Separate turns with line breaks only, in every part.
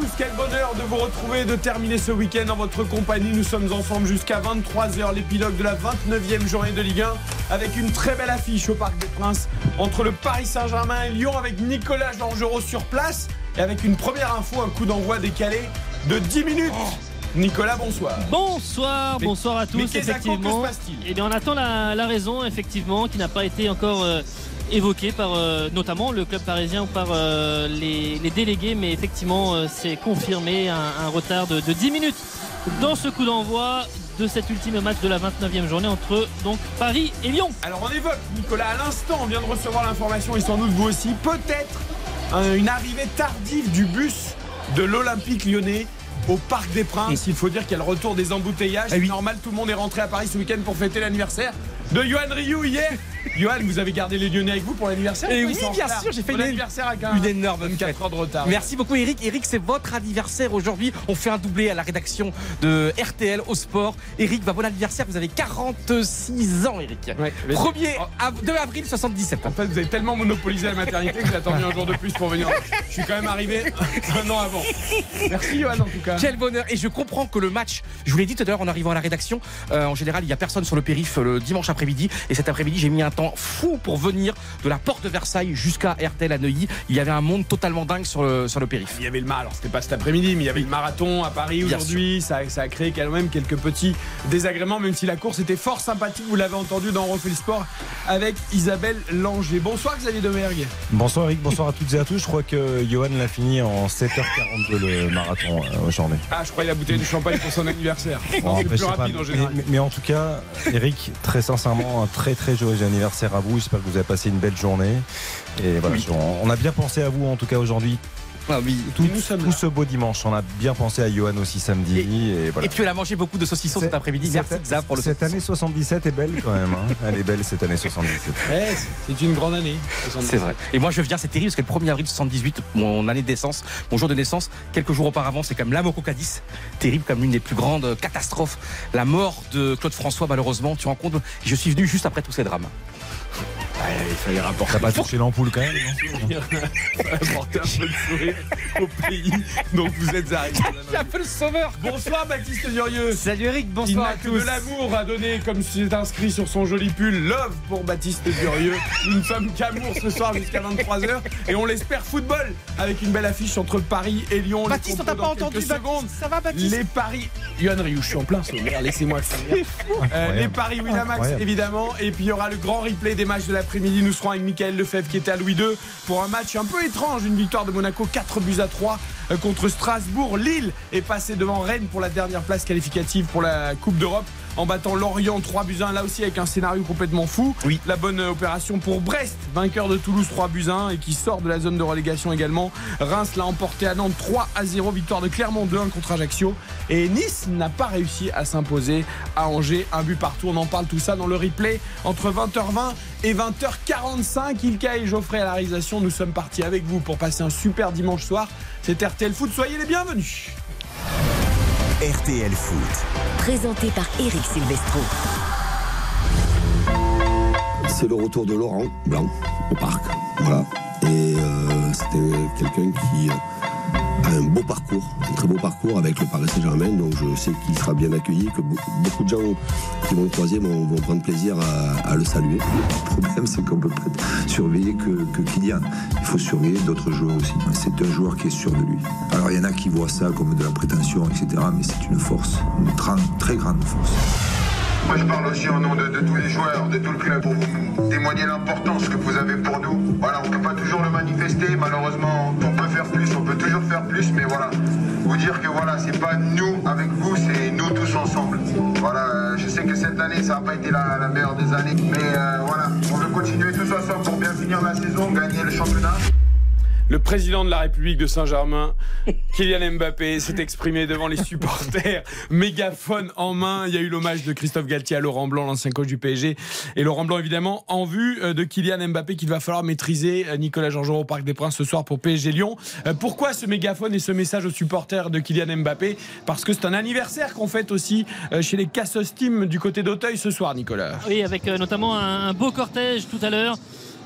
Tous, quel bonheur de vous retrouver, de terminer ce week-end en votre compagnie. Nous sommes ensemble jusqu'à 23h, l'épilogue de la 29e journée de Ligue 1, avec une très belle affiche au Parc des Princes entre le Paris Saint-Germain et Lyon, avec Nicolas Dangereux sur place, et avec une première info, un coup d'envoi décalé de 10 minutes. Nicolas, bonsoir.
Bonsoir,
Mais-
bonsoir à tous.
mais qu'est-ce que
effectivement.
se passe-t-il?
Eh bien, on attend la, la raison, effectivement, qui n'a pas été encore euh, évoquée par euh, notamment le club parisien ou par euh, les, les délégués, mais effectivement, euh, c'est confirmé un, un retard de, de 10 minutes dans ce coup d'envoi de cet ultime match de la 29e journée entre donc Paris et Lyon.
Alors on évoque, Nicolas, à l'instant, on vient de recevoir l'information, et sans doute vous aussi, peut-être une arrivée tardive du bus de l'Olympique lyonnais au Parc des Princes. Il faut dire qu'il y a le retour des embouteillages. C'est normal, tout le monde est rentré à Paris ce week-end pour fêter l'anniversaire de Johan Rioux hier. Johan, vous avez gardé les Lyonnais avec vous pour l'anniversaire ou
oui, bien sûr, j'ai fait une-
anniversaire avec un,
une énorme
une 4
fête.
heures de retard.
Merci beaucoup Eric. Eric, c'est votre anniversaire aujourd'hui. On fait un doublé à la rédaction de RTL au sport. Eric, bah, bon anniversaire. Vous avez 46 ans, Eric.
Ouais, mais-
1er
Oh.
av- 2 avril 77.
En fait, vous avez tellement monopolisé la maternité que j'ai attendu un jour de plus pour venir. Je suis quand même arrivé un an avant. Merci Johan en tout cas.
Quel bonheur Et je comprends que le match, je vous l'ai dit tout à l'heure en arrivant à la rédaction, euh, en général il n'y a personne sur le périph' le dimanche après-midi. Et cet après-midi j'ai mis un temps fou pour venir de la porte de Versailles jusqu'à RTL à Neuilly. Il y avait un monde totalement dingue sur le, sur le périph'.
Il y avait le mar, alors c'était pas cet après-midi, mais il y avait le marathon à Paris aujourd'hui. Ça, ça a créé quand même quelques petits désagréments, même si la course était fort sympathique. Vous l'avez entendu dans Refait le Sport avec Isabelle Langer. Bonsoir Xavier Domergue.
Bonsoir Eric, bonsoir à toutes et à tous. Je crois que Johan l'a fini en 7h42 le marathon euh, aujourd'hui.
Ah, je croyais la bouteille de champagne pour son anniversaire.
Bon,
plus
pas,
en général.
mais- mais en tout cas, Eric, très sincèrement, un très très joyeux anniversaire à vous. J'espère que vous avez passé une belle journée. Et voilà, on a bien pensé à vous en tout cas aujourd'hui.
Ah oui.
Tout,
Et nous sommes
tout
là.
ce beau dimanche, on a bien pensé à Johan aussi samedi. Et, voilà.
Et puis elle a mangé beaucoup de saucissons cet après-midi.
cette-
Merci Xav pour le
Cette année 77 est belle quand même. hein. Elle est belle cette année 77.
Eh, c'est une grande année.
C'est vrai. Et moi, je viens, c'est terrible parce que le 1er avril 78, mon année de naissance, mon jour de naissance, quelques jours auparavant, c'est comme la Moco Cadiz. Terrible, comme l'une des plus grandes catastrophes. La mort de Claude François, malheureusement, tu te rends compte. Je suis venu juste après tous ces drames.
Il fallait rapporter,
T'as pas touché l'ampoule quand même non
rapporter un peu de sourire au pays. Donc vous êtes arrivé.
J'ai un peu le sauveur.
Bonsoir Baptiste Durieux.
Salut Eric,
Il
bonsoir
n'a
à
que
tous.
de l'amour à donner, comme c'est inscrit sur son joli pull. Love pour Baptiste Durieux. Nous ne sommes qu'amour ce soir jusqu'à 23h. Et on l'espère football avec une belle affiche entre Paris et Lyon.
Baptiste, on t'a pas entendu. Baptiste. Ça va, Baptiste
Les paris. Yohan Ryu, je suis en plein sommaire, laissez-moi finir. Euh, les paris Winamax, évidemment. Et puis il y aura le grand replay des matchs de l'après-midi. Nous serons avec Michael Lefebvre qui était à Louis II pour un match un peu étrange. Une victoire de Monaco, 4 buts à 3 euh, contre Strasbourg. Lille est passé devant Rennes pour la dernière place qualificative pour la Coupe d'Europe en battant Lorient 3 buts 1 là aussi avec un scénario complètement fou.
Oui.
La bonne euh, opération pour Brest, vainqueur de Toulouse 3 buts 1 et qui sort de la zone de relégation également. Reims l'a emporté à Nantes 3 à 0, victoire de Clermont 2-1 contre Ajaccio. Et Nice n'a pas réussi à s'imposer à Angers, un but partout. On en parle tout ça dans le replay entre 20h20 et 20h45. Ilka et Geoffrey à la réalisation, nous sommes partis avec vous pour passer un super dimanche soir. C'est RTL Foot, soyez les bienvenus.
RTL Foot.
Présenté par Eric Silvestro.
C'est le retour de Laurent Blanc au parc. Voilà. Et euh, c'était quelqu'un qui euh, un beau parcours, un très beau parcours avec le Paris Saint-Germain. Donc je sais qu'il sera bien accueilli, que be- beaucoup de gens qui vont le croiser vont, prendre plaisir à, le saluer. Le problème, c'est qu'on peut pas surveiller que, que Kylian. Il faut surveiller d'autres joueurs aussi. C'est un joueur qui est sûr de lui. Alors il y en a qui voient ça comme de la prétention, etc. Mais c'est une force, une très grande force.
Moi, je parle aussi au nom de, tous les joueurs, de tout le club, pour vous témoigner l'importance que vous avez pour nous. Voilà, on ne peut pas toujours le manifester, malheureusement, on peut faire plus, on peut toujours faire plus, mais voilà, vous dire que voilà, c'est pas nous avec vous, c'est nous tous ensemble. Voilà, euh, je sais que cette année, ça n'a pas été la, la meilleure des années, mais euh, voilà, on veut continuer tous ensemble pour bien finir la saison, gagner le championnat.
Le président de la République de Saint-Germain, Kylian Mbappé, s'est exprimé devant les supporters, mégaphone en main. Il y a eu l'hommage de Christophe Galtier à Laurent Blanc, l'ancien coach du PSG. Et Laurent Blanc, évidemment, en vue euh, de Kylian Mbappé qu'il va falloir maîtriser euh, Nicolas jean au Parc des Princes ce soir pour PSG Lyon. Euh, pourquoi ce mégaphone et ce message aux supporters de Kylian Mbappé? Parce que c'est un anniversaire qu'on fête aussi chez les Cassos Team du côté d'Auteuil ce soir, Nicolas.
Oui, avec notamment un beau cortège tout à l'heure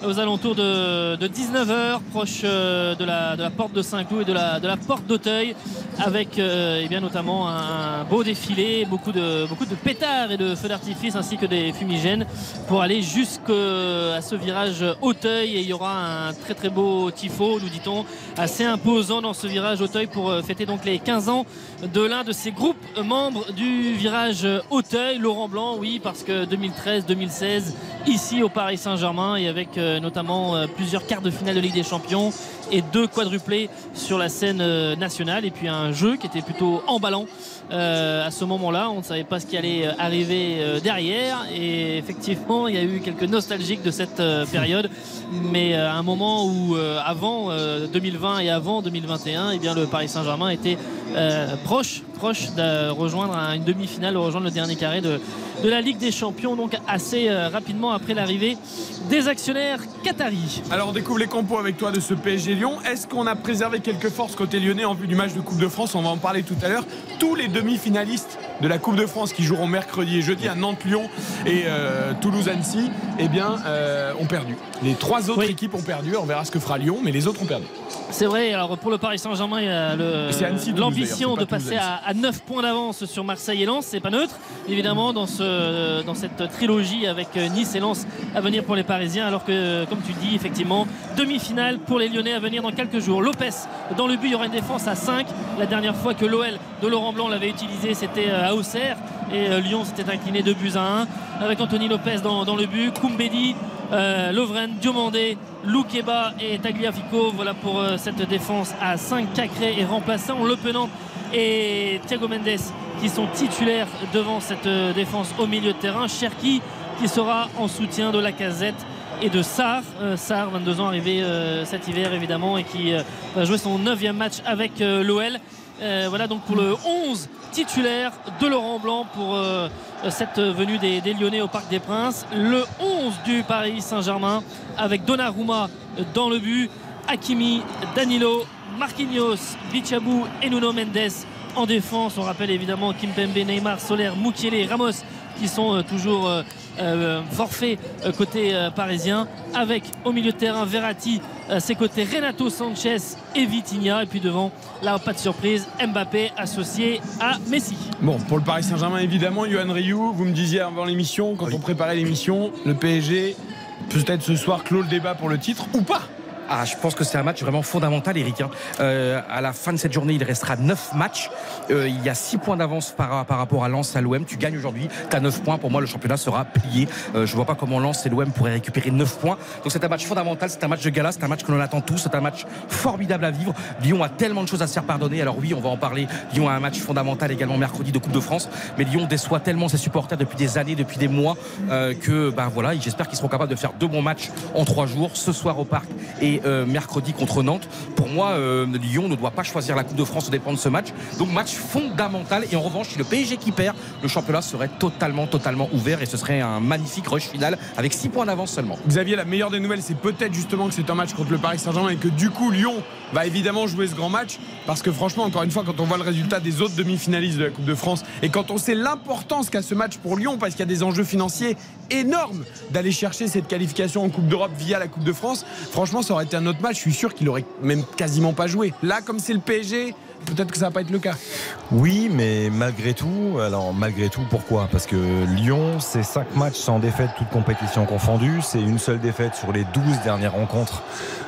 aux alentours de, 19h, proche euh, de la, de porte de Saint-Cloud et de la, de porte d'Auteuil, avec euh, eh bien, notamment un, beau défilé, beaucoup de, de pétards et de feux d'artifice ainsi que des fumigènes pour aller jusqu'à ce virage Auteuil. Et il y aura un très très beau tifo, nous dit-on, assez imposant dans ce virage Auteuil pour euh, fêter donc les 15 ans de l'un de ces groupes membres du virage Auteuil, Laurent Blanc, oui, parce que 2013-2016, ici au Paris Saint-Germain et avec notamment euh, plusieurs quarts de finale de Ligue des Champions et deux quadruplés sur la scène euh, nationale et puis un jeu qui était plutôt emballant à ce moment-là. On ne savait pas ce qui allait arriver derrière et effectivement il y a eu quelques nostalgiques de cette période mais à un moment où avant 2020 et avant 2021 et eh bien le Paris Saint-Germain était proche proche de rejoindre une demi-finale, de rejoindre le dernier carré de, de la Ligue des Champions, donc assez rapidement après l'arrivée des actionnaires qataris.
Alors on découvre les compos avec toi de ce PSG Est-ce qu'on a préservé quelques forces côté lyonnais en vue du match de Coupe de France? On va en parler tout à l'heure. Tous les demi-finalistes de la Coupe de France qui joueront mercredi et jeudi à Nantes-Lyon et euh, Toulouse-Annecy, eh bien, euh, ont perdu. Les trois autres équipes ont perdu. On verra ce que fera Lyon, mais les autres ont perdu.
C'est vrai. Alors pour le Paris Saint-Germain, il y a l'ambition de passer à, 9 points d'avance sur Marseille et Lens. C'est pas neutre, évidemment, dans, ce, dans cette trilogie avec euh, Nice et Lens à venir pour les Parisiens. Alors que, comme tu dis, effectivement, demi-finale pour les Lyonnais à venir dans quelques jours. Lopez dans le but, il y aura une défense à 5. La dernière fois que l'OL de Laurent Blanc l'avait utilisé, c'était à Auxerre. Et euh, Lyon s'était incliné 2 buts à 1 avec Anthony Lopez dans, le but. Koumbedi euh, Lovren, Diomandé, Loukeba et Tagliafico. Voilà pour euh, cette défense à 5 Cacré et remplaçant Le Penant et Thiago Mendes qui sont titulaires devant cette euh, défense au milieu de terrain. Cherki qui sera en soutien de la casette et de Sar. Sar, 22 ans, arrivé cet hiver évidemment et qui va jouer son 9 match avec l'OL. Voilà donc pour le 11 titulaire de Laurent Blanc pour euh, cette venue des, Lyonnais au Parc des Princes. Le 11 du Paris Saint-Germain avec Donnarumma dans le but, Hakimi, Danilo, Marquinhos, Bichabou et Nuno Mendes en défense. On rappelle évidemment Kimpembe, Neymar, Soler, Mukiele, Ramos qui sont euh, toujours euh, euh, forfait côté parisien. Avec au milieu de terrain Verratti ses côtés Renato Sanchez et Vitinha. Et puis devant là pas de surprise Mbappé associé à Messi.
Bon pour le Paris Saint-Germain évidemment Yohan Ryu vous me disiez avant l'émission quand on préparait l'émission le PSG peut-être ce soir clôt le débat pour le titre ou pas?
Ah, je pense que c'est un match vraiment fondamental, Eric. Hein. Euh, à la fin de cette journée, il restera 9 matchs. Euh, il y a 6 points d'avance par, rapport à Lens à l'OM. Tu gagnes aujourd'hui, tu as 9 points. Pour moi, le championnat sera plié. Euh, je vois pas comment Lens et l'OM pourraient récupérer 9 points. Donc c'est un match fondamental, c'est un match de gala, c'est un match que l'on attend tous, c'est un match formidable à vivre. Lyon a tellement de choses à se faire pardonner. Alors oui, on va en parler. Lyon a un match fondamental également mercredi de Coupe de France. Mais Lyon déçoit tellement ses supporters depuis des années, depuis des mois, euh, que ben voilà, j'espère qu'ils seront capables de faire deux bons matchs en trois jours, ce soir au parc et euh, mercredi contre Nantes. Pour moi, euh, Lyon ne doit pas choisir la Coupe de France au dépend de ce match. Donc match fondamental. Et en revanche, si le PSG qui perd, le championnat serait totalement, totalement ouvert et ce serait un magnifique rush final avec 6 points d'avance seulement.
Xavier, la meilleure des nouvelles, c'est peut-être justement que c'est un match contre le Paris Saint-Germain et que du coup Lyon va évidemment jouer ce grand match parce que franchement, encore une fois, quand on voit le résultat des autres demi-finalistes de la Coupe de France et quand on sait l'importance qu'a ce match pour Lyon parce qu'il y a des enjeux financiers énormes d'aller chercher cette qualification en Coupe d'Europe via la Coupe de France, franchement, ça aurait été un autre match. Je suis sûr qu'il aurait même quasiment pas joué. Là, comme c'est le PSG, peut-être que ça va pas être le cas.
Oui, mais malgré tout, alors malgré tout, pourquoi? Parce que Lyon, c'est 5 matchs sans défaite, toutes compétitions confondues. C'est une seule défaite sur les 12 dernières rencontres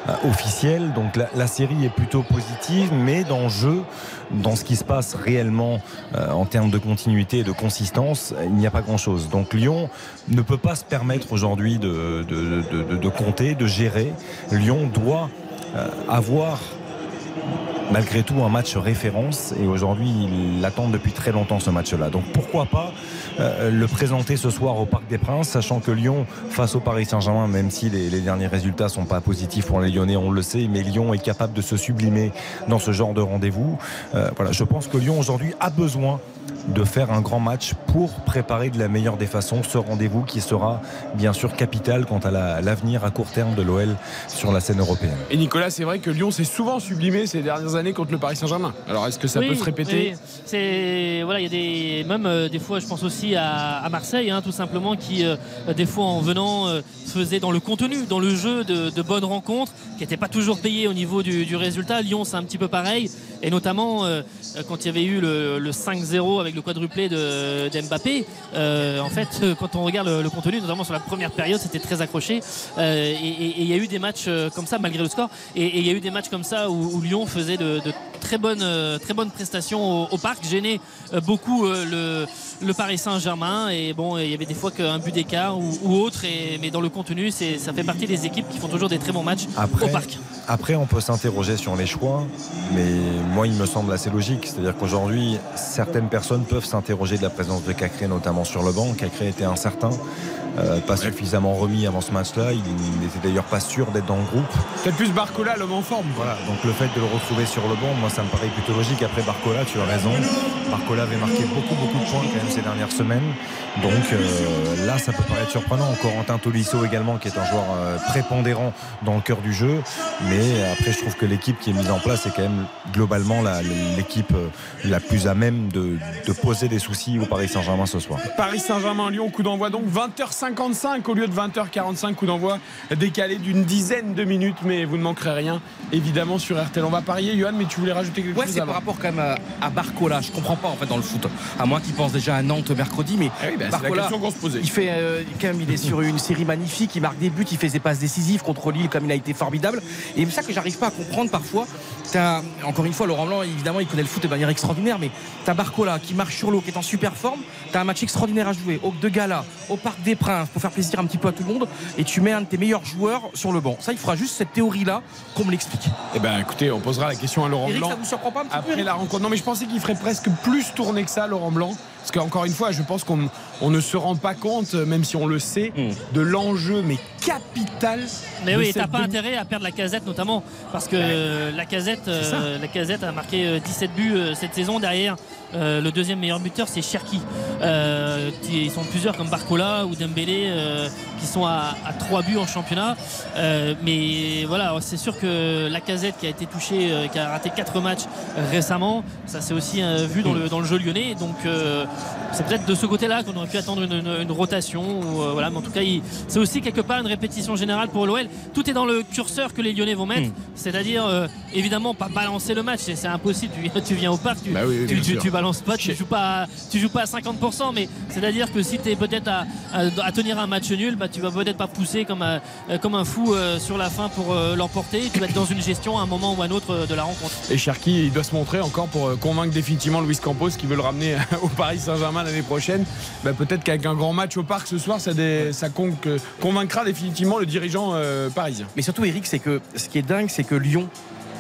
euh, officielles. Donc la, série est plutôt positive, mais dans le jeu, dans ce qui se passe réellement euh, en termes de continuité et de consistance, il n'y a pas grand-chose. Donc Lyon ne peut pas se permettre aujourd'hui de, compter, de gérer. Lyon doit euh, avoir malgré tout un match référence et aujourd'hui ils l'attendent depuis très longtemps ce match-là. Donc pourquoi pas euh, le présenter ce soir au Parc des Princes, sachant que Lyon face au Paris Saint-Germain, même si les, derniers résultats sont pas positifs pour les Lyonnais, on le sait, mais Lyon est capable de se sublimer dans ce genre de rendez-vous. Euh, je pense que Lyon aujourd'hui a besoin de faire un grand match pour préparer de la meilleure des façons ce rendez-vous qui sera bien sûr capital quant à la- l'avenir à court terme de l'OL sur la scène européenne.
Et Nicolas, c'est vrai que Lyon s'est souvent sublimé ces dernières années contre le Paris Saint-Germain. Alors est-ce que ça
Oui,
peut se répéter.
C'est voilà, il y a des même euh, des fois, je pense aussi à, à Marseille, hein, tout simplement, qui euh, des fois en venant euh, se faisait dans le contenu, dans le jeu de, de bonnes rencontres, qui n'étaient pas toujours payées au niveau du, du résultat. Lyon, c'est un petit peu pareil, et notamment euh, quand il y avait eu le, le 5-0 avec le quadruplé d'Mbappé. euh, en fait, euh, quand on regarde le, contenu, notamment sur la première période, c'était très accroché. Euh, et il y a eu des matchs comme ça, malgré le score. Et il y a eu des matchs comme ça où, Lyon faisait de très bonnes, euh, très bonnes prestations au, au parc, gênait euh, beaucoup euh, le, le Paris Saint-Germain. Et bon, il y avait des fois qu'un but d'écart ou, ou autre. Et, mais dans le contenu, ça fait partie des équipes qui font toujours des très bons matchs
Après,
au parc.
Après, on peut s'interroger sur les choix, mais moi, il me semble assez logique. C'est-à-dire qu'aujourd'hui, certaines personnes peuvent s'interroger de la présence de Cacré, notamment sur le banc. Cacré était incertain, euh, pas suffisamment remis avant ce match-là. Il n'était d'ailleurs pas sûr d'être dans le groupe.
Peut-être plus Barcola, l'homme en forme.
Voilà, donc le fait de le retrouver sur le banc, moi, ça me paraît plutôt logique. Après Barcola, tu as raison. Barcola avait marqué beaucoup, beaucoup de points quand même ces dernières semaines. Donc euh, là, ça peut paraître surprenant. Corentin Tolisso également, qui est un joueur euh, prépondérant dans le cœur du jeu. Mais après, je trouve que l'équipe qui est mise en place est quand même globalement l'équipe euh, la plus à même de, de poser des soucis au Paris Saint-Germain ce soir.
Paris Saint-Germain, Lyon, coup d'envoi donc 20h55 au lieu de 20h45, coup d'envoi décalé d'une dizaine de minutes, mais vous ne manquerez rien évidemment sur RTL. On va parier, Johan, mais tu voulais rajouter quelque
Ouais,
chose
c'est par rapport quand même à, à Barcola. Je comprends pas en fait dans le foot. À moins qu'il pense déjà à Nantes mercredi, mais
oui, bah, la
Barcola,
question qu'on se posait.
il fait euh, quand même, il est sur une série magnifique. Il marque des buts, il fait des passes décisives contre Lille comme il a été formidable. Et c'est ça que j'arrive pas à comprendre parfois. T'as, encore une fois, Laurent Blanc, évidemment, il connaît le foot de manière extraordinaire, mais t'as Barcola qui marche sur l'eau, qui est en super forme. T'as un match extraordinaire à jouer au de gala, au Parc des Princes, pour faire plaisir un petit peu à tout le monde. Et tu mets un de tes meilleurs joueurs sur le banc. Ça, il fera juste cette théorie-là qu'on me l'explique.
Eh ben écoutez, on posera la question à Laurent
Eric,
Blanc.
Ça vous surprend pas un petit peu
Après la rencontre. Non, mais je pensais qu'il ferait presque plus tourner que ça, Laurent Blanc. Parce qu'encore une fois, je pense qu'on on ne se rend pas compte, même si on le sait,
Mm.
de l'enjeu, mais capital.
Mais oui, t'as pas
demi-
intérêt à perdre la casette notamment parce que euh, la casette, euh, la casette a marqué euh, 17 buts euh, cette saison derrière. Euh, le deuxième meilleur buteur c'est Cherki. Euh, ils sont plusieurs comme Barcola ou Dembélé euh, qui sont à, à 3 buts en championnat. Mais voilà, c'est sûr que la casette qui a été touchée, qui a raté 4 matchs récemment, ça c'est aussi vu dans le, dans le jeu lyonnais. Donc c'est peut-être de ce côté-là qu'on aurait pu attendre une, une- une rotation. Ou, voilà, mais en tout cas, c'est aussi quelque part une répétition générale pour l'OL. Tout est dans le curseur que les Lyonnais vont mettre,
Mm.
c'est-à-dire évidemment pas balancer le match. C'est, impossible. Tu, viens- tu viens au parc, tu,
Bah oui, oui,
tu,
bien
tu-
sûr.
tu balances pas, tu joues pas, à, tu joues pas à 50%. Mais c'est-à-dire que si tu es peut-être à, à- à tenir un match nul, bah, tu vas peut-être pas pousser comme un, euh, comme un fou euh, sur la fin pour euh, l'emporter. Tu vas être dans une gestion à un moment ou à un autre de la rencontre.
Et Cherki, il doit se montrer encore pour convaincre définitivement Luis Campos qui veut le ramener au Paris Saint-Germain l'année prochaine. Bah, Peut-être qu'avec un grand match au parc ce soir, ça, dé- ça con- que- convaincra définitivement le dirigeant euh, parisien.
Mais surtout, Eric, c'est que ce qui est dingue, c'est que Lyon,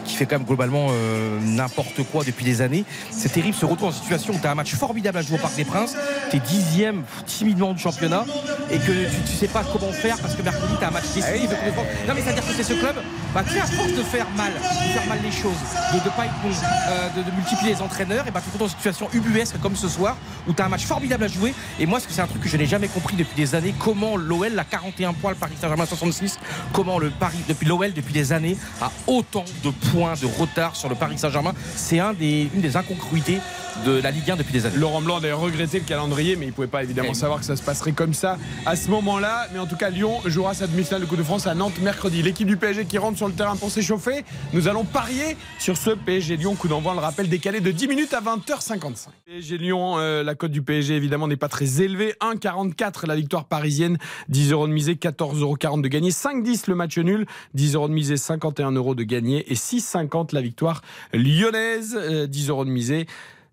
qui fait quand même globalement euh, n'importe quoi depuis des années, c'est terrible, se retrouve en situation où tu as un match formidable à jouer au Parc des Princes, tu es dixième timidement du championnat, et que tu, tu sais pas comment faire parce que mercredi tu as un match décisif. France. Non, mais c'est-à-dire que c'est ce club, bah, tu sais, à force de faire mal, de faire mal les choses, de ne pas être bon, euh, de, de multiplier les entraîneurs, et bah, tu te retrouves dans une situation ubuesque comme ce soir, où tu as un match formidable à jouer. Et moi, c'est un truc que je n'ai jamais compris depuis des années, comment l'OL, a 41 points, le Paris Saint-Germain 66, comment le Paris, depuis l'OL, depuis des années, a autant de points de retard sur le Paris Saint-Germain. C'est un des, une des incongruités de la Ligue 1 depuis des années.
Laurent Blanc a d'ailleurs regretté le calendrier, mais il ne pouvait pas évidemment savoir que ça se passerait comme ça à ce moment-là. Mais en tout cas, Lyon jouera sa demi-finale de Coupe de France à Nantes mercredi. L'équipe du PSG qui rentre sur le terrain pour s'échauffer. Nous allons parier sur ce PSG Lyon. Coup d'envoi, le rappelle, décalé de 10 minutes à 20h55. PSG Lyon, euh, la cote du PSG évidemment n'est pas très élevée. 1,44 la victoire parisienne, 10 euros de misée, 14,40 euros de gagné, 5,10 le match nul, 10 euros de misée, 51 euros de gagné et 6,50 la victoire lyonnaise, euh, 10 euros de misée.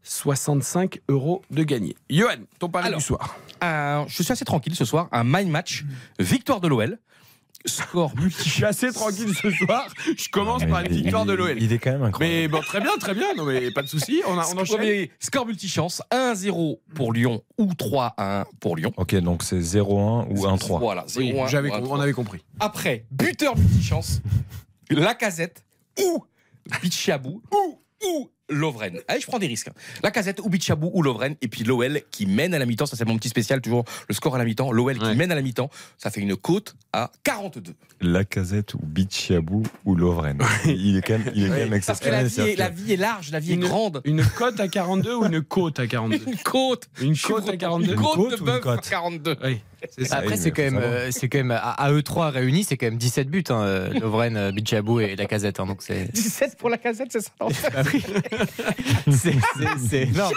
65 euros de gagné. Johan, ton pari
Alors.
du soir.
Un- je suis assez tranquille ce soir. Un mind match, victoire de l'OL. Score
Je
multi.
suis assez tranquille ce soir. Je commence par une
Il-
victoire de l'OL.
Il est quand même incroyable.
Mais bon, très bien, très bien. Non, mais pas de souci. On, a- on enchaîne.
Premier score multichance 1-0 pour Lyon ou 3-1 pour Lyon.
Ok, donc c'est 0-1 ou 1-3.
Voilà,
Oui,
0-1
j'avais
ou
com-
1-3.
on avait compris.
Après, buteur multichance, la casette ou Bichabou ou, ou Lovren. Allez, je prends des risques. hein. La casette ou Bichabou ou Lovren. Et puis l'OL qui mène à la mi-temps. Ça, c'est mon petit spécial, toujours le score à la mi-temps. L'OL qui mène à la mi-temps. Ça fait une côte à 42.
Lacazette ou Bichabou ou Lovren. Il est quand même, il est quand même
Parce que la
exceptionnel.
vie, est, la vie large, la vie
Une-
est grande.
Une côte à 42 ou une côte à 42
Une côte.
Une côte à
breton.
42
Une
Une
côte
côte
de bœuf à
côte?
42.
Oui, ça.
Après,
mais
c'est quand, même, euh, c'est quand même à, à eux trois réunis, c'est quand même 17 buts, hein, euh, Lovren, euh, Bichabou et la casette. donc c'est,
17 pour la casette, c'est ça
Bah c'est, c'est- c'est énorme.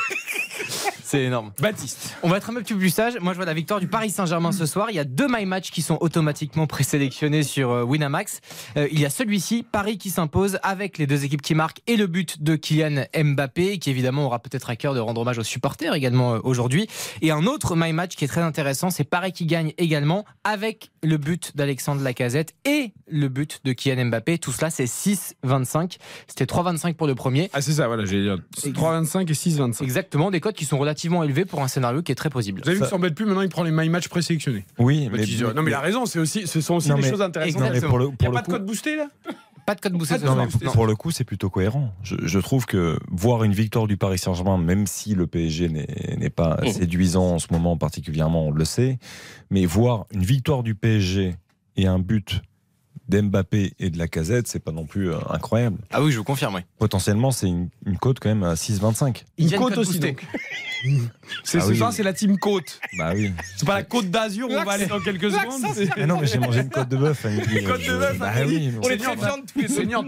C'est énorme.
Baptiste.
On va être un peu plus sage. Moi, je vois la victoire du Paris Saint-Germain ce soir. Il y a deux My Match qui sont automatiquement présélectionnés sur euh, Winamax. Euh, il y a celui-ci, Paris qui s'impose avec les deux équipes qui marquent et le but de Kylian Mbappé, qui évidemment aura peut-être à cœur de rendre hommage aux supporters également euh, aujourd'hui. Et un autre My Match qui est très intéressant, c'est Paris qui gagne également avec le but d'Alexandre Lacazette et le but de Kylian Mbappé. Tout cela, c'est 6-25. C'était 3-25 pour le premier.
Ah, c'est ça, voilà, j'ai dire. 3,25 et 6,25.
Exactement, des cotes qui sont relativement élevées pour un scénario qui est très possible.
Vous avez vu
Ça-
qu'il s'embête plus maintenant, il prend les my match présélectionnés.
Oui, mais,
Baptiste, non, mais il a raison, c'est aussi, ce sont aussi
Non,
des
mais-
choses intéressantes.
mais
Il n'y a
le
pas de code boosté là?
Pas de code boosté ce
Non,
soir.
mais
Non, pour le coup, c'est plutôt cohérent. Je, je trouve que voir une victoire du Paris Saint-Germain, même si le PSG n'est pas
Mhm.
séduisant en ce moment particulièrement, on le sait, mais voir une victoire du PSG et un but d'Mbappé et de la casette, c'est pas non plus euh, incroyable.
Ah oui, je vous confirme, oui.
Potentiellement, c'est une, une cote quand même à 6,25.
Ils
Une
code
aussi donc. C'est
Ah
ce
oui.
soir, c'est la team côte.
Bah oui.
C'est pas la côte d'Azur où on va aller dans quelques secondes. c'est-
Ah non, mais j'ai mangé une côte de bœuf. midi.
Une côte de bœuf
Bah
midi.
oui.
On est très viande tous les deux.
Saignante.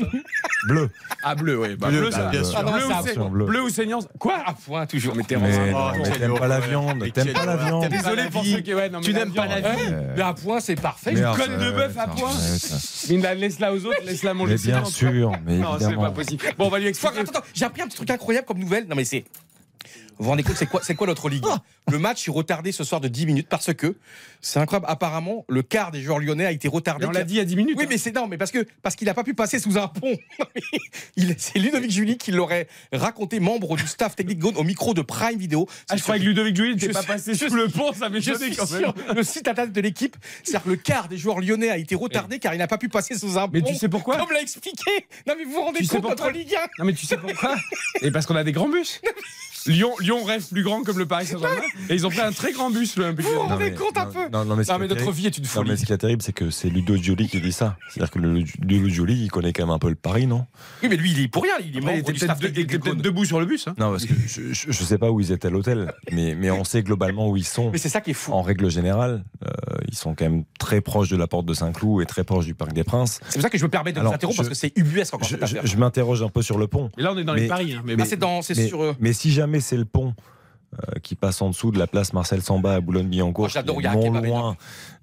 Bleu.
Ah, bleu, oui. Bah,
Bleu,
bleu, ça.
bien sûr.
Ah,
Ah
bleu, ou saignante Quoi?
À point, toujours.
Mais t'es
Mais, mais t'aimes pas la viande. T'aimes pas la viande.
Désolé pour ceux qui. ouais, non, mais
Tu n'aimes pas la
viande, Mais à point, c'est parfait.
mais
Une côte de bœuf à point. La- laisse-la aux autres, laisse-la manger.
Mais bien sûr, mais
Non, c'est
évidemment.
pas possible. Bon, on va lui expliquer.
Attends, attends, j'ai appris un petit truc incroyable comme nouvelle. Non, mais c'est. Vous vous rendez compte, c'est quoi, c'est quoi notre ligue Le match est retardé ce soir de 10 minutes parce que c'est incroyable. Apparemment, le quart des joueurs lyonnais a été retardé.
On l'a dit il y a 10 minutes.
Oui,
hein.
mais c'est non, mais parce que parce qu'il n'a pas pu passer sous un pont. C'est Ludovic Julie qui l'aurait raconté, membre du staff technique Gaune, au micro de Prime Video.
Ah, je croyais que Ludovic Julie n'était
Je
pas passé
je
sous le pont, ça
Je
m'étonnait
suis
quand même.
sûr, le site internet de l'équipe, c'est-à-dire que le quart des joueurs lyonnais a été retardé car il n'a pas pu passer sous un pont.
Mais tu sais pourquoi
Comme l'a expliqué. Non, mais vous vous rendez
Tu
compte, notre Ligue 1
Non, mais tu sais pourquoi Et parce qu'on a des grands bus. Lyon, Lyon rêve plus grand comme le Paris Saint-Germain. Et ils ont pris un très grand bus,
Vous vous rendez compte un peu
Non, non, mais, ce
Non,
qui
mais
est
notre
terrible-
vie est une
non,
folie.
mais ce qui est terrible, c'est que c'est Ludo Gioli qui dit ça. C'est-à-dire que le Ludo Gioli, il connaît quand même un peu le Paris, non?
Oui, mais lui, il est pour rien. Il est membre du staff technique
debout sur le bus. hein.
Non, parce que je, je, je sais pas où ils étaient à l'hôtel, mais, mais on sait globalement où ils sont.
Mais c'est ça qui est fou.
En règle générale, euh, ils sont quand même très proches de la porte de Saint-Cloud et très proches du Parc des Princes.
C'est pour ça que je me permets de
Alors,
vous
je-
parce que c'est ubuesque encore
Je,
cette
je-
affaire.
je m'interroge un peu sur le pont.
Et là, on est dans les
Mais-
paris. hein, mais
Bah,
bon.
c'est dans, c'est
Mais,
sur. euh,
mais si jamais c'est le pont euh, qui passe en dessous de la place Marcel Samba à Boulogne-Billancourt,
Oh, j'adore,
qui
il y a
non loin,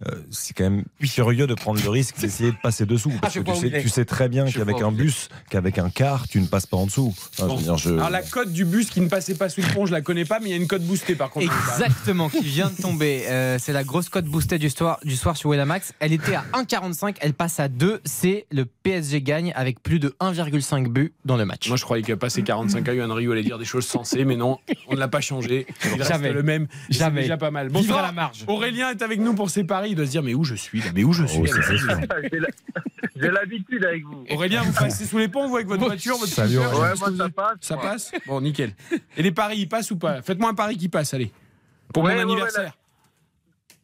euh, c'est quand même curieux de prendre le risque d'essayer de passer dessous. Parce
je
que tu sais,
est.
tu sais très bien qu'avec un bus, qu'avec un car, tu ne passes pas en dessous. Enfin, je veux dire, je-
Alors, la cote du bus qui ne passait pas sous le pont, je la connais pas, mais il y a une cote boostée par contre.
Exactement, qui vient de tomber. Euh, c'est la grosse cote boostée du soir, du soir sur Winamax. Elle était à 1,45, elle passe à 2. C'est le PSG gagne avec plus de 1,5 but dans le match.
Moi, je croyais qu'à passer 45 ans, Yohan Rio allait dire des choses sensées, mais non, on ne l'a pas changé. Il reste
Jamais.
le même. C'est
Jamais.
déjà pas mal.
Vivre
Bonsoir.
à la marge.
Aurélien est avec nous pour ses paris. Il doit se dire, mais où je suis là? Mais où je suis?
Oh.
J'ai l'habitude avec vous.
Aurélien, vous passez sous les ponts, vous, avec votre voiture, votre
Salut,
scooter?
Aurélien.
Ouais, moi ça passe.
Ça
moi.
passe? Bon, nickel. Et les paris, ils passent ou pas? Faites-moi un pari qui passe, allez. Pour
Ouais,
mon
ouais,
anniversaire.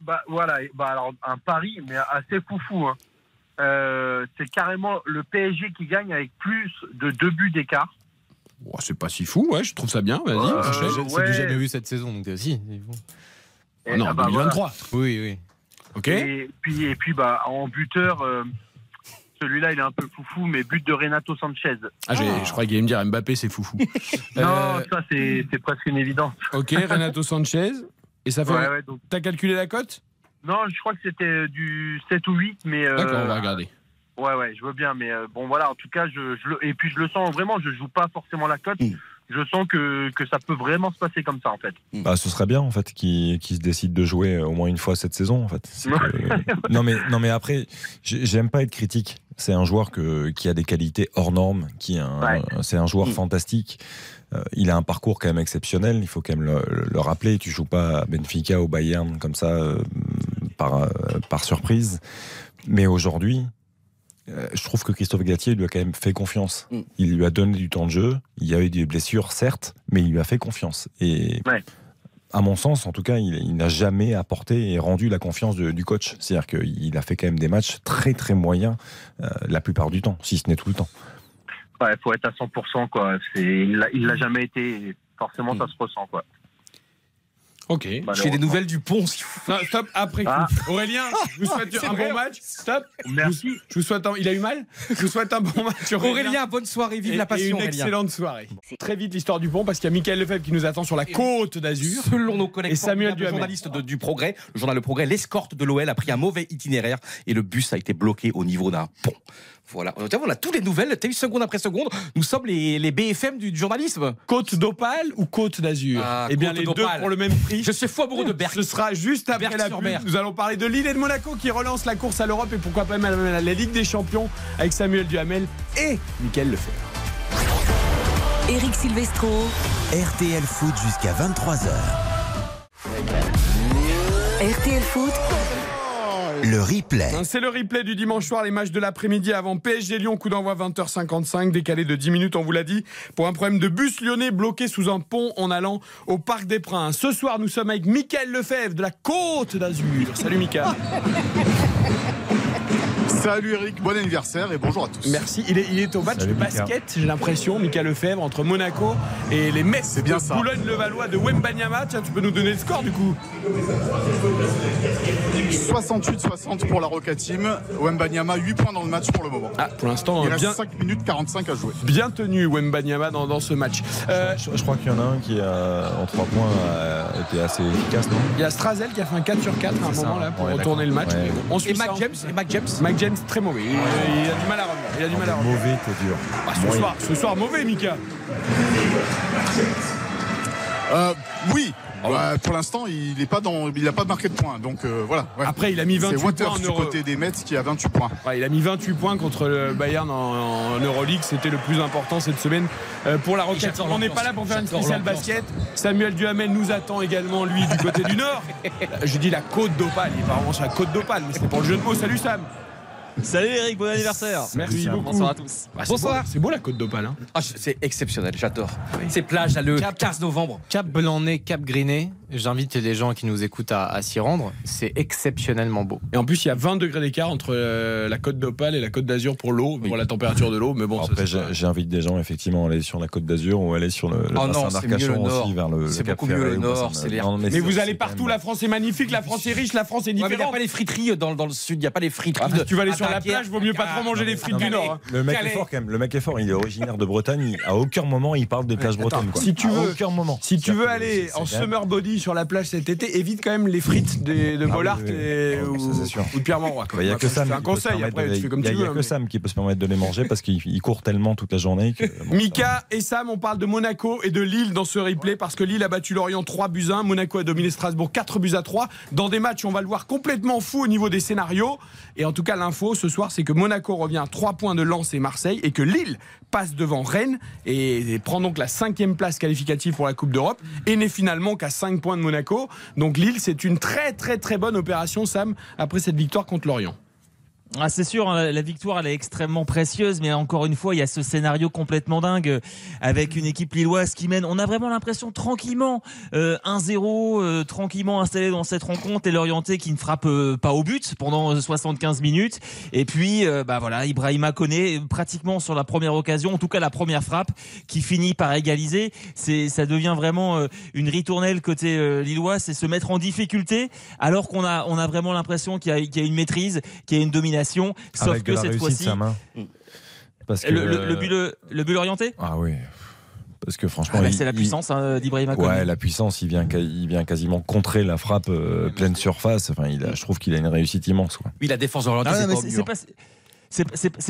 Bah voilà, bah alors un pari, mais assez foufou. Hein. Euh, c'est carrément le PSG qui gagne avec plus de deux buts d'écart.
Oh, c'est pas si fou, ouais, je trouve ça bien. Vas-y,
Euh,
enchaîne.
C'est
ouais.
du jamais vu cette saison, donc aussi.
Et,
Ah non,
ah bah,
2023.
Oui, oui.
Ok.
Et puis, et puis bah, en buteur, euh, celui-là il est un peu foufou, mais but de Renato Sanchez.
Ah, je croyais qu'il allait me dire Mbappé, c'est foufou.
Non,
Euh,
ça c'est c'est presque une évidence.
ok, Renato Sanchez. Et ça fait.
Ouais, ouais, donc,
T'as calculé la cote?
Non, je crois que c'était du 7 ou 8, mais. euh,
D'accord, on va regarder.
Ouais, ouais, je veux bien, mais euh, bon, voilà, en tout cas, je, je le, et puis je le sens vraiment, je joue pas forcément la cote.
Mm.
je sens que, que ça peut vraiment se passer comme ça en fait.
Bah, ce serait bien en fait qu'il qu'il se décide de jouer au moins une fois cette saison en fait. Que- non mais non mais après j'ai- j'aime pas être critique. C'est un joueur que, qui a des qualités hors normes, qui
Ouais.
c'est un joueur
Mm.
fantastique. Euh, il a un parcours quand même exceptionnel. Il faut quand même le, le rappeler. Tu joues pas à Benfica au Bayern comme ça euh, par euh, par surprise. Mais aujourd'hui, euh, je trouve que Christophe Galtier lui a quand même fait confiance.
Mm.
Il lui a donné du temps de jeu. Il y a eu des blessures, certes, mais il lui a fait confiance. Et
Ouais.
à mon sens, en tout cas, il, il n'a jamais apporté et rendu la confiance de- du coach. C'est-à-dire qu'il a fait quand même des matchs très très moyens euh, la plupart du temps, si ce n'est tout le temps.
Ouais, faut être à 100%, quoi. Il il l'a jamais été. Forcément,
Mm.
ça se ressent, quoi.
Ok.
J'ai des nouvelles du pont.
Non, stop, après coup.
Ah.
Aurélien, je vous souhaite un
vrai.
bon match. Stop.
Merci.
Je vous souhaite un... Il a eu mal Je vous souhaite un bon match,
Aurélien, bonne soirée, vive
Et-
la
et
passion.
une
Aurélien.
excellente soirée. Très vite l'histoire du pont parce qu'il y a Michael Lefebvre qui nous attend sur la côte d'Azur.
Selon nos collègues
Et Samuel Duhamel.
journalistes de- du Progrès, le journal Le Progrès, l'escorte de l'OL a pris un mauvais itinéraire et le bus a été bloqué au niveau d'un pont. Voilà, on a toutes les nouvelles, t'as eu seconde après seconde. Nous sommes les, les BFM du, du journalisme.
Côte d'Opale ou côte d'Azur
Ah,
Eh bien, les deux pour le même prix.
Je suis fou amoureux de Berck.
Ce sera juste après la pub. Nous allons parler de Lille et de Monaco qui relance la course à l'Europe et pourquoi pas même la la Ligue des Champions avec Samuel Duhamel et Michael Lefebvre.
Eric Silvestro.
RTL Foot jusqu'à 23h.
RTL Foot.
Le replay.
C'est le replay du dimanche soir, les matchs de l'après-midi avant PSG Lyon, coup d'envoi 20h55, décalé de 10 minutes, on vous l'a dit, pour un problème de bus lyonnais bloqué sous un pont en allant au Parc des Princes. Ce soir, nous sommes avec Michael Lefebvre de la Côte d'Azur. Salut Michael.
Salut Eric, bon anniversaire et bonjour à tous.
Merci. Il est, il est au match
Salut,
de
Mika.
basket, j'ai l'impression, Michael Lefebvre, entre Monaco et les Mets
C'est bien
de
ça.
Boulogne-le-Valois de Wembanyama. Tiens, tu peux nous donner le score du coup
68-60 pour la Roca Team. Wembanyama 8 points dans le match pour le moment.
Ah, pour l'instant,
Il reste
bien,
5 minutes 45 à jouer.
bien tenu Wembanyama dans, dans ce match. Euh,
Je, je crois qu'il y en a un qui, a, en 3 points, a été assez efficace, non?
Il y a Strazel qui a fait un 4 sur 4 à un
C'est ça,
moment là pour
ouais,
retourner le match.
Ouais.
On suit
Et Mac James, et Mac James.
Mac James très mauvais. Il, il a du mal à revenir. Il a du mal à revenir.
Mauvais, t'es dur.
Ah, ce, soir, ce soir, mauvais, Mika.
Euh, oui, bah, pour l'instant, il n'a pas, dans- il a pas marqué de points. Donc euh, voilà. ouais.
Après, il a mis
C'est
28 points en
du
Euro.
côté des Mets qui a 28 points.
Ouais, il a mis 28 points contre le Bayern en, en Euroleague. C'était le plus important cette semaine euh, pour la Roquette.
J'adore
On n'est pas là pour faire une spéciale basket. Samuel Duhamel nous attend également, lui, du côté du Nord. Je dis la côte d'Opale. Il est pas vraiment sur la côte d'Opale, mais c'était pour le jeu de mots. Salut Sam.
Salut Eric, bon anniversaire.
Merci beaucoup.
Bonsoir à tous.
Bah, c'est
Bonsoir.
beau, C'est beau la côte d'Opale. Hein.
Ah, c'est exceptionnel, j'adore. Ces plages là, le
Cap.
15 novembre.
Cap Blanc-Nez, Cap Griné. J'invite les gens qui nous écoutent à, à s'y rendre. C'est exceptionnellement beau.
Et en plus, il y a 20 degrés d'écart entre euh, la côte d'Opale et la côte d'Azur pour l'eau, pour la température de l'eau. Mais bon, ça,
Après, j'invite des gens effectivement à aller sur la côte d'Azur ou à aller sur le, le
Oh
bassin
non, c'est mieux
d'Arcachon
le nord.
aussi vers le,
C'est beaucoup mieux le nord, l'air.
Non,
Mais vous allez partout,
même-
la France est magnifique, la France est riche, la France est
mais il n'y a
différente.
pas les friteries dans, dans le sud, il n'y a pas les friteries.
Ah,
de-
tu vas aller sur la plage, vaut mieux pas trop manger les frites du Nord. hein.
Le mec est fort quand même. Le mec est fort. Il est originaire de Bretagne. À aucun moment il parle des plages bretonnes.
Si tu
À
veux-
aucun moment.
Si tu veux aller en summer body sur la plage cet été, évite quand même les frites de, de Bollard
oui, oui, oui.
et-
oui,
ou,
ça,
de Pierre Monroy.
Il n'y a que Sam.
un
qui peut se
conseil,
permettre
après
de-
tu fais comme
il y a-
tu
y
veux.
a que
mais-
Sam qui peut se permettre de les manger parce qu'il il court tellement toute la journée. que- bon,
Mika et Sam, on parle de Monaco et de Lille dans ce replay parce que Lille a battu Lorient 3 buts à 1, Monaco a dominé Strasbourg 4 buts à 3 dans des matchs, on va le voir complètement fou au niveau des scénarios et en tout cas l'info ce soir c'est que Monaco revient à 3 points de Lens et Marseille et que Lille passe devant Rennes et, et prend donc la cinquième place qualificative pour la Coupe d'Europe et n'est finalement qu'à 5 points de Monaco. Donc Lille c'est une très très très bonne opération Sam après cette victoire contre Lorient.
Ah, c'est sûr, hein, la victoire elle est extrêmement précieuse, mais encore une fois, il y a ce scénario complètement dingue euh, avec une équipe lilloise qui mène. On a vraiment l'impression tranquillement euh, 1-0, euh, tranquillement installé dans cette rencontre et l'orienté qui ne frappe euh, pas au but pendant euh, 75 minutes. Et puis, euh, bah voilà, Ibrahima connaît pratiquement sur la première occasion, en tout cas la première frappe, qui finit par égaliser. C'est, ça devient vraiment euh, une ritournelle côté euh, lillois, c'est se mettre en difficulté alors qu'on a, on a vraiment l'impression qu'il y a une maîtrise, qu'il y a une domination. Sauf
Avec
que cette fois-ci.
Parce que,
le, le, le but, le, but orienté
Ah oui. Parce que franchement,
Ah bah, c'est la puissance hein, d'Ibrahima Koné.
Ouais, la puissance, il vient, il vient quasiment contrer la frappe euh, pleine surface. Enfin, il a, je trouve qu'il a une réussite immense. Quoi.
Oui, la défense de l'Orienté,
Ah
c'est pas
c'est-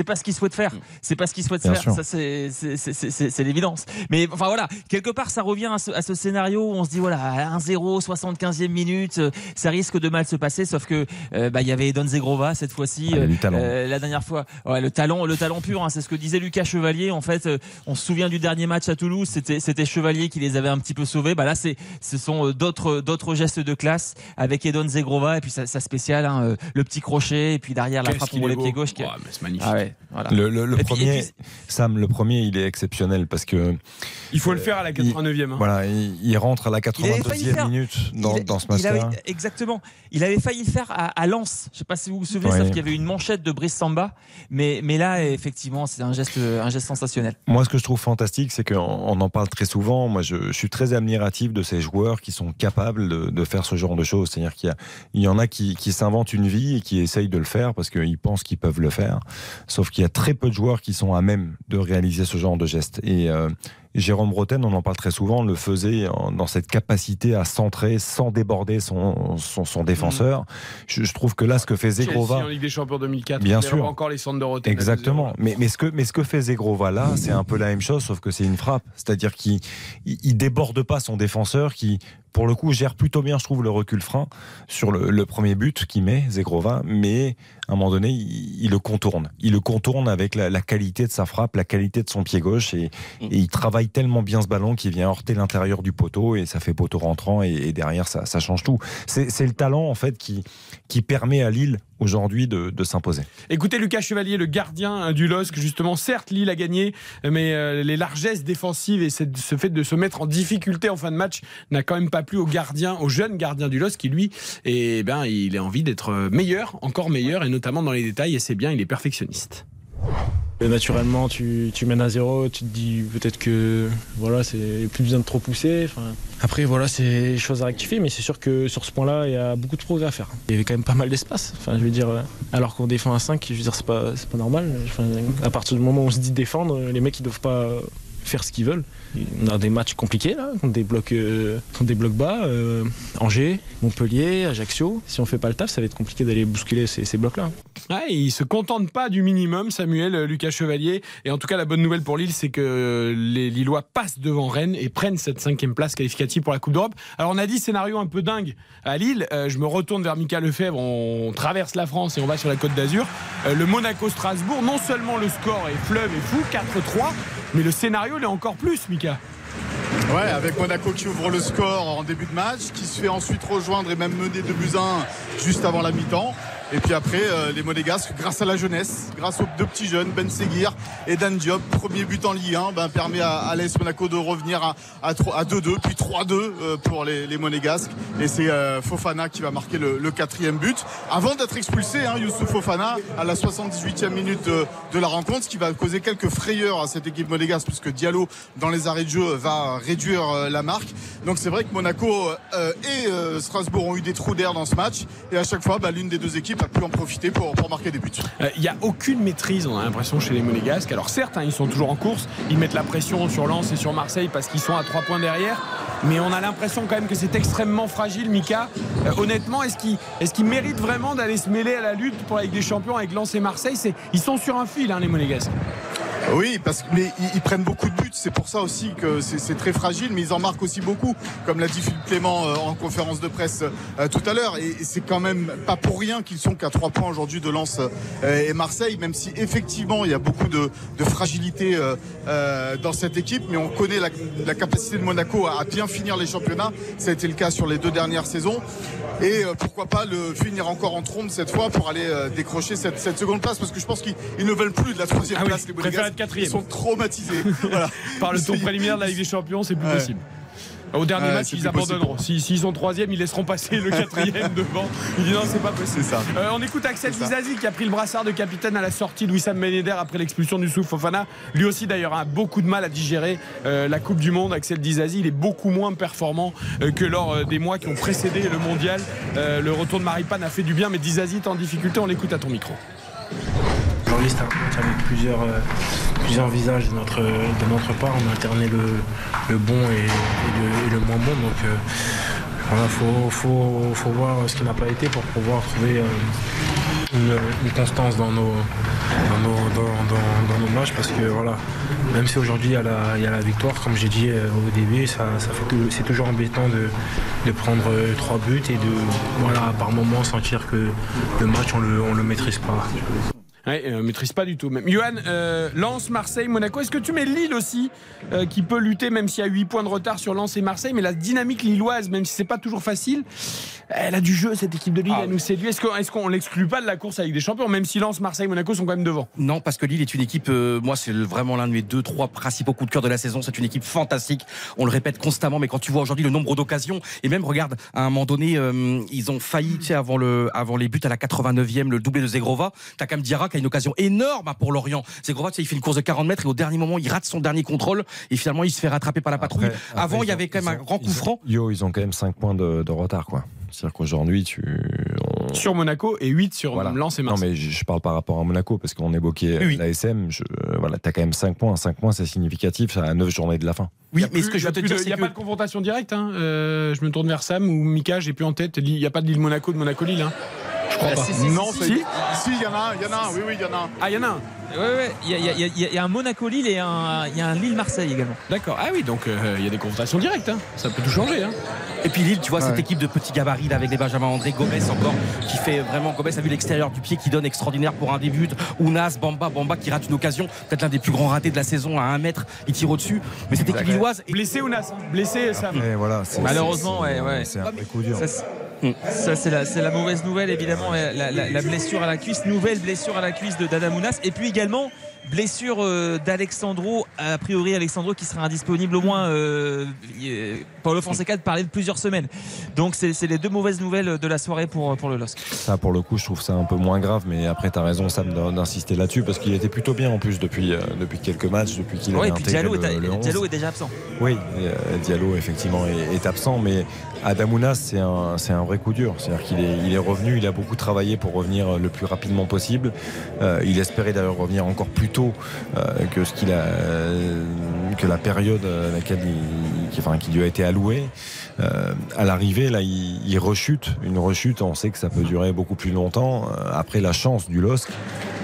pas- ce qu'il souhaite faire. C'est pas ce qu'il souhaite
Bien
faire.
sûr.
Ça, c'est c'est- c'est- c'est- c'est l'évidence. Mais enfin voilà, quelque part, ça revient à ce, à ce scénario où on se dit voilà, 1-0, 75e minute, euh, ça risque de mal se passer. Sauf que euh, bah, il y avait Don Zegrova cette fois-ci.
Ah, il y a du talent.
euh, la dernière fois, ouais, le talent, le talent pur. hein, c'est ce que disait Lucas Chevalier. En fait, euh, on se souvient du dernier match à Toulouse. C'était c'était Chevalier qui les avait un petit peu sauvés. Bah là, c'est ce sont euh, d'autres d'autres gestes de classe avec Edon Zegrova et puis sa, sa spéciale, hein, euh, le petit crochet et puis derrière la frappe pour
beau.
pieds gauche. qui-
Ouais, mais c'est magnifique.
Ah ouais, voilà.
Le, le- le
Et puis- et
premier,
puis-
Sam, le premier, il est exceptionnel parce que
Il faut le faire à la 89e. hein.
voilà, il, il rentre à la
Il avait failli
82e
faire-
minute dans,
il-
dans ce
il avait-
match-là.
exactement. Il avait failli le faire à, à Lens. Je sais pas si vous vous souvenez,
Ouais.
sauf qu'il y avait une manchette de Brice Samba. Mais, mais là, effectivement, c'est un geste, un geste sensationnel.
Moi, ce que je trouve fantastique, c'est qu'on on en parle très souvent. Moi, je, je suis très admiratif de ces joueurs qui sont capables de, de faire ce genre de choses. C'est-à-dire qu'il il y en a qui, qui s'inventent une vie et qui essayent de le faire parce qu'ils pensent qu'ils peuvent le faire. Sauf qu'il y a très peu de joueurs qui sont à même de réaliser ce genre de gestes. Et euh, Jérôme Bretagne, on en parle très souvent, le faisait dans cette capacité à centrer sans déborder son, son, son défenseur. Je, je trouve que là, ce que fait Zegrova.
En Ligue des Champions 2004.
Bien sûr.
encore les centres de Rotten.
Exactement. Mais, mais, ce que, mais ce que fait Zegrova là, c'est un peu la même chose, sauf que c'est une frappe. C'est-à-dire qu'il il, il déborde pas son défenseur qui, pour le coup, gère plutôt bien, je trouve, le recul frein sur le, le premier but qu'il met, Zegrova, mais à un moment donné, il, il le contourne. Il le contourne avec la, la qualité de sa frappe, la qualité de son pied gauche, et, et il travaille tellement bien ce ballon qu'il vient heurter l'intérieur du poteau, et ça fait poteau rentrant, et, et derrière, ça, ça change tout. C'est le talent, en fait, qui, qui permet à Lille aujourd'hui de, de s'imposer.
Écoutez Lucas Chevalier, le gardien hein, du LOSC, justement, certes Lille a gagné, mais euh, les largesses défensives et cette- ce fait de se mettre en difficulté en fin de match n'a quand même pas plu au gardien, au jeune gardien du LOSC qui lui, eh ben, il a envie d'être meilleur, encore meilleur, et notamment dans les détails, et c'est bien, il est perfectionniste.
Naturellement, tu, tu mènes à zéro, tu te dis peut-être que voilà, c'est plus besoin de trop pousser. Après, voilà, c'est des choses à rectifier, mais c'est sûr que sur ce point-là, il y a beaucoup de progrès à faire. Il y avait quand même pas mal d'espace. Enfin, je veux dire, alors qu'on défend à 5, je veux dire, c'est pas, pas normal. À partir du moment où on se dit défendre, les mecs, ils doivent pas faire ce qu'ils veulent. On a des matchs compliqués là, contre des blocs, euh, des blocs bas, euh, Angers, Montpellier, Ajaccio. Si on fait pas le taf, ça va être compliqué d'aller bousculer ces, blocs-là.
Ouais, il se contente pas du minimum, Samuel, euh, Lucas Chevalier. Et en tout cas, la bonne nouvelle pour Lille, c'est que les Lillois passent devant Rennes et prennent cette cinquième place qualificative pour la Coupe d'Europe. Alors, on a dit scénario un peu dingue à Lille. Je me retourne vers Mika Lefebvre. On traverse la France et on va sur la Côte d'Azur. Le Monaco-Strasbourg, non seulement le score est fleuve et fou, 4-3, mais le scénario, il est encore plus, Mika.
Ouais, avec Monaco qui ouvre le score en début de match, qui se fait ensuite rejoindre et même mener de buts à 1 juste avant la mi-temps. Et puis après, euh, les Monégasques, grâce à la jeunesse, grâce aux deux petits jeunes, Ben Seguir et Dan Diop, premier but en Ligue 1, ben, permet à, à Monaco de revenir à, à, trois- à 2-2, puis 3-2 euh, pour les, les Monégasques. Et c'est euh, Fofana qui va marquer le, le quatrième but. Avant d'être expulsé, hein, Youssouf Fofana, à la 78e minute de, de la rencontre, ce qui va causer quelques frayeurs à cette équipe monégasque, puisque Diallo, dans les arrêts de jeu, va réduire euh, la marque. Donc c'est vrai que Monaco euh, et euh, Strasbourg ont eu des trous d'air dans ce match. Et à chaque fois, bah, l'une des deux équipes a pu en profiter pour, pour marquer des buts.
Euh, Il n'y a aucune maîtrise, on a l'impression, chez les Monégasques. Alors certes, hein, ils sont toujours en course, ils mettent la pression sur Lens et sur Marseille parce qu'ils sont à trois points derrière. Mais on a l'impression quand même que c'est extrêmement fragile, Mika. Euh, honnêtement, est-ce qu'ils est méritent vraiment d'aller se mêler à la lutte pour la Ligue des Champions avec Lens et Marseille? Ils sont sur un fil, hein, les Monégasques.
Oui, parce que mais ils, ils prennent beaucoup de buts. C'est pour ça aussi que c'est très fragile, mais ils en marquent aussi beaucoup, comme l'a dit Philippe Clément euh, en conférence de presse euh, tout à l'heure. Et c'est quand même pas pour rien qu'ils sont qu'à trois points aujourd'hui de Lens euh, et Marseille, même si effectivement il y a beaucoup de, de fragilité euh, euh, dans cette équipe, mais on connaît la, la capacité de Monaco à, à bien finir les championnats. Ça a été le cas sur les deux dernières saisons. Et pourquoi pas le finir encore en trombe cette fois pour aller décrocher cette, cette seconde place, parce que je pense qu'ils ils ne veulent plus de la troisième
Ah oui,
place. les
quatrième.
Ils sont traumatisés. Voilà.
Par le tour préliminaire de la Ligue des Champions, c'est plus
Ouais.
possible. Au dernier match, ils abandonneront. Si- S'ils sont troisième, ils laisseront passer le quatrième devant. Il dit non, c'est pas possible.
Ça.
Euh, on écoute Axel. Dizazi qui a pris le brassard de capitaine à la sortie de Wissam Yedder après l'expulsion du Souf Fofana. Lui aussi d'ailleurs a beaucoup de mal à digérer euh, la Coupe du Monde. Axel Dizazi, il est beaucoup moins performant euh, que lors des mois qui ont précédé le mondial. Le retour de Maripane a fait du bien, mais Dizazi est en difficulté. On l'écoute à ton micro.
C'est un match avec plusieurs, euh, plusieurs visages de notre, de notre part. On a alterné le, le bon et, le, le moins bon. Donc, euh, voilà, faut, faut, faut voir ce qui n'a pas été pour pouvoir trouver, euh, une, constance dans nos, dans nos, dans, dans- nos matchs parce que voilà, même si aujourd'hui il y, a la- il y a la victoire, comme j'ai dit au début, ça, ça c'est toujours embêtant de, de prendre trois buts et de voilà, par moment sentir que le match on le, on le maîtrise pas.
Ouais, euh, maîtrise pas du tout. Même. Johan, euh, Lens, Marseille, Monaco. Est-ce que tu mets Lille aussi, euh, qui peut lutter, même s'il y a 8 points de retard sur Lens et Marseille, mais la dynamique lilloise, même si c'est pas toujours facile, elle a du jeu, cette équipe de Lille,
Ah.
elle nous séduit. Est-ce qu'on est l'exclut pas de la course avec des champions, même si Lens, Marseille, Monaco sont quand même devant?
Non, parce que Lille est une équipe, euh, moi c'est vraiment l'un de mes deux, trois principaux coups de cœur de la saison. C'est une équipe fantastique. On le répète constamment, mais quand tu vois aujourd'hui le nombre d'occasions, et même regarde, à un moment donné, ils ont failli, tu sais, avant, le, avant les buts à la 89e, le doublé de Zegrova. T'as quand même Diarra qui a une occasion énorme hein, pour Lorient. Tu sais, il fait une course de 40 mètres et au dernier moment, il rate son dernier contrôle et finalement, il se fait rattraper par la patrouille.
Après- après,
avant, il y avait quand même un grand coup franc.
Yo, ils ont quand même 5 points de, de retard, quoi. C'est-à-dire qu'aujourd'hui, tu. on-
Sur Monaco et 8 sur
Voilà.
Lens et
Non,
Marseille.
mais je, je parle par rapport à Monaco, parce qu'on évoquait
Oui, oui.
l'ASM. Je, voilà, t'as quand même 5 points. 5 points, c'est significatif, ça à 9 journées de la fin.
Oui,
Il y a
mais ce que je veux te dire,
de- Il
c'est
n'y a
que.
pas de confrontation directe. hein. Euh, je me tourne vers Sam ou Mika, j'ai plus en tête. Il n'y a pas de Lille-Monaco, de Monaco-Lille. Hein. Je crois
Ah,
pas.
si,
non,
si,
si.
Si, il y en a un, il y en a un, oui, oui, il y en a un.
Ah, il y en a un.
Ouais, ouais, il y a, il y a- il y a- il y a un Monaco-Lille et un, il y a un Lille-Marseille également.
D'accord. Ah oui, donc euh, il y a des confrontations directes. hein. Ça peut tout changer. Hein.
Et puis Lille, tu vois, cette équipe de petits gabarits là, avec les Benjamin André, Gomez encore, qui fait vraiment. Gomez a vu l'extérieur du pied qui donne extraordinaire pour un début. Ounas, Bamba, Bamba qui rate une occasion, peut-être l'un des plus grands ratés de la saison à 1 mètre, il tire au-dessus. Mais cette équipe lilloise.
Blessé Ounas, hein. blessé Sam.
Et voilà, c'est-
Malheureusement, ouais, ouais.
C'est un vrai coup dur.
Ça, Ça, c'est la, la mauvaise nouvelle, évidemment, la, la- blessure à la cuisse, nouvelle blessure à la cuisse de Dadamounas. Et puis également, blessure euh, d'Alexandro, a priori Alexandro qui sera indisponible au moins, euh, euh, Paulo Fonseca de parler de plusieurs semaines. Donc c'est les deux mauvaises nouvelles de la soirée pour, pour le LOSC.
Ça, pour le coup, je trouve ça un peu moins grave, mais après, t'as raison, Sam, d'in- d'insister là-dessus, parce qu'il était plutôt bien en plus depuis, euh, depuis quelques matchs, depuis qu'il a
Ouais, puis
intégré
Diallo,
le,
est,
le 11.
Diallo est déjà absent.
Oui, Diallo effectivement est, est absent, mais Adamounas c'est un, un vrai coup dur. C'est-à-dire qu'il est, il est revenu, il a beaucoup travaillé pour revenir le plus rapidement possible. Euh, il espérait d'ailleurs revenir encore plus tôt euh, que ce qu'il a, euh, que la période à laquelle il, qui, enfin, qui lui a été allouée. Euh, à l'arrivée, là, il, il rechute, une rechute. On sait que ça peut durer beaucoup plus longtemps. Euh, après, la chance du LOSC,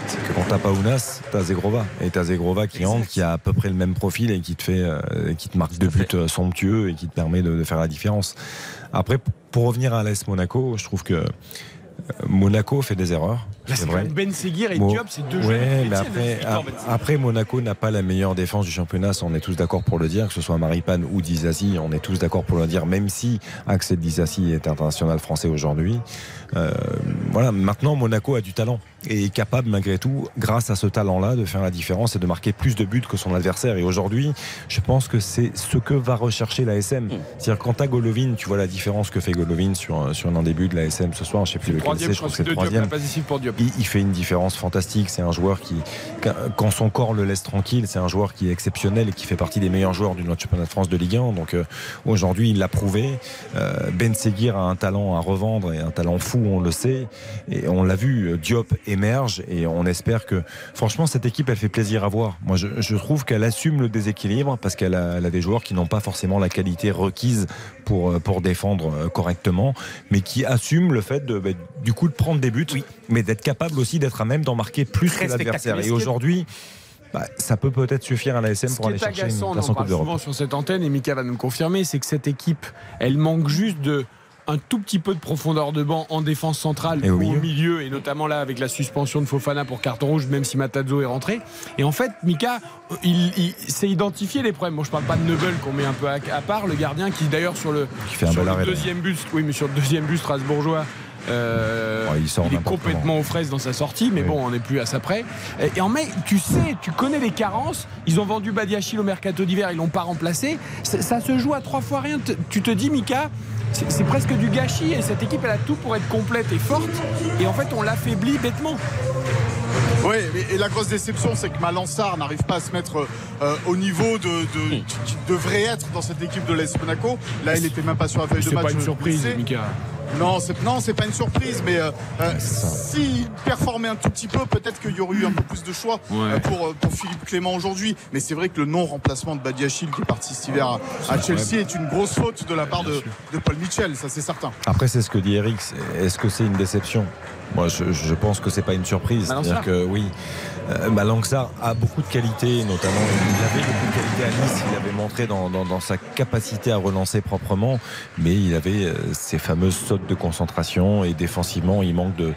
c'est que quand t'as pas Ounas, t'as Zegrova. Et t'as Zegrova qui entre, qui a à peu près le même profil et qui te fait, euh, qui te marque deux buts euh, somptueux et qui te permet de, de faire la différence. Après, pour revenir à l'AS Monaco, je trouve que euh, Monaco fait des erreurs.
Là, c'est même Ben Seguir et
Mo-
Diop, c'est deux
Ouais,
joueurs.
mais après,
Seguir.
après, Monaco n'a pas la meilleure défense du championnat, ça, on est tous d'accord pour le dire, que ce soit Maripane ou Dizassi, on est tous d'accord pour le dire, même si Axel Dizassi est international français aujourd'hui. Euh, voilà, maintenant Monaco a du talent et est capable malgré tout, grâce à ce talent-là, de faire la différence et de marquer plus de buts que son adversaire. Et aujourd'hui, je pense que c'est ce que va rechercher la SM. C'est-à-dire quand t'as Golovin, tu vois la différence que fait Golovin sur, sur un début de la SM ce soir, je sais plus lequel c'est,
je
crois que c'est le
de
troisième
pour
Il, fait une différence fantastique. C'est un joueur qui, quand son corps le laisse tranquille, c'est un joueur qui est exceptionnel et qui fait partie des meilleurs joueurs du championnat de France de Ligue 1. Donc euh, aujourd'hui, il l'a prouvé. Euh, ben Seguir a un talent à revendre et un talent fou, on le sait. Et on l'a vu, euh, Diop émerge et on espère que, franchement, cette équipe, elle fait plaisir à voir. Moi, je, trouve qu'elle assume le déséquilibre parce qu'elle a, elle a des joueurs qui n'ont pas forcément la qualité requise pour, euh, pour défendre euh, correctement, mais qui assument le fait de, bah, du coup, de prendre des buts, mais d'être capable aussi d'être à même d'en marquer plus
Très
que l'adversaire. Et aujourd'hui, bah, ça peut peut-être suffire à la SM
Ce
pour aller chercher une
agaçant, on
place
en
Coupe d'Europe.
souvent sur cette antenne, et Mika va nous le confirmer, c'est que cette équipe, elle manque juste de un tout petit peu de profondeur de banc en défense centrale
Et au milieu.
au milieu et notamment là avec la suspension de Fofana pour carton rouge même si Matazzo est rentré. Et en fait Mika il, il s'est identifié les problèmes. Bon je parle pas de Neubel qu'on met un peu à, à part. Le gardien qui d'ailleurs sur le,
Qui fait un
sur
bel
le
arrêt,
deuxième but oui mais sur le deuxième but strasbourgeois euh,
Ouais, il sort
est complètement aux fraises dans sa sortie, mais bon, on n'est plus à ça près. Et, et en mai, tu sais, tu connais les carences. Ils ont vendu Badiachil au mercato d'hiver, ils l'ont pas remplacé. Ça, ça se joue à trois fois rien. T- Tu te dis, Mika, c'est c'est presque du gâchis. Et cette équipe, elle a tout pour être complète et forte. Et en fait, on l'affaiblit bêtement.
Oui, et, la grosse déception, c'est que Malansar n'arrive pas à se mettre euh, au niveau de, de, qui devrait être dans cette équipe de l'AS Monaco. Là, il n'était même pas sur la feuille de
C'est
match.
pas une surprise. Mika.
Non, c'est non, c'est pas une surprise, mais euh, euh, s'il performait un tout petit peu, peut-être qu'il y aurait eu un peu plus de choix euh, pour, pour Philippe Clément aujourd'hui. Mais c'est vrai que le non-remplacement de Badiachil qui est parti cet hiver à, à Chelsea est une grosse faute de la part de, de Paul Mitchell, ça c'est certain.
Après, c'est ce que dit Eric. Est-ce que c'est une déception? Moi, je, je pense que c'est pas une surprise. C'est-à-dire que oui, euh, bah, Langsar a beaucoup de qualités, notamment il avait beaucoup de qualités à Nice. Il avait montré dans, dans- dans sa capacité à relancer proprement, mais il avait euh, ces fameuses sautes de concentration et défensivement, il manque de,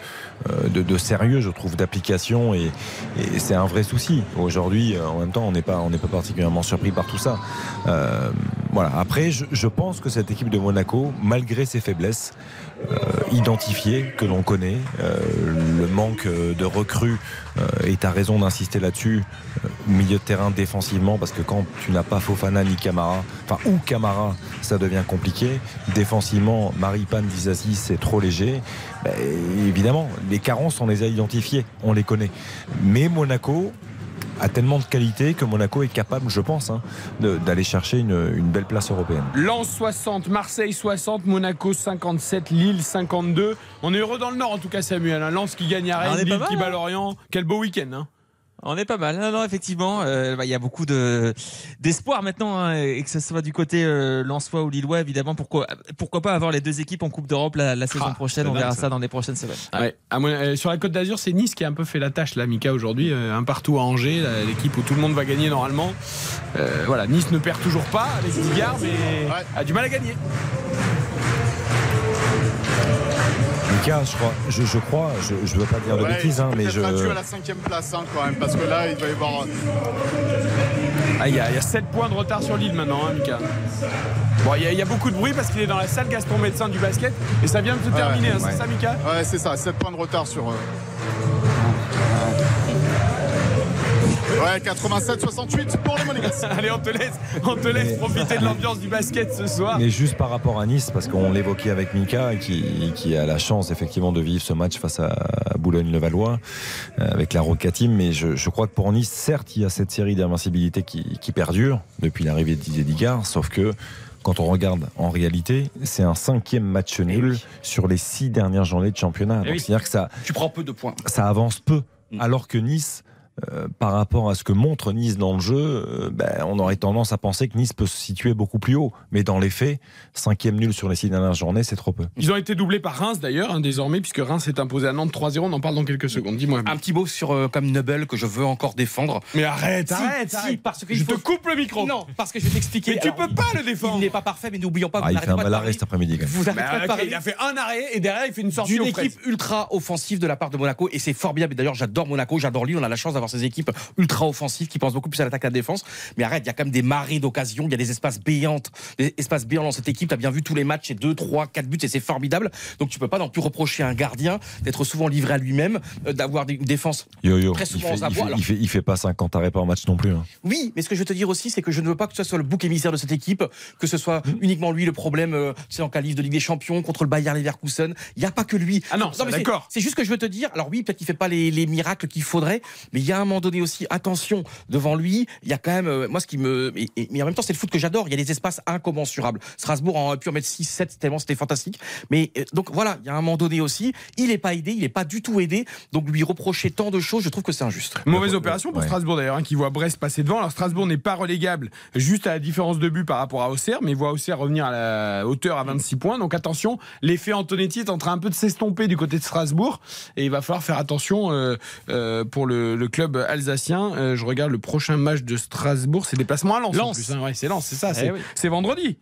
euh, de, de sérieux, je trouve, d'application et, et c'est un vrai souci. Aujourd'hui, euh, en même temps, on n'est pas, on n'est pas particulièrement surpris par tout ça. Euh, voilà. Après, je, je pense que cette équipe de Monaco, malgré ses faiblesses, euh, identifiées que l'on connaît, euh, le manque de recrues, euh, et tu as raison d'insister là-dessus, euh, milieu de terrain défensivement, parce que quand tu n'as pas Fofana ni Camara, enfin ou Camara, ça devient compliqué. Défensivement, Maripane, Dizassi, c'est trop léger. Ben, évidemment, les carences, on les a identifiées, on les connaît. Mais Monaco a tellement de qualité que Monaco est capable, je pense, hein, de- d'aller chercher une, une belle place européenne.
Lens 60, Marseille 60, Monaco 57, Lille 52. On est heureux dans le Nord en tout cas Samuel. hein. Lens qui gagne à
Ah,
Rennes,
pas
Lille
mal,
qui bat
hein.
Lorient. Quel beau week-end. Hein.
On est pas mal. Non, non, effectivement, euh, bah, il y a beaucoup de d'espoir maintenant, hein, et que ce soit du côté euh, lensois ou lillois, évidemment. Pourquoi pourquoi pas avoir les deux équipes en Coupe d'Europe la, la saison
Ah,
prochaine On verra
ça.
ça. dans les prochaines semaines.
Ouais. À mon- euh, sur la Côte d'Azur, c'est Nice qui a un peu fait la tâche là, Mika aujourd'hui, euh, un partout à Angers, l'équipe où tout le monde va gagner normalement. Euh, voilà, Nice ne perd toujours pas avec Digard, mais a du mal à gagner.
Mika, je crois, je, je crois, je, je veux pas dire de
Ouais,
bêtises, hein, mais je.
à la cinquième place hein, quand même, parce que là, il va y avoir.
Ah, Il y, a- il y a 7 points de retard sur Lille maintenant, hein, Mika. Bon, il y, a- il y a beaucoup de bruit parce qu'il est dans la salle Gaston Médecin du basket et ça vient de se terminer, hein, c'est ça, Mika
Ouais, c'est ça, 7 points de retard sur. euh, Ouais, 87-68 pour les Monégasques.
Allez, on te laisse, on te laisse profiter de l'ambiance du basket ce soir.
Mais juste par rapport à Nice, parce qu'on l'évoquait avec Mika, qui, qui a la chance effectivement de vivre ce match face à Boulogne-le-Valois, euh, avec la Roca Team. Mais je, je crois que pour Nice, certes, il y a cette série d'invincibilité qui, qui perdure depuis l'arrivée de Didier Digard, sauf que quand on regarde en réalité, c'est un cinquième match nul sur les six dernières journées de championnat.
Eh
Donc
oui.
c'est-à-dire que ça,
Tu prends peu de points.
ça avance peu. Alors que Nice, euh, par rapport à ce que montre Nice dans le jeu, euh, ben, on aurait tendance à penser que Nice peut se situer beaucoup plus haut. Mais dans les faits, cinquième nul sur les six dernières journées, c'est trop peu.
Ils ont été doublés par Reims d'ailleurs, hein, désormais, puisque Reims s'est imposé à Nantes 3-0. On en parle dans quelques secondes. Dis-moi.
Un petit mot sur euh, comme Nubel que je veux encore défendre.
Mais arrête,
Si,
arrête,
si,
arrête.
parce que
Je
il
te
faut-
coupe le micro.
Non, parce que je vais t'expliquer.
Mais tu
Alors,
peux pas le défendre.
Il n'est pas parfait, mais n'oublions pas.
Ah,
vous
il fait un mal arrêt cet après-midi.
Vous
Bah,
arrêtez pas de
ok,
parler
il a fait un arrêt et derrière il fait une sortie
d'une équipe ultra offensive de la part de Monaco et c'est formidable. D'ailleurs, j'adore Monaco, j'adore Lille. On a la chance d'avoir ces équipes ultra offensives qui pensent beaucoup plus à l'attaque qu'à la défense. Mais arrête, il y a quand même des marées d'occasions, il y a des espaces béantes, des espaces béants dans cette équipe. Tu as bien vu tous les matchs, c'est 2, 3, 4 buts et c'est formidable. Donc tu peux pas non plus reprocher à un gardien d'être souvent livré à lui-même, euh, d'avoir une défense
Yo, yo,
très
il
souvent
fait,
aux
il, fait,
Alors,
il fait- il fait pas 50 arrêts par match non plus. hein.
oui, mais ce que je veux te dire aussi, c'est que je ne veux pas que ce soit le bouc émissaire de cette équipe, que ce soit uniquement lui le problème, euh, tu sais, en qualif de Ligue des Champions contre le Bayern Leverkusen. Il n'y a pas que lui.
Ah non,
c'est-
d'accord.
C'est juste que je veux te dire. Alors oui, peut-être qu'il fait pas les, les miracles qu'il faudrait, mais il y a un moment donné aussi, attention, devant lui, il y a quand même, euh, moi, ce qui me, mais en même temps, c'est le foot que j'adore. Il y a des espaces incommensurables. Strasbourg en aurait pu en mettre 6, 7 tellement c'était fantastique. Mais euh, donc voilà, il y a un moment donné aussi, il n'est pas aidé, il n'est pas du tout aidé. Donc lui reprocher tant de choses, je trouve que c'est injuste.
Mauvaise opération pour
Ouais.
Strasbourg d'ailleurs, hein, qui voit Brest passer devant. Alors Strasbourg n'est pas relégable juste à la différence de but par rapport à Auxerre, mais voit Auxerre revenir à la hauteur à 26 points. Donc attention, l'effet Antonetti est en train un peu de s'estomper du côté de Strasbourg et il va falloir faire attention euh, euh, pour le, le club alsacien. Euh, je regarde le prochain match de Strasbourg, c'est déplacement à Lens. en
Lens.
hein. Ouais, c'est Lens, c'est ça.
Eh
c'est
oui.
c'est vendredi.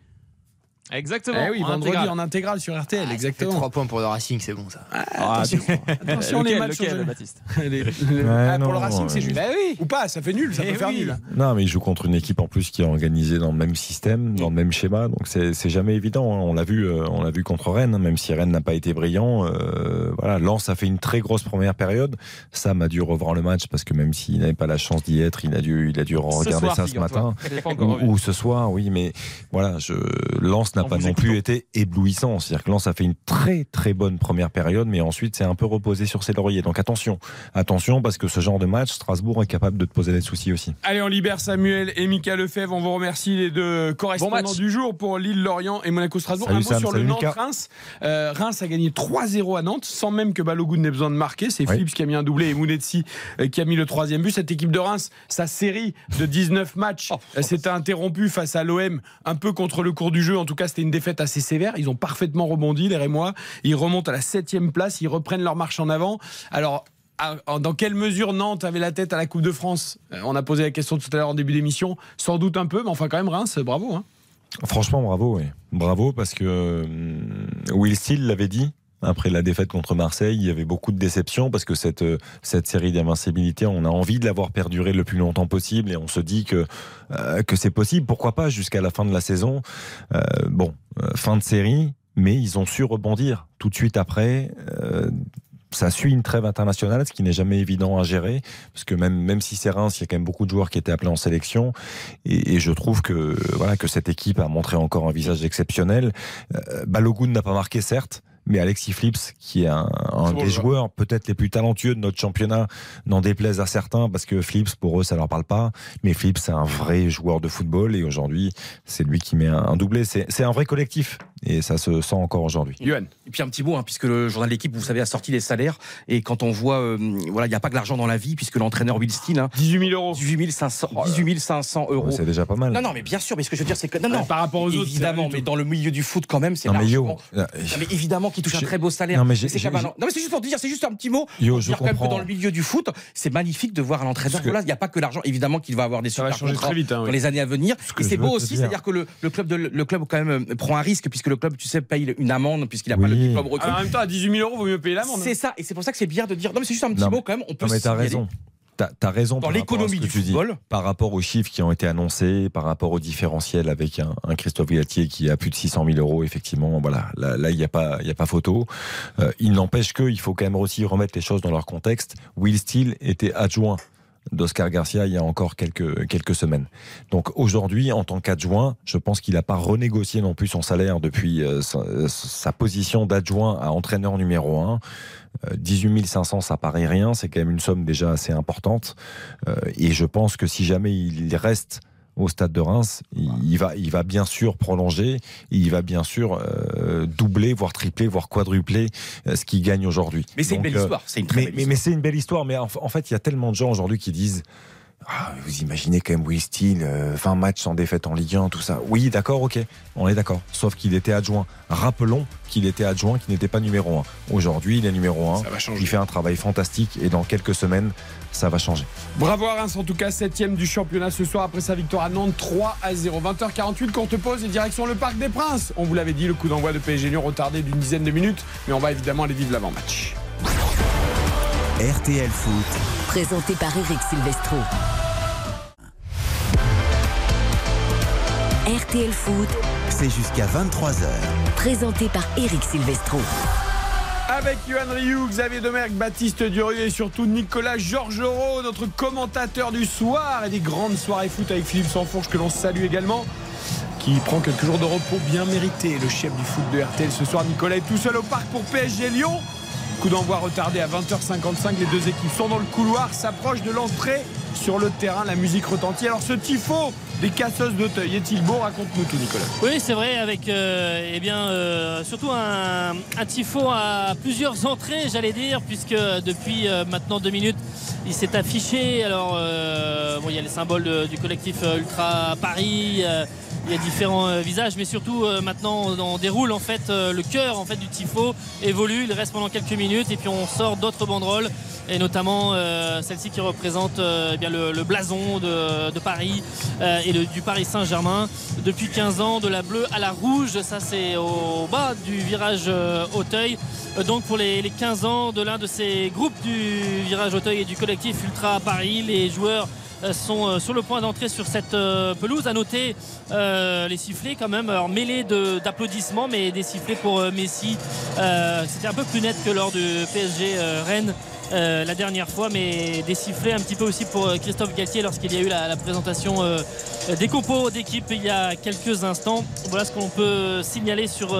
Exactement.
Eh oui,
en
vendredi en intégrale sur RTL, exactement.
3 points pour le Racing, c'est bon ça.
Ah,
attention, attention, les
lequel,
matchs sont
lequel, Baptiste
Les- les-
Ouais,
ah, pour le Racing, c'est juste.
Bah oui.
Ou pas, ça fait nul, ça
Eh
peut faire
oui.
nul.
Non, mais il joue contre une équipe en plus qui est organisée dans le même système, dans le même schéma, donc c'est jamais évident. hein. On l'a vu, euh, on l'a vu contre Rennes, hein, même si Rennes n'a pas été brillant. euh, voilà, Lens a fait une très grosse première période. Sam a dû revoir le match parce que même s'il n'avait pas la chance d'y être, il a dû, il a dû regarder
soir,
ça ce matin. Ou, ou ce soir, oui, mais voilà, je Lens Lens n'a pas non plus été éblouissant. C'est-à-dire que Lens a fait une très très bonne première période, mais ensuite c'est un peu reposé sur ses lauriers. Donc attention, attention parce que ce genre de match, Strasbourg est capable de te poser des soucis aussi.
Allez, on libère Samuel et Mika Lefebvre. On vous remercie les deux correspondants du jour pour Lille-Lorient et Monaco-Strasbourg. Un mot
Sam,
sur le. Nantes-Reims. Euh, Reims a gagné 3-0 à Nantes sans même que Balogun n'ait besoin de marquer. C'est
Oui.
Philips qui a mis un doublé et Mounetsi euh, qui a mis le troisième but. Cette équipe de Reims, sa série de 19 matchs euh, s'était interrompue face à l'OM un peu contre le cours du jeu. En tout cas, c'était une défaite assez sévère. Ils ont parfaitement rebondi, les Rémois. Ils remontent à la septième place. Ils reprennent leur marche en avant. Alors, dans quelle mesure Nantes avait la tête à la Coupe de France? Euh, On a posé la question tout à l'heure en début d'émission. Sans doute un peu, mais enfin quand même Reims, bravo. hein.
Franchement, bravo, oui. Bravo parce que hum, Will Steele l'avait dit. Après la défaite contre Marseille, il y avait beaucoup de déception parce que cette, euh, cette série d'invincibilité, on a envie de l'avoir perdurée le plus longtemps possible et on se dit que, euh, que c'est possible. Pourquoi pas jusqu'à la fin de la saison? Euh, Bon, fin de série, mais ils ont su rebondir tout de suite après. Ça suit une trêve internationale, ce qui n'est jamais évident à gérer, parce que même, même si c'est Reims, il y a quand même beaucoup de joueurs qui étaient appelés en sélection, et, et je trouve que, voilà, que cette équipe a montré encore un visage exceptionnel. Balogun n'a pas marqué, certes, mais Alexis Flips, qui est un, des joueurs peut-être les plus talentueux de notre championnat, n'en déplaise à certains, parce que Flips, pour eux, ça leur parle pas, mais Flips, c'est un vrai joueur de football, et aujourd'hui, c'est lui qui met un, un doublé. C'est un vrai collectif, et ça se sent encore aujourd'hui.
Et puis un petit mot, hein, puisque le journal de l'équipe, vous savez, a sorti les salaires. Et quand on voit, euh, voilà, il n'y a pas que l'argent dans la vie, puisque l'entraîneur Will Steele, hein,
18 000 euros.
18 500, 18 500 euros.
C'est déjà pas mal.
Non, non, mais bien sûr, mais ce que je veux dire, c'est que. Non, non.
Par rapport aux autres,
Évidemment, mais dans le milieu du foot, quand même, c'est
Non, mais yo,
Non, mais évidemment qu'il touche un très beau salaire.
Non, mais
c'est juste pour te dire, c'est juste un petit mot.
Yo, je
dire quand même que
comprends.
dans le milieu du foot, c'est magnifique de voir un entraîneur.
Que-
Voilà, il n'y a pas que l'argent. Évidemment qu'il va avoir des super contrats
très vite, hein, oui.
dans les années à venir. Et c'est beau aussi,
dire-
c'est-à-dire que le, le club de, le club quand même euh, prend un risque puisque le club, tu sais, paye une amende puisqu'il n'a pas le diplôme recul.
Alors, en même temps, à 18 000 euros, vaut mieux payer l'amende. hein.
C'est ça, et c'est pour ça que c'est bien de dire. Non, mais c'est juste un petit
Non,
mot quand même. On peut
Non mais t'as raison. T'as as raison
Dans
par rapport à
l'économie du
tu dis.
football.
par rapport aux chiffres qui ont été annoncés, par rapport au différentiel avec un, un Christophe Galtier qui a plus de 600 000 euros, effectivement, voilà, là il n'y a pas y a pas photo. Euh, il n'empêche que il faut quand même aussi remettre les choses dans leur contexte. Will Steele était adjoint d'Oscar Garcia il y a encore quelques quelques semaines. Donc aujourd'hui, en tant qu'adjoint, je pense qu'il n'a pas renégocié non plus son salaire depuis euh, sa, sa position d'adjoint à entraîneur numéro 1. 18 500, ça paraît rien, c'est quand même une somme déjà assez importante. Euh, et je pense que si jamais il reste au stade de Reims, il, va, il va bien sûr prolonger, il va bien sûr euh, doubler, voire tripler, voire quadrupler euh, ce qu'il gagne aujourd'hui.
Mais c'est une belle
euh,
histoire. C'est une très
mais,
belle
mais,
histoire.
mais c'est une belle histoire. Mais en, en fait, il y a tellement de gens aujourd'hui qui disent ah, Vous imaginez quand même Will Steele, euh, 20 matchs sans défaite en Ligue 1, tout ça. Oui, d'accord, ok, on est d'accord. Sauf qu'il était adjoint. Rappelons qu'il était adjoint, qu'il n'était pas numéro 1. Aujourd'hui, il est numéro 1.
Ça va changer.
Il fait un travail fantastique et dans quelques semaines, ça va changer.
Bravo à Reims, en tout cas, 7 du championnat ce soir après sa victoire à Nantes 3 à 0. 20h48, courte pause et direction le Parc des Princes. On vous l'avait dit, le coup d'envoi de PSG Lyon retardé d'une dizaine de minutes, mais on va évidemment aller vivre l'avant-match.
RTL Foot,
Présenté par Eric Silvestro. RTL Foot,
c'est jusqu'à 23h.
présenté par Eric Silvestro.
Avec Yohan Rioux, Xavier Domergue, Baptiste Durieux et surtout Nicolas Georgerot, notre commentateur du soir et des grandes soirées foot avec Philippe Sanfourche que l'on salue également, qui prend quelques jours de repos bien mérités. Le chef du foot de RTL ce soir, Nicolas est tout seul au parc pour PSG Lyon. Coup d'envoi retardé à 20h55. Les deux équipes sont dans le couloir, s'approchent de l'entrée sur le terrain. La musique retentit. Alors ce tifo des casseuses d'Auteuil est-il beau Raconte-nous tout, Nicolas.
Oui, c'est vrai, avec euh, eh bien, euh, surtout un, un tifo à plusieurs entrées, j'allais dire, puisque depuis euh, maintenant deux minutes, il s'est affiché. Alors, bon, il y a les symboles du collectif Ultra Paris. Il y a différents euh, visages, mais surtout euh, maintenant on déroule en fait euh, le cœur en fait du tifo évolue, il reste pendant quelques minutes et puis on sort d'autres banderoles et notamment celle-ci qui représente eh le, blason de, Paris et du Paris Saint-Germain. Depuis 15 ans de la bleue à la rouge ça c'est au bas du virage Auteuil. Donc pour les, les 15 ans de l'un de ces groupes du virage Auteuil et du collectif Ultra Paris les joueurs sont euh, sur le point d'entrer sur cette euh, pelouse. À noter euh, les sifflets quand même, mêlés d'applaudissements, mais des sifflets pour euh, Messi. Euh, C'était un peu plus net que lors du PSG euh, Rennes euh, la dernière fois, mais des sifflets un petit peu aussi pour euh, Christophe Galtier lorsqu'il y a eu la, présentation euh, des compos d'équipe il y a quelques instants. Voilà ce qu'on peut signaler sur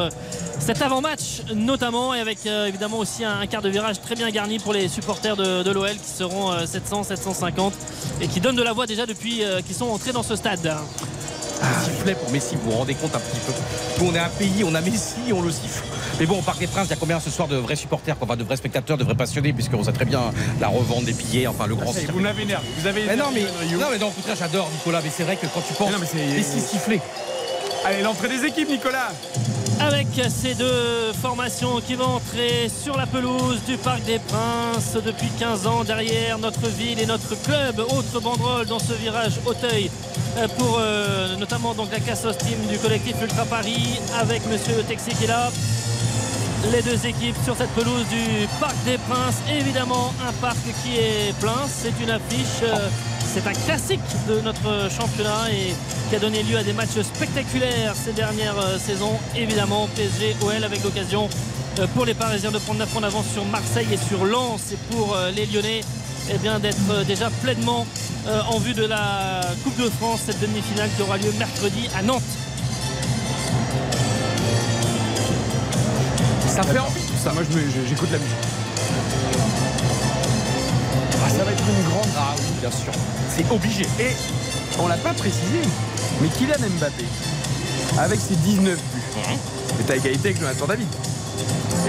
cet avant-match notamment et avec évidemment aussi un, quart de virage très bien garni pour les supporters de, l'OL qui seront euh, 700, 750 et qui donnent de la voix déjà depuis qu'ils sont entrés dans ce stade.
Un sifflet pour Messi, vous vous rendez compte un petit peu Nous, on est un pays, on a Messi, on le siffle. Mais bon, au Parc des Princes, il y a combien ce soir de vrais supporters, quoi, enfin, de vrais spectateurs, de vrais passionnés, puisqu'on sait très bien la revente des billets, enfin le grand cirque.
Vous m'avez énervé. Vous avez
Mais non, mais,
énervé, Ryu.
non, mais non, au contraire, j'adore Nicolas, mais c'est vrai que quand tu penses
Mais non, mais c'est-
Messi sifflé.
Allez, l'entrée des équipes, Nicolas.
avec ces deux formations qui vont entrer sur la pelouse du Parc des Princes depuis 15 ans derrière notre ville et notre club. Autre banderole dans ce virage Auteuil euh, pour euh, notamment donc la Cassos Team du collectif Ultra Paris avec Monsieur Texier qui est là. Les deux équipes sur cette pelouse du Parc des Princes. Évidemment, un parc qui est plein. C'est une affiche. euh, c'est un classique de notre championnat et qui a donné lieu à des matchs spectaculaires ces dernières euh, saisons. Évidemment, PSG, OL avec l'occasion euh, pour les Parisiens de prendre 9 points d'avance sur Marseille et sur Lens et pour les Lyonnais eh bien, d'être déjà pleinement en vue de la Coupe de France, cette demi-finale qui aura lieu mercredi à Nantes.
Ça fait envie tout ça. Moi, j'écoute la musique. Ah, ça va être une grande.
Ah oui, bien sûr. C'est obligé.
Et on l'a pas précisé, mais Kylian Mbappé, avec ses 19 buts, est à égalité avec Jonathan David.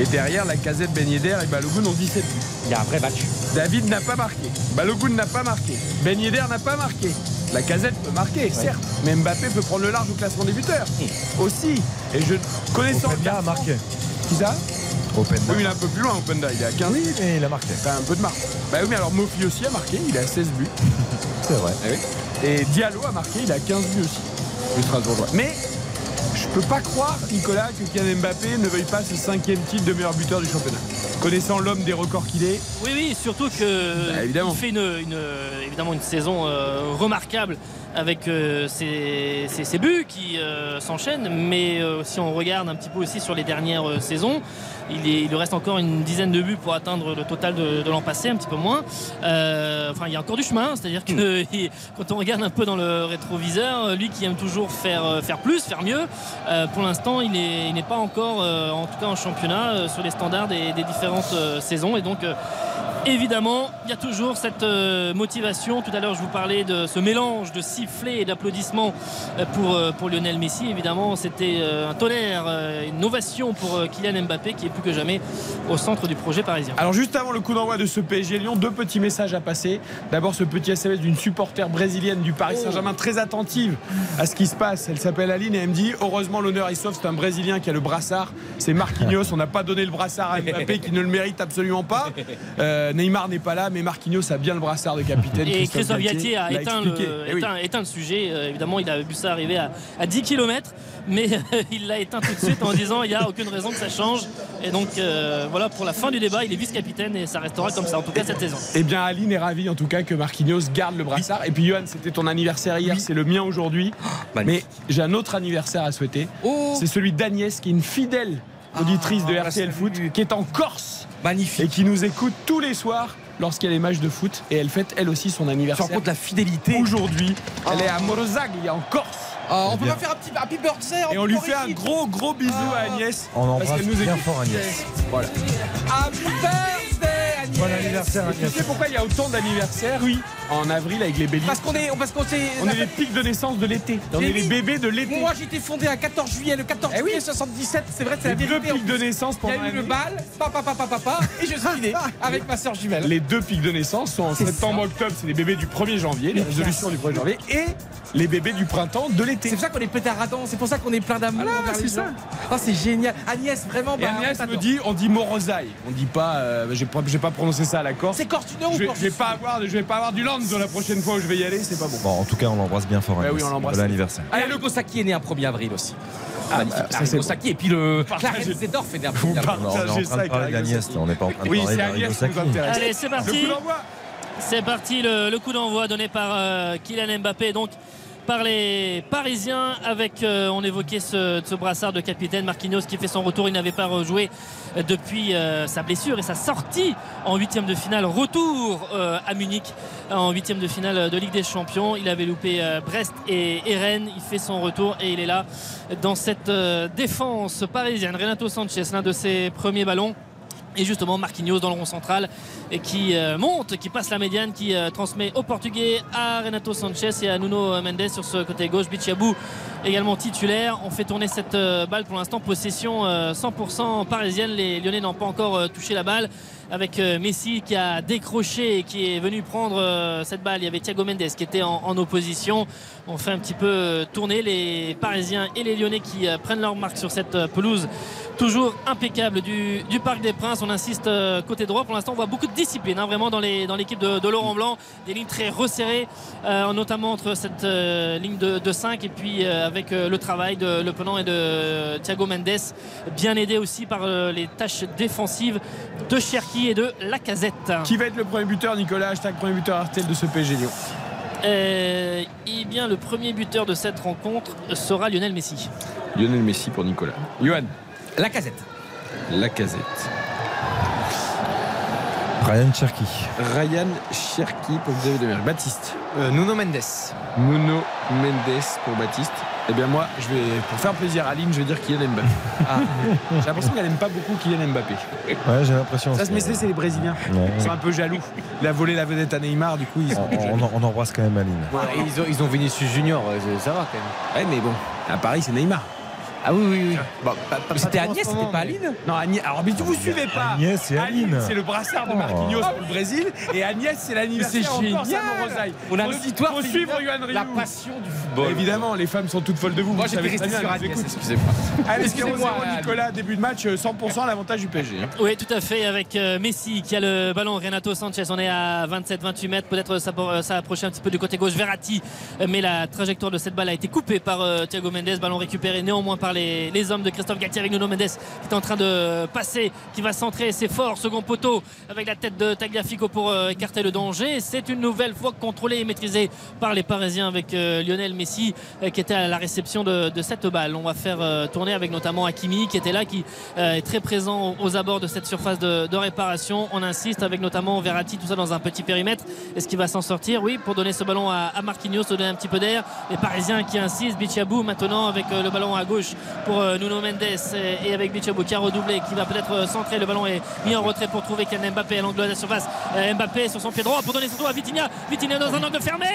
Et derrière, la casette Ben Yedder et Balogun ont 17 buts.
Il y a un vrai match.
David n'a pas marqué. Balogun n'a pas marqué. Ben Yedder n'a pas marqué. La casette peut marquer, certes, mais Mbappé peut prendre le large au classement des buteurs. Aussi. Et je connaissant
Openda a marqué.
Qui ça
Openda.
Oui, il est un peu plus loin, Openda. Il est à 15.
Oui, mais il a marqué.
T'as un peu de marque. Bah oui, mais alors Mofi aussi a marqué, il a 16 buts.
C'est vrai.
Et Diallo a marqué, il a 15 buts aussi. Le Strasbourgeois. Mais je peux pas croire, Nicolas, que Kylian Mbappé ne veuille pas ce cinquième titre de meilleur buteur du championnat. Connaissant l'homme des records qu'il est,
Oui, oui, surtout que
Bah, évidemment.
il fait une, une- évidemment une saison euh, remarquable avec euh, ses, ses- ses buts qui euh, s'enchaînent. Mais euh, si on regarde un petit peu aussi sur les dernières euh, saisons, il, est- il reste encore une dizaine de buts pour atteindre le total de, de l'an passé, un petit peu moins. Euh, enfin, il y a encore du chemin, c'est-à-dire que il- quand on regarde un peu dans le rétroviseur, lui qui aime toujours faire, euh, faire plus, faire mieux, euh, pour l'instant, il n'est il n'est pas encore, euh, en tout cas en championnat, euh, sur les standards des, des différentes euh, saisons. Et donc, euh, évidemment, il y a toujours cette euh, motivation. Tout à l'heure, je vous parlais de ce mélange de sifflets et d'applaudissements euh, pour, euh, pour Lionel Messi. Évidemment, c'était un tonnerre, une ovation pour Kylian Mbappé qui est plus que jamais au centre du projet parisien.
Alors juste avant le coup d'envoi de ce PSG Lyon, deux petits messages à passer. D'abord ce petit SMS d'une supporter brésilienne du Paris Saint-Germain très attentive à ce qui se passe. Elle s'appelle Aline et elle me dit heureusement l'honneur est sauf, c'est un Brésilien qui a le brassard. C'est Marquinhos, on n'a pas donné le brassard à Mbappé qui ne le mérite absolument pas. Euh, Neymar n'est pas là, mais Marquinhos a bien le brassard de capitaine.
Et Christophe Galtier a éteint le.
Eh oui.
éteint- le sujet. Euh, évidemment, il a vu ça arriver à, à 10 km, mais euh, il l'a éteint tout de suite en disant il n'y a aucune raison que ça change. Et donc, euh, voilà, pour la fin du débat, il est vice-capitaine et ça restera comme ça, en tout cas cette saison.
Eh bien, Aline est ravie en tout cas que Marquinhos garde le brassard. Et puis, Johan, c'était ton anniversaire hier, c'est le mien aujourd'hui. Mais j'ai un autre anniversaire à souhaiter. C'est celui d'Agnès, qui est une fidèle auditrice de RTL Foot, qui est en Corse.
Magnifique.
Et qui nous écoute tous les soirs a les matchs de foot. Et elle fête elle aussi son anniversaire.
Rends compte la fidélité
Aujourd'hui, elle est à Morosaglia, en Corse.
Ah, on peut
Bien.
pas faire un petit happy birthday
Et on lui fait un gros gros bisou à Agnès.
On
parce
embrasse
qu'elle nous
bien
écoute.
fort Agnès.
Voilà.
Happy birthday Agnès
Bon anniversaire
Et tu
Agnès.
sais pourquoi il y a autant d'anniversaires Oui. En avril avec les béliers.
Parce qu'on est, parce qu'on s'est.
On est les pics de naissance de l'été. On est les bébés de l'été.
Moi été fondé à 14 juillet, le 14
Eh oui.
juillet 77, c'est vrai, c'est la
deux
vérité. en
pics de naissance
Il y a eu le bal, papa, papa, papa, et je suis né avec ma soeur jumelle.
Les deux pics de naissance sont en
C'est
septembre-octobre, c'est les bébés du 1er janvier, les résolutions du 1er janvier, et les bébés du printemps de l'été.
C'est pour ça qu'on est pétaradants, c'est pour ça qu'on est plein d'amour envers
c'est ça.
Oh, c'est génial. Agnès, vraiment, bah,
Agnès
on
me dit, on dit Morozai. On dit pas, euh, j'ai pas, j'ai pas prononcé ça à la Corse.
C'est Cortuno
Je
ou
vais,
Corse
je vais pas avoir, je vais pas avoir du land la prochaine fois où je vais y aller, c'est pas bon.
Bon, en tout cas, on l'embrasse bien fort
Ouais,
Agnès.
oui, on l'embrasse.
Bon anniversaire.
Allez, le Kosaki est né un 1er avril aussi.
Ah,
Magnifique.
bah, ça,
Larry
c'est
Kosaki, et puis le. Clarence Zedorf est né un
Vous
1er avril.
On est en train
ça
de parler
avec
d'Agnès, on n'est pas en train de
Oui,
parler
c'est
d'Arrigo
Agnès qui nous
Sacchi.
intéresse.
Allez, c'est parti. C'est parti, le, coup d'envoi donné par euh, Kylian Mbappé. Donc, par les Parisiens avec, euh, on évoquait ce, ce, brassard de capitaine Marquinhos qui fait son retour, il n'avait pas rejoué depuis euh, sa blessure et sa sortie en huitième de finale, retour euh, à Munich en huitième de finale de Ligue des Champions. Il avait loupé Brest et, et, il fait son retour et il est là dans cette défense parisienne. Renato Sanchez, l'un de ses premiers ballons et justement Marquinhos dans le rond central et qui euh, monte, qui passe la médiane, qui euh, transmet au Portugais à Renato Sanchez et à Nuno Mendes sur ce côté gauche. Bichabou également titulaire. On fait tourner cette euh, balle pour l'instant. Possession 100% parisienne. Les Lyonnais n'ont pas encore touché la balle avec Messi qui a décroché et qui est venu prendre cette balle. Il y avait Thiago Mendes qui était en, opposition. On fait un petit peu tourner les Parisiens et les Lyonnais qui prennent leur marque sur cette pelouse toujours impeccable du, Parc des Princes. On insiste euh, côté droit. Pour l'instant, on voit beaucoup de discipline hein, vraiment dans l'équipe de, Laurent Blanc. Des lignes très resserrées, euh, notamment entre cette euh, ligne de, 5 et puis avec le travail de Le Penant et de Thiago Mendes. Bien aidé aussi par les tâches défensives de Cherki et de Lacazette.
Qui va être le premier buteur, Nicolas? Hashtag premier buteur Artel de ce PSG Lyon
eh bien, le premier buteur de cette rencontre sera Lionel Messi.
Lionel Messi pour Nicolas. Johan
la casette.
La casette.
Ryan Cherky.
Ryan Cherky pour Xavier Demerck. Baptiste.
Euh, Nuno Mendes.
Nuno Mendes pour Baptiste. Eh bien moi, je vais, pour faire plaisir à Aline, je vais dire Kylian Mbappé. Ah. J'ai l'impression qu'elle n'aime pas beaucoup Kylian Mbappé.
Ouais, j'ai l'impression.
Ça se met, c'est les Brésiliens. Ils sont un peu jaloux. Il a volé la vedette à Neymar, du coup ils sont
on, on, embrasse quand même Aline.
ils, ont, ils ont Vinicius Junior, euh, ça va quand
même. Ouais, mais bon, à Paris c'est Neymar.
Ah oui, oui, oui.
Bon, c'était Agnès, c'était pas Aline Non, Agnès. Alors, mais vous suivez pas.
Agnès, c'est Aline.
c'est le brassard de Marquinhos pour le Brésil. Et Agnès, c'est l'anniversaire.
C'est génial.
On a une histoire. Faut suivre Yohan
La passion du football.
Évidemment, les femmes sont toutes folles de vous.
Moi, j'étais resté sur Agnès, excusez-moi.
Allez, excusez-moi, Nicolas, début de match, 100% à l'avantage du PSG. Hein.
Oui, tout à fait. Avec euh, Messi qui a le ballon, Renato Sanchez, on est à 27-28 mètres. Peut-être ça, euh, ça approcher un petit peu du côté gauche. Verratti, euh, mais la trajectoire de cette balle a été coupée par Thiago Mendes. Ballon récupéré néanmoins par les, hommes de Christophe Galtier avec Nuno Mendes qui est en train de passer, qui va centrer, c'est fort, second poteau avec la tête de Tagliafico pour euh, écarter le danger. C'est une nouvelle fois contrôlé et maîtrisé par les Parisiens avec euh, Lionel Messi euh, qui était à la réception de, cette balle. On va faire tourner avec notamment Hakimi qui était là, qui est très présent aux abords de cette surface de, réparation. On insiste avec notamment Verratti, tout ça dans un petit périmètre. Est-ce qu'il va s'en sortir? Oui, pour donner ce ballon à, à Marquinhos, donner un petit peu d'air. Les Parisiens qui insistent, Bichabou maintenant avec le ballon à gauche pour Nuno Mendes et avec Bichabou qui a redoublé, qui va peut-être centrer. Le ballon est mis en retrait pour trouver Kylian Mbappé à l'angle de la surface. Euh, Mbappé sur son pied droit pour donner son tour à Vitinha. Vitinha dans un angle fermé.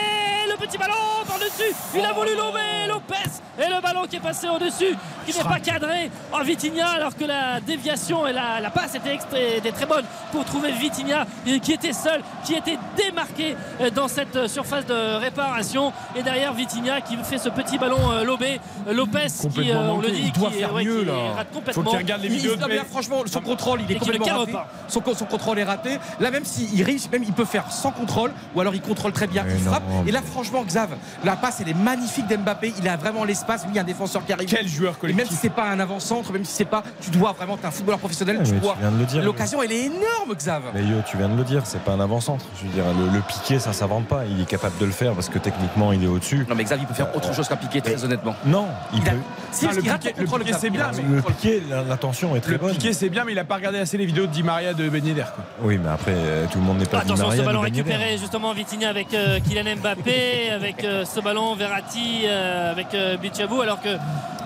Le petit ballon par-dessus. Il a voulu lever Lopez. Et le ballon qui est passé au-dessus, qui n'est pas cadré en Vitinha, alors que la déviation et la, passe était, était, très bonne pour trouver Vitinha, qui était seul, qui était démarqué euh, dans cette surface de réparation. Et derrière Vitinha qui fait ce petit ballon euh, lobé. Lopez qui, on le dit,
qui, faire mieux, là.
complètement.
Faut qu'il regarde les vidéos.
de franchement, son contrôle, il est complètement raté. Son, son, contrôle est raté. Là, même s'il réussit, même il peut faire sans contrôle, ou alors il contrôle très bien, il frappe. Et là, franchement, Xav, la passe, elle est magnifique d'Mbappé. Il a vraiment l'espace. il y a un défenseur qui arrive.
Quel joueur collectif.
Et même si c'est pas un avant-centre, même si c'est pas, tu dois vraiment, t'es un footballeur professionnel, tu dois. L'occasion, elle est énorme, Xav.
Mais yo, tu viens de le dire, c'est pas un avant-centre. Je veux dire, le, le piqué, ça s'invente pas. Il est capable de le faire parce que techniquement, il est au-dessus.
Non, mais Xav, il peut faire autre chose qu'un piqué, très honnêtement.
Non, il, peut.
Si, le, piqué,
le piqué, c'est bien.
Le piqué, l'attention est très bonne.
Le piqué, c'est bien, mais il a pas regardé assez les vidéos de Di Maria de Ben Yedder.
Oui, mais après, euh, tout le monde n'est pas
Attention,
Di
ce ballon récupéré justement Vitinha avec euh, Kylian Mbappé, avec euh, ce ballon Verratti, avec Bichabou, alors que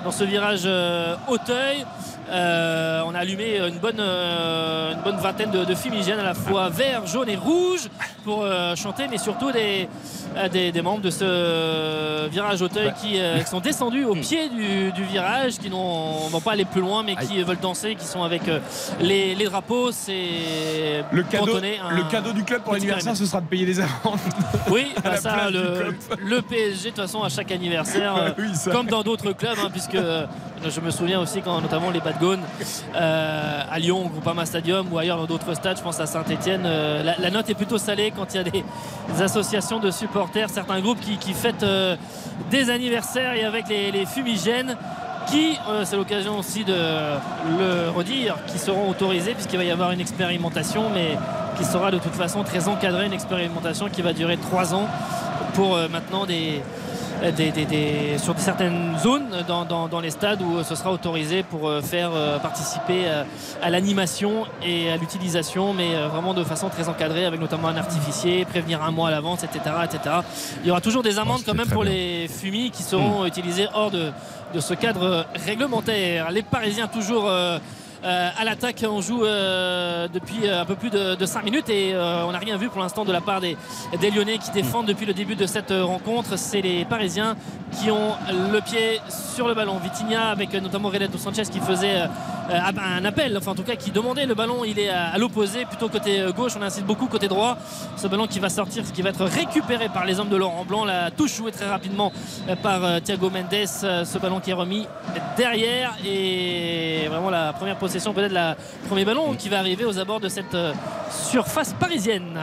dans ce virage Hauteuil, euh, on a allumé une bonne, euh, une bonne vingtaine de, fumigènes à la fois vert, jaune et rouge pour euh, chanter, mais surtout des, des, membres de ce virage Auteuil qui, sont descendus au pied du, virage, qui n'ont vont pas aller plus loin, mais qui veulent danser, qui sont avec les, drapeaux. C'est
le cadeau, le cadeau du club pour l'anniversaire, ce sera de payer les amendes.
Oui, bah ça, le, PSG, de toute façon, à chaque anniversaire, comme dans d'autres clubs, hein, puisque je me souviens aussi quand notamment les Euh, à Lyon, au Groupama Stadium ou ailleurs dans d'autres stades, je pense à Saint-Etienne. Euh, la, note est plutôt salée quand il y a des, associations de supporters, certains groupes qui, fêtent euh, des anniversaires et avec les, fumigènes qui, c'est l'occasion aussi de le redire, qui seront autorisés puisqu'il va y avoir une expérimentation, mais qui sera de toute façon très encadrée, une expérimentation qui va durer trois ans pour maintenant des, des, des- des- sur certaines zones dans, dans- dans les stades où ce sera autorisé pour euh, faire euh, participer euh, à l'animation et à l'utilisation, mais euh, vraiment de façon très encadrée, avec notamment un artificier, prévenir un mois à l'avance, etc., etc. Il y aura toujours des amendes
c'était
quand même pour
bien.
les fumis qui seront utilisés hors de, de ce cadre réglementaire. Les Parisiens toujours. euh, euh, à l'attaque, on joue euh, depuis euh, un peu plus de, 5 minutes et euh, on n'a rien vu pour l'instant de la part des, Lyonnais qui défendent depuis le début de cette rencontre. C'est les Parisiens qui ont le pied sur le ballon. Vitinha avec notamment Renato Sanchez qui faisait un appel, enfin en tout cas qui demandait le ballon. Il est à, l'opposé, plutôt côté gauche. On insiste beaucoup côté droit. Ce ballon qui va sortir, qui va être récupéré par les hommes de Laurent Blanc. La touche jouée très rapidement par Thiago Mendes. Ce ballon qui est remis derrière et vraiment la première possession peut-être la premier ballon qui va arriver aux abords de cette euh, surface parisienne.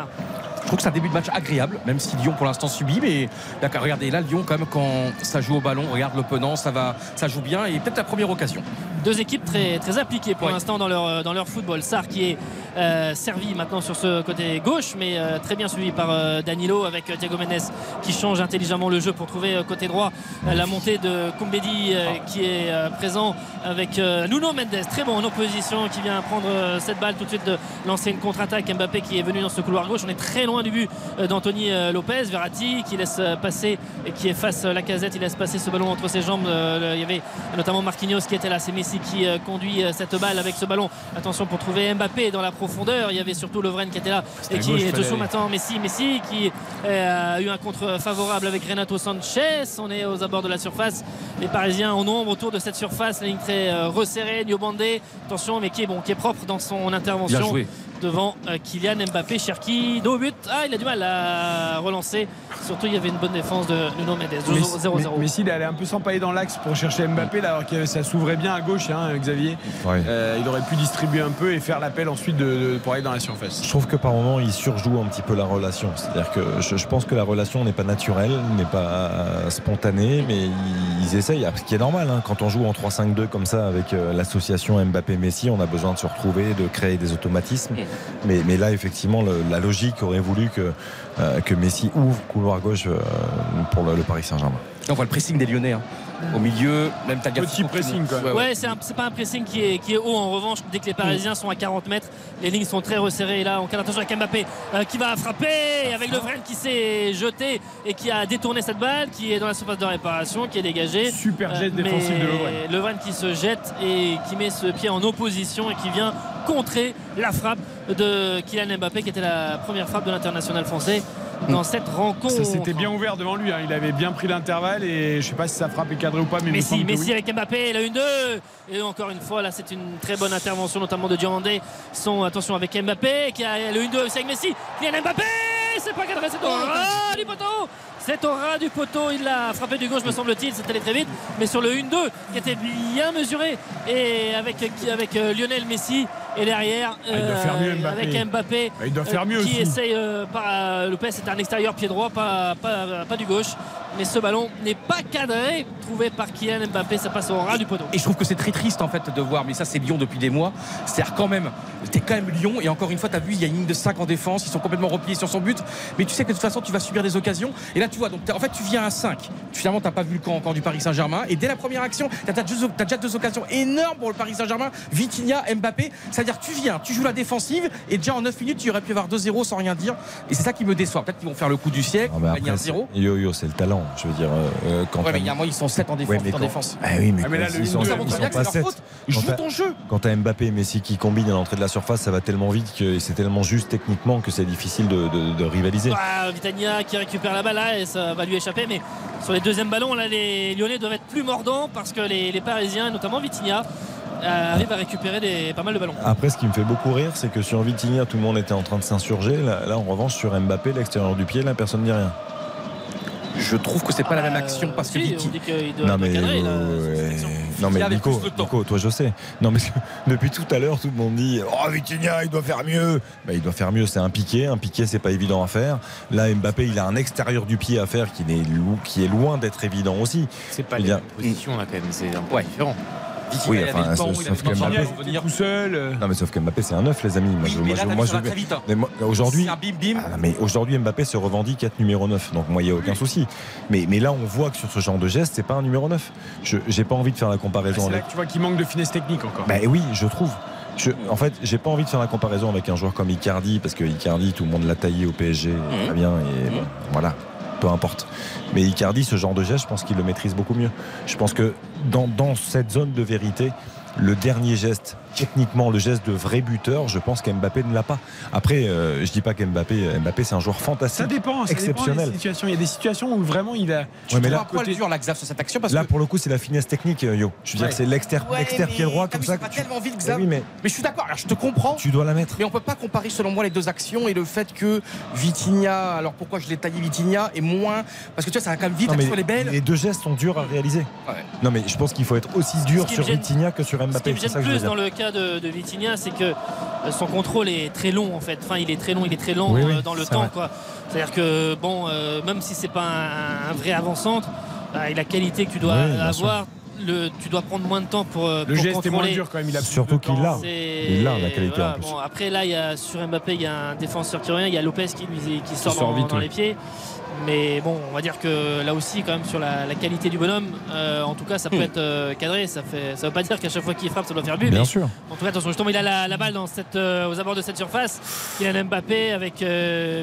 Trouve que c'est un début de match agréable, même si Lyon pour l'instant subit. Mais d'accord, regardez là, Lyon quand même quand ça joue au ballon, regarde l'opponent, ça va, ça joue bien et peut-être la première occasion.
deux équipes très, très appliquées pour l'instant dans leur, dans leur football. Sarr qui est euh, servi maintenant sur ce côté gauche, mais euh, très bien suivi par euh, Danilo avec Thiago Mendes qui change intelligemment le jeu pour trouver côté droit la montée de Koumbedi euh, qui est présent avec Nuno Mendes, très bon en opposition, qui vient prendre cette balle tout de suite de lancer une contre-attaque. Mbappé qui est venu dans ce couloir gauche. On est très loin du but euh, d'Anthony euh, Lopez. Verratti qui laisse euh, passer et qui efface la casette. Il laisse passer ce ballon entre ses jambes. Il y avait notamment Marquinhos qui était là. C'est Messi qui conduit cette balle avec ce ballon. Attention pour trouver Mbappé dans la profondeur. Il y avait surtout Lovren qui était là et qui
gauche,
est dessous maintenant. Messi, Messi qui a eu un contre favorable avec Renato Sanchez. On est aux abords de la surface. Les Parisiens en nombre autour de cette surface. La ligne très resserrée. Niobandé, attention, mais qui est bon, qui est propre dans son
Bien
intervention
joué.
Devant euh, Kylian Mbappé. Cherki, dos au but. Ah, il a du mal à relancer. Surtout, il y avait une bonne défense de Nuno Mendes.
Messi-
0-0.
Messi, il est allé un peu s'empailler dans l'axe pour chercher Mbappé, là, alors que ça s'ouvrait bien à gauche, hein, Xavier.
Ouais.
Euh, il aurait pu distribuer un peu et faire l'appel ensuite de, de- pour aller dans la surface.
Je trouve que par moment, il surjoue un petit peu la relation. C'est-à-dire que je, je pense que la relation n'est pas naturelle, n'est pas euh, spontanée, mais ils, ils essayent. Ce qui est normal, hein. quand on joue en 3-5-2 comme ça avec l'association Mbappé-Messi, on a besoin de se retrouver, de créer des automatismes. Mais, là, effectivement, la logique aurait voulu que, euh, Messi ouvre couloir gauche euh, pour le, le Paris Saint-Germain.
On voit le pressing des Lyonnais. hein. Au milieu, même Tagliafico
Petit pressing,
monte.
quoi.
Ouais,
c'est pas un pressing qui est, qui est haut. En revanche, dès que les Parisiens sont à 40 mètres, les lignes sont très resserrées. Et là, on calme attention avec Mbappé euh, qui va frapper avec Le Vren qui s'est jeté et qui a détourné cette balle, qui est dans la surface de réparation, qui est dégagée.
Super jet
Euh,
défensif
mais
de Lovren.
Lovren qui se jette et qui met ce pied en opposition et qui vient contrer la frappe de Kylian Mbappé, qui était la première frappe de l'international français dans cette rencontre.
Ça s'était bien ouvert devant lui, hein. il avait bien pris l'intervalle et je sais pas si sa frappe est cadrée ou pas, mais me
Messi, Messi
oui.
avec Mbappé, la 1-2 et encore une fois là c'est une très bonne intervention notamment de Diomandé son attention avec Mbappé qui a le 1-2 aussi avec Messi. Kylian Mbappé c'est pas cadré c'est au ras du poteau. C'est au ras du poteau il l'a frappé du gauche me semble-t-il. C'est allé très vite mais sur le 1-2 qui était bien mesuré. Et avec, avec euh, Lionel Messi et derrière
Ah, il doit faire mieux, Mbappé.
avec Mbappé
Ah, il doit faire mieux
qui
aussi.
essaye euh, par euh, Lopez c'est un extérieur pied droit pas, pas, pas du gauche mais ce ballon n'est pas cadré trouvé par Kylian Mbappé ça passe au ras du poteau
Et je trouve que c'est très triste en fait de voir, mais ça c'est Lyon depuis des mois. C'est-à-dire quand même, t'es quand même Lyon et encore une fois, t'as vu, il y a une ligne de 5 en défense, ils sont complètement repliés sur son but. Mais tu sais que de toute façon, tu vas subir des occasions. Et là, tu vois, donc en fait, tu viens à 5. Finalement, t'as pas vu le camp encore du Paris Saint-Germain. Et dès la première action, t'as t'as déjà deux occasions énormes pour le Paris Saint-Germain. Vitinha, Mbappé. C'est-à-dire que tu viens, tu joues la défensive et déjà en 9 minutes, tu aurais pu avoir 2-0 sans rien dire. Et c'est ça qui me déçoit. Peut-être qu'ils vont faire le coup du siècle, gagner un
après,
0.
c'est- yo yo, c'est le talent. Je veux dire, euh, euh, quand
Ouais, mais il y a un moment, ils sont 7 en défense,
Ouais, mais
en
quand-
défense.
Ah oui, mais,
Ah, mais là,
quand
le
ils sont,
ils
ils
bien
sont
que
pas
c'est leur
7.
faute. Joue ton jeu.
Quand t'as Mbappé et Messi qui combinent à l'entrée de la surface, ça va tellement vite que c'est tellement juste techniquement que c'est difficile de, de- de rivaliser.
Ah, Vitania qui récupère la balle là et ça va lui échapper mais sur les deuxièmes ballons là les Lyonnais doivent être plus mordants parce que les, les Parisiens et notamment Vitinha euh, arrivent à récupérer des, pas mal de ballons
Après, ce qui me fait beaucoup rire, c'est que sur Vitinha, tout le monde était en train de s'insurger. Là, là, en revanche, sur Mbappé, l'extérieur du pied, là, personne ne dit rien.
Je trouve que c'est pas la même action parce que
Euh, si,
Viti-
on dit qu'il doit,
Non
doit
mais,
cadrer,
euh, non mais Nico. Nico, toi je sais. Non mais depuis tout à l'heure, tout le monde dit Oh Vitinha, il doit faire mieux. Bah, il doit faire mieux, c'est un piqué. Un piqué, c'est pas évident à faire. Là, Mbappé, il a un extérieur du pied à faire qui est, lou- qui est loin d'être évident aussi.
C'est pas
Il
les
y a-
mêmes positions là quand même, c'est un peu
Ouais.
différent.
Oui,
il
enfin, sauf-.
Tout seul. euh,
Non mais sauf que Mbappé c'est un neuf les amis. Moi,
Oui,
je-
mais
moi, je- moi, je- aujourd'hui,
un bim bim.
Ah mais aujourd'hui Mbappé se revendique être numéro 9 donc moi il n'y a aucun souci mais, mais là on voit que sur ce genre de geste c'est pas un numéro 9 je j'ai pas envie de faire la comparaison
C'est là que tu vois qu'il manque de finesse technique encore.
bah oui je trouve Je- en fait, j'ai pas envie de faire la comparaison avec un joueur comme Icardi parce que Icardi, tout le monde l'a taillé au PSG,
Mhm.
très bien, et bon, voilà, peu importe. Mais Icardi, ce genre de geste, je pense qu'il le maîtrise beaucoup mieux. Je pense que dans, cette zone de vérité, le dernier geste, techniquement le geste de vrai buteur, je pense qu'Mbappé ne l'a pas. Après, euh, je dis pas qu'Mbappé, Mbappé, c'est un joueur fantastique,
Ça dépend, ça dépend
exceptionnel.
des situations. Il y a des situations où vraiment il a.
Tu
Ouais, mais là,
poil dur la Xav sur cette action parce
Là,
que
pour le coup, c'est la finesse technique, euh, Yo. Je veux dire, c'est l'exter
Ouais, mais
pied droit comme ça.
va
tu-
tellement vite
Eh
Xav
oui, mais
mais je suis d'accord je te comprends
tu dois la mettre.
mais on peut pas comparer selon moi les deux actions et le fait que Vitinha alors pourquoi je l'ai taillé Vitinha et moins parce que tu vois ça va quand même vite
Non, mais
l'action elle est belle
les deux gestes sont durs à réaliser.
Ouais.
Non, mais je pense qu'il faut être aussi dur sur Vitinha que sur
Ce qui me gêne plus dans le cas de, de Vitinha, c'est que euh, son contrôle est très long en fait. Enfin, il est très long, il est très lent
Oui, oui,
euh, dans le temps. C'est-à-dire que bon, euh, même si c'est pas un, un vrai avant-centre, bah, et la qualité que tu dois
Oui,
avoir, le, tu dois prendre moins de temps pour,
Le
pour
geste est moins dur quand même. Il a
Surtout qu'il l'a. Il a la qualité
voilà,
en plus.
bon, après là, il y a, sur Mbappé, il y a un défenseur qui revient, il y a Lopez qui, lui, qui sort,
sort
dans,
vite,
dans
oui.
les pieds. Mais bon, on va dire que là aussi, quand même, sur la, la qualité du bonhomme, euh, en tout cas, ça peut être euh, cadré. Ça fait, ça veut pas dire qu'à chaque fois qu'il frappe, ça doit faire but.
Bien
mais
sûr.
en tout cas, attention, justement, il a la, la balle dans cette, euh, aux abords de cette surface. Il a Mbappé avec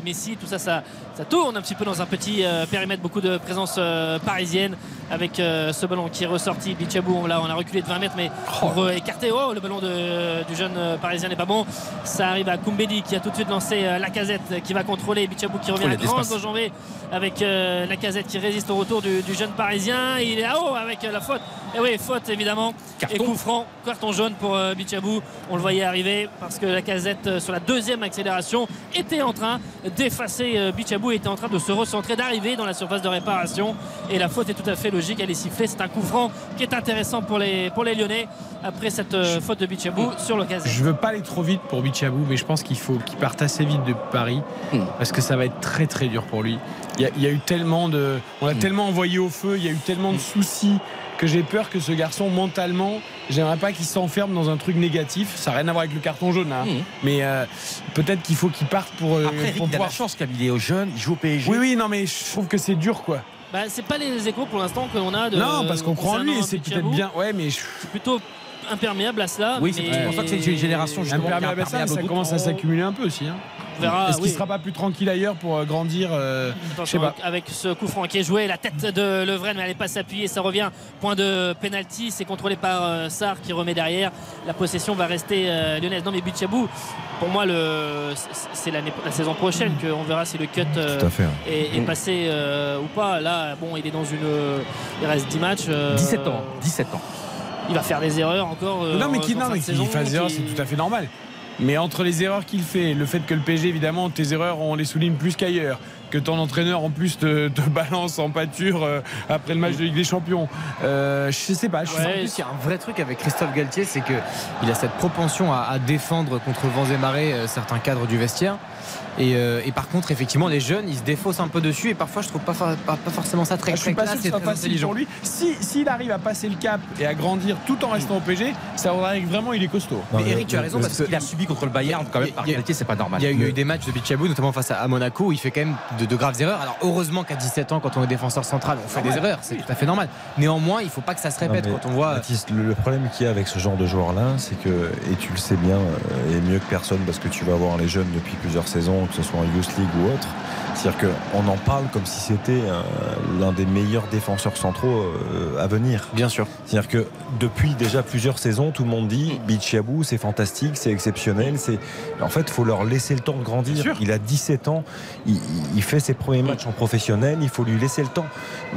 Messi, tout ça, ça, ça tourne un petit peu dans un petit périmètre, beaucoup de présence parisienne avec ce ballon qui est ressorti. Bichabou, on l'a, on a reculé de 20 mètres, mais pour euh, écarter, oh, le ballon de- du jeune parisien n'est pas bon. Ça arrive à Koumbedi qui a tout de suite lancé la casette qui va contrôler. Bichabou qui revient
Oh, y
à grande enjambée avec euh, la casette qui résiste au retour du, du jeune parisien. Il est à haut avec euh, la faute. Et oui, faute évidemment.
Carton.
Et coup franc, carton jaune pour euh, Bichabou. On le voyait arriver parce que la casette euh, sur la deuxième accélération était en train d'effacer euh, Bichabou, était en train de se recentrer, d'arriver dans la surface de réparation. Et la faute est tout à fait logique, elle est sifflée. C'est un coup franc qui est intéressant pour les, pour les Lyonnais après cette euh, faute de Bichabou sur l'occasion.
Je veux pas aller trop vite pour Bichabou, mais je pense qu'il faut qu'il parte assez vite de Paris
Hmm.
parce que ça va être très très dur pour lui. Il y a, il y a eu tellement de, on l'a
Hmm.
tellement envoyé au feu, il y a eu tellement de soucis que j'ai peur que ce garçon mentalement, j'aimerais pas qu'il s'enferme dans un truc négatif. Ça n'a rien à voir avec le carton jaune, hein.
Hmm.
mais euh, peut-être qu'il faut qu'il parte pour, euh,
après Eric,
pour
il a la chance comme il est au jeune il joue au PSG
Oui oui non mais je trouve que c'est dur quoi.
Bah, c'est pas les échos pour l'instant que l'on a de.
non parce qu'on croit en lui et c'est peut-être bien. Ouais mais je...
C'est plutôt imperméable à cela.
Oui, c'est
mais-
pour ça que c'est une génération justement
imperméable à ça, ça commence à s'accumuler un peu aussi. hein.
On verra.
Est-ce qu'il
oui.
sera pas plus tranquille ailleurs pour euh, grandir euh, Je sais
Attention,
pas.
avec ce coup franc qui est joué, la tête de Levren, mais elle n'est pas s'appuyer, ça revient. Point de penalty, c'est contrôlé par euh, Sarr qui remet derrière. La possession va rester euh, lyonnaise. Non, mais Bichabou, pour moi, le, c'est- la saison prochaine qu'on verra si le cut euh,
fait. hein.
est, est passé euh, ou pas. Là, bon, il est dans une. Il reste 10 matchs. euh,
17 ans 17 ans
Il va faire des erreurs encore. euh,
Non, mais qu'il fasse des erreurs, c'est tout à fait normal. Mais entre les erreurs qu'il fait, le fait que le PSG, évidemment, tes erreurs, on les souligne plus qu'ailleurs, que ton entraîneur, en plus, te, te balance en pâture euh, après le match de Ligue des Champions. Euh, je sais pas. Je
Ouais,
En plus, il y a un vrai truc avec Christophe Galtier, c'est qu'il a cette propension à, à défendre contre vents et marées euh, certains cadres du vestiaire. Et, euh, et par contre, effectivement, les jeunes, ils se défaussent un peu dessus. Et parfois, je trouve pas, fa- pas, pas forcément ça très,
je suis
très
pas
classe
sûr que ce
et très
facile
intelligent.
pour lui. Si s'il arrive à passer le cap et à grandir tout en restant au PSG, ça voudrait que vraiment il est costaud.
Non,
Mais Eric, tu as raison parce que
il a subi contre le Bayern quand même par qualité c'est pas normal
Il y, a eu, des matchs de Bichabou, notamment face à, Monaco, où il fait quand même de, de graves erreurs. Alors heureusement qu'à 17 ans, quand on est défenseur central, on fait des erreurs, c'est tout à fait normal. Néanmoins, il faut pas que ça se répète
Non,
quand on voit.
Baptiste, le, le problème qu'il y a avec ce genre de joueur-là, c'est que, et tu le sais bien, euh, et mieux que personne, parce que tu vas voir les jeunes depuis plusieurs saisons, que ce soit en Youth League ou autre, c'est-à-dire qu'on en parle comme si c'était euh, l'un des meilleurs défenseurs centraux euh, à venir.
Bien sûr.
C'est-à-dire que depuis déjà plusieurs saisons, tout le monde dit Bichabou, c'est fantastique, c'est exceptionnel. C'est en fait, il faut leur laisser le temps de grandir. Il a 17 ans, il, il- il fait ses premiers matchs en professionnel, il faut lui laisser le temps.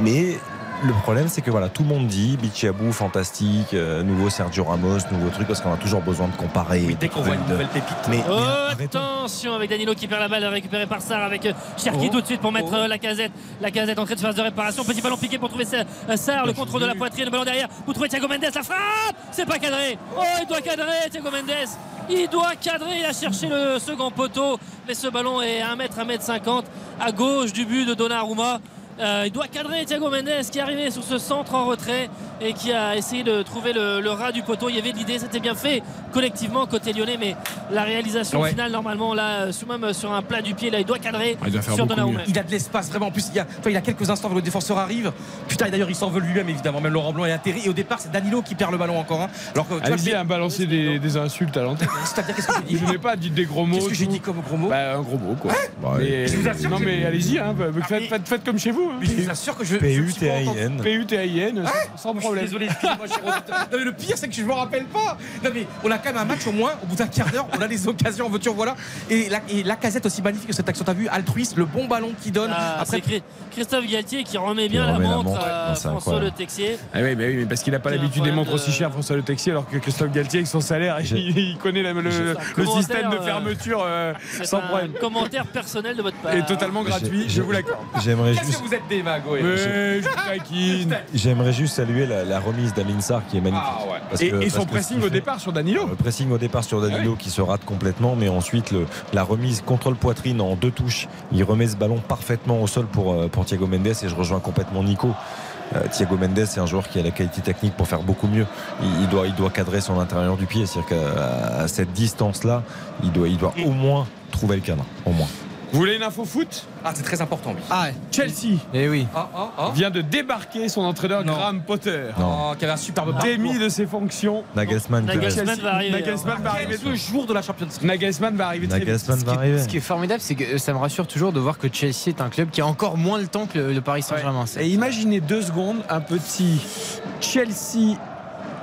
Mais le problème, c'est que voilà, tout le monde dit Bichabou, fantastique, euh, nouveau Sergio Ramos, nouveau truc, parce qu'on a toujours besoin de comparer.
oui dès qu'on voit une nouvelle pépite.
Mais,
Oh,
mais
attention avec Danilo qui perd la balle récupérée par Sarr avec euh, Cherki
Oh.
tout de suite pour mettre
Oh.
euh, la casette la casette entrée de phase de réparation. Petit ballon piqué pour trouver Sa- Sarr le contrôle de la poitrine le ballon derrière. Pour trouver Thiago Mendes la frappe! C'est pas cadré. Oh il doit cadrer Thiago Mendes. Il doit cadrer il a cherché le second poteau. Mais ce ballon est à 1 mètre 1 mètre 50 à gauche du but de Donnarumma Euh, il doit cadrer Thiago Mendes qui est arrivé sur ce centre en retrait et qui a essayé de trouver le, le ras du poteau. Il y avait de l'idée, c'était bien fait collectivement côté lyonnais, mais la réalisation
Ouais.
finale, normalement, là, Soumam sur un plat du pied, là, il doit cadrer
Ah, il doit faire
sur Donnarumma.
Il a de l'espace vraiment. En plus, il y a, il a quelques instants où le défenseur arrive. Putain, et d'ailleurs, il s'en veut lui-même, évidemment. Même Laurent Blanc est atterri. Et au départ, c'est Danilo qui perd le ballon encore. hein. Alors que tu vois,
Allez-y
le-
à balancer des, des insultes à l'antenne.
C'est-à-dire, qu'est-ce que j'ai dit
Je n'ai pas dit des gros mots.
Qu'est-ce que j'ai dit comme gros mot
Bah, un gros mot, quoi. Bah, mais-
vous assure
non,
que
mais allez-y, hein, bah, faites, faites- faites comme chez vous. Hein.
Mais je vous assure que je. pas entendu.
P-U-T-A-I-N.
P-U-T-A-I-N, sans
Je suis
problème.
désolé, excusez-moi, je suis re- Non, mais le pire, c'est que je me rappelle pas. Non, mais on a quand même un match au moins, au bout d'un quart d'heure, on a des occasions en voiture, voilà. Et la, et la casette aussi magnifique que cette action, t'as vu, altruiste, le bon ballon qu'il donne.
Ah,
Après,
Christophe Galtier qui remet bien
Qui
la
remet la
montre
montre,
à
c'est
François
incroyable.
Le Texier.
Ah oui, mais oui, mais parce qu'il n'a pas l'habitude des montres aussi chères, François Le Texier, alors que Christophe Galtier, avec son salaire, il, il connaît la- le, système de
euh,
fermeture euh,
C'est
sans
un
problème.
commentaire personnel de votre part.
Et totalement gratuit,
J'ai-
je vous l'accorde.
J'aimerais juste,
vous êtes des.
Mais je vous taquine.
j'aimerais juste saluer la, la remise d'Amin Sarr qui est magnifique.
Ah ouais.
Parce
Et,
que-
et
parce
son
que
pressing au départ sur Danilo.
Le pressing au départ sur Danilo qui se rate complètement, mais ensuite le- la remise contrôle poitrine en deux touches. Il remet ce ballon parfaitement au sol pour, euh, pour Thiago Mendes et je rejoins complètement Nico. Euh, Thiago Mendes, c'est un joueur qui a la qualité technique pour faire beaucoup mieux. Il, il doit, il doit cadrer son intérieur du pied, c'est-à-dire qu'à à cette distance-là, il doit, il doit au moins trouver le cadre, au moins.
Vous voulez une info foot?
Ah, c'est très important, oui.
Ah,
Chelsea
et oui.
Ah, ah, ah.
vient de débarquer son entraîneur
Non.
Graham Potter.
Non.
Oh, qui avait un superbe.
Démis de ses fonctions.
Nagelsmann reste.
va arriver.
Nagelsmann va arriver.
Le jour de la Champions League?
Nagelsmann va arriver
Ce
va
qui,
arriver.
ce qui est formidable, c'est que ça me rassure toujours de voir que Chelsea est un club qui a encore moins le temps que le, le Paris Saint-Germain.
Et imaginez deux secondes un petit Chelsea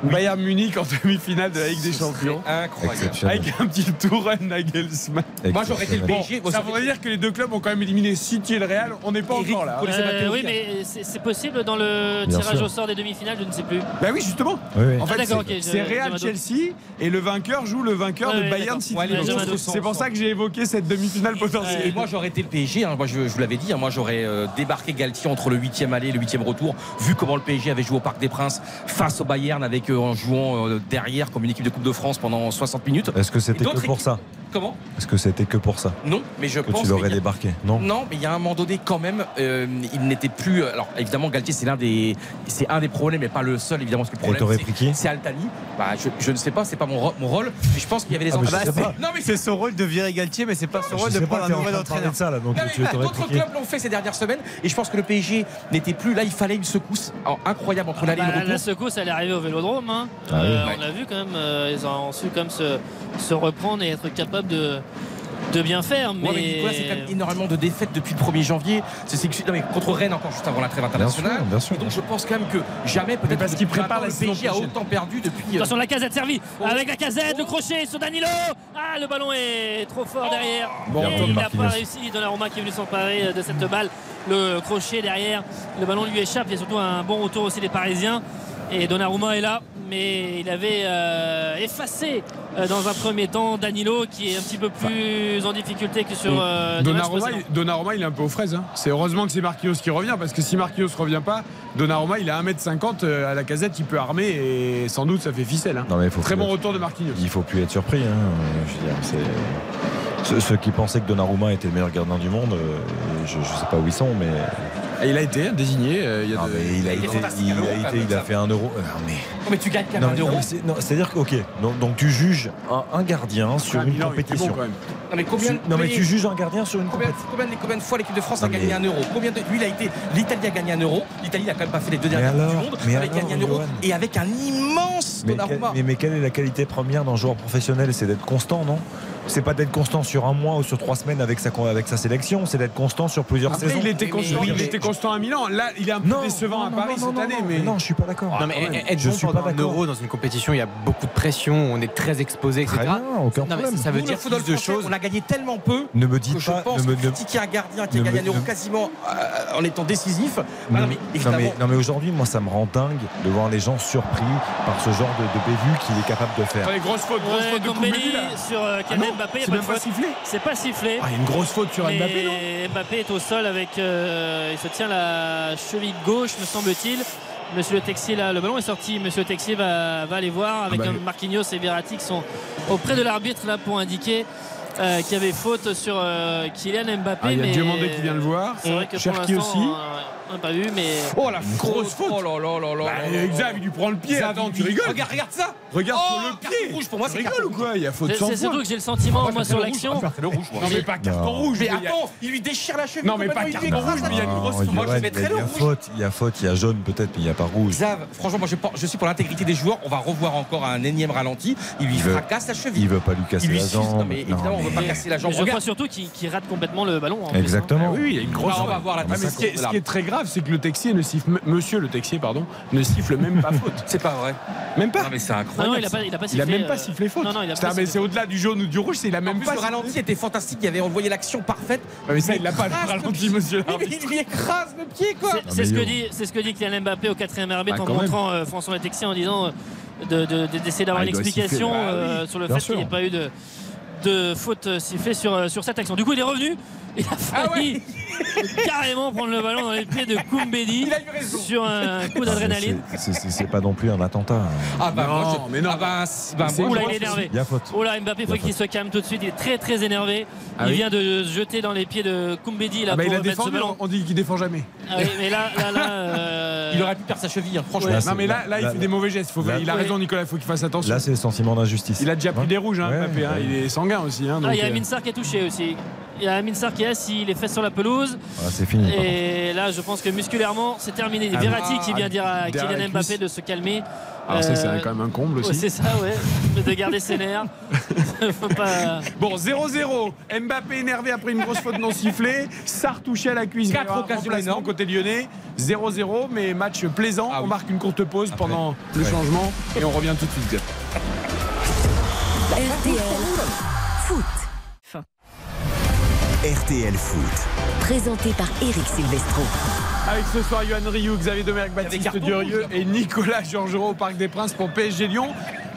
Bayern Munich en demi-finale de la Ligue des Champions.
Incroyable.
Avec un petit Tourelle Nagelsmann.
Moi, j'aurais été le. PSG.
Ça voudrait dire que les deux clubs ont quand même éliminé City et le Real. On n'est pas
Eric,
encore là.
ma
Euh, oui, mais c'est possible dans le
Bien
tirage
sûr.
au sort des demi-finales, je ne sais plus.
Bah oui, justement.
Oui, oui.
En fait,
Ah, d'accord,
c'est Real Chelsea et le vainqueur joue le vainqueur de Bayern. City. C'est pour ça que j'ai évoqué cette demi-finale potentielle.
Et moi j'aurais été le PSG, hein. moi je, je vous l'avais dit, hein. moi j'aurais euh, débarqué Galtier entre le 8 aller et le 8 retour, vu comment le PSG avait joué au Parc des Princes face au Bayern avec en jouant euh, derrière comme une équipe de Coupe de France pendant 60 minutes.
Est-ce que c'était que pour
équipes-
ça?
Comment
Est-ce que c'était que pour ça
Non, mais je
que
pense
tu l'aurais
a-
débarqué Non
Non, mais il y a un moment donné quand même, euh, il n'était plus. Alors évidemment, Galtier c'est l'un des, c'est un des problèmes, mais pas le seul évidemment. Parce que le
Et
problème,
pris qui
c'est Altani. Bah, je, je ne sais pas, c'est pas mon, ro- mon rôle, mais je pense qu'il y avait des
Ah,
enjeux. Non mais
C'est son rôle de virer Galtier, mais c'est pas son rôle de
pas,
prendre un nouvel
train de parler
entraîneur.
de ça là, donc
Non, mais
tu
voilà,
t'aurais
D'autres clubs l'ont fait ces dernières semaines et je pense que le PSG n'était plus là. Il fallait une secousse incroyable entre l'aller et
Bah,
le
la
retour.
secousse, elle est arrivée au Vélodrome. hein.
Ah oui.
Euh, On l'a vu quand même. euh, ils ont su quand même se, se reprendre et être de, de bien faire. Mais,
Ouais, mais Nicolas, c'est quand même énormément de défaites depuis le 1er janvier. C'est, contre Rennes encore juste avant la trêve internationale.
sûr, bien sûr.
Donc je pense quand même que jamais peut-être
parce qu'il prépare la
PSG a autant perdu depuis. euh,
Attention, la casette servie
Oh.
avec la casette, le crochet sur Danilo. Ah, le ballon est trop fort derrière.
Bon,
et il n'a pas réussi. Donnarumma qui est venu s'emparer de cette balle. Le crochet derrière, le ballon lui échappe. Il y a surtout un bon retour aussi des Parisiens. Et Donnarumma est là, mais il avait euh, effacé euh, dans un premier temps Danilo qui est un petit peu plus en difficulté que sur euh,
Donnarumma, il, Donnarumma, il est un peu aux fraises. hein. C'est heureusement que c'est Marquinhos qui revient parce que si Marquinhos revient pas, Donnarumma, il a 1m50 euh, à la casette, il peut armer et sans doute ça fait ficelle. hein.
Non, mais il faut
Très bon
être-
retour de Marquinhos.
Il faut plus être surpris. hein. Je veux dire, c'est- Ceux, ceux qui pensaient que Donnarumma était le meilleur gardien du monde, je ne sais pas où ils sont, mais,
Et il a été désigné. euh, il y a
Non,
de-
mais il a
Il est
été,
fantastique,
il
à l'euro,
a,
quand
été,
même,
il a
ça.
fait un euro. non, mais
Oh, mais tu gagnes quand
non,
même un euro.
non, c'est- non, c'est-à-dire que ok, donc, donc tu juges un, un gardien sur une compétition.
bon, quand même.
Non mais combien
Tu- non mais
combien-
tu juges un gardien sur une
Combien,
compétition.
combien, de- combien de fois l'équipe de France a gagné
mais-
un euro Combien de, Lui, il a été. L'Italie a gagné un euro. L'Italie n'a quand même pas fait les deux dernières Coupes
alors
du monde.
Mais
avec
alors,
gagné un euro
Johan
et avec un immense Donnarumma.
mais quelle est la qualité première d'un joueur professionnel C'est d'être constant, non? C'est pas d'être constant sur un mois ou sur trois semaines avec sa, avec sa sélection, c'est d'être constant sur plusieurs
Après,
saisons.
il était
Mais-
constant,
oui,
il
mais-
était constant à Milan. Là, il est un peu
Non,
décevant
non,
à Paris
non,
cette
non,
année.
non,
mais
non, je suis pas d'accord.
Non, mais
quand même.
être
Je
bon
suis pas
un
d'accord.
euro dans une compétition, il y a beaucoup de pression, on est très exposé, etc.
Très bien, aucun
Non, mais
problème.
ça veut
Nous,
dire plus de choses.
On a gagné tellement peu
Ne me
que
dites
je
pas,
pense
ne me,
que critiquer un gardien qui a gagné
me-
un euro
ne-
quasiment euh, en étant décisif. Bah non, mais
aujourd'hui, moi, ça me rend dingue de voir les gens surpris par ce genre de, de bévue qu'il est capable de faire.
Attendez, grosse faute, grosse
Ouais,
faute de
sur euh,
Ah non,
Mbappé,
c'est
pas
même pas sifflé.
C'est pas sifflé.
Ah, il y a une grosse faute sur Mbappé, non
Mbappé est au sol avec. euh, il se tient la cheville gauche, me semble-t-il. Monsieur Le Texier, là, le ballon est sorti. Monsieur Le Texier va, va aller voir avec
bah,
un
le-
Marquinhos et Verratti qui sont auprès de l'arbitre là pour indiquer euh, qu'il y avait faute sur euh, Kylian Mbappé.
Ah, il y a
mais
Diomandé qui vient le voir.
C'est vrai que
Cherki aussi.
on n'a pas vu, mais.
Oh la grosse faute
Oh là là là là
Bah,
là là.
Xav, il lui prend le pied.
Xav,
Attends, tu rigoles
Regarde, regarde ça.
Regarde
Oh,
sur le pied
rouge, pour moi, c'est carton
ou quoi Il y a faute
C'est
sans
c'est surtout que j'ai le sentiment, moi, sur l'action.
le rouge, moi.
Non mais pas carton rouge.
Mais attends, il lui déchire la cheville.
Non mais pas
complètement, il lui
carton rouge, mais il y a une grosse
a-
Moi, je mettrais le rouge.
faute, il y a faute, il y a jaune peut-être, mais il n'y a pas rouge.
Xav, franchement, moi je, suis pour l'intégrité des joueurs. On va revoir encore un énième ralenti. Il lui fracasse la cheville.
Il veut pas lui casser la jambe.
Non, mais évidemment, on veut pas
Mais-
casser la
mais
jambe.
je crois surtout qu'il rate complètement le ballon. en plus, hein.
Exactement.
Oui, il y a une grosse
on va
faute.
voir la
Ah, mais ce, qui est,
dissonance.
ce qui est très grave, c'est que le texier ne siffle, monsieur le texier, pardon, ne siffle même pas faute.
C'est pas vrai.
Même pas.
Non, mais c'est
Ah non,
incroyable.
il a pas, il a pas
Il
sifflé.
a même pas
euh,
sifflé faute.
Non, non, il a
C'est- au-delà du jaune ou du rouge, c'est il a
En
même
plus,
pas
le ralenti était fantastique. Il y avait envoyé l'action parfaite.
Ah, mais ça, il l'a pas le ralenti, monsieur.
Il lui écrase le pied, quoi.
C'est- ce, que dit, c'est ce que dit Kylian Mbappé au quatrième arbitre
Bah,
en montrant euh, François Texier en disant euh, de- de- de- d'essayer d'avoir
Ah,
une
il
explication
siffler, bah
euh, sur le
bien
fait qu'il n'y ait pas eu de, de faute sifflée sur, euh, sur cette action. Du coup, il est revenu. Il a
Ah
failli carrément prendre le ballon dans les pieds de Koumbedi sur un coup d'adrénaline.
c'est- pas non plus un attentat.
Ah bah,
Non, mais non.
Ah bah, bah,
C'est-
moi,
il est énervé.
Il y a faute.
Oh là, Mbappé, il faut
Il a
qu'il se calme tout de suite. Il est très très énervé.
Ah
il
oui
vient de se jeter dans les pieds de Koumbedi là,
Ah bah,
pour
il a
mettre ce
défendu,
ballon.
on dit qu'il défend jamais.
Ah oui, mais là, là, là, euh,
Il aurait pu perdre sa cheville, hein, franchement.
Ouais,
Là,
non mais là, là, il
là-
fait des mauvais gestes. Faut-
là-
il a raison Nicolas, il faut qu'il fasse attention.
Là, c'est le sentiment d'injustice.
Il a déjà pris des rouges, hein, Mbappé, hein. il est aussi. Hein,
Ah, il y a
euh,
Amin Sarr qui est touché aussi. Il y a Amin Sarr qui est assis, les fesses sur la pelouse.
Voilà, c'est fini.
Et là, je pense que musculairement, c'est terminé.
Ah,
Verratti
ah,
qui vient dire à Kylian Mbappé de se calmer.
Alors ça,
Euh,
c'est quand même un comble
ouais,
aussi.
c'est ça, ouais. Mais de garder ses nerfs. Faut pas-
Bon, 0-0. Mbappé énervé après une grosse faute non sifflée. Sarr touché à la cuisse.
Quatre occasions énormes.
côté lyonnais. 0-0, mais match plaisant.
Ah
on
oui.
marque une courte pause
Après.
pendant le
Ouais.
changement et on revient tout de suite.
RTL Foot.
RTL Foot.
Présenté par Eric Silvestro.
Avec ce soir, Yohan Rioux, Xavier Domergue, Baptiste Durieux et Nicolas Georgerot au Parc des Princes pour PSG Lyon.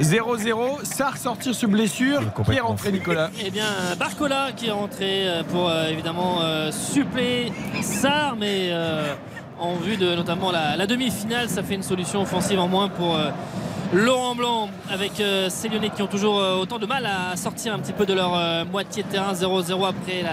0-0. Sarr sortir sur blessure. Qui est rentré. Nicolas?
Eh bien, Barcola qui est rentré euh, pour euh, évidemment euh, suppléer Sarr, mais euh, en vue de notamment la, la demi-finale, ça fait une solution offensive en moins pour euh, Laurent Blanc avec euh, ces Lyonnais qui ont toujours euh, autant de mal à sortir un petit peu de leur euh, moitié de terrain 0-0 après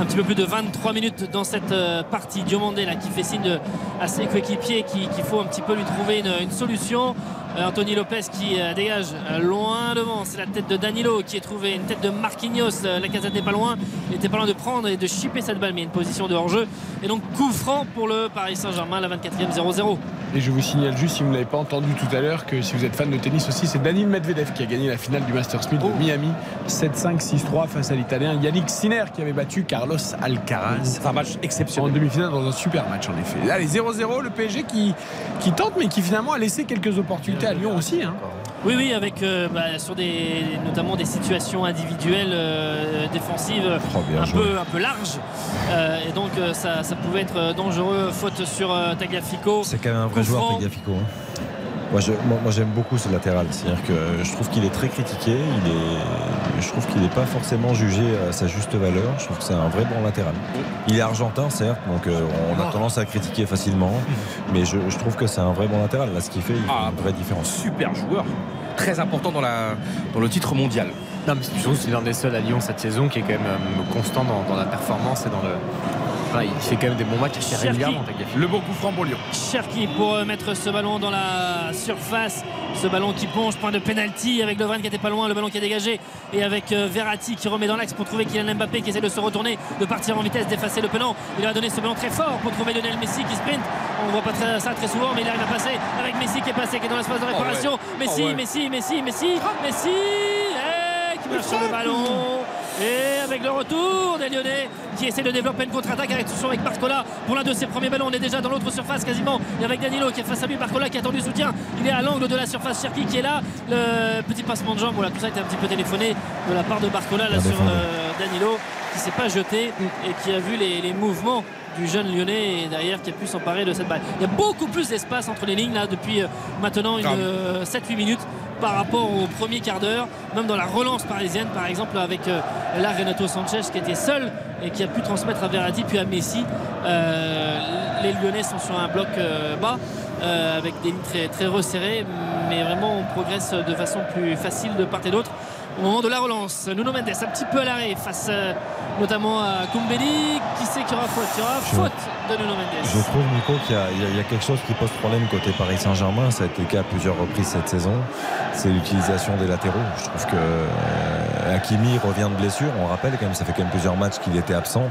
un petit peu plus de 23 minutes dans cette euh, partie. Diomandé là qui fait signe à ses coéquipiers qui- qu'il faut un petit peu lui trouver une solution. Euh, Anthony Lopez qui euh, dégage euh, loin devant, c'est la tête de Danilo qui est trouvé, une tête de Marquinhos, la casette n'est pas loin, il était pas loin de prendre et de chipper cette balle, mais une position de hors-jeu. Et donc coup franc pour le Paris Saint-Germain, la 24e 0-0.
Et je vous signale juste, si vous ne l'avez pas entendu tout à l'heure, que si vous êtes fan de tennis aussi, c'est Daniil Medvedev qui a gagné la finale du Masters 1000 de Miami 7-5, 6-3 face à l'Italien Yannick Sinner qui avait battu Carlos Alcaraz.
C'est un match
En
exceptionnel.
demi-finale dans un super match en effet. Allez 0-0 le PSG qui, qui tente mais qui finalement a laissé quelques opportunités à Lyon aussi. hein.
Oui, oui, avec euh, bah, sur des, notamment des situations individuelles euh, défensives
Oh,
un,
joué.
peu, un peu larges. Euh, et donc ça, ça pouvait être dangereux. Faute sur euh, Tagliafico.
C'est quand même un vrai joueur. Tagliafico. hein. Moi, je- moi- moi, j'aime beaucoup ce latéral. C'est-à-dire que je trouve qu'il est très critiqué. Il est, je trouve qu'il n'est pas forcément jugé à sa juste valeur. Je trouve que c'est un vrai bon latéral. Il est argentin, certes, donc euh, on a tendance à critiquer facilement. Mais je, je trouve que c'est un vrai bon latéral. Là, ce qu'il fait, il fait
Ah,
une vraie différence.
Super joueur. Très important dans, la, dans le titre mondial.
Non, mais je trouve que c'est l'un des seuls à Lyon cette saison qui est quand même euh, constant dans, dans la performance et dans le. Voilà, il fait quand même des bons matchs assez régulièrement.
Le beau coup franc pour Lyon.
Cherki pour euh, mettre ce ballon dans la surface. Ce ballon qui plonge, point de pénalty avec Lovren qui était pas loin, le ballon qui est dégagé et avec euh, Verratti qui remet dans l'axe pour trouver Kylian Mbappé qui essaie de se retourner, de partir en vitesse, d'effacer le penant. Il a donné ce ballon très fort pour trouver Lionel Messi qui sprint. On ne voit pas très- ça très souvent, mais il arrive à passer avec Messi qui est passé, qui est dans l'espace de réparation. Messi,
Oh ouais.
Messi, Messi, Messi, Messi, eh, qui marche sur le ballon. Et avec le retour des Lyonnais qui essaie de développer une contre-attaque avec, avec Barcola pour l'un de ses premiers ballons. On est déjà dans l'autre surface quasiment. Et avec Danilo qui est face à lui, Barcola qui attend du soutien. Il est à l'angle de la surface. Cherki qui est là. Le petit passement de jambe. Voilà, tout ça a été un petit peu téléphoné de la part de Barcola là sur euh, Danilo qui s'est pas jeté et qui a vu les, les mouvements du jeune lyonnais et derrière qui a pu s'emparer de cette balle. Il y a beaucoup plus d'espace entre les lignes là depuis euh, maintenant une,
Grave.
euh, 7-8 minutes par rapport au premier quart d'heure, même dans la relance parisienne par exemple avec euh, là Renato Sanchez qui était seul et qui a pu transmettre à Verratti puis à Messi. Euh, les Lyonnais sont sur un bloc bas. euh, avec des lignes très, très resserrées, mais vraiment on progresse de façon plus facile de part et d'autre. Au moment de la relance. Nuno Mendes un petit peu à l'arrêt face euh, notamment à Koumbeli. Qui sait qu'il y aura faute Il y aura
Je-
faute de Nuno Mendes.
Je trouve, Nico, qu'il y a quelque chose qui pose problème côté Paris Saint-Germain. Ça a été le cas à plusieurs reprises cette saison. C'est l'utilisation des latéraux. Je trouve que euh, Hakimi revient de blessure. On rappelle quand même, ça fait quand même plusieurs matchs qu'il était absent.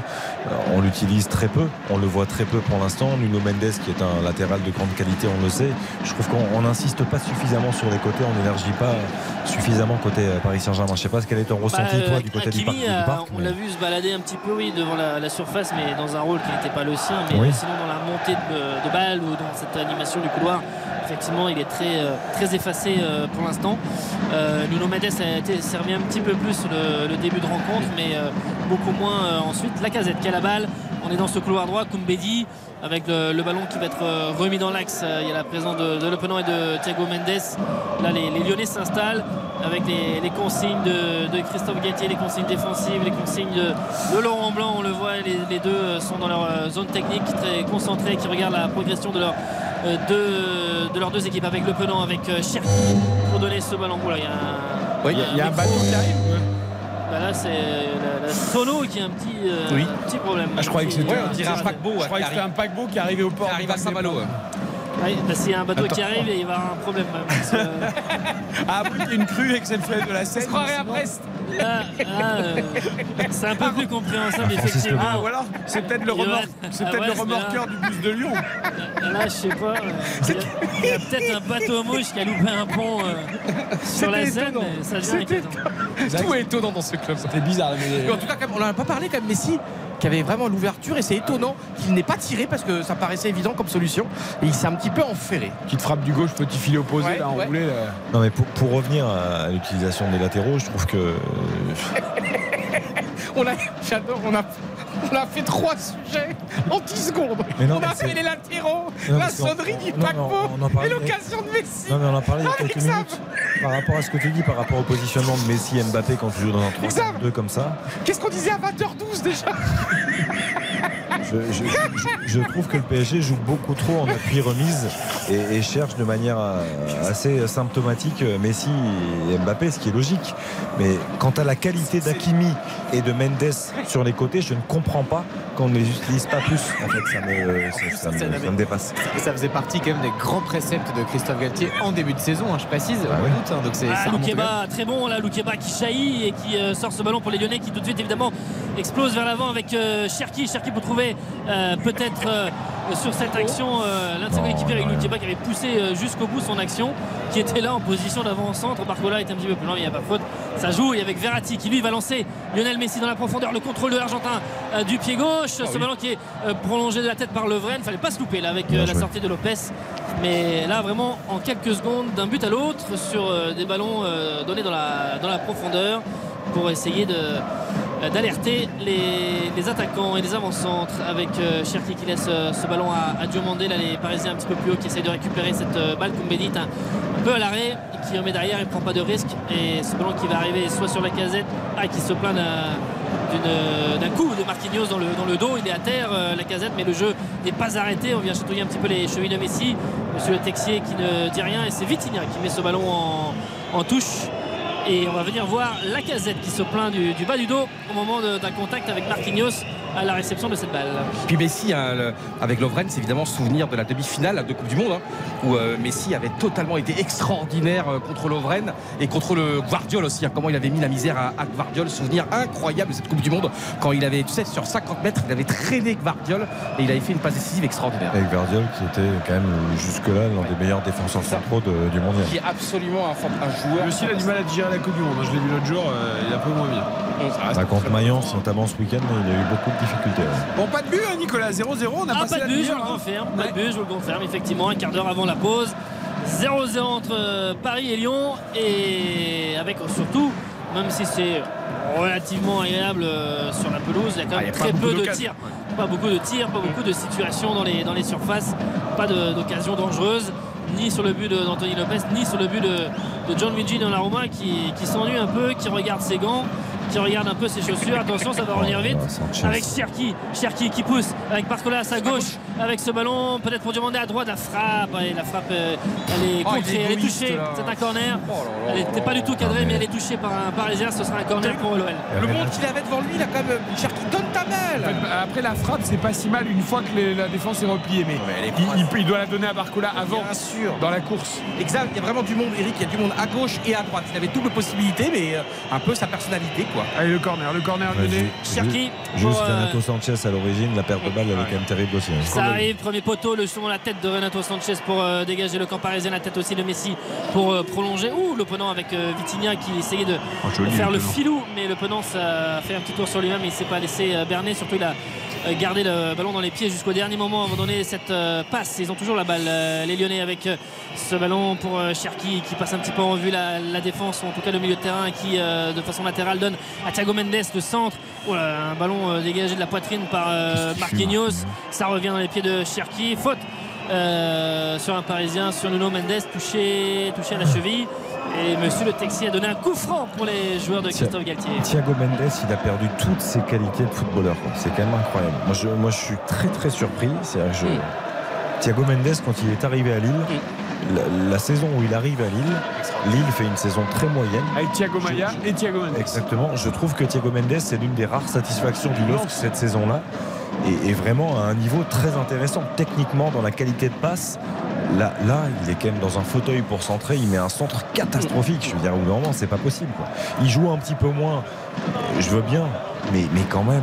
Euh, on l'utilise très peu. On le voit très peu pour l'instant. Nuno Mendes, qui est un latéral de grande qualité, on le sait. Je trouve qu'on on n'insiste pas suffisamment sur les côtés. On n'élargit pas suffisamment côté euh, Paris Saint-Germain. Je sais pas ce quel est ton ressenti,
Bah,
toi, du côté du
Hakimi,
parc. du
euh,
parc,
on
mais-
l'a vu se balader un petit peu, oui, devant la, la surface, mais dans un rôle qui n'était pas le sien. Mais
Oui.
sinon, dans la montée de, de balle ou dans cette animation du couloir, effectivement, il est très, euh, très effacé euh, pour l'instant. Euh, Nuno Mendes a été servi un petit peu plus le, début de rencontre, mais beaucoup moins ensuite. La casette qui a la balle. On est dans ce couloir droit, Koumbedi avec le, le ballon qui va être euh, remis dans l'axe. Euh, Il y a la présence de, de et de Thiago Mendes. Là, les, les Lyonnais s'installent avec les, les consignes de, de Christophe Galtier, les consignes défensives, les consignes de, de Laurent Blanc. On le voit, les, les deux euh, sont dans leur euh, zone technique, très concentrés, qui regardent la progression de, leur, euh, deux, de leurs deux équipes avec Le Penant, avec euh, Cherki pour donner ce ballon. Il y a un,
y a- bateau qui arrive.
Bah là, c'est la, la sono qui a un petit, euh,
Oui.
un petit problème.
Ah, je croyais que c'était
Ouais,
un,
petit-
je croyais que c'était un paquebot qui arrivait au port.
Qui arrive à Saint-Malo. Ouais.
Ouais, bah, S'il y a un bateau
Attends.
qui arrive, il va y avoir un problème. même, parce que-
Ah, une crue exceptionnelle de la Seine.
Je croirais à Brest.
Là, là, euh, c'est un peu plus compréhensible, effectivement.
Ah, ou alors, c'est peut-être le, c'est peut-être
mais là-
remorqueur du bus de Lyon.
Là, je sais pas. euh, Il y a, il y a peut-être un bateau mouche qui a loupé un pont euh, sur la Seine,
étonnant.
mais ça devient inquiétant.
Tout est étonnant dans ce club.
C'était bizarre, mais.
Mais en tout cas, on n'en a pas parlé quand même Messi qui avait vraiment l'ouverture et c'est étonnant qu'il n'ait pas tiré parce que ça paraissait évident comme solution et il s'est un petit peu enferré.
Petite frappe du gauche, petit filet opposé,
Ouais,
là,
ouais.
enroulé. Là.
Non mais pour, pour revenir à l'utilisation des latéraux, je trouve que
On a, j'adore, on a, on a fait trois sujets en 10 secondes.
Non,
on a fait les latéraux,
Non,
la sonnerie du paquebot et l'occasion de Messi.
Non mais on en parlait il y a quelques minutes. Par rapport à ce que tu dis, par rapport au positionnement de Messi et Mbappé quand tu joues dans un 3-5-2 comme ça,
Qu'est-ce qu'on disait à 20h12 déjà?
Je, je- je- je trouve que le PSG joue beaucoup trop en appui remise et, et cherche de manière euh, assez symptomatique euh, Messi et Mbappé, ce qui est logique. Mais quant à la qualité d'Akimi et de Mendes sur les côtés, je ne comprends pas qu'on ne les utilise pas plus. En fait, ça me, ça- ça me- ça me dépasse.
Et ça faisait partie quand même des grands préceptes de Christophe Galtier en début de saison, hein, je précise.
Ah
on
ouais.
doute, hein, donc c'est
Ah, Loukeba, très bon là, Loukeba qui jaillit et qui euh, sort ce ballon pour les Lyonnais qui tout de suite évidemment explose vers l'avant avec euh, Cherki. Cherki pour trouver euh, peut-être euh, sur cette action euh, l'un de ses coéquipiers avec qui avait poussé jusqu'au bout son action, qui était là en position d'avant-centre. Barcola est un petit peu plus loin, mais il n'y a pas faute. Ça joue et avec Verratti qui lui va lancer Lionel Messi dans la profondeur, le contrôle de l'Argentin du pied gauche. ce ballon qui est prolongé de la tête par Lovren. Fallait pas se louper là avec la sortie de Lopez. Mais là vraiment en quelques secondes d'un but à l'autre sur des ballons donnés dans la, dans la profondeur pour essayer de d'alerter les, attaquants et les avant-centres avec euh, Cherki qui laisse euh, ce ballon à, à Diomandé là les Parisiens un petit peu plus haut qui essayent de récupérer cette euh, balle Koumbedi est un, peu à l'arrêt qui remet derrière il prend pas de risque et ce ballon qui va arriver soit sur la casette ah, qui se plaint d'un coup de Marquinhos dans le, dos. Il est à terre, euh, la casette, mais le jeu n'est pas arrêté. On vient chatouiller un petit peu les chevilles de Messi. Monsieur le Texier qui ne dit rien et c'est Vitinha qui met ce ballon en touche. Et on va venir voir la casette qui se plaint du, bas du dos au moment d'un contact avec Marquinhos à la réception de cette balle.
Puis Messi, hein, le- avec Lovren, c'est évidemment souvenir de la demi-finale de Coupe du Monde, hein, où euh, Messi avait totalement été extraordinaire euh, contre Lovren et contre le Guardiol aussi. hein, comment il avait mis la misère à, à Guardiol. Souvenir incroyable de cette Coupe du Monde, quand il avait, tu sais, sur 50 mètres, il avait traîné Guardiol et il avait fait une passe décisive extraordinaire.
Avec Verdiol qui était quand même jusque-là l'un des meilleurs défenseurs centraux de- du mondial.
Qui est absolument un, un joueur.
Il a du mal à digérer la Coupe du Monde. Je l'ai vu l'autre jour, euh, il est un peu moins bien.
Bah, contre Mayence, notamment ce week-end, il a eu beaucoup de ouais.
Bon, pas de but, hein, Nicolas. 0-0, on a
Ah,
passé
pas
la
de but, je le
hein.
confirme. Pas de but, je vous le confirme. Effectivement, un quart d'heure avant la pause. 0-0 entre euh, Paris et Lyon. Et avec euh, surtout, même si c'est relativement agréable euh, sur la pelouse, il y a quand
Ah,
même
il y a
très peu de tirs. Pas beaucoup de tirs, pas beaucoup de situations dans les, dans les surfaces. Pas d'occasions dangereuses. Ni sur le but de- d'Anthony Lopez, ni sur le but de, de John Luigi Donnarumma qui, qui s'ennuie un peu, qui regarde ses gants, qui regarde un peu ses chaussures. Attention, ça va revenir vite.
Sanchez.
Avec Cherki, Cherki qui pousse, avec Barcola à sa gauche, avec ce ballon, peut-être pour demander à droite la frappe. Et la frappe, euh, elle est
Oh, il
contrée,
est
elle est touchée. C'est un corner.
Oh
Elle n'était pas du tout cadrée, mais elle est touchée par un Parisien. Ce sera un corner pour l'OL.
Le monde qu'il avait devant lui, il a quand même qui donne ta belle.
Après la frappe, c'est pas si mal une fois que la défense est repliée, mais
est
il, doit la donner à Barcola avant,
Bien sûr.
dans la course.
Exact, il y a vraiment du monde, Eric, il y a du monde à gauche et à droite. Il avait double possibilité, mais euh, un peu sa personnalité, quoi.
Allez, le corner, le corner
Ouais,
lyonnais.
ju-
Cherki
ju- Juste
pour, euh,
Renato Sanchez à l'origine, la perte de balle, elle est quand même terrible aussi. hein.
Ça arrive, premier poteau, le justement la tête de Renato Sanchez pour euh, dégager le camp parisien, la tête aussi de Messi pour euh, prolonger. Ouh, l'opponent avec euh, Vitinha qui essayait de,
Oh, joli,
faire le filou, mais l'opponent ça a fait un petit tour sur lui-même, il s'est pas laissé berner, surtout il a euh, gardé le ballon dans les pieds jusqu'au dernier moment avant de donner cette euh, passe. Ils ont toujours la balle, euh, les Lyonnais, avec ce ballon pour Cherki qui passe un petit peu en vue la, la défense, ou en tout cas le milieu de terrain qui de façon latérale donne à Thiago Mendes de centre. Oh là, un ballon dégagé de la poitrine par Marquinhos. Ça revient dans les pieds de Cherki. Faute euh, sur un Parisien, sur Nuno Mendes, touché, touché à la cheville. Et Monsieur le Texi a donné un coup franc pour les joueurs de. Christophe Galtier.
Thiago Mendes, il a perdu toutes ses qualités de footballeur. C'est quand même incroyable. Moi je, moi, je suis très très surpris. C'est-à-dire que je-
Mm.
Thiago Mendes, quand il est arrivé à Lille, la, la saison où il arrive à Lille, Lille fait une saison très moyenne.
Avec Thiago Maya et Thiago Mendes.
Exactement. Je trouve que Thiago Mendes, c'est l'une des rares satisfactions du LOSC cette saison-là. Et, et vraiment à un niveau très intéressant. Techniquement, dans la qualité de passe, là, là, il est quand même dans un fauteuil pour centrer. Il met un centre catastrophique. Je veux dire, au bout d'un moment, c'est pas possible. quoi. Il joue un petit peu moins. Je veux bien. Mais, mais quand même,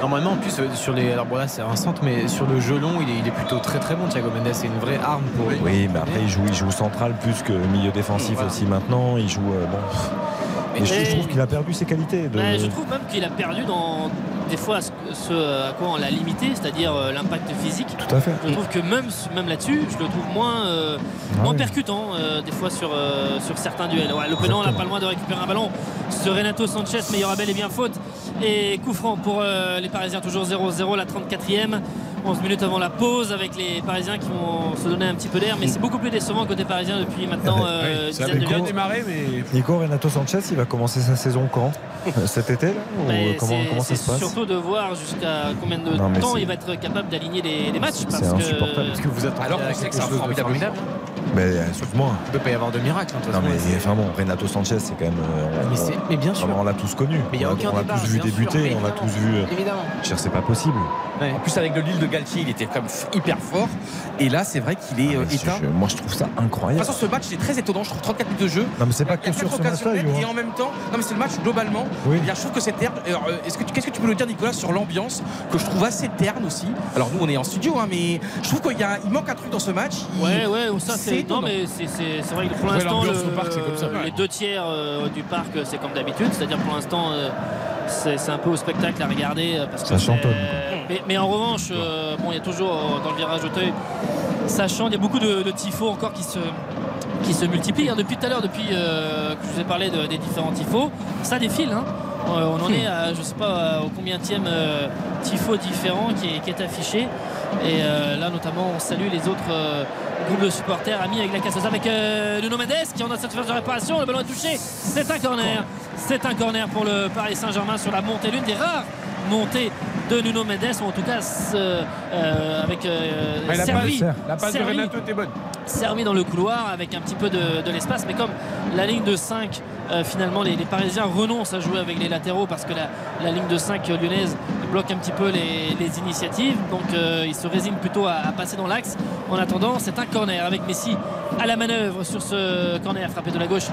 Normalement, en plus, sur les. Alors bon, là, c'est un centre, mais sur le jeu long, il est, il est plutôt très très bon. Thiago Mendes, c'est une vraie arme pour.
oui, mais après, il joue, il joue central plus que milieu défensif
Voilà.
aussi maintenant. Il joue. euh, bon. Je, je trouve qu'il a perdu ses qualités. De...
Je trouve même qu'il a perdu dans des fois ce, à quoi on l'a limité, c'est-à-dire euh, l'impact physique.
Tout à fait.
Je trouve que même, même là-dessus, je le trouve moins, euh,
Ah
moins
oui.
percutant euh, des fois sur, euh, sur certains duels. Ouais, L'opponent n'a pas loin de récupérer un ballon. Ce Renato Sanchez, mais il y aura bel et bien faute. Et coup franc pour les Parisiens, toujours 0-0, la 34e. 11 minutes avant la pause avec les Parisiens qui vont se donner un petit peu d'air, mais c'est beaucoup plus décevant côté parisien depuis maintenant euh,
Ouais, ça
dizaine de
démarré, mais
Nico Renato Sanchez, il va commencer sa saison quand Cet été là Ou
Mais
comment, ça se passe
surtout de voir jusqu'à combien de
Non,
temps il va être capable d'aligner les, les matchs. Parce
C'est
que
insupportable. Parce que vous attendez
Alors qu'on sait que c'est un formidable.
Mais euh, excuse-moi.
Il ne peut pas y avoir de miracle. hein, de toute
Non
façon,
mais
c'est-
enfin bon, Renato Sanchez c'est quand même. euh, on-
Mais c'est- mais bien sûr.
On l'a tous connu.
Mais il y a
On
aucun
on l'a
débat,
tous vu
sûr,
débuter, on l'a tous vu. euh,
Évidemment.
dire, c'est pas possible.
En plus, avec le Lille de Galtier, il était comme hyper fort. Et là, c'est vrai qu'il est euh,
Ah, je-
éteint.
je- moi je trouve ça
De
incroyable.
toute façon, ce match est très étonnant. Je trouve 34 minutes de jeu.
Non mais c'est pas que sur ce Johan.
et en même temps, non mais c'est le match globalement.
Oui.
Bien, je trouve que c'est terne. Alors, euh, est-ce que tu- qu'est-ce que tu peux nous dire, Nicolas, sur l'ambiance que je trouve assez terne aussi? Alors nous, on est en studio, hein, mais je trouve qu'il y a, il manque un truc dans ce match.
Ouais, ouais, ça
c'est
Non, mais c'est- vrai que pour l'instant, le- les deux tiers euh, du parc, euh, c'est comme d'habitude. C'est-à-dire pour l'instant, euh, c'est un peu au spectacle à regarder. Parce que
Ça chantonne,
Mais, mais en revanche, euh, bon, il y a toujours euh, dans le virage d'Auteuil, ça chante. Il y a beaucoup de, de tifos encore qui se qui se multiplient. hein. Depuis tout à l'heure, depuis euh, que je vous ai parlé de- des différents tifos, ça défile. hein. Euh, on en est à, je sais pas, au combienième euh, tifo différent qui est, qui est affiché. Et euh, là, notamment, on salue les autres groupes de supporters amis avec la casseuse avec euh, Nuno Mendes qui en a cette phase de réparation. Le ballon est touché. C'est un corner. C'est un corner pour le Paris Saint-Germain sur la montée, l'une des rares montées de Nuno Mendes, ou en tout cas euh, avec euh,
la
servi,
passe, la passe de
servi
Renato était bonne.
servi dans le couloir avec un petit peu de, de l'espace. Mais comme la ligne de 5, euh, finalement, les, les Parisiens renoncent à jouer avec les latéraux parce que la, la ligne de 5 lyonnaise bloque un petit peu les, les initiatives. Donc euh, ils se résignent plutôt à, à passer dans l'axe. En attendant, c'est un corner avec Messi à la manœuvre sur ce corner frappé de la gauche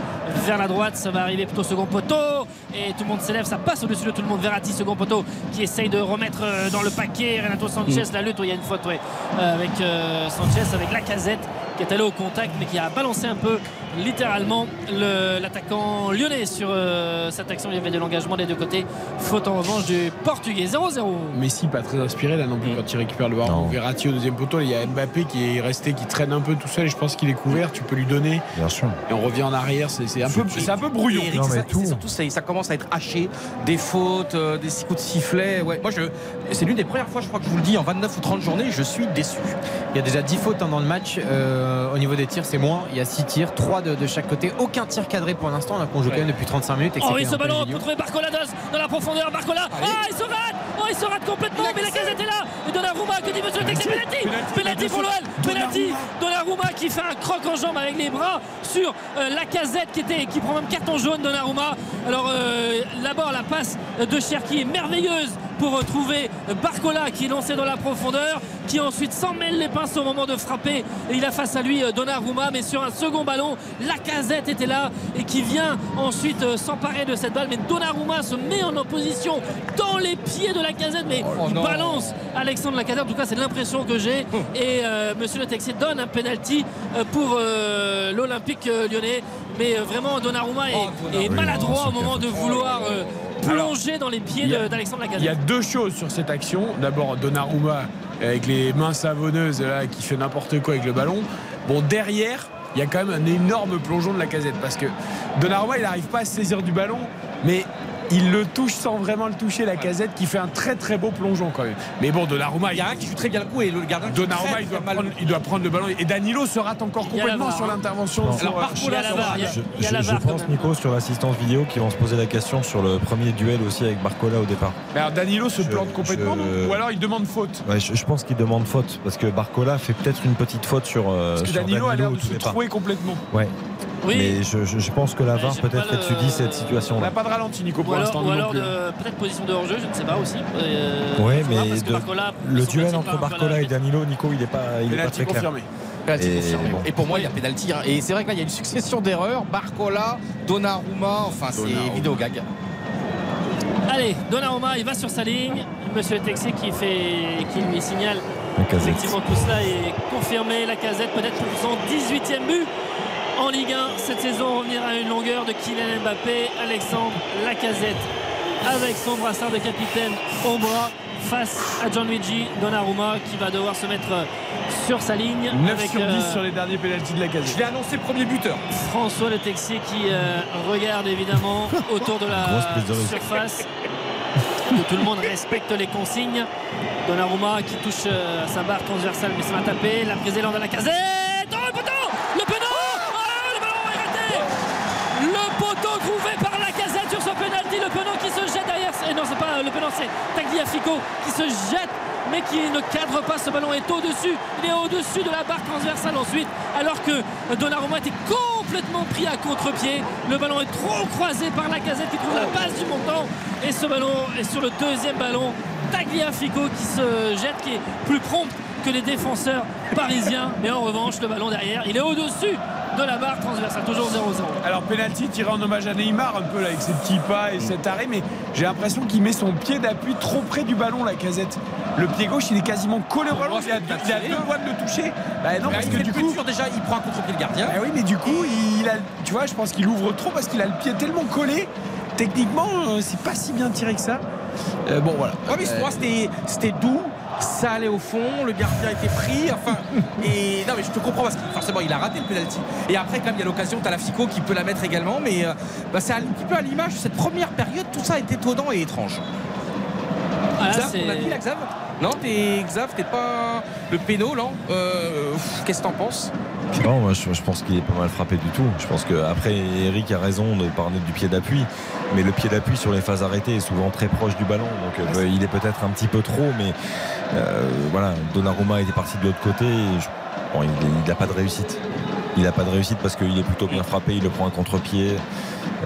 vers la droite. Ça va arriver plutôt second poteau. Et tout le monde s'élève. Ça passe au-dessus de tout le monde. Verratti, second poteau, qui essaye de remettre euh, dans le paquet. Renato Sanchez, la lutte. où Il y a une faute ouais, avec euh, Sanchez, avec la casette qui est allé au contact mais qui a balancé un peu littéralement le- l'attaquant lyonnais sur euh, cette action. Il y avait de l'engagement des deux côtés. Faute en revanche du portugais 0-0.
Messi pas très inspiré là non plus quand il récupère le ballon. Verratti au deuxième poteau, il y a Mbappé qui est resté, qui traîne un peu tout seul. Je pense qu'il est couvert. Tu peux lui donner
Bien sûr.
et on revient en arrière. C'est un peu, c'est un peu brouillon.
Eric,
Non,
c'est
mais
ça-
tout.
c'est surtout ça, ça commence à être haché, des fautes, euh, des coups de sifflet. Ouais. Moi, je, c'est l'une des premières fois, je crois que je vous le dis, en 29 ou 30 journées, je suis déçu.
Il y a déjà 10 fautes hein, dans le match. Euh, au niveau des tirs, c'est moins. Il y a 6 tirs, 3 de, de chaque côté. Aucun tir cadré pour l'instant, alors qu'on joue quand même depuis 35 minutes. et
Oh oui, ce ballon pour trouver Barcola dans, la profondeur. Barcola, ah, il se rate. Oh, il se rate complètement, mais la casette est là. Et Donnarumma, que dit monsieur le texte Penalty. Penalty. Pour l'OL. Penalty. Donnarumma. Qui fait un croc en jambe avec les bras sur euh, la casette qui, était, qui prend même carton jaune Donnarumma. Alors euh, d'abord la passe de Cherki est merveilleuse pour retrouver Barcola qui est lancé dans la profondeur, qui ensuite s'en mêle les pinces au moment de frapper. Et il a face à lui euh, Donnarumma, mais sur un second ballon, la casette était là et qui vient ensuite euh, s'emparer de cette balle. Mais Donnarumma se met en opposition dans les pieds de la casette, mais il
non.
balance Alexandre Lacazette. En tout cas, c'est l'impression que j'ai. Et euh, Monsieur Le Texier donne un penalty pour euh, l'Olympique lyonnais. Mais euh, vraiment, Donnarumma est, est maladroit au moment de vouloir euh, plonger dans les pieds d'Alexandre
Il y
Lacazette.
a deux choses sur cette action. D'abord, Donnarumma avec les mains savonneuses là, qui fait n'importe quoi avec le ballon. Bon, derrière, il y a quand même un énorme plongeon de la casette parce que Donnarumma, il n'arrive pas à se saisir du ballon, mais il le touche sans vraiment le toucher, la casette qui fait un très très beau plongeon quand même. Mais bon, Donnarumma,
Il y a un qui joue très bien le coup et le gardien
Donnarumma, il doit, prendre, il doit prendre le ballon. Et Danilo se rate encore complètement sur l'intervention.
Alors,
euh,
Barcola,
Il y a la
sur-
VAR, il y a-
Je, je- pense. Nico, sur l'assistance vidéo, qui vont se poser la question sur le premier duel aussi avec Barcola au départ.
Mais alors, Danilo se
Je-
plante complètement,
je-
Ou alors il demande faute
Ouais, je, je pense qu'il demande faute parce que Barcola fait peut-être une petite faute sur, euh,
Parce que
sur
Danilo a l'air de se
départ.
trouver complètement.
Ouais.
Oui.
Mais je, je- je pense que la VAR peut-être
le-
étudie cette
On
situation-là.
n'a pas de ralenti, Nico,
Ou
pour l'instant.
ou alors peut-être position de hors-jeu, je ne sais pas aussi. Euh, faudra
mais
parce que
de-
Barcola,
le duel entre Barcola
la-
et Danilo, Nico, il n'est pas, il est pas
Penalty
très clair.
confirmé.
Penalty
Et bon.
Et pour moi, il y a pénalty. hein. Et c'est vrai que là, il y a une succession d'erreurs. Barcola, Donnarumma, enfin, c'est vidéo gag.
Allez, Donnarumma, il va sur sa ligne. Monsieur Texier qui fait, qui lui signale effectivement tout cela est confirmé. La casette peut-être pour son 18e but en Ligue 1 cette saison. Revenir à une longueur de Kylian Mbappé, Alexandre Lacazette avec son brassard de capitaine au bras face à Gianluigi Donnarumma qui va devoir se mettre sur sa ligne
9
avec
sur 10
euh,
sur les derniers pénaltys de la
Je
casette.
l'ai annoncé premier buteur.
François Le Texier qui euh, regarde évidemment autour de la surface. Que tout le monde respecte les consignes. Donnarumma qui touche euh, sa barre transversale mais ça va taper. La prise de la casette. Oh le poteau Le pénal Ah, Le ballon est raté Le poteau trouvé par la casette sur ce penalty qui se jette derrière. Et non, c'est pas le c'est Tagliafico qui se jette mais qui ne cadre pas. Ce ballon est au-dessus. Il est au-dessus de la barre transversale ensuite. Alors que Donnarumma était complètement pris à contre-pied. Le ballon est trop croisé par la casette qui trouve la base du montant. Et ce ballon est sur le deuxième ballon. Tagliafico qui se jette, qui est plus prompt que les défenseurs parisiens. Mais en revanche, le ballon derrière, il est au-dessus de la barre transversale. Toujours 0-0.
Alors penalty tiré en hommage à Neymar un peu là avec ses petits pas et cet arrêt mais j'ai l'impression qu'il met son pied d'appui trop près du ballon la casette. Le pied gauche il est quasiment collé au ballon, il a, il a deux doigts de le toucher. Bah non
Mais
parce que du coup
déjà, il prend un contre-pied le gardien.
Bah oui mais du coup il a tu vois je pense qu'il ouvre trop parce qu'il a le pied tellement collé. Techniquement euh, c'est pas si bien tiré que ça. Euh, bon voilà.
Ouais, mais pour moi, c'était c'était doux. Ça allait au fond, le gardien était pris, enfin. Et non, mais je te comprends parce que forcément, il a raté le penalty. Et après, quand même, il y a l'occasion, t'as la Fico qui peut la mettre également, mais euh, bah, c'est un petit peu à l'image de cette première période, tout ça est étonnant et étrange.
Ah, là,
on a dit la Xav? Non, t'es Xav, t'es pas le péno, là Euh, Qu'est-ce que t'en penses
Non, moi, je, je pense qu'il est pas mal frappé du tout. Je pense que après Eric a raison de parler du pied d'appui, mais le pied d'appui sur les phases arrêtées est souvent très proche du ballon, donc euh, il est peut-être un petit peu trop, mais euh, voilà, Donnarumma était parti de l'autre côté. Et je- bon, il n'a pas de réussite. Il n'a pas de réussite parce qu'il est plutôt bien frappé, il le prend un contre-pied.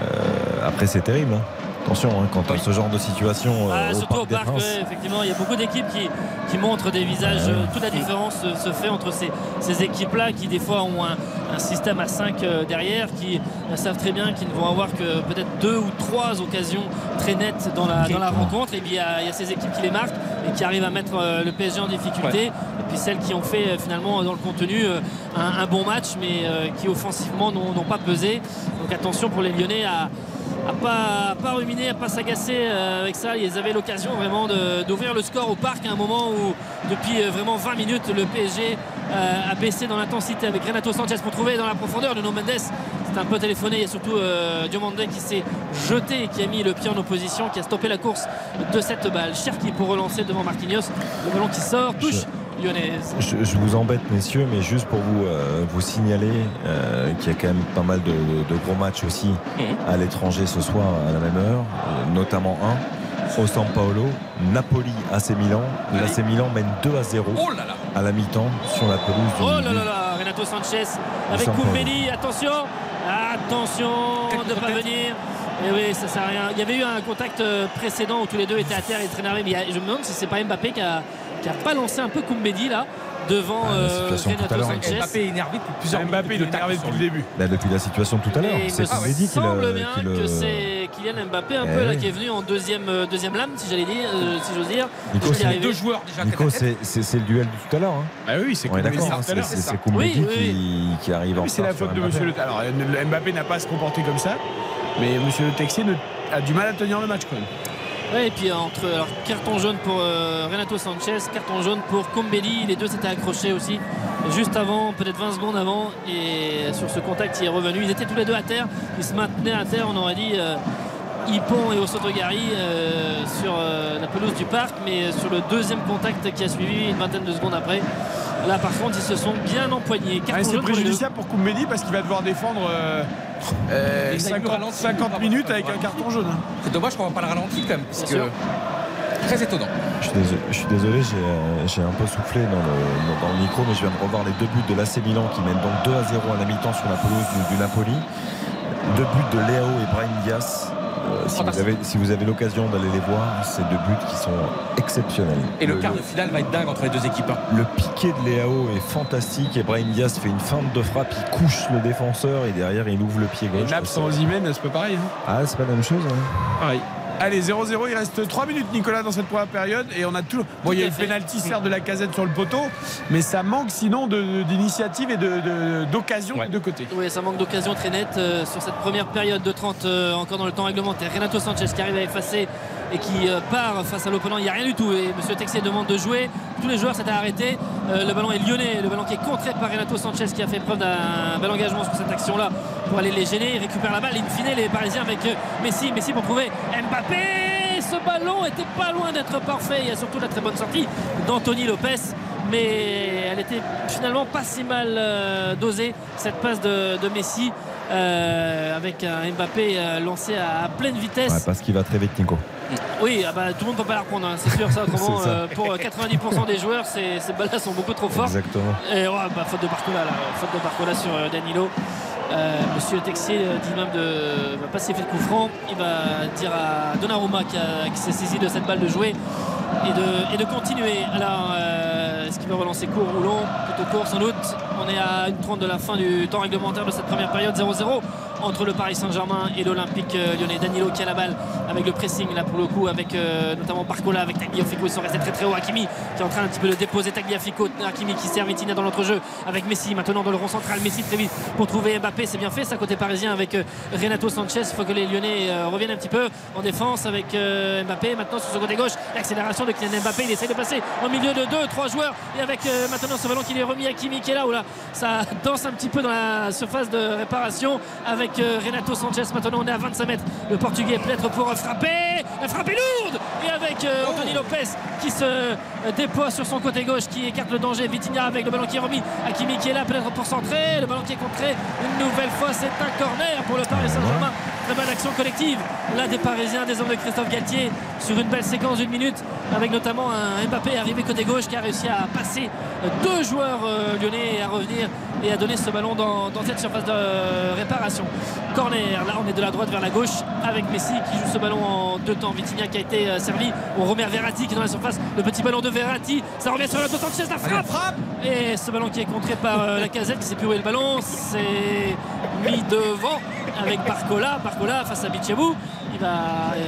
Euh, après, c'est terrible. hein. Attention, hein, quand as ce genre de situation euh,
Ah,
au
surtout au
Parc des
parc,
Princes.
ouais, effectivement, il y a beaucoup d'équipes qui, qui montrent des visages.
Ouais.
euh, Toute la différence euh, se fait entre ces, ces équipes-là qui, des fois, ont un, un système à 5 derrière, qui savent très bien qu'ils ne vont avoir que peut-être deux ou trois occasions très nettes dans la, dans la rencontre. Et puis, il y, a, il y a ces équipes qui les marquent et qui arrivent à mettre le PSG en difficulté. Et puis celles qui ont fait finalement dans le contenu un, un bon match, mais qui offensivement n'ont pas pesé. Donc attention pour les Lyonnais à à pas, pas ruminer, à pas s'agacer euh, avec ça. Ils avaient l'occasion vraiment de- d'ouvrir le score au parc à un moment où, depuis euh, vraiment 20 minutes, le PSG euh, a baissé dans l'intensité avec Renato Sanchez pour trouver dans la profondeur Nuno Mendes. C'est un peu téléphoné. Il y a surtout euh, qui s'est jeté et qui a mis le pied en opposition, qui a stoppé la course de cette balle. Cherki pour relancer devant Marquinhos. Le ballon qui sort, touche. Lyonnaise.
Je, je vous embête, messieurs, mais juste pour vous, euh, vous signaler euh, qu'il y a quand même pas mal de, de gros matchs aussi à l'étranger ce soir à la même heure, euh, notamment un au San Paolo, Napoli AC Milan. L'AC Milan mène 2 à 0
Oh là là
à la mi-temps sur la pelouse du,
Oh là là là, Renato Sanchez avec. Koumbeli, attention, attention de ne pas venir. Et oui, ça sert à rien. Il y avait eu un contact euh, précédent où tous les deux étaient à terre et très énervés. Mais je me demande si c'est pas Mbappé qui a, qui a balancé un peu Koumbedi là devant
Ah,
euh, Renato. Sanchez.
Mbappé est énervé depuis plusieurs
Mbappé, il est
minutes.
énervé depuis le début.
Là, depuis la situation tout à l'heure.
Il
C'est
me
Koumbedi qui
semble
le-
bien
le-
que c'est Kylian Mbappé un
Eh
peu là
oui.
qui est venu en deuxième, euh, deuxième lame, si j'allais dire, euh, si j'ose dire.
Nico, c'est.
Deux joueurs déjà
Nico, c'est le duel de tout à l'heure. hein.
Ah oui, c'est
On est
Koumbedi,
d'accord,
c'est
hein, Koumbedi qui, arrive en
c'est la faute de
Mbappé.
Monsieur Le Alors, le Mbappé n'a pas à se comporter comme ça, mais Monsieur Le Texier a du mal à tenir le match quand même.
Et puis entre carton jaune pour euh, Renato Sanchez, carton jaune pour Combelli, les deux s'étaient accrochés aussi juste avant, peut-être 20 secondes avant, et sur ce contact il est revenu. Ils étaient tous les deux à terre, ils se maintenaient à terre, on aurait dit euh, Hippon et Osotogari euh, sur euh, la pelouse du parc, mais sur le deuxième contact qui a suivi une vingtaine de secondes après, là par contre ils se sont bien empoignés.
Ah,
Carton
c'est
pour
préjudiciable pour Koumbedi parce qu'il va devoir défendre euh, euh,
Il a eu le
50,
ralenti,
50
il
minutes avec un
ralentir.
carton jaune. hein.
C'est dommage qu'on va pas le ralenti quand même. Parce que très étonnant.
Je suis désolé, j'ai euh, un peu soufflé dans le, dans le micro, mais je viens de revoir les deux buts de l'AC Milan qui mènent donc 2 à 0 à la mi-temps sur la pelouse du, du Napoli. Deux buts de Léao et Brahim Diaz. Euh, si, vous avez, si vous avez l'occasion d'aller les voir, c'est deux buts qui sont exceptionnels.
Et le quart de finale va être dingue entre les deux équipes. hein.
Le piqué de Léao est fantastique et Brahim Diaz fait une feinte de frappe, il couche le défenseur et derrière il ouvre le pied
Et
gauche.
Naples sans c'est pas pareil. hein.
Ah, c'est pas la même chose. hein.
Pareil. Allez, 0-0, il reste 3 minutes, Nicolas, dans cette première période. Et on a tout. Bon, il y a
à
eu le pénalty, certes, de la casette sur le poteau, mais ça manque sinon de- d'initiative et de- de- d'occasion
Ouais.
des deux côtés.
Oui, ça manque d'occasion très nette euh, sur cette première période de 30 euh, encore dans le temps réglementaire. Renato Sanchez qui arrive à effacer et qui euh, part face à l'opponent. Il n'y a rien du tout. Et Monsieur Texier demande de jouer. Tous les joueurs s'étaient arrêtés. Euh, le ballon est lyonnais. Le ballon qui est contré par Renato Sanchez qui a fait preuve d'un bel engagement sur cette action-là pour aller les gêner. Il récupère la balle. In fine, les Parisiens avec euh, Messi. Messi pour trouver Mbappé. Ce ballon était pas loin d'être parfait. Il y a surtout la très bonne sortie d'Anthony Lopez mais elle était finalement pas si mal dosée cette passe de, Messi avec un Mbappé lancé à, pleine vitesse.
Parce qu'il va très vite, Nico.
Oui, ah bah, tout le monde peut pas la reprendre, hein, c'est sûr ça. Autrement,
C'est ça.
euh, pour 90% des joueurs, ces, ces balles-là sont beaucoup trop fortes.
Exactement.
Et ouais, bah, faute de Barcola, là, faute de Barcola sur euh, Danilo. Euh, Monsieur Texier euh, dit même de va pas siffler le coup franc. Il va dire à Donnarumma qui, s'est saisi de cette balle de jouer et de, et de continuer. Alors, euh, est-ce qu'il va relancer court ou long? Plutôt court sans doute. On est à une 30 de la fin du temps réglementaire de cette première période 0-0 entre le Paris Saint-Germain et l'Olympique euh, lyonnais. Danilo qui a la balle avec le pressing là pour le coup avec euh, notamment Barcola avec Tagliafico. Ils sont restés très très haut. Hakimi qui est en train un petit peu de déposer Tagliafico. Hakimi qui sert Vitinha dans l'autre jeu avec Messi maintenant dans le rond central. Messi très vite pour trouver Mbappé. C'est bien fait ça côté parisien avec euh, Renato Sanchez. Il faut que les Lyonnais reviennent un petit peu en défense avec Mbappé. Maintenant sur ce côté gauche, l'accélération de Kylian Mbappé. Il essaie de passer au milieu de deux, trois joueurs et avec maintenant ce ballon qui est remis à Kimi qui est là où là ça danse un petit peu dans la surface de réparation avec euh, Renato Sanchez. Maintenant on est à 25 mètres. Le Portugais peut-être pour frapper. La frappe est lourde et avec euh, Anthony Lopez qui se euh, déploie sur son côté gauche qui écarte le danger. Vitinha avec le ballon qui est remis à Kimi qui est là peut-être pour centrer. Le ballon qui est contré une nouvelle fois. C'est un corner pour le Paris Saint-Germain. Très belle action collective. Là des Parisiens, des hommes de Christophe Galtier sur une belle séquence d'une minute avec notamment un Mbappé arrivé côté gauche qui a réussi à passer deux joueurs euh, lyonnais et à revenir et à donner ce ballon dans, dans cette surface de réparation. Corner, là on est de la droite vers la gauche avec Messi qui joue ce ballon en deux temps. Vitinha qui a été euh, servi. On remet Verratti qui est dans la surface. Le petit ballon de Verratti. Ça revient sur la Sanchez. La frappe. Et ce ballon qui est contré par euh, la casette qui sait plus où est le ballon. C'est mis devant avec Barcola. Barcola face à Bichebou. Il va, euh,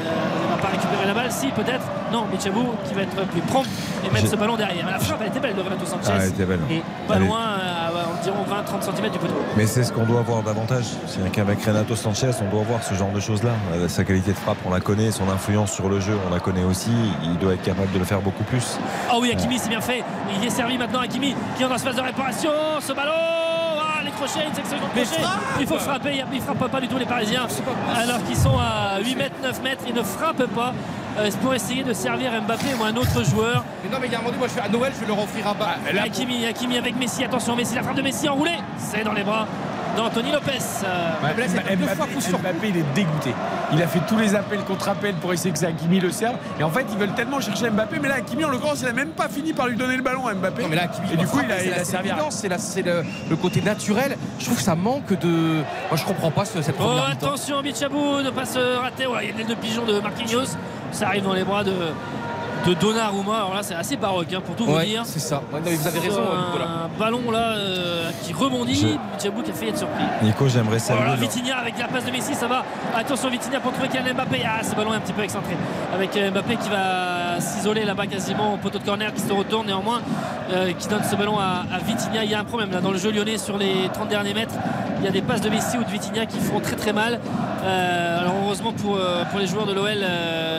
il va pas récupérer la balle. Si, peut-être. Non, Bichebou qui va être plus prompt et mettre ce ballon derrière. La frappe, elle était belle de Renato Sanchez.
Ah, elle était belle.
Et pas loin, à environ 20-30 cm du poteau.
Mais c'est ce qu'on doit voir davantage. C'est qu'avec Renato Sanchez, on doit voir ce genre de choses-là. Euh, Sa qualité de frappe, on la connaît. Son influence sur le jeu, on la connaît aussi. Il doit être capable de le faire beaucoup plus.
Ah oui, Hakimi, c'est bien fait. Il est servi maintenant. Hakimi qui est dans la phase de réparation. Ce ballon. Ah, crochet, une section de
Mais
crochet.
frappe
Il faut frapper, il ne frappe pas du tout les Parisiens. Alors qu'ils sont à 8 mètres, 9 mètres, ils ne frappent pas. Euh, pour essayer de servir Mbappé ou un autre joueur.
Mais non, mais il y a un moment moi je fais à Noël, je vais leur offrir un bas.
Hakimi, Hakimi avec Messi, attention Messi, la frappe de Messi enroulée, c'est dans les bras d'Anthony Lopez. Euh,
Mbappé,
coup sur
Mbappé, il est dégoûté. Il a fait tous les appels contre appels pour essayer que c'est Hakimi le serve. Et en fait, ils veulent tellement chercher Mbappé. Mais là, Hakimi, en l'occurrence, il a même pas fini par lui donner le ballon à Mbappé.
Non, mais là, Hakimi,
et du coup, il a, servi
c'est le, le côté naturel. Je trouve que ça manque de. Moi, je comprends pas ce- cette
Oh
première
attention Bichabou, ne pas se rater. Voilà, il y a l'aile de pigeon de Marquinhos. Ça arrive dans les bras de, de Donnarumma. Alors là, c'est assez baroque hein, pour tout vous
Ouais,
dire.
c'est ça. Ouais, non, mais vous avez raison,
un ballon là euh, qui rebondit. Bichabou qui a failli être surpris.
Nico, j'aimerais saluer.
Voilà, Vitinha avec la passe de Messi, ça va. Attention Vitinha pour trouver Kylian Mbappé. Ah, ce ballon est un petit peu excentré. Avec euh, Mbappé qui va s'isoler là-bas quasiment au poteau de corner, qui se retourne néanmoins, euh, qui donne ce ballon à, à Vitinha. Il y a un problème là dans le jeu lyonnais sur les 30 derniers mètres. Il y a des passes de Messi ou de Vitinha qui font très très mal. Euh, alors heureusement pour, pour les joueurs de l'OL,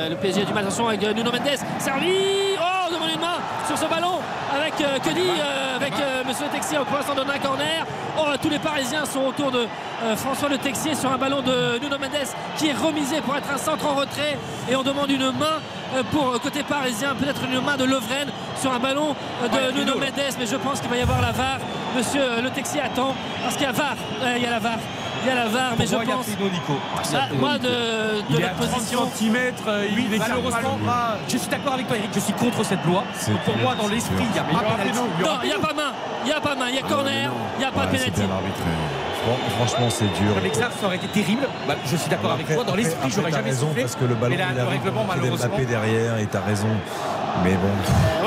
le PSG a du mal. Attention avec Nuno Mendes. Servi Oh, devant une main sur ce ballon avec euh, que dit euh, avec euh, Monsieur Le Texier au point sans donner un corner. Oh, tous les Parisiens sont autour de euh, François Le Texier sur un ballon de Nuno Mendes qui est remisé pour être un centre en retrait et on demande une main euh, pour côté parisien, peut-être une main de Lovren sur un ballon de
Ouais,
Nuno. Mendes, mais je pense qu'il va y avoir la VAR. Monsieur Le Texier attend parce qu'il y a VAR. Il y a la VAR. Il y a la VAR, mais je
il y a
pense.
Nico.
Ah, moi de, de
Il est à
notre
30
position.
cm.
Oui,
il est
malheureusement, je suis d'accord avec toi, Eric. Je suis contre cette loi. Pour moi, dans l'esprit, il n'y a
Il y
pas
y
Non, il n'y a pas main. Il n'y a pas main. Il y a corner. Il n'y a pas de
Ouais, Franchement, c'est dur.
Avec ça, ça aurait été terrible. Bah, je suis d'accord avec toi. Dans l'esprit, j'aurais jamais
raison
soufflé.
parce que le ballon
là,
il
le
arrive
règlement, malheureusement.
derrière et t'as raison. Mais bon,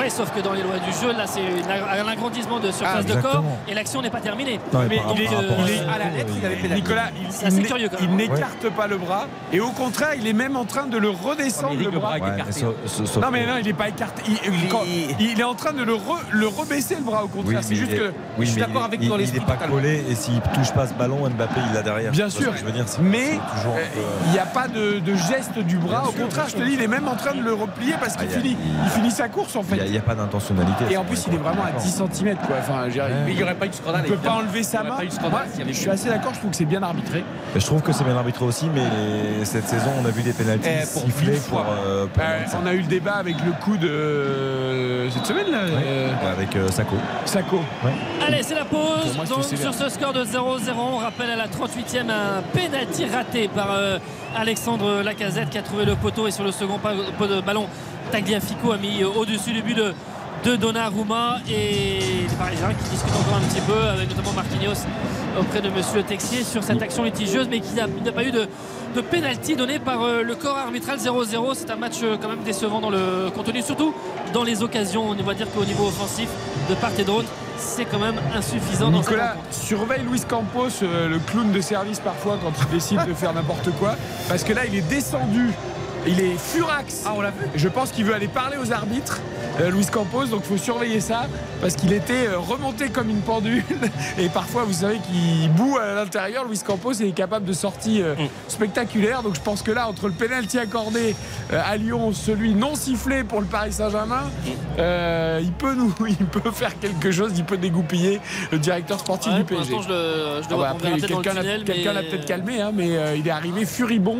Oui, sauf que dans les lois du jeu, là, c'est un agrandissement de surface
Ah,
de corps et l'action n'est pas terminée.
Non, mais
Mais
par
il est,
rapport à
il est-
ça,
à la lettre, il avait.
Nicolas, il, il il n'écarte pas le bras et au contraire, il est même en train de le redescendre le
le
bras.
Ouais,
écarté.
mais sauf- sauf- sauf
Non mais non, il n'est pas écarté. Il,
Il
quand-
est-
il est en train de le, re- le rebaisser le bras au contraire.
Oui,
c'est juste
il est-
que.
oui,
je suis d'accord
il-
avec
il-
toi dans
Il
l'esprit
n'est pas collé et s'il touche pas ce ballon, Mbappé il l'a derrière.
Bien sûr.
ce que je veux dire, c'est-
Mais il n'y a pas de, de geste du bras.
Bien
Au
sûr,
contraire, je te dis, il est même en train de le replier parce qu'il
Ah,
finit, il finit sa course en
Il
fait.
n'y a, il y a pas d'intentionnalité.
Et en plus, il est vraiment à 10 cm quoi. Enfin, dire,
Mais il n'y aurait pas eu de scandale.
il ne peut pas enlever sa main. je suis assez d'accord. Je trouve que c'est bien arbitré.
Je trouve que c'est bien arbitré aussi, mais cette saison, on a vu des pénalties
Eh, pour fois.
euh,
Euh, on a eu le débat avec le coup de euh, cette semaine là. euh,
avec euh, Sako.
Sako.
Allez, c'est la pause. Donc, sur ce score de 0-0, on rappelle à la 38e un pénalty raté par euh, Alexandre Lacazette qui a trouvé le poteau et sur le second pot de ballon, Tagliafico a mis euh, au-dessus du but de, de Donnarumma et les Parisiens qui discutent encore un petit peu avec notamment Marquinhos auprès de Monsieur Texier sur cette action litigieuse mais qui n'a pas eu de, de pénalty donné par euh, le corps arbitral 0-0. C'est un match euh, quand même décevant dans le contenu, surtout dans les occasions. On va dire qu'au niveau offensif, de part et d'autre, c'est quand même insuffisant dans
Nicolas,
rencontre.
surveille Luis Campos, euh, le clown de service parfois quand il décide de faire n'importe quoi. Parce que là, il est descendu. Il est furax.
Ah, on l'a vu
Je pense qu'il veut aller parler aux arbitres, euh, Luis Campos. Donc, il faut surveiller ça. Parce qu'il était euh, remonté comme une pendule. Et parfois, vous savez qu'il boue à l'intérieur. Luis Campos est capable de sorties euh,
Mm.
spectaculaires. Donc, je pense que là, entre le pénalty accordé euh, à Lyon, celui non sifflé pour le Paris Saint-Germain,
Mm.
il, peut nous, il peut faire quelque chose. Il peut dégoupiller le directeur sportif
Ouais,
du PSG.
je le, je le
Ah bah après,
le
quelqu'un l'a
mais-
peut-être calmé, hein, mais il est arrivé furibond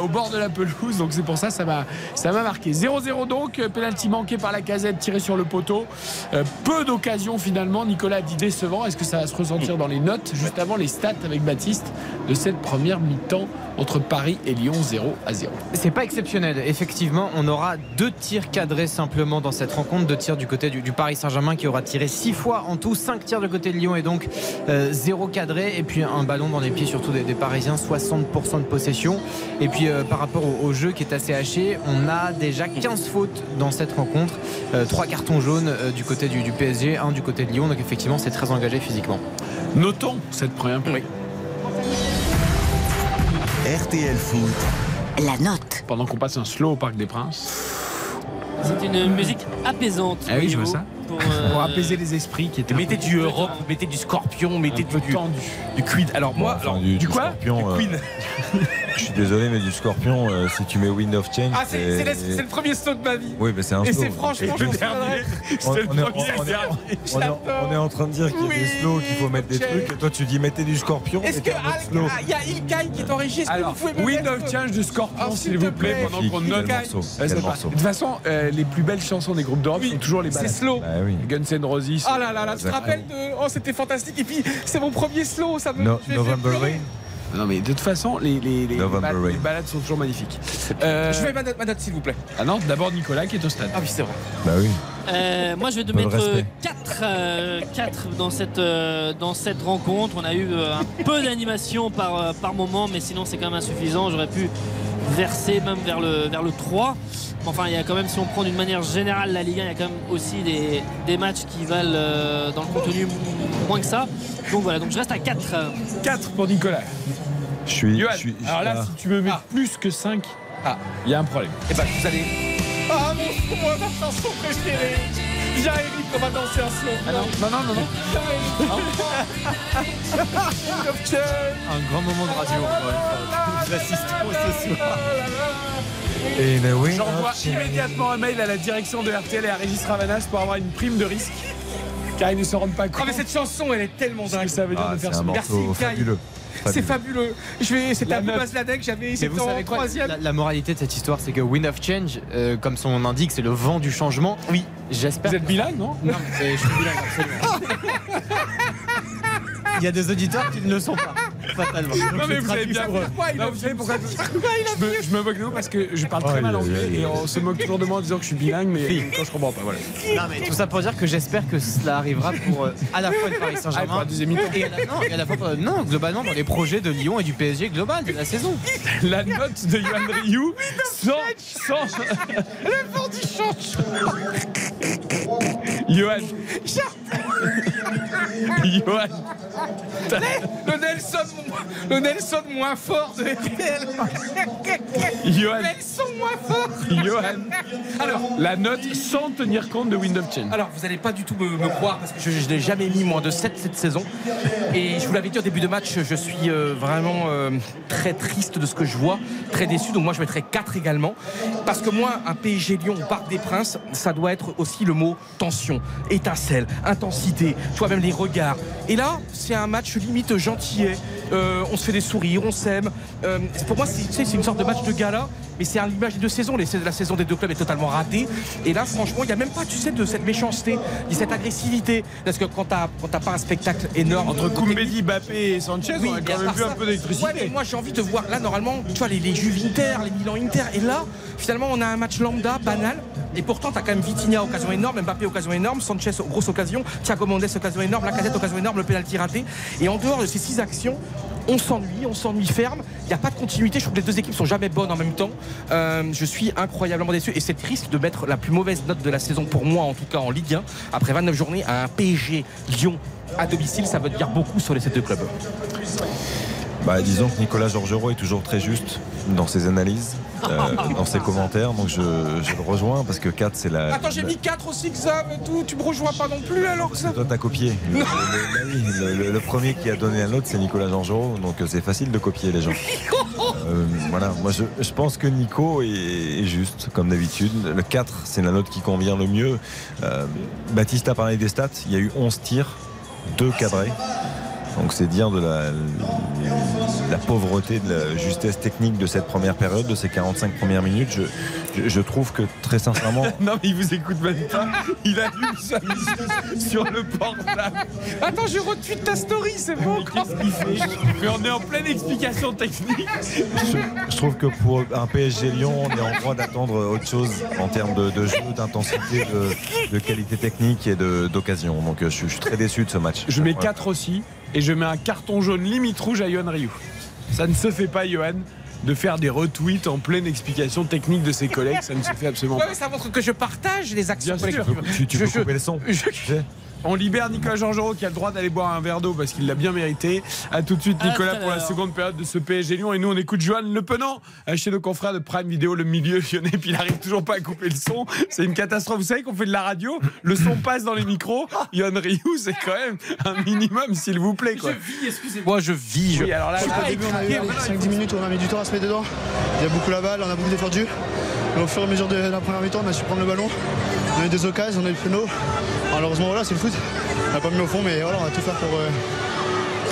au bord de la pelouse, donc c'est pour ça ça m'a ça m'a marqué. 0-0 donc, euh, penalty manqué par la casette, tiré sur le poteau. Euh, peu d'occasions finalement. Nicolas a dit décevant. Est-ce que ça va se ressentir dans les notes juste avant les stats avec Baptiste de cette première mi-temps entre Paris et Lyon 0 à 0
C'est pas exceptionnel. Effectivement, on aura deux tirs cadrés simplement dans cette rencontre. Deux tirs du côté du, du Paris Saint-Germain qui aura tiré six fois en tout, cinq tirs du côté de Lyon et donc euh, zéro cadré. Et puis un ballon dans les pieds surtout des, des Parisiens, 60% de possession. Et puis euh, par rapport au, au jeu qui est assez haché, on a déjà 15 fautes dans cette rencontre. Euh, trois cartons jaunes euh, du côté du, du PSG, un du côté de Lyon. Donc effectivement, c'est très engagé physiquement.
Notons cette première mi
RTL Foot.
La note.
Pendant qu'on passe un slow au Parc des Princes.
C'est une musique apaisante.
Ah oui, je vois ça.
Pour, euh,
Pour apaiser les esprits qui étaient.
Mettez du Europe, mettez du Scorpion, mettez du, du,
tendu.
du Queen. Alors moi,
Enfin,
alors,
du,
du quoi?
scorpion, euh,
Queen.
Je suis désolé, mais du scorpion, euh, si tu mets Wind of Change.
Ah, c'est c'est le, c'est premier slow de ma vie.
Oui, mais c'est un
Et
slow.
c'est franchement,
Et
je
le
m'en
dernier,
souviendrai.
on,
C'est le premier,
on est-
c'est
en train de dire qu'il y a des slows, qu'il faut mettre des trucs, et toi tu dis mettez du scorpion.
Est-ce que
slow.
ah, il y a Ilkay qui est en régie Est-ce que
Alors,
vous pouvez me
Wind of Change de Scorpion,
Ah,
s'il vous plaît, pendant qu'on note. c'est. De toute façon, euh, les plus belles chansons des groupes d'Europe sont toujours les
C'est
ballades.
slow.
Oui.
Guns N' Roses.
Oh là là là, tu te
Ouais.
rappelles de. Oh, c'était fantastique. Et puis, c'est mon premier slow, ça me.
No- November. Rain
Non, mais de toute façon, les, les, les,
November
balades,
Rain.
les balades sont toujours magnifiques. Euh,
Je vais ma note, ma note, s'il vous plaît.
Ah non, d'abord Nicolas qui est au stade.
Ah oui, c'est vrai.
Bah oui.
Euh, moi, je vais te mettre
respect.
4, dans, cette, euh, dans cette rencontre. On a eu euh, un peu d'animation par, euh, par moment, mais sinon, c'est quand même insuffisant. J'aurais pu verser même vers le, vers le 3. Mais Enfin, il y a quand même, si on prend d'une manière générale la Ligue 1, il y a quand même aussi des, des matchs qui valent euh, dans le contenu moins que ça. Donc voilà, donc je reste à 4.
4 pour Nicolas.
Je suis.
Johan,
je suis-
alors là,
ah.
si tu me mets plus que 5,
Ah.
il y a un problème.
Et ben vous allez.
Ah, mon moi, ma chanson préférée. Eric, on va danser un slow.
Ah non, non, non, non. non.
Un grand moment de radio. Nous assistons ce soir.
Et the Wind
J'envoie
of Change.
immédiatement un mail à la direction de RTL et à Régis Ravanas pour avoir une prime de risque. Car ils ne se rendent pas
Ah,
compte
mais cette chanson, elle est tellement
de ce que
dingue.
ça veut dire
Ah,
de
c'est
faire
Merci,
morceau
Kai. C'est fabuleux. Je vais, c'était
La
un peu
meuf.
Basladec, j'avais c'était en troisième. la, la moralité de cette histoire, c'est que Wind of Change, euh, comme son nom l'indique, c'est le vent du changement. Oui, j'espère.
Vous êtes bilingue, non
Non, mais je suis bilingue, absolument. Il y a des auditeurs qui ne le sont pas, fatalement.
Non
je
mais vous savez bien pourquoi il a
vous
savez
savez
pourquoi
pourquoi
je me, je me moque de vous parce que je parle très
Aïe,
mal anglais et on se moque toujours de moi en disant que je suis bilingue mais quand je comprends pas voilà.
Non, mais tout ça pour dire que j'espère que cela arrivera pour euh, à la fois le Paris
Ah,
Saint-Germain et, à la, fois pour- non, globalement dans les projets de Lyon et du PSG global de la saison.
La note de Yohan Ryu sans sans
Le vent du changement.
Johan. Johan.
Le Nelson, le Nelson moins fort de RTL.
Johan.
Nelson moins fort.
Johan.
Alors,
La note sans tenir compte de Wind of Change.
Alors vous n'allez pas du tout me, me croire parce que je, je n'ai jamais mis moins de 7 cette saison. Et je vous l'avais dit au début de match, je suis euh, vraiment euh, très triste de ce que je vois, très déçu. Donc moi je mettrais 4 également. Parce que moi, un PSG Lyon au Parc des Princes, ça doit être aussi le mot tension, étincelle, intensité, toi même les regards. Et là, c'est un match limite gentillet. Euh, on se fait des sourires, on s'aime. Euh, pour moi, c'est une sorte de match de gala. Mais c'est à l'image des deux saisons. La saison des deux clubs est totalement ratée. Et là, franchement, il n'y a même pas, tu sais, de cette méchanceté, de cette agressivité. Parce que quand t'as quand t'as pas un spectacle énorme
Entre Koumbedi, Bappé et Sanchez,
oui,
on a quand même
part
vu un peu d'électricité.
Ouais, mais moi j'ai envie de voir là normalement, tu vois les, les Juve Inter, les Milan Inter, et là finalement on a un match lambda, banal, et pourtant t'as quand même Vitinha occasion énorme, Mbappé occasion énorme, Sanchez grosse occasion, Thiago Mendes occasion énorme, Lacazette occasion énorme, le penalty raté, et en dehors de ces six actions. On s'ennuie, on s'ennuie ferme. Il n'y a pas de continuité. Je trouve que les deux équipes sont jamais bonnes en même temps. Euh, je suis incroyablement déçu et c'est triste de mettre la plus mauvaise note de la saison pour moi, en tout cas en Ligue 1, après 29 journées, à un PSG Lyon à domicile. Ça veut dire beaucoup sur les deux clubs.
Bah, disons que Nicolas Georgerot est toujours très juste dans ses analyses, euh, dans ses commentaires. Donc je, je le rejoins parce que 4 c'est la.
Attends, j'ai mis 4 aussi, Xav, et tout. Tu me rejoins pas non plus alors que ça.
Toi, t'as copié. Le, le- le- le- le premier qui a donné la note, c'est Nicolas Georgerot. Donc, euh, c'est facile de copier les gens. Euh, voilà, moi, je, je pense que Nico est, est juste, comme d'habitude. Le 4, c'est la note qui convient le mieux. Euh, Baptiste a parlé des stats. Il y a eu 11 tirs, 2 cadrés. Donc, c'est dire de la, la pauvreté, de la justesse technique de cette première période, de ces 45 premières minutes. Je, je- je trouve que, très sincèrement,
Non mais il vous écoute même pas. Il allume sa musique sur le portable.
Attends, je retweet ta story, c'est bon.
Qu'est-ce qu'il fait Mais on est en pleine explication technique.
je, je trouve que pour un PSG Lyon, on est en droit d'attendre autre chose en termes de, de jeu, d'intensité, de, de qualité technique et de- d'occasion. Donc euh, je, suis- je suis très déçu de ce match.
Je mets
Ouais.
4 aussi et je mets un carton jaune limite rouge à Johan Ryu. Ça ne se fait pas Johan de faire des retweets en pleine explication technique de ses collègues, ça ne se fait absolument
Ouais,
pas.
mais ça montre que je partage les actions
Bien sûr.
collectives.
Tu, tu
Je-
peux
je-
couper le son.
je-
sais.
On libère Nicolas Georgerot qui a le droit d'aller boire un verre d'eau parce qu'il l'a bien mérité. À tout de suite, Nicolas, pour la seconde période de ce PSG Lyon. Et nous, on écoute Johan Le Penant euh, chez nos confrères de Prime Vidéo, le milieu lyonnais. Puis il arrive toujours pas à couper le son. C'est une catastrophe. Vous savez qu'on fait de la radio, le son passe dans les micros. Johan Rioux, c'est quand même un minimum, s'il vous plaît. Quoi.
Moi, je vis. Je...
Oui, alors là, début, on a eu
5-10 minutes, on a mis du temps à se mettre dedans. Il y a beaucoup la balle, on a beaucoup d'efforts dessus. Et au fur et à mesure de la première mi-temps, on a su prendre le ballon. On a eu des occasions, on a eu le péno. Malheureusement, voilà, c'est le foot. On n'a pas mis au fond, mais voilà, on va tout faire pour, euh,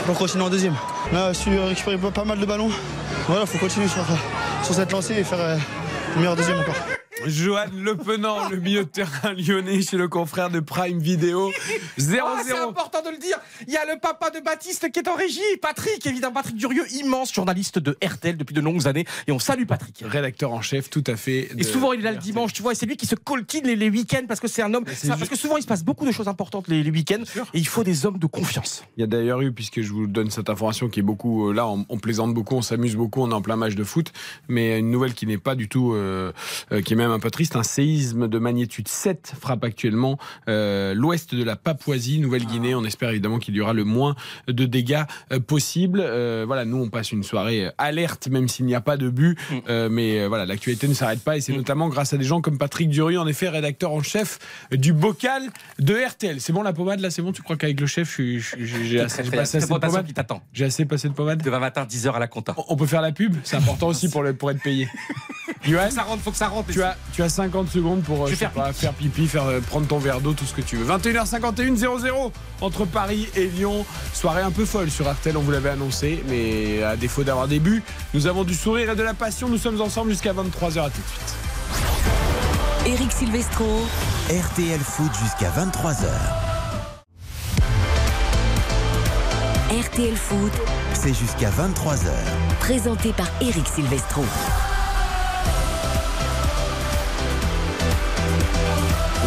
pour continuer en deuxième. On a su récupérer pas- mal de ballons. Voilà, il faut continuer sur, cette lancée et faire euh, une meilleure deuxième encore.
Johan Le Penant, le milieu de terrain lyonnais chez le confrère de Prime Vidéo. 0-0.
Ah, c'est important de le dire. Il y a le papa de Baptiste qui est en régie. Patrick, évidemment, Patrick Durieux, immense journaliste de RTL depuis de longues années. Et on salue Patrick.
Rédacteur en chef, tout à fait.
Et souvent, il est là le dimanche, tu vois, et c'est lui qui se coltine les, les week-ends parce que c'est un homme.
c'est
parce que souvent, il se passe beaucoup de choses importantes les, les week-ends. Et il faut des hommes de confiance.
Il y a d'ailleurs eu, puisque je vous donne cette information qui est beaucoup, euh, là on, on plaisante beaucoup, on s'amuse beaucoup, on est en plein match de foot, mais une nouvelle qui n'est pas du tout, euh, euh, qui est même un peu triste, un séisme de magnitude 7 frappe actuellement euh, l'ouest de la Papouasie, Nouvelle-Guinée. On espère évidemment qu'il y aura le moins de dégâts euh, possible. Euh, voilà, nous on passe une soirée alerte, même s'il n'y a pas de but, Euh, mais voilà, l'actualité ne s'arrête pas et c'est notamment grâce à des gens comme Patrick Durieux, en effet, rédacteur en chef du bocal de RTL. C'est bon la pommade là, c'est bon? Tu crois qu'avec le chef, j'ai assez, passé de pommade?
qui t'attend.
J'ai assez passé de pommade?
Demain matin, 10h à la compta.
On peut faire la pub, c'est important aussi pour, le, pour être payé.
Ça rentre, faut que ça rentre.
tu as, tu as 50 secondes pour euh,
Je faire
pas, faire pipi, faire, euh, prendre ton verre d'eau, tout ce que tu veux. 21h51, 0-0 entre Paris et Lyon. Soirée un peu folle sur RTL, on vous l'avait annoncé, mais à défaut d'avoir des buts, nous avons du sourire et de la passion. Nous sommes ensemble jusqu'à 23h. À tout de suite.
Eric Silvestro.
RTL Foot jusqu'à 23h.
RTL Foot.
C'est jusqu'à 23h.
Présenté par Eric Silvestro.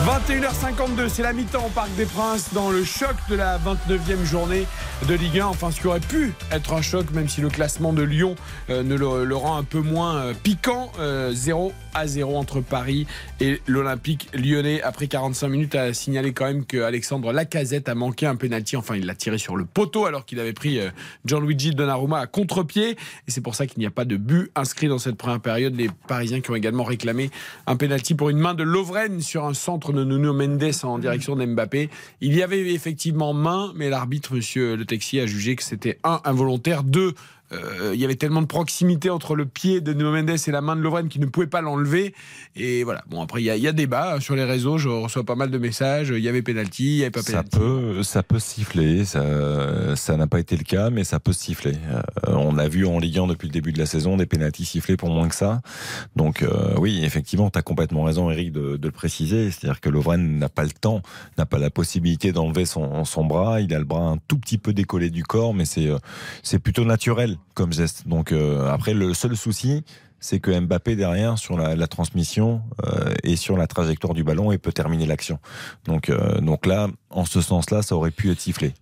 21h52, c'est la mi-temps au Parc des Princes dans le choc de la 29e journée de Ligue 1. Enfin, ce qui aurait pu être un choc, même si le classement de Lyon euh, ne le, rend un peu moins euh, piquant. Euh, 0 à 0 entre Paris et l'Olympique lyonnais. Après 45 minutes, à signaler quand même que Alexandre Lacazette a manqué un penalty. Enfin, il l'a tiré sur le poteau alors qu'il avait pris euh, Gianluigi Donnarumma à contre-pied. Et c'est pour ça qu'il n'y a pas de but inscrit dans cette première période. Les Parisiens qui ont également réclamé un penalty pour une main de Lovren sur un centre de Nuno Mendes en direction d'Mbappé. Il y avait effectivement main, mais l'arbitre, monsieur Le Texier, a jugé que c'était un involontaire, deux euh, il y avait tellement de proximité entre le pied de Nuno Mendes et la main de Lovren qu'il ne pouvait pas l'enlever. Et voilà. Bon, après, il y, a- il y a débat hein, sur les réseaux. Je reçois pas mal de messages. Il y avait penalty, il n'y avait pas
Ça
penalty.
peut, ça peut siffler, ça ça n'a pas été le cas, mais ça peut siffler. Euh, on a vu en Ligue 1 depuis le début de la saison des pénaltys sifflés pour moins que ça. Donc euh, oui, effectivement, tu as complètement raison, Eric, de, de le préciser. C'est-à-dire que Lovren n'a pas le temps, n'a pas la possibilité d'enlever son, son bras. Il a le bras un tout petit peu décollé du corps, mais c'est euh, c'est plutôt naturel comme geste. Donc euh, après, le seul souci, c'est que Mbappé derrière sur la, transmission euh, et sur la trajectoire du ballon et peut terminer l'action. Donc euh, donc là, en ce sens-là, ça aurait pu être sifflé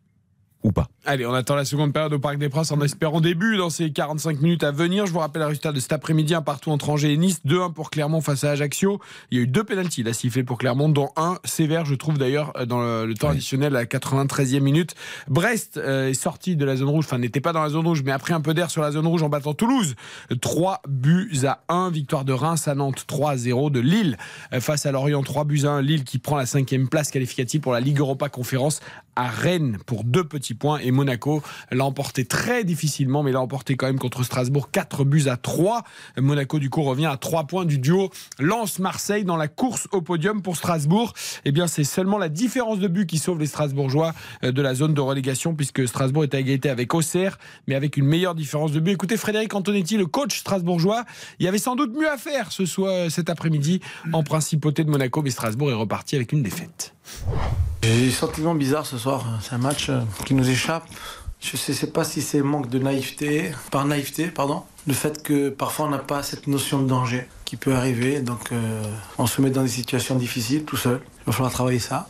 ou pas.
Allez, on attend la seconde période au Parc des Princes en espérant début dans ces 45 minutes à venir. Je vous rappelle le résultat de cet après-midi, un partout entre Angers et Nice, 2-1 pour Clermont face à Ajaccio. Il y a eu deux pénaltys, il a sifflé pour Clermont, dont un sévère, je trouve d'ailleurs, dans le, le temps additionnel à la 93e minute. Brest euh, est sorti de la zone rouge, enfin n'était pas dans la zone rouge, mais a pris un peu d'air sur la zone rouge en battant Toulouse. 3 buts à 1, victoire de Reims à Nantes 3 à 0, de Lille euh, face à Lorient 3 buts à 1, Lille qui prend la cinquième place qualificative pour la Ligue Europa Conférence à Rennes pour deux petits points et Monaco l'a emporté très difficilement mais l'a emporté quand même contre Strasbourg 4 buts à 3 Monaco du coup revient à 3 points du duo Lens-Marseille dans la course au podium pour Strasbourg. Et bien c'est seulement la différence de but qui sauve les Strasbourgeois euh, de la zone de relégation puisque Strasbourg est à égalité avec Auxerre mais avec une meilleure différence de but. Écoutez Frédéric Antonetti le coach strasbourgeois il y avait sans doute mieux à faire ce soir cet après-midi en principauté de Monaco mais Strasbourg est reparti avec une défaite
J'ai des sentiments bizarres ce soir. C'est un match euh, qui nous échappe. Je ne sais pas si c'est manque de naïveté, par naïveté, pardon. Le fait que parfois on n'a pas cette notion de danger qui peut arriver. Donc euh, on se met dans des situations difficiles tout seul. Il va falloir travailler ça.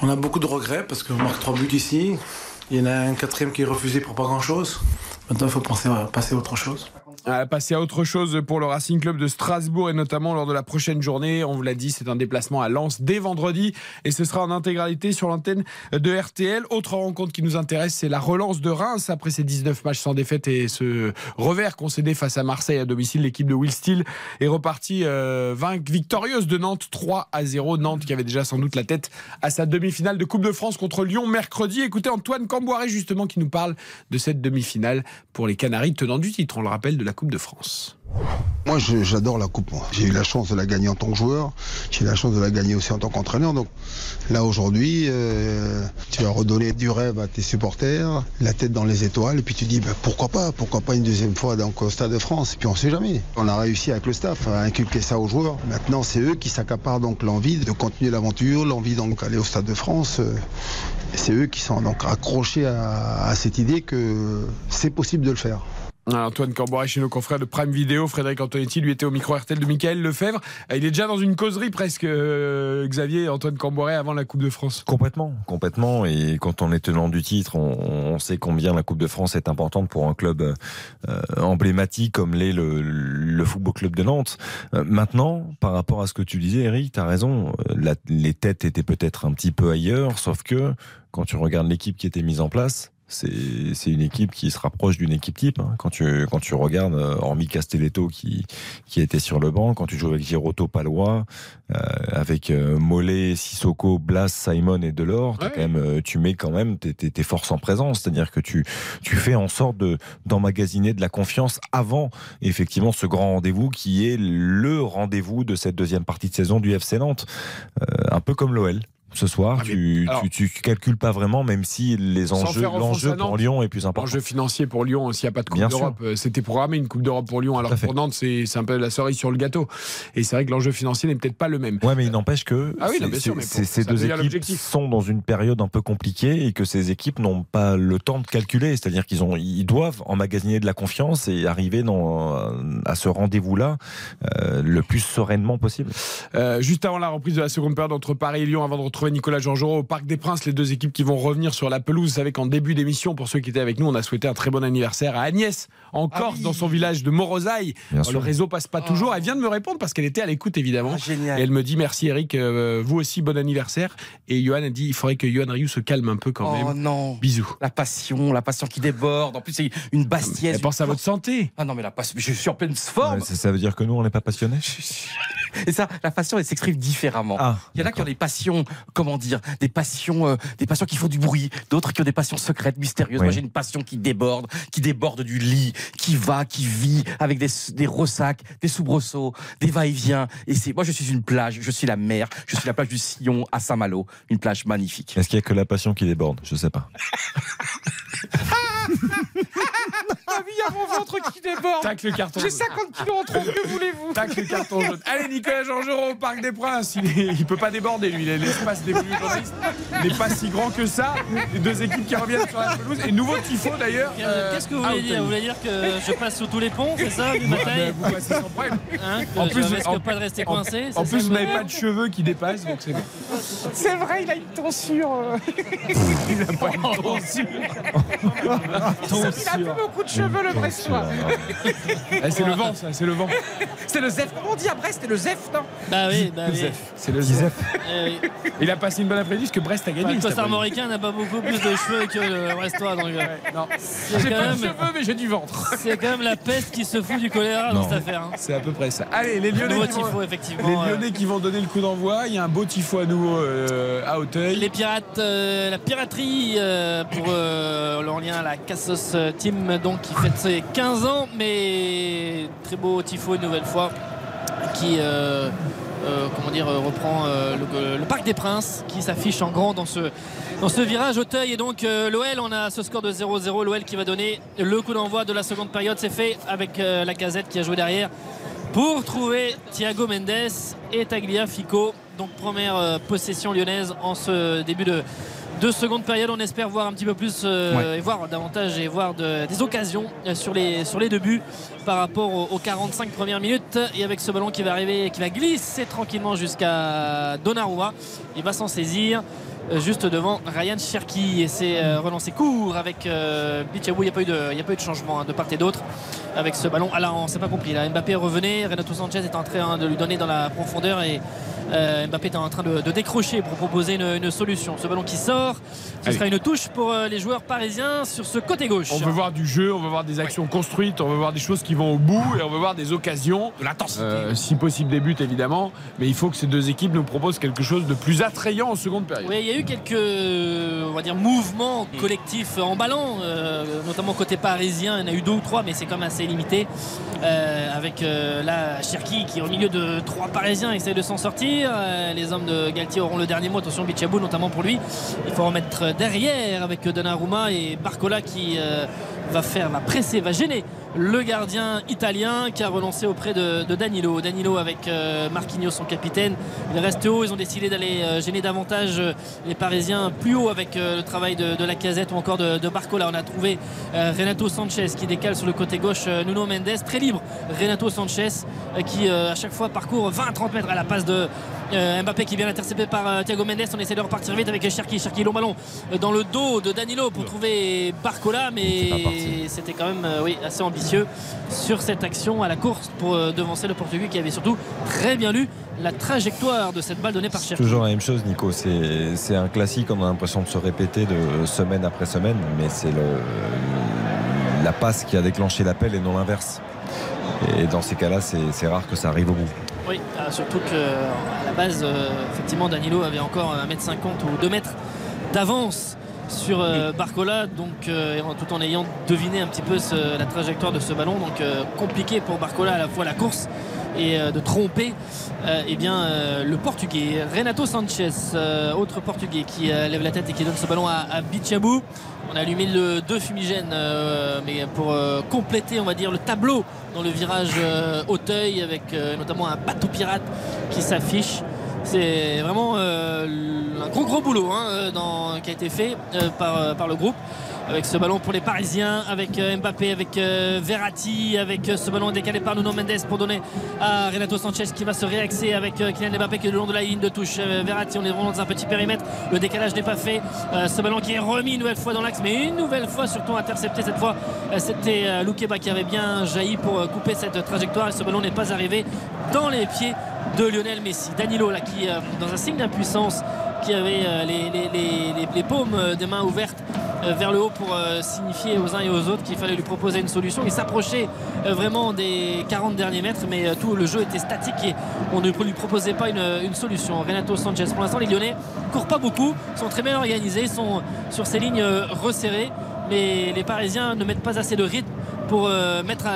On a beaucoup de regrets parce qu'on marque trois buts ici. Il y en a un quatrième qui est refusé pour pas grand chose. Maintenant il faut penser à passer à autre chose.
Passer à autre chose pour le Racing Club de Strasbourg et notamment lors de la prochaine journée. On vous l'a dit, c'est un déplacement à Lens dès vendredi et ce sera en intégralité sur l'antenne de RTL. Autre rencontre qui nous intéresse, c'est la relance de Reims après ces 19 matchs sans défaite et ce revers concédé face à Marseille à domicile. L'équipe de Will Steele est repartie euh, victorieuse de Nantes 3 à 0. Nantes qui avait déjà sans doute la tête à sa demi-finale de Coupe de France contre Lyon mercredi. Écoutez Antoine Camboiré justement qui nous parle de cette demi-finale pour les Canaries tenant du titre, on le rappelle, de la Coupe de France.
Moi, j'adore la coupe. J'ai eu la chance de la gagner en tant que joueur. J'ai eu la chance de la gagner aussi en tant qu'entraîneur. Donc là, aujourd'hui, euh, tu vas redonner du rêve à tes supporters, la tête dans les étoiles. Et puis tu dis, bah, pourquoi pas? Pourquoi pas une deuxième fois au Stade de France? Et puis on sait jamais. On a réussi avec le staff à inculquer ça aux joueurs. Maintenant, c'est eux qui s'accaparent donc l'envie de continuer l'aventure, l'envie d'aller au Stade de France. Euh, c'est eux qui sont donc accrochés à cette idée que c'est possible de le faire.
Antoine Camboret chez nos confrères de Prime Video. Frédéric Antonetti, lui, était au micro RTL de Michael Lefebvre. Euh, il est déjà dans une causerie presque, euh, Xavier Antoine Camboret, avant la Coupe de France.
Complètement, complètement. Et quand on est tenant du titre, on, sait combien la Coupe de France est importante pour un club euh, emblématique comme l'est le, Football Club de Nantes. maintenant, par rapport à ce que tu disais, Eric, tu as raison. les têtes étaient peut-être un petit peu ailleurs, sauf que quand tu regardes l'équipe qui était mise en place, c'est une équipe qui se rapproche d'une équipe type. Hein. Quand tu quand tu regardes, euh, hormis Castelletto qui qui était sur le banc, quand tu joues avec Giroto, Palois, euh, avec euh, Mollet, Sissoko, Blas, Simon et Delors, quand même, tu mets quand même tes, tes, forces en présence. C'est-à-dire que tu tu fais en sorte de d'emmagasiner de la confiance avant effectivement ce grand rendez-vous qui est le rendez-vous de cette deuxième partie de saison du FC Nantes, un peu comme l'OL ce soir. Ah, tu, tu, calcules pas vraiment, même si les enjeux, l'enjeu pour Lyon est plus important.
L'enjeu financier pour Lyon, s'il n'y a pas de Coupe d'Europe, euh, c'était programmé une Coupe d'Europe pour Lyon. Alors pour Nantes, c'est un peu la cerise sur le gâteau. Et c'est vrai que l'enjeu financier n'est peut-être pas le même.
Ouais, mais il n'empêche que
ah
ces deux équipes sont dans une période un peu compliquée et que ces équipes n'ont pas le temps de calculer. C'est-à-dire qu'ils ont, ils doivent emmagasiner de la confiance et arriver dans, à ce rendez-vous-là euh, le plus sereinement possible.
Euh, juste avant la reprise de la seconde période entre Paris et Lyon, avant de retrouver Nicolas Georgerot au Parc des Princes, les deux équipes qui vont revenir sur la pelouse. Vous savez qu'en début d'émission, pour ceux qui étaient avec nous, on a souhaité un très bon anniversaire à Agnès, en ah Corse, dans son village de Morosaille. le réseau passe pas toujours. Elle vient de me répondre parce qu'elle était à l'écoute, évidemment.
Ah,
et elle me dit merci Eric, euh, vous aussi, bon anniversaire. Et Johan a dit il faudrait que Johan Ryu se calme un peu quand
même.
Oh
non.
Bisous.
La passion, la passion qui déborde. En plus, c'est une bastiesse.
Elle pense à votre santé.
Ah non, mais la passion, je suis en pleine forme.
ça veut dire que nous, on n'est pas passionnés
Et ça, la passion, elle s'exprime différemment.
Ah,
il y en a qui ont des passions, comment dire, des passions, euh, des passions qui font du bruit, d'autres qui ont des passions secrètes, mystérieuses. Moi, j'ai une passion qui déborde, qui déborde du lit, qui va, qui vit, avec des, des ressacs, des soubresauts, des va-et-vient. Et c'est, moi, je suis une plage, je suis la mer, je suis la plage du Sillon à Saint-Malo, une plage magnifique.
Est-ce qu'il y a que la passion qui déborde? Je sais pas.
Ah oui, il y a mon ventre qui déborde.
Tac le carton.
J'ai 50 kilos en trop, que voulez-vous
Tac le carton jaune. Allez, Nicolas Georgerot au Parc des Princes. Il, ne peut pas déborder, lui. L'espace des journalistes n'est pas si grand que ça. Les deux équipes qui reviennent sur la pelouse. Et nouveau tifo d'ailleurs.
Euh, qu'est-ce que vous voulez dire? Vous voulez dire que je passe sous tous les ponts, c'est ça, du matin?
Vous passez sans problème.
Hein, en plus, je pas de rester coincé.
En, plus, vous n'avez pas de cheveux qui dépassent, donc c'est
C'est vrai, il a une tonsure.
il n'a pas une tonsure.
Il a plus beaucoup de cheveux, le Brestois.
Eh, c'est le vent, ça, c'est le vent.
C'est le Zef. Comment on dit à Brest C'est le Zef, non
Bah oui, bah oui.
C'est le Zef. Il a passé une bonne après-midi parce que Brest a gagné.
Le costarmoricain n'a pas beaucoup plus de cheveux que le Brestois. Donc,
non. J'ai pas de cheveux, mais j'ai du ventre.
C'est quand même la peste qui se fout du choléra dans cette affaire. Hein.
C'est à peu près ça. Allez, les Lyonnais.
Qui vont, effectivement,
les Lyonnais qui vont donner le coup d'envoi. Il y a un beau tifo à nouveau euh, à Auteuil.
Les pirates, euh, la piraterie euh, pour l'Orient, la Cassos Team, donc qui fête ses 15 ans, mais très beau tifo une nouvelle fois qui euh, comment dire, euh, reprend euh, le, Parc des Princes qui s'affiche en grand dans ce, dans ce virage Auteuil. Et donc l'OL, on a ce score de 0-0. L'OL qui va donner le coup d'envoi de la seconde période. C'est fait avec la casette qui a joué derrière pour trouver Thiago Mendes et Tagliafico. Donc première possession lyonnaise en ce début de, deux secondes période. On espère voir un petit peu plus euh, et voir davantage et voir des occasions euh, sur les, sur les deux buts par rapport aux, 45 premières minutes. Et avec ce ballon qui va arriver, qui va glisser tranquillement jusqu'à Donnarumma, il va s'en saisir. euh, juste devant Ryan Cherki et c'est euh, relancé court avec euh, Bichabou. Il n'y a, pas eu de- il y a pas eu de changement hein, de part et d'autre avec ce ballon. Ah là, on s'est pas compris. Là, Mbappé revenait, Renato Sanchez est en train de lui donner dans la profondeur et euh, Mbappé est en train de, de décrocher pour proposer une, une solution. Ce ballon qui sort, ce
Allez.
sera une touche pour euh, les joueurs parisiens sur ce côté gauche.
On veut voir du jeu, on veut voir des actions construites, on veut voir des choses qui vont au bout et on veut voir des occasions.
De l'intensité.
Euh, si possible des buts évidemment, mais il faut que ces deux équipes nous proposent quelque chose de plus attrayant en seconde période.
Oui, il y a eu quelques on va dire, mouvements collectifs emballants, euh, notamment côté parisien. Il y en a eu deux ou trois, mais c'est quand même assez limité. Euh, avec euh, là Cherki qui est au milieu de trois parisiens essaye de s'en sortir. Euh, les hommes de Galtier auront le dernier mot. Attention, Bichabou notamment pour lui. Il faut remettre derrière avec Donnarumma et Barcola qui euh, va faire, va presser, va gêner le gardien italien qui a relancé auprès de, Danilo. Danilo avec euh, Marquinhos son capitaine. Il reste haut. Ils ont décidé d'aller euh, gêner davantage euh, les Parisiens plus haut avec euh, le travail de, la casette ou encore de, de Barcola. On a trouvé Renato Sanchez qui décale sur le côté gauche Nuno Mendes. Très libre Renato Sanchez qui à chaque fois parcourt 20-30 mètres à la passe de euh, Mbappé qui vient intercepté par euh, Thiago Mendes. On essaie de repartir vite avec Cherki. Cherki long ballon euh, dans le dos de Danilo pour trouver Barcola, mais c'était quand même euh, oui, assez ambitieux sur cette action à la course pour devancer le Portugais qui avait surtout très bien lu la trajectoire de cette balle donnée par Cherki.
toujours la même chose, Nico. C'est un classique, on a l'impression de se répéter de semaine après semaine, mais c'est la passe qui a déclenché l'appel et non l'inverse. Et dans ces cas-là, c'est rare que ça arrive au bout.
Oui, euh, surtout qu'à la base, euh, effectivement, Danilo avait encore 1m50 ou 2 mètres d'avance sur euh, Barcola, donc euh, tout en ayant deviné un petit peu ce- la trajectoire de ce ballon, donc euh, compliqué pour Barcola à la fois la course et euh, de tromper euh, eh bien, euh, le Portugais. Renato Sanchez, autre Portugais qui lève la tête et qui donne ce ballon à, à Bichabou. On a allumé le deux fumigènes, mais pour compléter, on va dire, le tableau dans le virage Auteuil avec notamment un bateau pirate qui s'affiche. C'est vraiment un gros gros boulot hein, qui a été fait par le groupe. Avec ce ballon pour les Parisiens, avec euh, Mbappé, avec euh, Verratti, avec euh, ce ballon décalé par Nuno Mendes pour donner à Renato Sanchez qui va se réaxer avec Kylian Mbappé qui est le long de la ligne de touche. Verratti, on est vraiment dans un petit périmètre. Le décalage n'est pas fait. Ce ballon qui est remis une nouvelle fois dans l'axe, mais une nouvelle fois surtout intercepté. Cette fois, c'était Loukeba qui avait bien jailli pour couper cette trajectoire. Et ce ballon n'est pas arrivé dans les pieds de Lionel Messi. Danilo, là, qui, dans un signe d'impuissance, qui avait euh, les, paumes euh, des mains ouvertes euh, vers le haut pour signifier aux uns et aux autres qu'il fallait lui proposer une solution. Il s'approchait vraiment des 40 derniers mètres, mais tout le jeu était statique et on ne lui proposait pas une, solution. Renato Sanchez, pour l'instant, les Lyonnais courent pas beaucoup, sont très bien organisés, sont sur ces lignes resserrées, mais les Parisiens ne mettent pas assez de rythme pour, mettre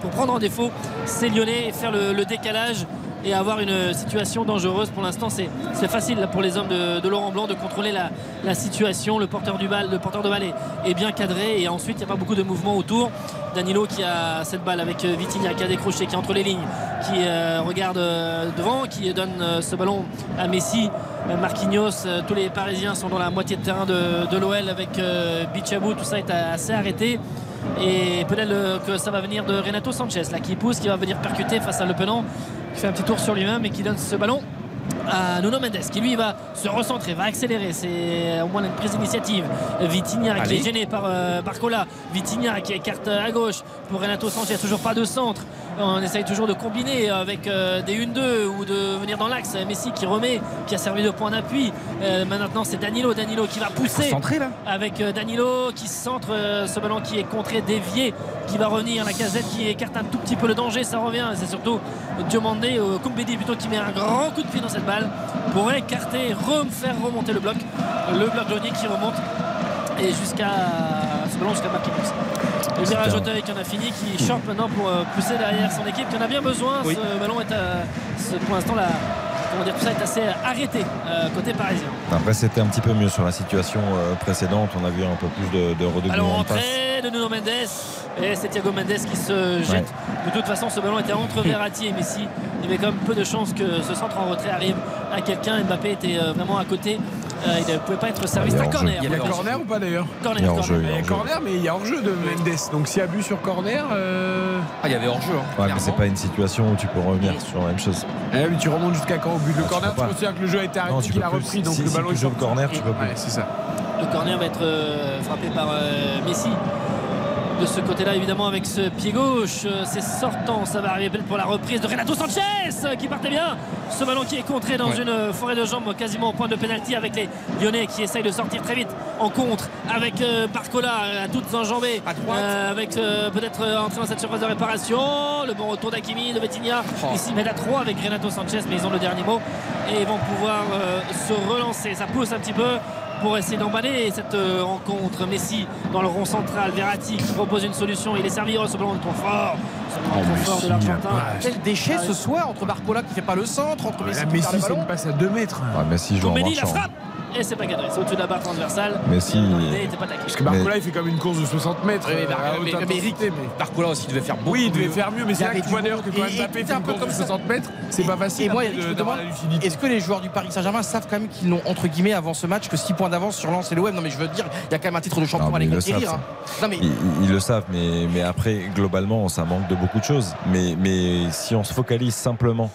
pour prendre en défaut ces Lyonnais et faire le décalage et avoir une situation dangereuse. Pour l'instant, c'est facile là, pour les hommes de, Laurent Blanc de contrôler la, la situation. Le porteur, du le porteur de balle est, bien cadré et ensuite, il n'y a pas beaucoup de mouvement autour. Danilo qui a cette balle avec euh, Vitinha qui a décroché, qui est entre les lignes, qui euh, regarde euh, devant, qui donne ce ballon à Messi. Marquinhos, tous les Parisiens sont dans la moitié de terrain de, de l'OL avec Bichabou, tout ça est assez arrêté. Et peut-être que ça va venir de Renato Sanchez, là, qui pousse, qui va venir percuter face à Le Penant, qui fait un petit tour sur lui-même et qui donne ce ballon à Nuno Mendes qui lui va se recentrer, va accélérer. C'est au moins une prise d'initiative. Vitinha qui est gêné par euh, Barcola. Vitinha qui écarte à gauche pour Renato Sanchez. Toujours pas de centre. On essaye toujours de combiner avec euh, des 1-2 ou de venir dans l'axe. Messi qui remet, qui a servi de point d'appui. Euh, maintenant c'est Danilo. Danilo qui va pousser.
Concentré, là.
Avec euh, Danilo qui centre ce ballon qui est contré, dévié, qui va revenir. La casette qui écarte un tout petit peu le danger. Ça revient. C'est surtout Diomandé, Koumbedi plutôt qui met un grand coup de pied dans cette balle pour écarter, faire remonter le bloc. Le bloc jaunier qui remonte et jusqu'à ce ballon jusqu'à Marquinhos. Le virage en a fini, qui chante maintenant pour euh, pousser derrière son équipe, qui en a bien besoin.
Oui.
Ce ballon est à- ce- pour l'instant là, comment dire, tout ça est assez arrêté euh, côté parisien.
Après, c'était un petit peu mieux sur la situation euh, précédente. On a vu un peu plus de, de
Alors
redoublement passe.
entrée de Nuno Mendes et c'est Thiago Mendes qui se jette. De toute façon, ce ballon était entre Verratti et Messi. Il y avait quand même peu de chances que ce centre en retrait arrive à quelqu'un. Mbappé était euh, vraiment à côté Euh, il ne pouvait pas être servi.
Il y
C'est corner.
Il y a
le
corner ou pas d'ailleurs
Corner,
Il y a
corner.
il y a
Il y a corner, mais il y a hors-jeu de Mendes. Donc s'il y a but sur corner. euh,
Ah, il y avait hors-jeu. hein,
Ouais, mais c'est pas une situation où tu peux revenir sur la même chose.
eh, mais tu remontes jusqu'à quand au but Le
Ah,
corner,
pas.
considères que le jeu a été
Non,
arrêté,
tu
qu'il a repris, donc
Si-
le
si
ballon
tu
est
joues le corner, tu peux plus.
Ouais, c'est ça.
Le corner va être euh, frappé par Messi. De ce côté-là, évidemment, avec ce pied gauche, euh, c'est sortant. Ça va arriver peut-être pour la reprise de Renato Sanchez euh, qui partait bien. Ce ballon qui est contré dans
Ouais.
une euh, forêt de jambes quasiment au point de pénalty avec les Lyonnais qui essayent de sortir très vite en contre avec euh, euh, à toutes enjambées. Euh, avec euh, peut-être euh, entré dans cette surface de réparation. Le bon retour d'Akimi, de Betigna.
Oh.
Ils s'y mettent à 3 avec Renato Sanchez, mais ils ont le dernier mot et ils vont pouvoir se relancer. Ça pousse un petit peu pour essayer d'emballer cette euh, rencontre. Messi dans le rond central, Verratti propose une solution. Il est servi, ce ballon de confort. Ce ballon de l'Argentin.
Quel déchet ce soir entre Barcola qui fait pas le centre, entre Messi
Là,
qui perd
Messi,
le
c'est
ballon.
une passe à 2 mètres.
Ouais, Messi joue en marchant.
frappe et c'est pas cadré. C'est au-dessus de la barre transversale.
Messi,
pas.
Parce que Barcola, il fait comme une course de 60 mètres.
Oui, mais
euh,
mais- Barcola aussi devait faire beaucoup
Oui, il devait
mieux.
faire mieux, mais c'est là que tu vois
du
d'ailleurs que quand
et-
Mbappé fait
un
une
peu comme ça.
60 mètres, c'est pas facile
Et moi, Eric,
de-
je me demande, est-ce que les joueurs du Paris Saint-Germain savent quand même qu'ils n'ont entre guillemets avant ce match que 6 points d'avance sur Lens et l'OM Non, mais je veux dire, il y a quand même un titre de champion
Non,
à les
ils le
conquérir.
savent.
Non, mais
Ils, le savent, mais, mais après, globalement, ça manque de beaucoup de choses. Mais, mais si on se focalise simplement,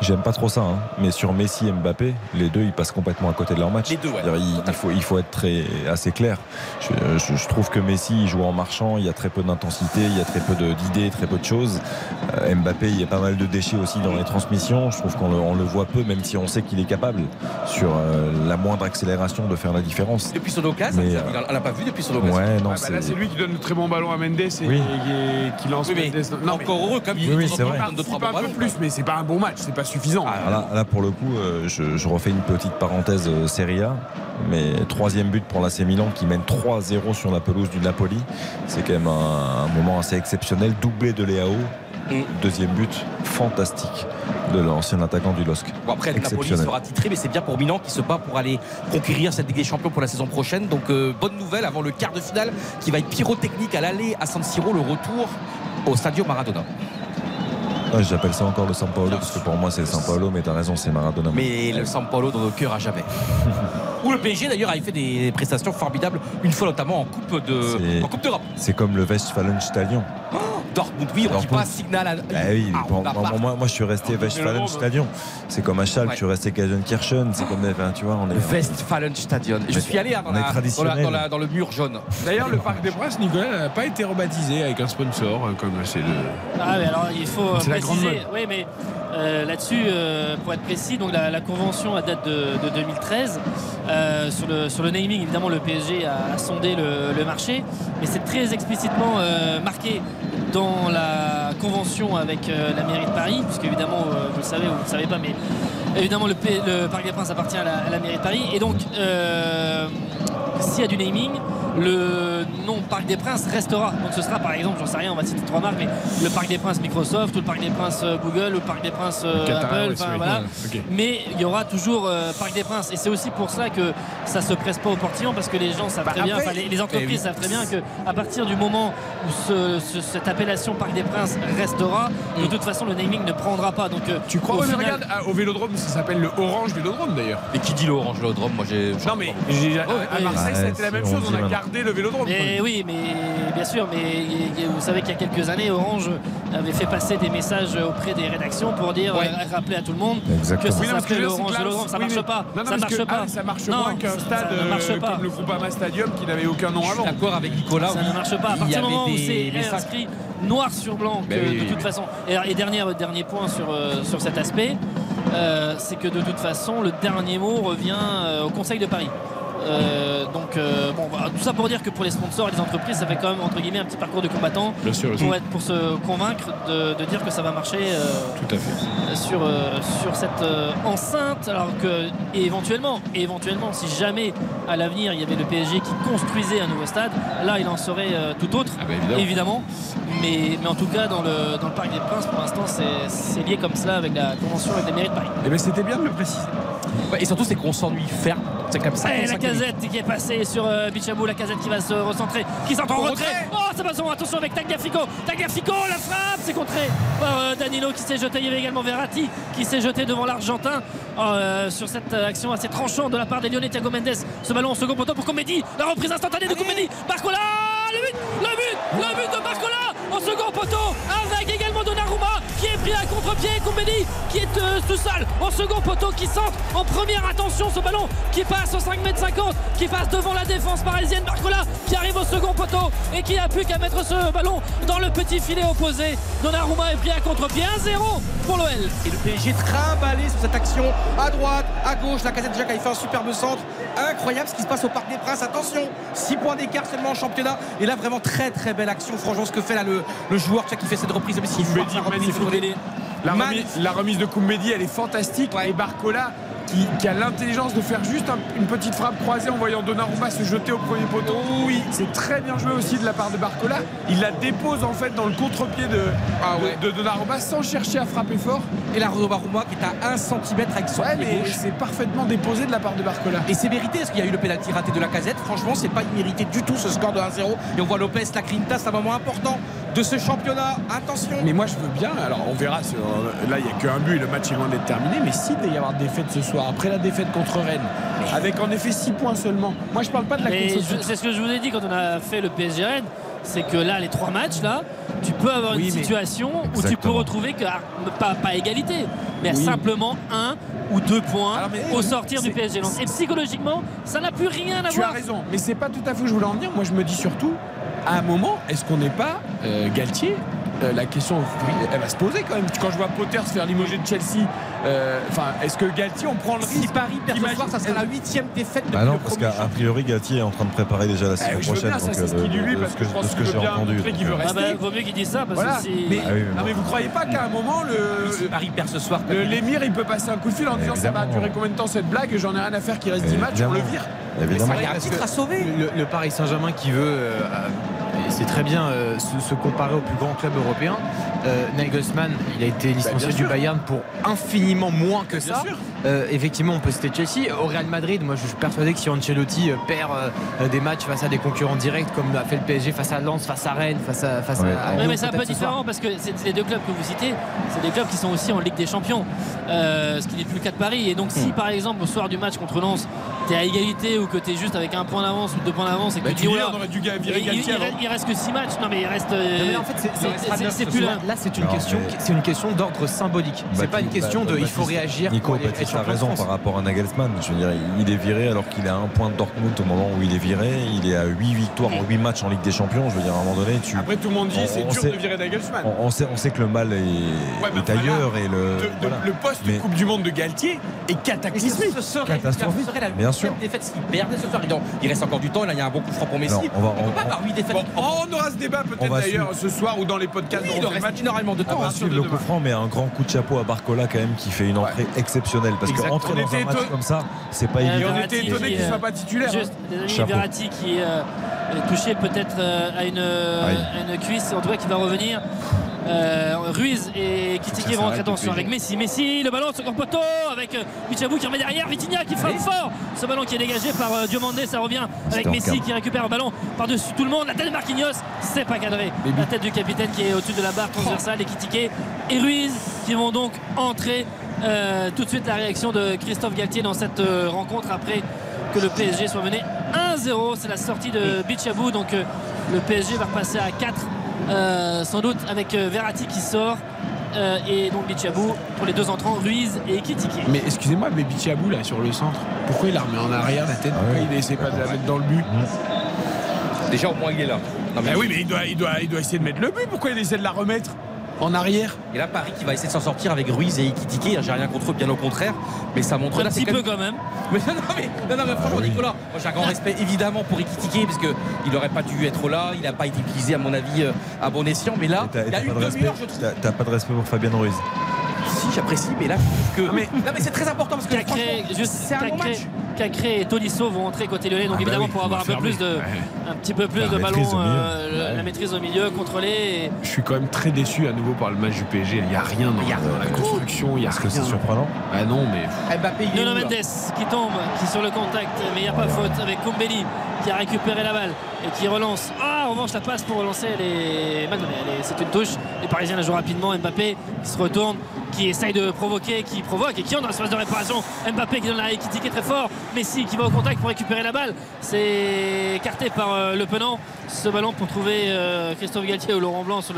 j'aime pas trop ça, hein, mais sur Messi et Mbappé, les deux, ils passent complètement à côté de leur match.
Les deux, ouais.
Il, il faut, il faut être très, assez clair. Je, je- je trouve que Messi, il joue en marchant, il y a très peu d'intensité, il y a très peu de- d'idées, très peu de choses. Euh, Mbappé, il y a pas mal de déchets aussi dans les transmissions. Je trouve qu'on le, on le voit peu, même si on sait qu'il est capable, sur euh, la moindre accélération, de faire la différence.
depuis son occasion,
Mais, euh,
on l'a pas vu depuis son occasion.
Ouais, non,
Ouais, bah là, c'est lui qui donne le très bon ballon à Mendes et,
Oui.
et- et qui lance
Oui, mais
Mendes. Non, mais
encore heureux comme
Oui, oui, c'est vrai.
il un peu plus, mais c'est pas un bon match, c'est pas suffisant.
Ah, là, là, pour le coup, euh, je, je refais une petite parenthèse euh, Serie A. Mais troisième but pour l'AC Milan qui mène 3-0 sur la pelouse du Napoli. C'est quand même un, un moment assez exceptionnel. Doublé de Léao.
Mm.
Deuxième but fantastique de l'ancien attaquant du LOSC.
Bon, après, le Napoli sera titré, mais c'est bien pour Milan qui se bat pour aller conquérir cette Ligue des Champions pour la saison prochaine. Donc, euh, bonne nouvelle avant le quart de finale qui va être pyrotechnique à l'aller à San Siro, le retour au Stadio Maradona.
Ah, J'appelle ça encore le San Paolo parce que pour moi c'est le San Paolo, mais t'as raison, c'est Maradona.
Mais le San Paolo dans nos cœurs à jamais. Où le PSG d'ailleurs a fait des prestations formidables, une fois notamment en Coupe de
C'est-
en Coupe d'Europe.
C'est comme le Westfalenstadion.
Dortmund, oui, on dit
Dortmund.
pas signal à.
Ah oui,
Ah,
bon, moi, moi, je suis resté Westfalenstadion. C'est comme à Schalke,
Ouais.
je suis resté Gelsenkirchen. C'est comme, enfin, tu vois, on est.
Westfalenstadion. Je suis allé dans,
on est
la- dans, la- dans la- dans le mur jaune.
D'ailleurs, le Parc des Princes, Nicolas, n'a pas été rebaptisé avec un sponsor, euh, comme c'est le.
Ah, mais alors il faut
C'est la grande
préciser. Oui, mais euh, là-dessus, euh, pour être précis, donc la, la convention à date de, de 2013. Euh, sur, le, sur le naming, évidemment, le PSG a, a sondé le, le marché, mais c'est très explicitement marqué dans la convention avec la mairie de Paris, puisque évidemment, vous le savez ou vous ne le savez pas, mais évidemment, le, P- le Parc des Princes appartient à la, à la mairie de Paris. Et donc, s'il y a du naming, le nom Parc des Princes restera. Donc ce sera par exemple, j'en sais rien, on va citer trois marques, mais le Parc des Princes Microsoft, ou le Parc des Princes euh, Google, ou le Parc des Princes euh,
Qatar
Apple, voilà.
Ok.
Mais il y aura toujours euh, Parc des Princes. Et c'est aussi pour ça que ça se presse pas au portillon, parce que les gens savent
Bah,
très bien,
après-
les, les entreprises
Eh oui.
savent très bien que à partir du moment où ce- ce- cette appellation Parc des Princes restera, de toute façon le naming ne prendra pas. Donc euh,
Tu crois
au final-
regarde, ah, au Vélodrome, ça s'appelle le Orange Vélodrome d'ailleurs.
Et qui dit le Orange Vélodrome Moi j'ai.
Non mais j'ai- à. Marseille, ça a
Ouais,
été la même chose. On a gardé le Vélodrome.
Mais oui, mais bien sûr, mais vous savez qu'il y a quelques années, Orange avait fait passer des messages auprès des rédactions pour dire,
Ouais.
euh, rappeler à tout le monde
Exactement.
que ça
Oui, que là,
Vélodrome. Ça
oui,
marche pas.
Non, non,
ça marche
que,
pas.
ah, ça marche
Non,
moins qu'un
ça-
stade
ça ne marche
euh,
pas.
comme le Groupama Stadium qui n'avait aucun nom avant.
d'accord avec Nicolas.
Ça ne marche pas. À partir du moment où c'est inscrit noir sur blanc, que
Ben oui,
de toute façon. Et, et dernier, dernier point sur, euh, sur cet aspect, euh, c'est que de toute façon, le dernier mot revient au Conseil de Paris. Euh, donc, euh, bon, voilà, tout ça pour dire que pour les sponsors et les entreprises, ça fait quand même entre guillemets un petit parcours de combattant
Bien sûr,
pour, être, pour se convaincre de, de dire que ça va marcher euh,
Tout à fait.
sur, euh, sur cette euh, enceinte. Alors que, et éventuellement, et éventuellement, si jamais à l'avenir il y avait le PSG qui construisait un nouveau stade, là il en serait euh, tout autre,
Ah bah, évidemment.
évidemment. Mais, mais en tout cas, dans le, dans le Parc des Princes, pour l'instant, c'est c'est lié comme cela avec la convention avec la mairie de Paris.
Et ben c'était bien de le préciser.
Ouais, et surtout, c'est qu'on s'ennuie ferme C'est comme ça.
Et
ça
la casette qui est passée sur euh, Bichabou, la casette qui va se recentrer, qui s'entend en retrait.
retrait.
Oh, c'est pas son attention avec Tagliafico. Tagliafico, la frappe, c'est contré par euh, Danilo qui s'est jeté. Il y avait également Verratti qui s'est jeté devant l'Argentin euh, sur cette euh, action assez tranchante de la part des Lyonnais. Thiago Mendes, ce ballon au second poteau pour Comédie. La reprise instantanée de Comédie. Barcola, le but, le but, le but de Barcola au second poteau avec également Donnarumma qui est pris à contre-pied. Comédie qui est euh, tout seul au second poteau qui centre en première attention ce ballon qui passe au 5 m 50 qui passe devant la défense parisienne Barcola qui arrive au second poteau et qui n'a plus qu'à mettre ce ballon dans le petit filet opposé Donnarumma est pris à contre-pied 1-0 pour l'OL
Et le PSG trimballé sur cette action à droite, à gauche. La casette déjà qui fait un superbe centre. Incroyable ce qui se passe au Parc des Princes. Attention, 6 points d'écart seulement en championnat. Et là, vraiment très très belle action. Franchement, ce que fait là le, le joueur qui fait cette reprise.
La remise,
Magnifique.
la remise de Koumbedi, elle est fantastique. Et Barcola, qui, qui a l'intelligence de faire juste un- une petite frappe croisée en voyant Donnarumma se jeter au premier poteau. Oui, c'est très bien joué aussi de la part de Barcola. Il la dépose en fait dans le contre-pied de, de, de Donnarumma sans chercher à frapper fort.
Et la Donnarumma qui est à 1 cm avec son
Ouais, mais c'est parfaitement déposé de la part de Barcola.
Et c'est mérité parce qu'il y a eu le pénalty raté de la casette. Franchement, c'est pas immérité du tout ce score de 1-0. Et on voit Lopez, la Grinta, c'est un moment important de ce championnat. Attention.
Mais moi je veux bien, alors on verra, sur- là il n'y a qu'un but, le match est loin d'être terminé, mais s'il devait y avoir défaite ce soir, après la défaite contre Rennes, avec en effet 6 points seulement, moi je parle pas de la
c'est ce que je vous ai dit quand on a fait le PSG Rennes, c'est que là, les trois matchs, là, tu peux avoir
Oui,
une situation où tu peux retrouver que, ah, pas, pas égalité, mais
Oui.
simplement un ou deux points
Alors, mais-
au sortir du PSG. Donc, Et psychologiquement, ça n'a plus rien à
Tu as
voir.
raison, mais c'est pas tout à fait où je voulais en venir. Moi, je me dis surtout, à un moment, est-ce qu'on n'est pas euh, Galtier euh, La question, elle va se poser quand même. Quand je vois Potter se faire limoger de Chelsea, euh, enfin, est-ce que Galtier, on prend le risque
Si Paris perd ce soir, ça sera la huitième défaite depuis
Bah non,
le
parce a priori Galtier est en train de préparer déjà la saison
Eh, je veux
prochaine.
bien, ça,
donc,
c'est ce
euh,
qu'il dit lui,
de
parce
ce
que je pense
de ce que j'ai entendu.
qu'il veut
Ah bah,
rester.
vaut mieux qu'il dise ça parce
Voilà.
que c'est.
Mais,
Ah oui, mais
non, mais vous croyez pas qu'à un moment, le,
Si Paris perd ce soir,
le l'émir, il peut passer un coup de fil en disant ça va durer combien de temps cette blague J'en ai rien à faire qu'il reste 10 matchs, on le
Évidemment.
vire.
Évidemment.
il y a un titre à sauver.
Le, le Paris Saint-Germain qui veut, et c'est très bien, euh, se, se comparer au plus grand club européen. Euh, Nagelsmann, il a été licencié
bien
du. Bayern pour infiniment moins que
Bien
ça.
sûr.
Euh, effectivement, on peut citer Chelsea. Au Real Madrid, moi je suis persuadé que si Ancelotti euh, perd euh, des matchs face à des concurrents directs, comme a fait le PSG face à Lens, face à Rennes, face à, face
Ouais.
à, à
Ouais,
Lyon,
mais c'est un peu différent parce que c'est les deux clubs que vous citez, c'est des clubs qui sont aussi en Ligue des Champions, euh, ce qui n'est plus le cas de Paris. Et donc,
Hmm.
si par exemple au soir du match contre Lens, tu es à égalité ou que tu es juste avec un point d'avance ou deux points d'avance et que
Bah,
tu dis,
aurait dû virer
il, il- reste, il reste que 6 matchs. Non, mais il reste. euh,
Non, mais en fait, c'est-
plus
là.
là.
C'est une question, c'est une question d'ordre symbolique.
Bah,
C'est pas une question
bah,
de
bah,
il faut réagir.
Nico a
de
raison par rapport à Nagelsmann. Je veux dire, il est viré alors qu'il est à un point de Dortmund au moment où il est viré. Il est à 8 victoires en 8 matchs en Ligue des Champions. Je veux dire, à un moment donné, tu.
Après, tout le monde dit
On-
c'est
on
dur
sait-
de virer Nagelsmann.
On, on sait, on sait que le mal est,
Ouais, mais
est ailleurs et le.
De- de-
voilà.
Le poste
Mais-
Coupe du Monde de Galtier est cataclysmique.
ce serait,
Catastrophique.
ce serait la
Bien sûr.
défaite s'il perdait ce soir. Il reste encore du temps. Là, il y a un bon coup franc pour Messi.
Non, on va-
peut
on-
pas avoir 8 défaites.
Bon, on aura ce débat
On
peut-être d'ailleurs ce soir ou dans les podcasts.
Oui, il
on
reste énormément de temps.
On va
partir
suivre le coup franc, mais un grand coup de chapeau à Barcola quand même qui fait une entrée exceptionnelle. Parce qu'entrer
On
dans un match
éton-
comme ça, c'est pas évident.
on était étonné
qui,
qu'il
euh,
soit pas titulaire.
Juste,
hein.
amis,
Chapeau.
Verratti qui euh, est touché peut-être euh, à, une,
Aïe.
à une cuisse, en tout cas qui va revenir. Euh, Ruiz et Kitiki
ça
vont entrer attention
le
avec Messi. Messi, le ballon second poteau avec euh, Bichabou qui remet derrière. Vitinha qui frappe fort. Ce ballon qui est dégagé par euh, Diomandé, ça revient avec Messi qui récupère le ballon par-dessus tout le monde. La tête de Marquinhos, c'est pas cadré. La tête du capitaine qui est au-dessus de la barre transversale et Kitike et Ruiz qui vont donc entrer. Euh, tout de suite la réaction de Christophe Galtier dans cette euh, rencontre après que le PSG soit mené 1-0. C'est la sortie de Bichabou. Donc euh, le PSG va repasser à 4 euh, sans doute avec euh, Verratti qui sort. euh, et donc Bichabou pour les deux entrants, Ruiz et Kitike.
Mais excusez-moi, mais Bichabou là sur le centre, pourquoi il la remet en arrière la tête? Pourquoi
ouais.
il essaie pas de la mettre dans le but?
Déjà, au moins, il est là. Non, mais
Bah oui, mais il doit, il, doit, il doit essayer de mettre le but. Pourquoi il essaie de la remettre? En arrière
Et là, Paris qui va essayer de s'en sortir avec Ruiz et Ekitike. J'ai rien contre eux, bien au contraire. Mais ça montre
Un
là,
petit
quand
peu
même-
quand même.
Mais non, non, mais, non, non, mais franchement, Nicolas, moi j'ai un grand respect évidemment pour Ekitike parce qu'il n'aurait pas dû être là. Il n'a pas été utilisé, à mon avis, euh, à bon escient. Mais là, il y a une
pas de respect-
demi-heure, je trouve.
T'as pas de respect pour Fabien Ruiz.
Aussi, j'apprécie, mais là, je trouve que.
mais-
non, mais c'est très important parce que
Cacré,
franchement,
juste
c'est un bon match.
Cacré et Tolisso vont entrer côté lyonnais, donc
Ah bah
évidemment
oui,
pour avoir un peu plus de.
Ouais.
un petit peu plus
La
de
maîtrise
ballon, euh,
Ouais.
la maîtrise au milieu, contrôlée. Et...
Je suis quand même très déçu à nouveau par le match du PSG. Il n'y a rien dans,
Il y a
dans la construction. Il y a
Est-ce que c'est
rien.
surprenant
Ah non, mais
Mbappé,
Nuno Mendes qui tombe, qui est sur le contact, mais il n'y a pas faute avec Koumbeli qui a récupéré la balle et qui relance. Ah, en revanche, la passe pour relancer, est- C'est une touche. Les Parisiens la jouent rapidement. Mbappé qui se retourne, qui essaye de provoquer, qui provoque et qui entre dans l'espace de réparation. Mbappé qui donne la qui très fort. Messi qui va au contact pour récupérer la balle. C'est écarté par euh, Le Penant. Ce ballon pour trouver euh, Christophe Galtier ou Laurent Blanc sur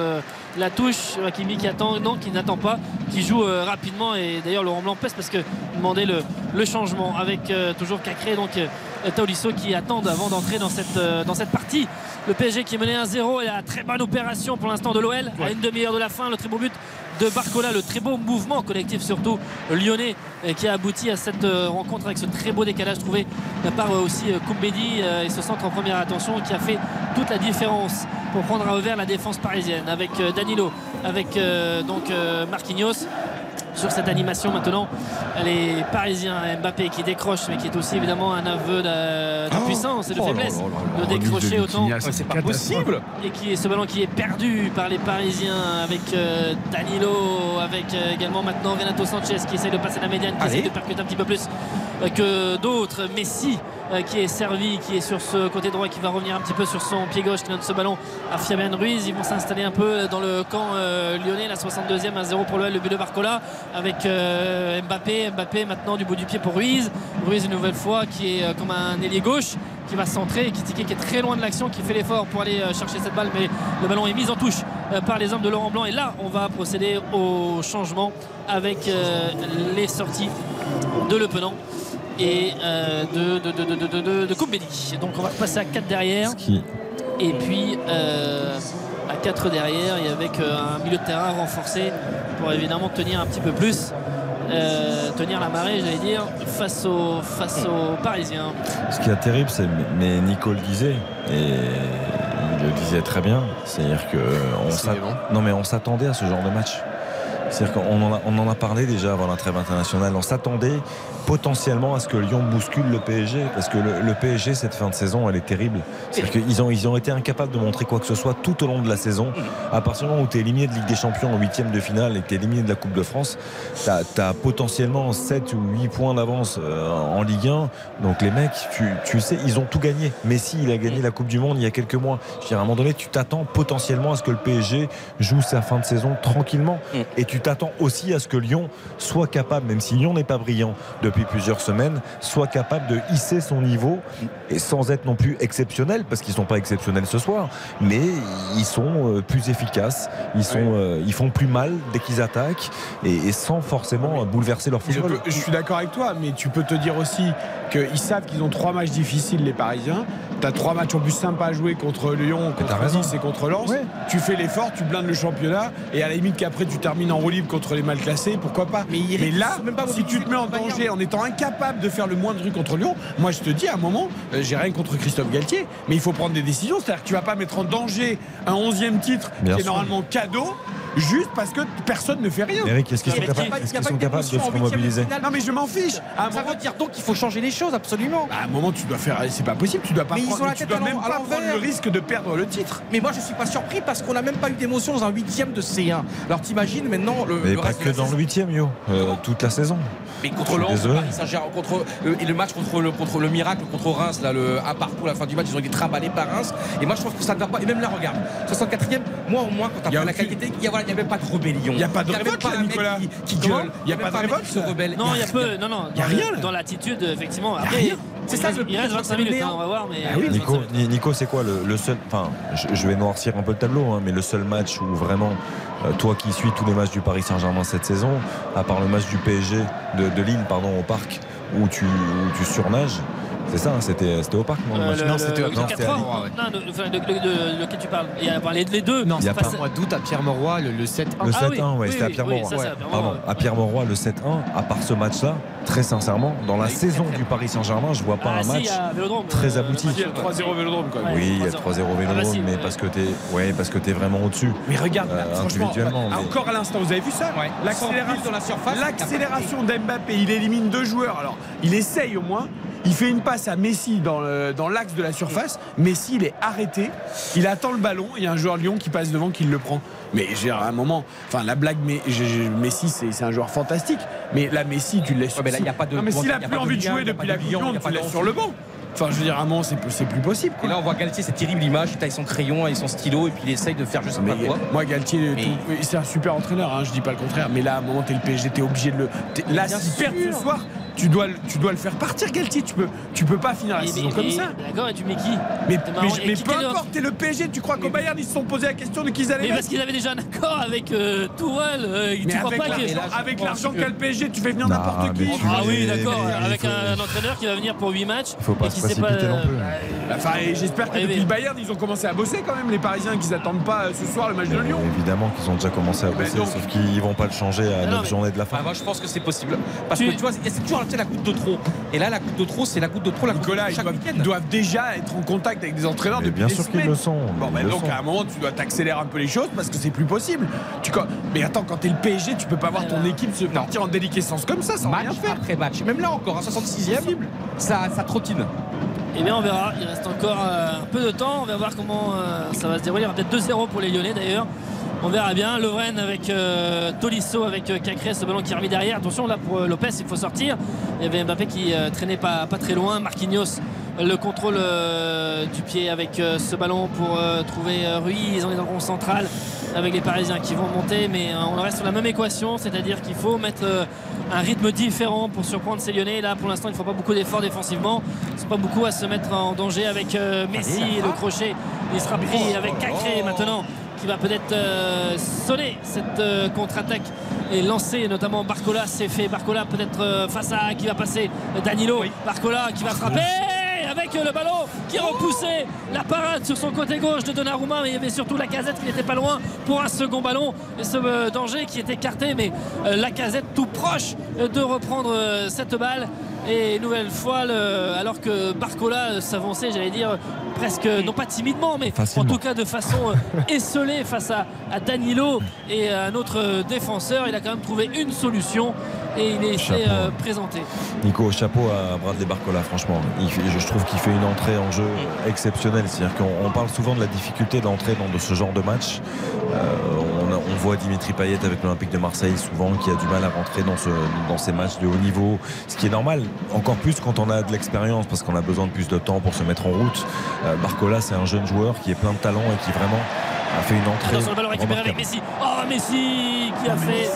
la touche. Hakimi qui attend, non, qui n'attend pas, qui joue euh, rapidement. Et d'ailleurs, Laurent Blanc pèse parce que demandait le, le changement avec toujours Cacré, donc Tolisso qui attendent avant d'entrer dans cette, euh, dans cette partie. Le PSG qui est mené 1-0 et la très bonne opération pour l'instant de l'OL à une demi-heure de la fin. Le très beau but de Barcola, le très beau mouvement collectif surtout lyonnais euh, qui a abouti à cette euh, rencontre avec ce très beau décalage trouvé de la part euh, aussi Koumbedi et ce centre en première attention qui a fait toute la différence pour prendre à revers la défense parisienne avec Danilo, avec donc Marquinhos sur cette animation. Maintenant les Parisiens Mbappé qui décroche mais qui est aussi évidemment un aveu de, de puissance et de
Oh
faiblesse.
là là là,
de décrocher
de
autant.
C'est pas possible.
et qui est ce ballon qui est perdu par les Parisiens avec euh, Danilo avec euh, également maintenant Renato Sanchez qui essaye de passer la médiane qui
Allez.
essaye de percuter un petit peu plus euh, que d'autres. Messi qui est servi qui est sur ce côté droit qui va revenir un petit peu sur son pied gauche qui donne ce ballon à Fabian Ruiz. Ils vont s'installer un peu dans le camp euh, lyonnais la 62e à 0 pour l'OL le but de Barcola avec euh, Mbappé. Mbappé maintenant du bout du pied pour Ruiz. Ruiz une nouvelle fois qui est euh, comme un ailier gauche qui va centrer. Et qui, qui est très loin de l'action qui fait l'effort pour aller euh, chercher cette balle mais le ballon est mis en touche euh, par les hommes de Laurent Blanc. Et là on va procéder au changement avec euh, les sorties de Le Penant et euh, de, de, de, de, de, de, de Koumbedi. donc on va repasser à 4 derrière et puis euh, à 4 derrière et avec euh, un milieu de terrain renforcé pour évidemment tenir un petit peu plus euh, tenir la marée j'allais dire face aux, face aux Parisiens
Ce qui est terrible, c'est mais Nico le disait et il le disait très bien, c'est-à-dire que on s'att- non mais on s'attendait à ce genre de match. C'est-à-dire qu'on en a, on en a parlé déjà avant la trêve internationale. On s'attendait potentiellement à ce que Lyon bouscule le PSG parce que le, le PSG cette fin de saison elle est terrible. C'est-à-dire qu'ils ont, ils ont été incapables de montrer quoi que ce soit tout au long de la saison. À partir du moment où tu es éliminé de Ligue des Champions en huitième de finale et que tu es éliminé de la Coupe de France, tu as, potentiellement 7 ou 8 points d'avance euh, en Ligue 1. Donc les mecs, tu, tu sais, ils ont tout gagné. Messi, il a gagné la Coupe du Monde il y a quelques mois. Je veux dire, à un moment donné, tu t'attends potentiellement à ce que le PSG joue sa fin de saison tranquillement. Et tu t'attends aussi à ce que Lyon soit capable, même si Lyon n'est pas brillant depuis plusieurs semaines, soit capable de hisser son niveau et sans être non plus exceptionnel, parce qu'ils sont pas exceptionnels ce soir, mais ils sont euh, plus efficaces, ils, sont, euh, ils font plus mal dès qu'ils attaquent et, et sans forcément euh, bouleverser leur
Je,
football.
peux- je suis d'accord avec toi, mais tu peux te dire aussi qu'ils savent qu'ils ont trois matchs difficiles, les Parisiens. Tu as trois matchs en plus sympas à jouer contre Lyon, contre. Nice et contre Lens. Tu fais l'effort, tu blindes le championnat, et à la limite qu'après tu termines en roue libre contre les mal classés, pourquoi pas Mais, là, si tu te mets en danger en étant incapable de faire le moindre truc contre Lyon, moi je te dis à un moment, euh, j'ai rien contre Christophe Galtier, mais il faut prendre des décisions. C'est-à-dire que tu vas pas mettre en danger un 11e titre
Bien
qui est normalement cadeau. Juste parce que personne ne fait rien.
Eric, est-ce qu'ils sont capables,
qui-
est-ce qu'ils sont capables de se remobiliser
non mais je m'en fiche. À un
Ça
moment,
veut dire donc qu'il faut changer les choses absolument.
à un moment tu dois faire. C'est pas possible. Tu dois pas
Mais ils
prendre.
ont la
tu
tête
dois
à
même
à
pas prendre le risque de perdre le titre.
Mais moi je suis pas surpris parce qu'on n'a même pas eu d'émotion dans un huitième de C1. Alors t'imagines maintenant le,
Mais
le
pas
reste de
que
la
dans
saison.
le huitième, yo, euh, toute la saison.
Mais contre Lens, contre le, et le match contre le, contre le miracle, contre Reims, là, le, à partout, la fin du match, ils ont été trimballés par Reims. Et moi je trouve que ça ne va pas. Et même là, regarde, 64e, moi au moins, quand t'as
Y a
pas la qualité, il y a, il y avait pas de rébellion.
Y a pas de
Il
révolte,
pas
Nicolas.
qui, gueule.
Y a
même
pas de révolte
se rebelle.
non il y a peu non non
Y a
dans-
rien,
dans l'attitude effectivement
a
après.
C'est
il
ça,
il reste
plus
25 minutes hein, on va voir mais
Ah
il
Nico,
25 minutes.
Ni- Nico c'est quoi le, seul. Enfin, je, vais noircir un peu le tableau, hein, mais le seul match où vraiment, euh, toi qui suis tous les matchs du Paris Saint-Germain cette saison, à part le match du PSG de, de Lille, pardon, au parc, où tu, où tu surnages, C'est ça, hein, c'était c'était au parc. non, le
Euh, le-
Non, c'était
4-3.
Lille.
Non, de lequel tu parles Il y a enfin, les, les deux.
Non,
Il y a
c'est pas au mois d'août à Pierre-Mauroy, le, le 7-1.
Le
Ah
7-1,
oui,
ouais,
oui,
c'était à
à Pierre-Mauroy,
Pardon, à Pierre-Mauroy, le 7-1. À part ce match-là, très sincèrement, dans la saison du Paris Saint-Germain, je vois pas
Ah,
un match très
euh,
abouti.
Il y a le 3-0 Vélodrome quand même.
Oui, il y a le
3-0.
3-0
Ah,
Vélodrome, mais
ouais.
parce que t'es, ouais, parce que t'es vraiment au-dessus.
Mais regarde,
Euh, individuellement,
encore à l'instant, vous avez vu ça
Ouais.
L'accélération
Dans la surface,
L'accélération d'Mbappé, il élimine deux joueurs. Alors, il essaye au moins. Il fait une passe à Messi dans le- dans l'axe de la surface. Messi, il est arrêté. Il attend le ballon. Il y a un joueur Lyon qui passe devant, qui le prend. Mais j'ai à un moment, enfin la blague, mais Messi, c'est c'est un joueur fantastique. Mais là, Messi, tu le laisses.
Ouais, mais là, il a pas de-
Non, mais s'il a
a
plus envie de jouer depuis la Coupe tu le laisses sur le banc. Enfin, je veux dire, à un moment, c'est c'est plus possible.
Et là, on voit Galtier, c'est terrible l'image. Il taille son crayon et son stylo et puis il essaye de faire sais
Mais
pas quoi.
moi, Galtier,
Mais-
tout- c'est un super entraîneur, hein, je dis pas le contraire. Mais là, à un moment, t'es le PSG, t'es obligé de le. t'es- Là, s'il perd ce soir, tu dois, le- tu dois le faire partir, Galtier. Tu peux, tu peux pas finir la saison comme ça.
D'accord, et tu mets qui?
Mais, peu importe, t'es le PSG. Tu crois qu'au Bayern, ils se sont posé la question de qui ils allaient
Mais
mettre
parce qu'ils avaient déjà un accord avec euh, Tourelle. euh, tu
Mais
crois
avec
pas
avec l'argent qu'a le PSG, tu fais venir n'importe qui.
Ah oui, d'accord, avec un, entraîneur qui va venir pour 8 matchs.
Il faut pas se précipiter non plus.
Enfin, et j'espère que depuis le Bayern, ils ont commencé à bosser quand même, les Parisiens, qu'ils attendent pas euh, ce soir le match de Lyon.
Évidemment qu'ils ont déjà commencé à bosser, sauf qu'ils vont pas le changer à
Ah non,
9
mais-
journées de la fin.
Ah, moi, je pense que c'est possible. Parce que tu vois, c'est c'est toujours sais, la goutte de trop. Et là, la goutte de trop, c'est la goutte de trop, la goutte de
Nicolas,
trop
ils
chaque
doivent, doivent déjà être en contact avec des entraîneurs
Mais
depuis
bien
des
sûr qu'ils le sont.
Bon,
le
donc
sont.
à un moment, tu dois t'accélérer un peu les choses parce que c'est plus possible. Tu, mais attends, quand t'es le PSG, tu peux pas voir ton équipe se partir en déliquescence comme ça sans
match
rien faire.
après match. Même là encore, à 66e, ça, ça trottine.
Eh bien, on verra. Il reste encore euh, un peu de temps. On va voir comment euh, ça va se dérouler. Il y aura peut-être 2-0 pour les Lyonnais d'ailleurs. On verra bien. Lovren avec euh, Tolisso, avec euh, Cacré, ce ballon qui est remis derrière. Attention là pour euh, Lopez, il faut sortir. Il y avait Mbappé qui euh, traînait pas, pas très loin. Marquinhos, le contrôle euh, du pied avec ce ballon pour trouver Ruiz. On est dans le rond central avec les Parisiens qui vont monter. Mais on reste sur la même équation, c'est-à-dire qu'il faut mettre un rythme différent pour surprendre ces Lyonnais. Là, pour l'instant, il ne faut pas beaucoup d'efforts défensivement. Ils sont pas beaucoup à se mettre en danger avec Messi et le crochet. Il sera pris avec Cacré maintenant qui va peut-être euh, sonner cette euh, contre-attaque et lancer notamment Barcola. C'est fait. Barcola peut-être euh, face à qui va passer. Danilo. Barcola qui va frapper avec le ballon qui repoussé la parade sur son côté gauche de Donnarumma. Mais il y avait surtout la casette qui n'était pas loin pour un second ballon. Et ce danger qui est écarté. Mais la casette tout proche de reprendre cette balle et une nouvelle fois le- alors que Barcola s'avançait j'allais dire presque non pas timidement mais en tout cas de façon euh, esselée face à, à Danilo et à un autre défenseur il a quand même trouvé une solution et il est
Chapeau.
hein.
présenté
Nico, chapeau à Bradley Barcola, franchement. Il fait- je trouve qu'il fait une entrée en jeu exceptionnelle. C'est-à-dire qu'on on parle souvent de la difficulté d'entrer dans de ce genre de match. Euh, on, a- on voit Dimitri Payet avec l'Olympique de Marseille souvent qui a du mal à rentrer dans, ce, dans ces matchs de haut niveau, ce qui est normal. Encore plus quand on a de l'expérience parce qu'on a besoin de plus de temps pour se mettre en route. Euh, Barcola, c'est un jeune joueur qui est plein de talent et qui vraiment a fait une entrée.
Attention le ballon récupéré avec. Messi. Oh Messi qui a fait.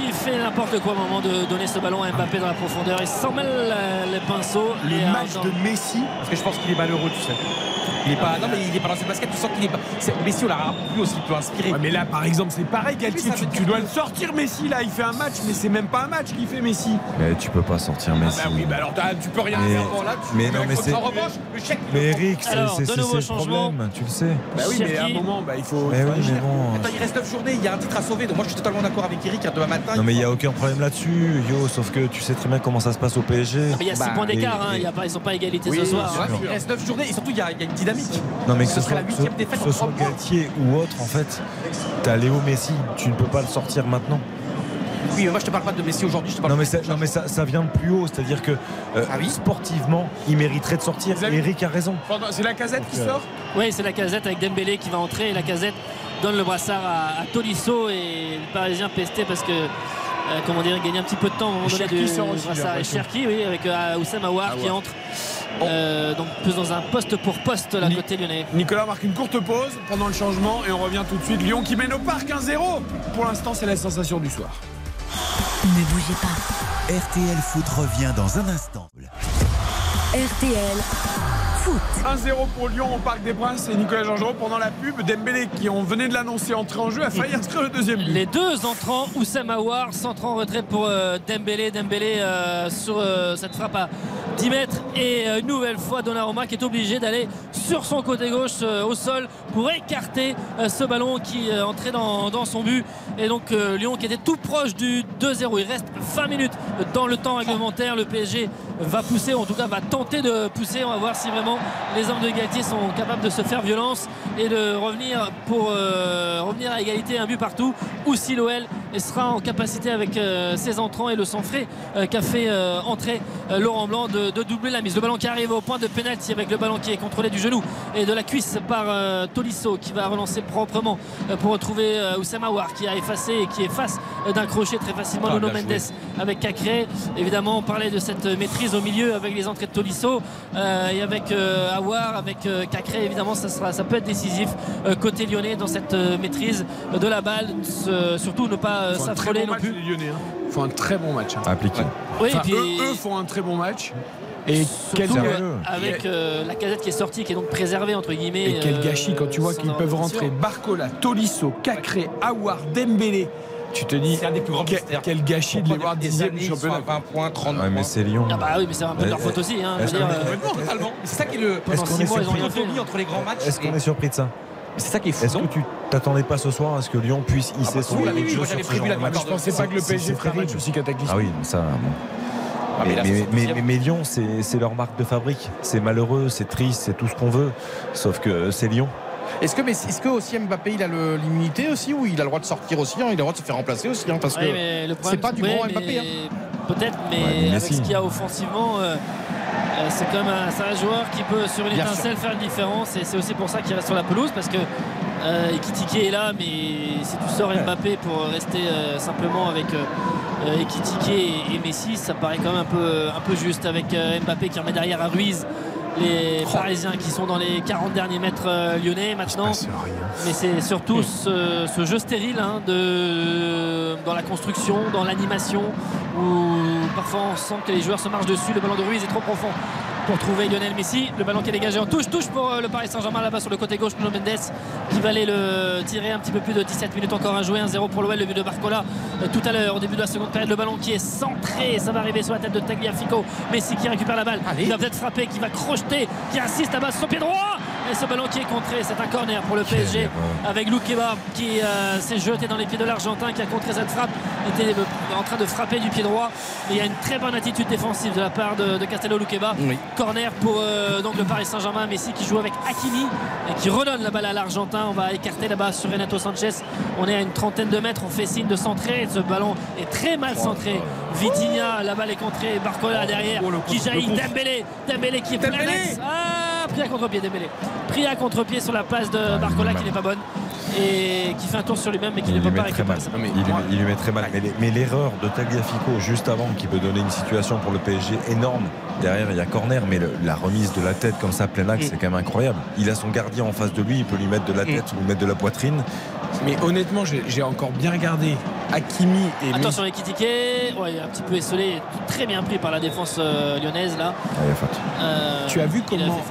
Il fait n'importe quoi au moment de donner ce ballon à Mbappé dans la profondeur. Il s'en mêle euh, les pinceaux.
Le
Et, euh,
match de Messi.
Parce que je pense qu'il est malheureux, tu sais. Il est pas, non, mais il est pas dans ses baskets. Tu sens qu'il est pas. c'est- Messi, on l'a rarement vu aussi peu inspiré.
Ouais, mais là, par exemple, c'est pareil, Galtier. Tu, tu dois le sortir, Messi. Là, il fait un match, mais c'est même pas un match qu'il fait, Messi.
Mais tu peux pas sortir Messi.
Bah oui, bah alors tu peux rien
Mais-
faire. Bon, là, tu
mais non, mais c'est-
contre-
En revanche, le chèque.
Mais Eric, c'est
Alors,
c'est-
de
c'est-
nouveaux
c'est le problème, tu le sais.
Bah oui, mais à un moment, bah, il faut.
Mais oui, mais bon.
Attends, il reste 9 journées, il y a un titre à sauver. Donc moi, je suis totalement d'accord avec Eric. Demain matin.
Non mais il n'y a aucun problème là-dessus, Yo, sauf que tu sais très bien comment ça se passe au PSG.
Mais il y a 6
Bah,
points d'écart. hein. ils sont pas à égalité ce soir. hein.
Il reste 9 journées et surtout, il y, a il y a une dynamique.
Non mais que
Ce
ce,
serait
soit,
la huitième
que
défaite
ce
en
soit
trois mois.
Galtier ou autre, en fait, t'as Léo Messi, tu ne peux pas le sortir maintenant.
Oui, mais moi, je te parle pas de Messi aujourd'hui. Je te parle
Non mais,
de
ça, non, mais ça, ça vient de plus haut, c'est-à-dire que euh,
Ah oui
sportivement, il mériterait de sortir.
Avez-
Eric a raison.
C'est la casette qui
euh,
sort
Oui, c'est la casette avec Dembélé qui va entrer. Et la casette donne le brassard à, à Tolisso et le Parisien pesté parce que. Euh, comment dire, il gagne un petit peu de temps au moment donné
j'ai
brassard. Et
l'impression.
Cherki, oui, avec euh, Aouar qui entre. Euh, donc plus dans un poste pour poste là
Ni-
côté lyonnais.
Nicolas marque une courte pause pendant le changement et on revient tout de suite. Lyon qui mène au parc 1-0. Pour l'instant, c'est la sensation du soir.
Ne bougez pas.
RTL Foot revient dans un instant.
RTL Foot.
1-0 pour Lyon au Parc des Princes et Nicolas Georgerot pendant la pub. Dembélé qui on venait de l'annoncer entrée en jeu a failli inscrire le deuxième but.
Les deux entrants, Oussam Aouar, centre en retrait pour euh, Dembélé. Dembélé euh, sur euh, cette frappe à 10 mètres et euh, une nouvelle fois Donnarumma qui est obligé d'aller sur son côté gauche euh, au sol pour écarter euh, ce ballon qui euh, entrait dans, dans son but. Et donc euh, Lyon qui était tout proche du 2-0 il reste 20 minutes dans le temps réglementaire. Le PSG va pousser en tout cas va tenter de pousser. On va voir si vraiment les hommes de Galtier sont capables de se faire violence et de revenir pour revenir à égalité un but partout ou si l'OL sera en capacité avec ses entrants et le sang frais qu'a fait entrer Laurent Blanc de, de doubler la mise. Le ballon qui arrive au point de pénalty avec le ballon qui est contrôlé du genou et de la cuisse par euh, Tolisso qui va relancer proprement euh, pour retrouver euh, Oussama Aouar qui a effacé et qui efface euh, d'un crochet très facilement
Ah,
Nuno. Mendes avec Cacré. Évidemment, on parlait de cette maîtrise au milieu avec les entrées de Tolisso euh, et avec euh, Aouar, avec euh, Cacré. Évidemment, ça, sera, ça peut être décisif euh, côté lyonnais dans cette euh, maîtrise de la balle. Surtout ne pas euh, s'affoler
bon
non
match,
plus.
les Lyonnais. hein. Ils font un très bon match. hein.
Appliqué.
Oui,
Enfin,
puis-
eux, eux font un très bon match. Et quel,
avec euh, la casette qui est sortie, qui est donc préservée entre guillemets.
et quel
euh,
gâchis quand tu vois qu'ils peuvent rentrer Barcola, Tolisso, Cacré, Aouar, Dembélé. Tu te dis,
des plus grands
quel, quel gâchis de les voir
des
dixième
années,
du championnat.
à 20 points, 30
Ouais, mais
points.
c'est Lyon.
Ah bah oui, mais c'est un peu de leur faute aussi. Hein,
Est-ce
euh.
C'est ça qui est le.
pendant
Est-ce qu'on
six
est
mois, ils ont rien
surpris
fait.
entre les grands matchs.
Est-ce qu'on est surpris de ça?
C'est ça qui est fou.
Est-ce que tu t'attendais pas ce soir à ce que Lyon puisse hisser
bah,
son
moi, j'avais
ce
prévu
genre
la
de match?
victoire
Je pensais pas que le
C'est-
PSG
c'est
ferait un match aussi cataclysmique.
Ah oui, ça. bon.
Ah, mais
mais, Lyon, c'est leur marque de fabrique. C'est malheureux, c'est triste, c'est tout ce qu'on veut. Sauf que c'est Lyon.
Est-ce que, mais est-ce que aussi Mbappé il a l'immunité aussi ou il a le droit de sortir aussi hein, Il a le droit de se faire remplacer aussi hein, parce
Oui,
que c'est pas du grand Mbappé. hein.
Peut-être, mais
Ouais, mais
avec ce qu'il y a offensivement, euh, euh, c'est quand même un, joueur qui peut sur une
Bien
étincelle faire une différence et c'est aussi pour ça qu'il reste sur la pelouse parce que euh, Ekitike est là, mais si tu sors Mbappé pour rester euh, simplement avec euh, euh, Ekitike et, et Messi, ça paraît quand même un peu, un peu juste avec euh, Mbappé qui remet derrière à Ruiz. Les Parisiens qui sont dans les 40 derniers mètres euh, lyonnais maintenant. Mais c'est surtout ce, ce jeu stérile hein, de, dans la construction, dans l'animation, où parfois on sent que les joueurs se marchent dessus. Le ballon de Ruiz est trop profond pour trouver Lionel Messi. Le ballon qui est dégagé en touche. Touche pour euh, le Paris Saint-Germain là-bas sur le côté gauche. Nuno Mendes qui va aller le tirer un petit peu plus de 17 minutes encore à jouer. 1-0 pour l'OL. Le but de Barcola euh, tout à l'heure au début de la seconde période. Le ballon qui est centré. Ça va arriver sur la tête de Tagliafico. Messi qui récupère la balle. Il va peut-être frapper, qui va crocheter, qui insiste à bas sur son pied droit. Et ce ballon qui est contré, c'est un corner pour le PSG avec Loukeba qui euh, s'est jeté dans les pieds de l'Argentin qui a contré cette frappe, était en train de frapper du pied droit. Et il y a une très bonne attitude défensive de la part de, de Castello Loukeba. Corner pour euh, donc le Paris Saint-Germain. Messi qui joue avec Hakimi et qui redonne la balle à l'Argentin. On va écarter là-bas sur Renato Sanchez. On est à une trentaine de mètres. On fait signe de centrer. Ce ballon est très mal centré. Vitinha, la balle est contrée. Barcola derrière qui jaillit. Dembélé, Dembélé qui est. Ah, pris à contre-pied Dembélé. Pris à contre-pied sur la passe de Barcola qui n'est pas bonne et qui fait un tour sur lui-même mais qui
Il
ne
lui
peut pas
mal.
récupérer.
Il lui, il lui met très mal. Mais l'erreur de Tagliafico juste avant, qui peut donner une situation pour le PSG énorme. Derrière, il y a corner, mais le- la remise de la tête comme ça, plein axe,
Mm.
c'est quand même incroyable. Il a son gardien en face de lui, il peut lui mettre de la tête ou lui mettre de la poitrine.
Mais honnêtement, j'ai encore bien regardé Hakimi et
Attention Ekitike, ouais, un petit peu esselé, très bien pris par la défense euh, lyonnaise là.
Ah, il y a faute.
Euh,
Tu as vu
a
comment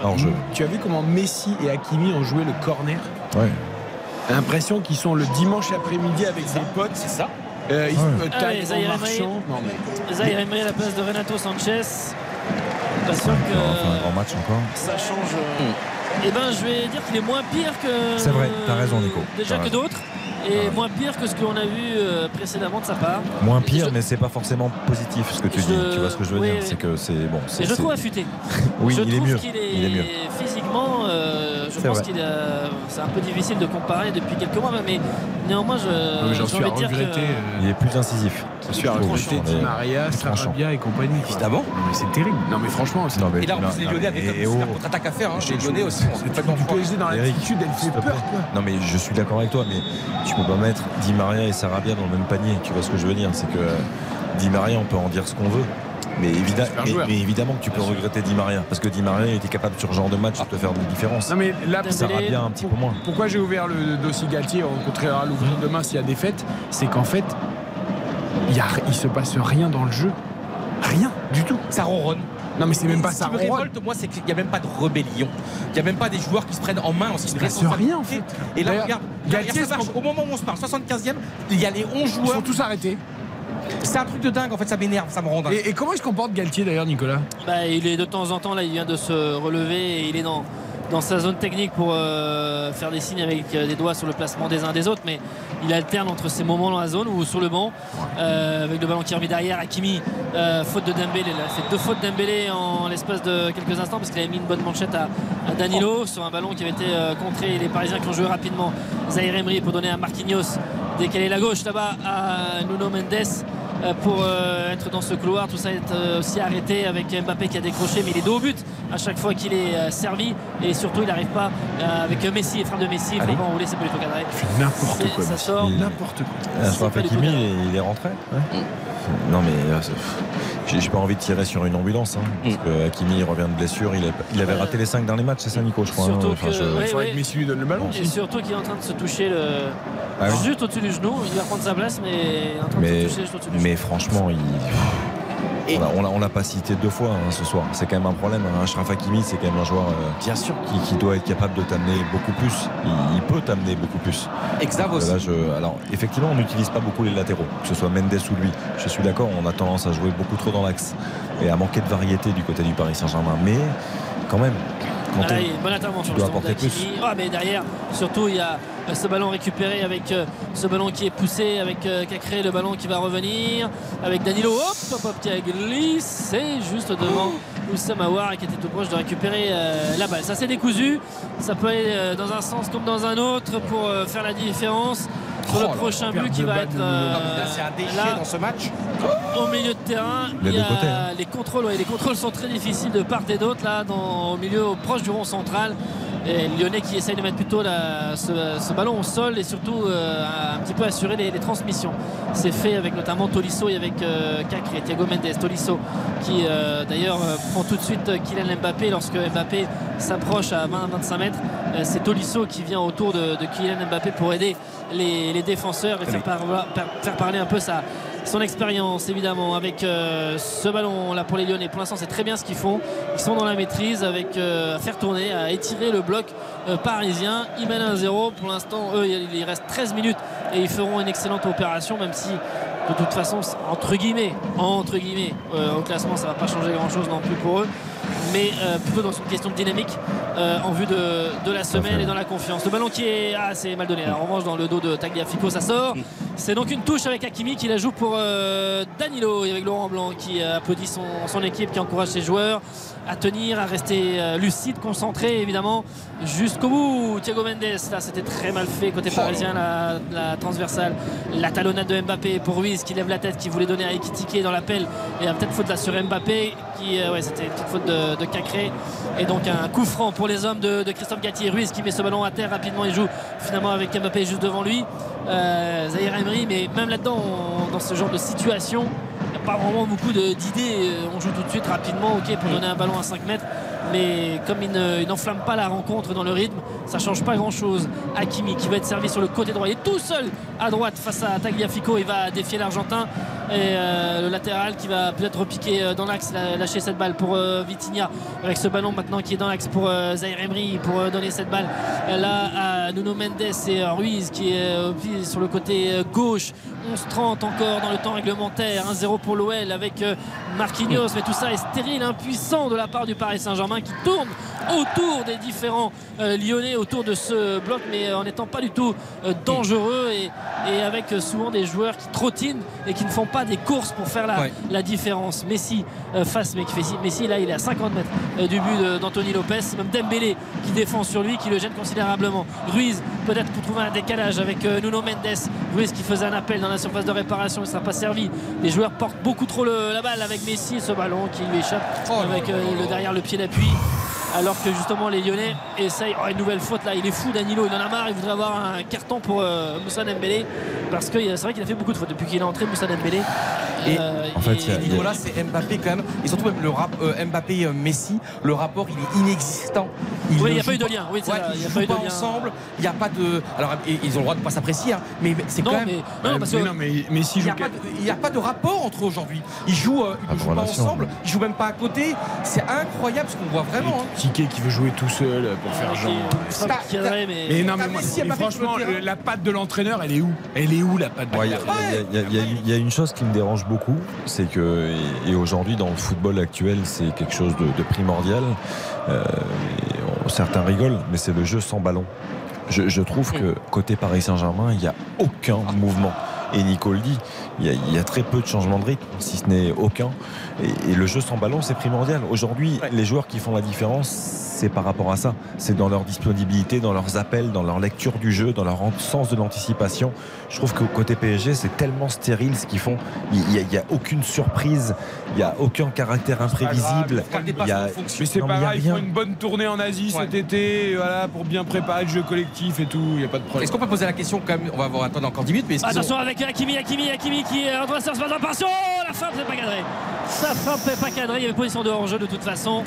tu as vu comment Messi et Hakimi ont joué le corner
Ouais.
L'impression qu'ils sont le dimanche après-midi avec des potes.
C'est ça.
Euh, ils
Ouais.
Ah ouais, Zahir Emery à la place de Renato Sanchez. Pas sûr
On va faire un
que
grand match encore.
ça change. Eh ben, je vais dire qu'il est moins pire que.
C'est vrai, t'as raison, Nico.
Déjà
T'as
que d'autres. Et moins pire que ce qu'on a vu euh, précédemment de sa part.
Moins pire,
Je-
mais c'est pas forcément positif ce que tu
Je-
dis. Tu vois ce que je veux
oui,
dire?
oui.
C'est que c'est bon.
Et je trouve affûté.
Oui,
je
il est
trouve
mieux.
qu'il est,
Il est mieux.
physiquement. euh, je pense qu'il a. C'est un peu difficile de comparer depuis quelques mois, mais néanmoins, je.
J'en suis à
que-
euh,
Il est plus incisif.
Suis
Je on
Di Maria. Sarabia et compagnie.
Évidemment.
Non, mais c'est terrible. Non, mais franchement, c'est
Non, mais-
Et là, en plus, les Lyonnais
et
comme
oh.
la contre-attaque à faire. hein. Les Lyonnais aussi. on est pas
du PSG dans l'attitude, elle fait peur.
Non mais je suis d'accord avec toi, mais tu peux pas mettre Di Maria et Sarabia dans le même panier. Tu vois ce que je veux dire? C'est que euh, Di Maria, on peut en dire ce qu'on veut. Mais, évidemment, mais, évidemment que tu peux regretter Di Maria parce que Di Maria était capable sur ce genre de match de te faire des différences.
Non, mais là,
Sarabia un petit peu moins.
Pourquoi j'ai ouvert le dossier Galtier On rencontrera l'ouvrir demain s'il y a des fêtes? C'est qu'en fait, il, y a, il se passe rien dans le jeu. Rien du tout.
Ça ronronne.
Non, mais c'est même pas
Ce
ça.
qui me révolte, moi, c'est qu'il n'y a même pas de rébellion. Il n'y a même pas des joueurs qui se prennent en main aussi.
se passe rien, en fait.
Et là, regarde,
Galtier,
regarde, ça marche. au moment où on se parle, 75e, il y a les 11
Ils
joueurs.
sont tous arrêtés.
C'est un truc de dingue, en fait, ça m'énerve, ça me rend dingue.
Et, et comment il se comporte Galtier d'ailleurs, Nicolas?
Bah, il est de temps en temps là, il vient de se relever et il est dans, dans sa zone technique pour euh, faire des signes avec euh, des doigts sur le placement des uns des autres, mais il alterne entre ces moments dans la zone ou sur le banc euh, avec le ballon qui revient derrière. Hakimi, euh, faute de Dembélé, il a fait deux fautes Dembélé en l'espace de quelques instants parce qu'il avait mis une bonne manchette à, Danilo sur un ballon qui avait été contré. Les Parisiens qui ont joué rapidement. Zahir Emery pour donner à Marquinhos décaler la gauche là-bas à Nuno Mendes pour euh, être dans ce couloir. Tout ça est euh, aussi arrêté avec Mbappé qui a décroché, mais il est dos au but à chaque fois qu'il est euh, servi. Et surtout, il n'arrive pas euh, avec Messi et frappe de Messi. Il faut pas enrouler, c'est pas du tout cadré.
N'importe
C'est-
quoi.
Ça sort.
N'importe quoi.
Il est rentré Non, mais euh, j'ai pas envie de tirer sur une ambulance. hein, parce que Hakimi, revient de blessure. Il, a- il avait raté les 5 derniers matchs, c'est ça, Nico, je crois. hein,
Surtout
enfin,
que,
je-
ouais,
C'est vrai
ouais.
que Messi lui donne le ballon
Et
aussi.
surtout qu'il est en train de se toucher le...
Ah oui.
juste au-dessus du genou. Il va prendre sa place, mais il est en train de
Mais,
se toucher juste au-dessus du
mais franchement, il. On l'a- on pas cité deux fois hein, ce soir. C'est quand même un problème. hein. Achraf Hakimi, c'est quand même un joueur euh,
Bien sûr.
qui, qui doit être capable de t'amener beaucoup plus. Il, il peut t'amener beaucoup plus.
Exav aussi.
là, je- alors, effectivement, on n'utilise pas beaucoup les latéraux, que ce soit Mendes ou lui. Je suis d'accord, on a tendance à jouer beaucoup trop dans l'axe et à manquer de variété du côté du Paris Saint-Germain. Mais quand même, quand
là,
on-
il y a une bonne intervention. Ah, mais derrière, surtout, il y a euh, ce ballon récupéré avec euh, ce ballon qui est poussé, avec euh, Cacré, le ballon qui va revenir, avec Danilo, hop, hop, hop, qui a glissé juste devant Oussama qui était tout proche de récupérer euh, la balle. Ça s'est décousu, ça peut aller dans un sens comme dans un autre pour faire la différence. Sur
Oh
le prochain but qui va être euh,
Là, c'est un déchet
là,
dans ce match.
au milieu de terrain.
Les
il y
deux
a
côtés, hein.
les contrôles, ouais, les contrôles sont très difficiles de part et d'autre là, dans, au milieu proche du rond central. Et Lyonnais qui essaye de mettre plutôt la- ce, ce ballon au sol et surtout euh, un petit peu assurer les, les transmissions. C'est fait avec notamment Tolisso et avec euh, Cacré, Thiago Mendes, Tolisso qui euh, d'ailleurs euh, prend tout de suite euh, Kylian Mbappé lorsque Mbappé s'approche à 20-25 mètres. C'est Tolisso qui vient autour de, de Kylian Mbappé pour aider les, les défenseurs et faire, par- faire parler un peu sa, son expérience évidemment avec euh, ce ballon là pour les Lyonnais. Pour l'instant, c'est très bien ce qu'ils font. Ils sont dans la maîtrise avec euh, faire tourner, à étirer le bloc euh, parisien. Ils mènent 1-0. Pour l'instant, eux, il reste 13 minutes et ils feront une excellente opération, même si de toute façon, entre guillemets, entre guillemets, au classement, ça va pas changer grand chose non plus pour eux. Mais euh, plutôt dans une question de dynamique euh, en vue de, de la semaine et dans la confiance. Le ballon qui est. Ah, c'est mal donné. En revanche, dans le dos de Tagliafico, ça sort. C'est donc une touche avec Hakimi qui la joue pour euh, Danilo et avec Laurent Blanc qui applaudit son, son équipe, qui encourage ses joueurs à tenir, à rester euh, lucide, concentré évidemment jusqu'au bout. Thiago Mendes, là c'était très mal fait côté parisien, la, la transversale, la talonnade de Mbappé pour Ruiz qui lève la tête, qui voulait donner à Ekitike dans l'appel. Et il y a peut-être faute là sur Mbappé, qui euh, ouais c'était une petite faute de, de Cacré. Et donc un coup franc pour les hommes de, de Christophe Gatti. Ruiz qui met ce ballon à terre rapidement, il joue finalement avec Mbappé juste devant lui. Euh, Zahir Emery, mais même là-dedans, dans ce genre de situation, il n'y a pas vraiment beaucoup d'idées. Euh, On joue tout de suite rapidement, ok, pour donner un ballon à 5 mètres. Mais comme il ne- n'enflamme pas la rencontre dans le rythme, ça change pas grand-chose. Hakimi qui va être servi sur le côté droit. Il est tout seul à droite face à Tagliafico. Il va défier l'Argentin. Et euh, le latéral qui va peut-être repiquer euh, dans l'axe, la- lâcher cette balle pour euh, Vitinha. Avec ce ballon maintenant qui est dans l'axe pour euh, Zahir Emery pour euh, donner cette balle là à Nuno Mendes et Ruiz qui est sur le côté gauche. 11-30 encore dans le temps réglementaire. 1-0 pour l'OL avec Marquinhos. Mais tout ça est stérile, impuissant de la part du Paris Saint-Germain qui tourne autour des différents euh, Lyonnais, autour de ce bloc, mais euh, en n'étant pas du tout euh, dangereux et, et avec souvent des joueurs qui trottinent et qui ne font pas des courses pour faire la,
Ouais.
la différence. Messi euh, face, mais qui fait Messi là il est à 50 mètres du but d'Anthony Lopez. Même Dembélé qui défend sur lui, qui le gêne considérablement. Ruiz peut-être pour trouver un décalage avec Nuno Mendes. Ruiz qui faisait un appel dans la surface de réparation, il ne sera pas servi. Les joueurs portent beaucoup trop le- la balle avec Messi et ce ballon qui lui échappe avec euh, le derrière le pied d'appui. Puis, Alors que justement les Lyonnais essayent. Oh, une nouvelle faute là, il est fou Danilo, il en a marre, il voudrait avoir un carton pour euh, Moussa Dembélé. Parce que euh, c'est vrai qu'il a fait beaucoup de fautes depuis qu'il est entré Moussa Dembélé.
Et
Euh,
en fait,
et-
Nicolas, c'est Mbappé quand même. Et surtout même le rap, euh, Mbappé euh, Messi, le rapport il est inexistant.
Oui, il n'y a pas eu de lien. Oui, c'est
Ouais, ils
il y a
jouent
pas eu de
pas
lien.
ensemble. Il n'y a pas de. Alors et- ils ont le droit de pas s'apprécier, hein, mais c'est quand même.
mais- non, parce
mais
que-
non, mais Messi
Il n'y a, pas de- il y a pas de rapport entre eux aujourd'hui. Ils jouent, euh, ils
de
jouent pas ensemble, ils jouent même pas à côté. C'est incroyable ce qu'on voit vraiment. hein.
Tiquet qui veut jouer tout seul pour faire genre.
sera cadré, mais-
Mais non, moi, franchement,
le-
la patte de l'entraîneur, elle est où? Elle est où la patte
y, a- il y a- une chose qui me dérange beaucoup, c'est que, et, aujourd'hui dans le football actuel, c'est quelque chose de, de primordial. Euh, on- certains rigolent, mais c'est le jeu sans ballon. Je, je trouve que côté Paris Saint-Germain, il n'y a aucun mouvement. Et Nico le dit, il y, a, il y a très peu de changements de rythme, si ce n'est aucun. Et, et le jeu sans ballon, c'est primordial. Aujourd'hui, les joueurs qui font la différence, c'est par rapport à ça. C'est dans leur disponibilité, dans leurs appels, dans leur lecture du jeu, dans leur en- sens de l'anticipation. Je trouve que côté PSG, c'est tellement stérile ce qu'ils font. Il n'y a, il y a aucune surprise, il n'y a aucun caractère imprévisible. Il y a-
Mais c'est pas grave, ils font une bonne tournée en Asie cet été, voilà, pour bien préparer le jeu collectif et tout, il n'y a pas de problème.
Est-ce qu'on peut poser la question quand même On va avoir attendre encore 10 minutes, mais
Attention avec Hakimi, Hakimi, Hakimi qui est en train de se passer attention La frappe n'est pas cadrée. Sa frappe n'est pas cadrée, il y avait position de hors-jeu de toute façon.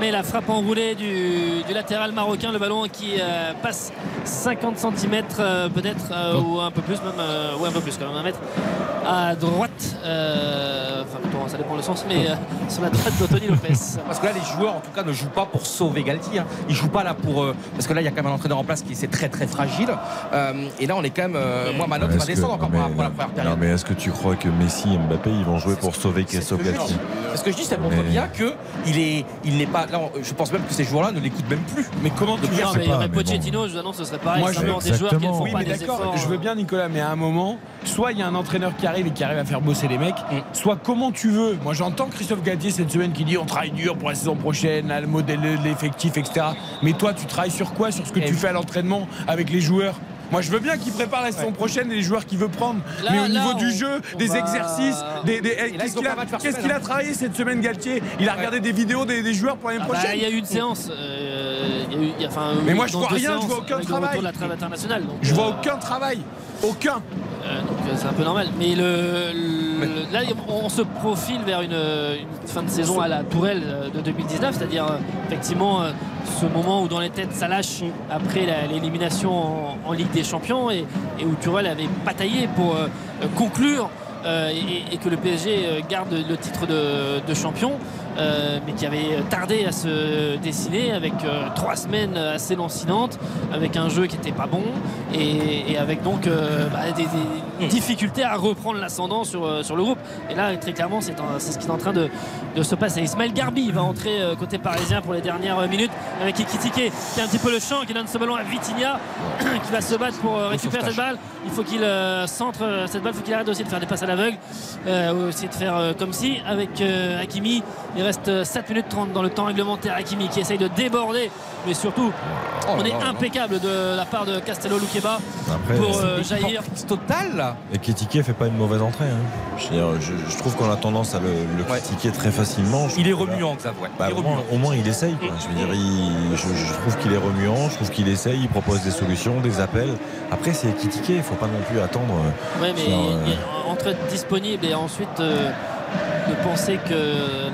Mais la frappe enroulée du, du latéral marocain, le ballon qui euh, passe 50 cm peut-être, euh, ou un peu plus, même, euh, ouais, un peu plus quand même, un mètre à droite. euh, enfin, plutôt, ça dépend le sens, mais euh, sur la droite d'Anthony Lopez.
Parce que là, les joueurs, en tout cas, ne jouent pas pour sauver Galtier. hein. Ils jouent pas là pour. euh, parce que là, il y a quand même un entraîneur en place qui c'est très très fragile. Euh, et là, on est quand même. euh, moi, ma note va descendre encore
mais,
pour, la- première
non,
période.
mais est-ce que tu crois que Messi et Mbappé ils vont jouer pour sauver Christophe Galtier
Parce que je dis, ça montre
Mais-
bien que il est, il n'est pas. Là, on- je pense même que ces joueurs-là ne l'écoutent même plus.
Mais comment tu
Non,
veux
mais il y aurait Pochettino, je vous annonce, ce serait pareil.
Moi, je
simplement des joueurs qui ne font
Oui,
pas
mais
des efforts.
je veux bien, Nicolas, mais à un moment, soit il y a un entraîneur qui arrive et qui arrive à faire bosser les mecs,
Mm.
soit comment tu veux. Moi, j'entends Christophe Galtier cette semaine qui dit on travaille dur pour la saison prochaine, là, le modèle de l'effectif, etc. Mais toi, tu travailles sur quoi Sur ce que tu fais à l'entraînement avec les joueurs? Moi je veux bien qu'il prépare la saison prochaine et les joueurs qu'il veut prendre.
Là-
mais au
là,
niveau
on-
du jeu, des
va-
exercices, des, des- eh, qu'est-ce qu'il a,
mal de faire
qu'est-ce
semaine,
qu'il a travaillé cette semaine Galtier? Il a regardé des vidéos des, des joueurs pour l'année
Ah bah,
prochaine?
il y a eu une séance. euh, il y a eu- il y a- enfin,
Mais
oui,
moi, je vois rien, je vois aucun travail.
retour de la trêve internationale. donc,
Je vois
euh,
aucun travail. Aucun.
Euh, donc c'est un peu normal. Mais le, le- là, on, se profile vers une, une fin de saison à la Tourelle de 2019, c'est-à-dire effectivement euh, ce moment où dans les têtes ça lâche après l'élimination en, Ligue des Champions et, où Tourelle avait bataillé pour euh, conclure. euh, et, que le PSG euh, garde le titre de champion, euh, mais qui avait tardé à se dessiner avec euh, trois semaines assez lancinantes, avec un jeu qui n'était pas bon et, et avec donc euh, bah, des, des difficultés à reprendre l'ascendant sur, sur le groupe. Et là, très clairement, c'est ce qui est en train de, de se passer. Ismaël Garbi va entrer côté parisien pour les dernières minutes avec Ekitike qui est un petit peu le champ, qui donne ce ballon à Vitinha qui va se battre pour récupérer cette balle. Il faut qu'il centre cette balle, il faut qu'il arrête aussi de faire des passes à l'aveugle, euh, ou aussi de faire comme si avec Hakimi. Reste euh, 7 minutes 30 dans le temps réglementaire. Hakimi qui essaye de déborder, mais surtout, on est impeccable de la part de Castello Luqueba pour euh, jaillir.
Total là.
Et Kétiké fait pas une mauvaise entrée. hein. Je, veux dire, je- je trouve qu'on a tendance à le, le critiquer très facilement. Je
Il est remuant, Xav, ouais.
Bah, au, moins,
remuant.
au moins, il essaye. quoi. Je, veux dire, il- je, je trouve qu'il est remuant, je trouve qu'il essaye, il propose des solutions, des appels. Après, c'est Kétiké, il faut pas non plus attendre. euh,
Ouais, mais
sur, euh,
il- il- entre être disponible et ensuite euh, de penser que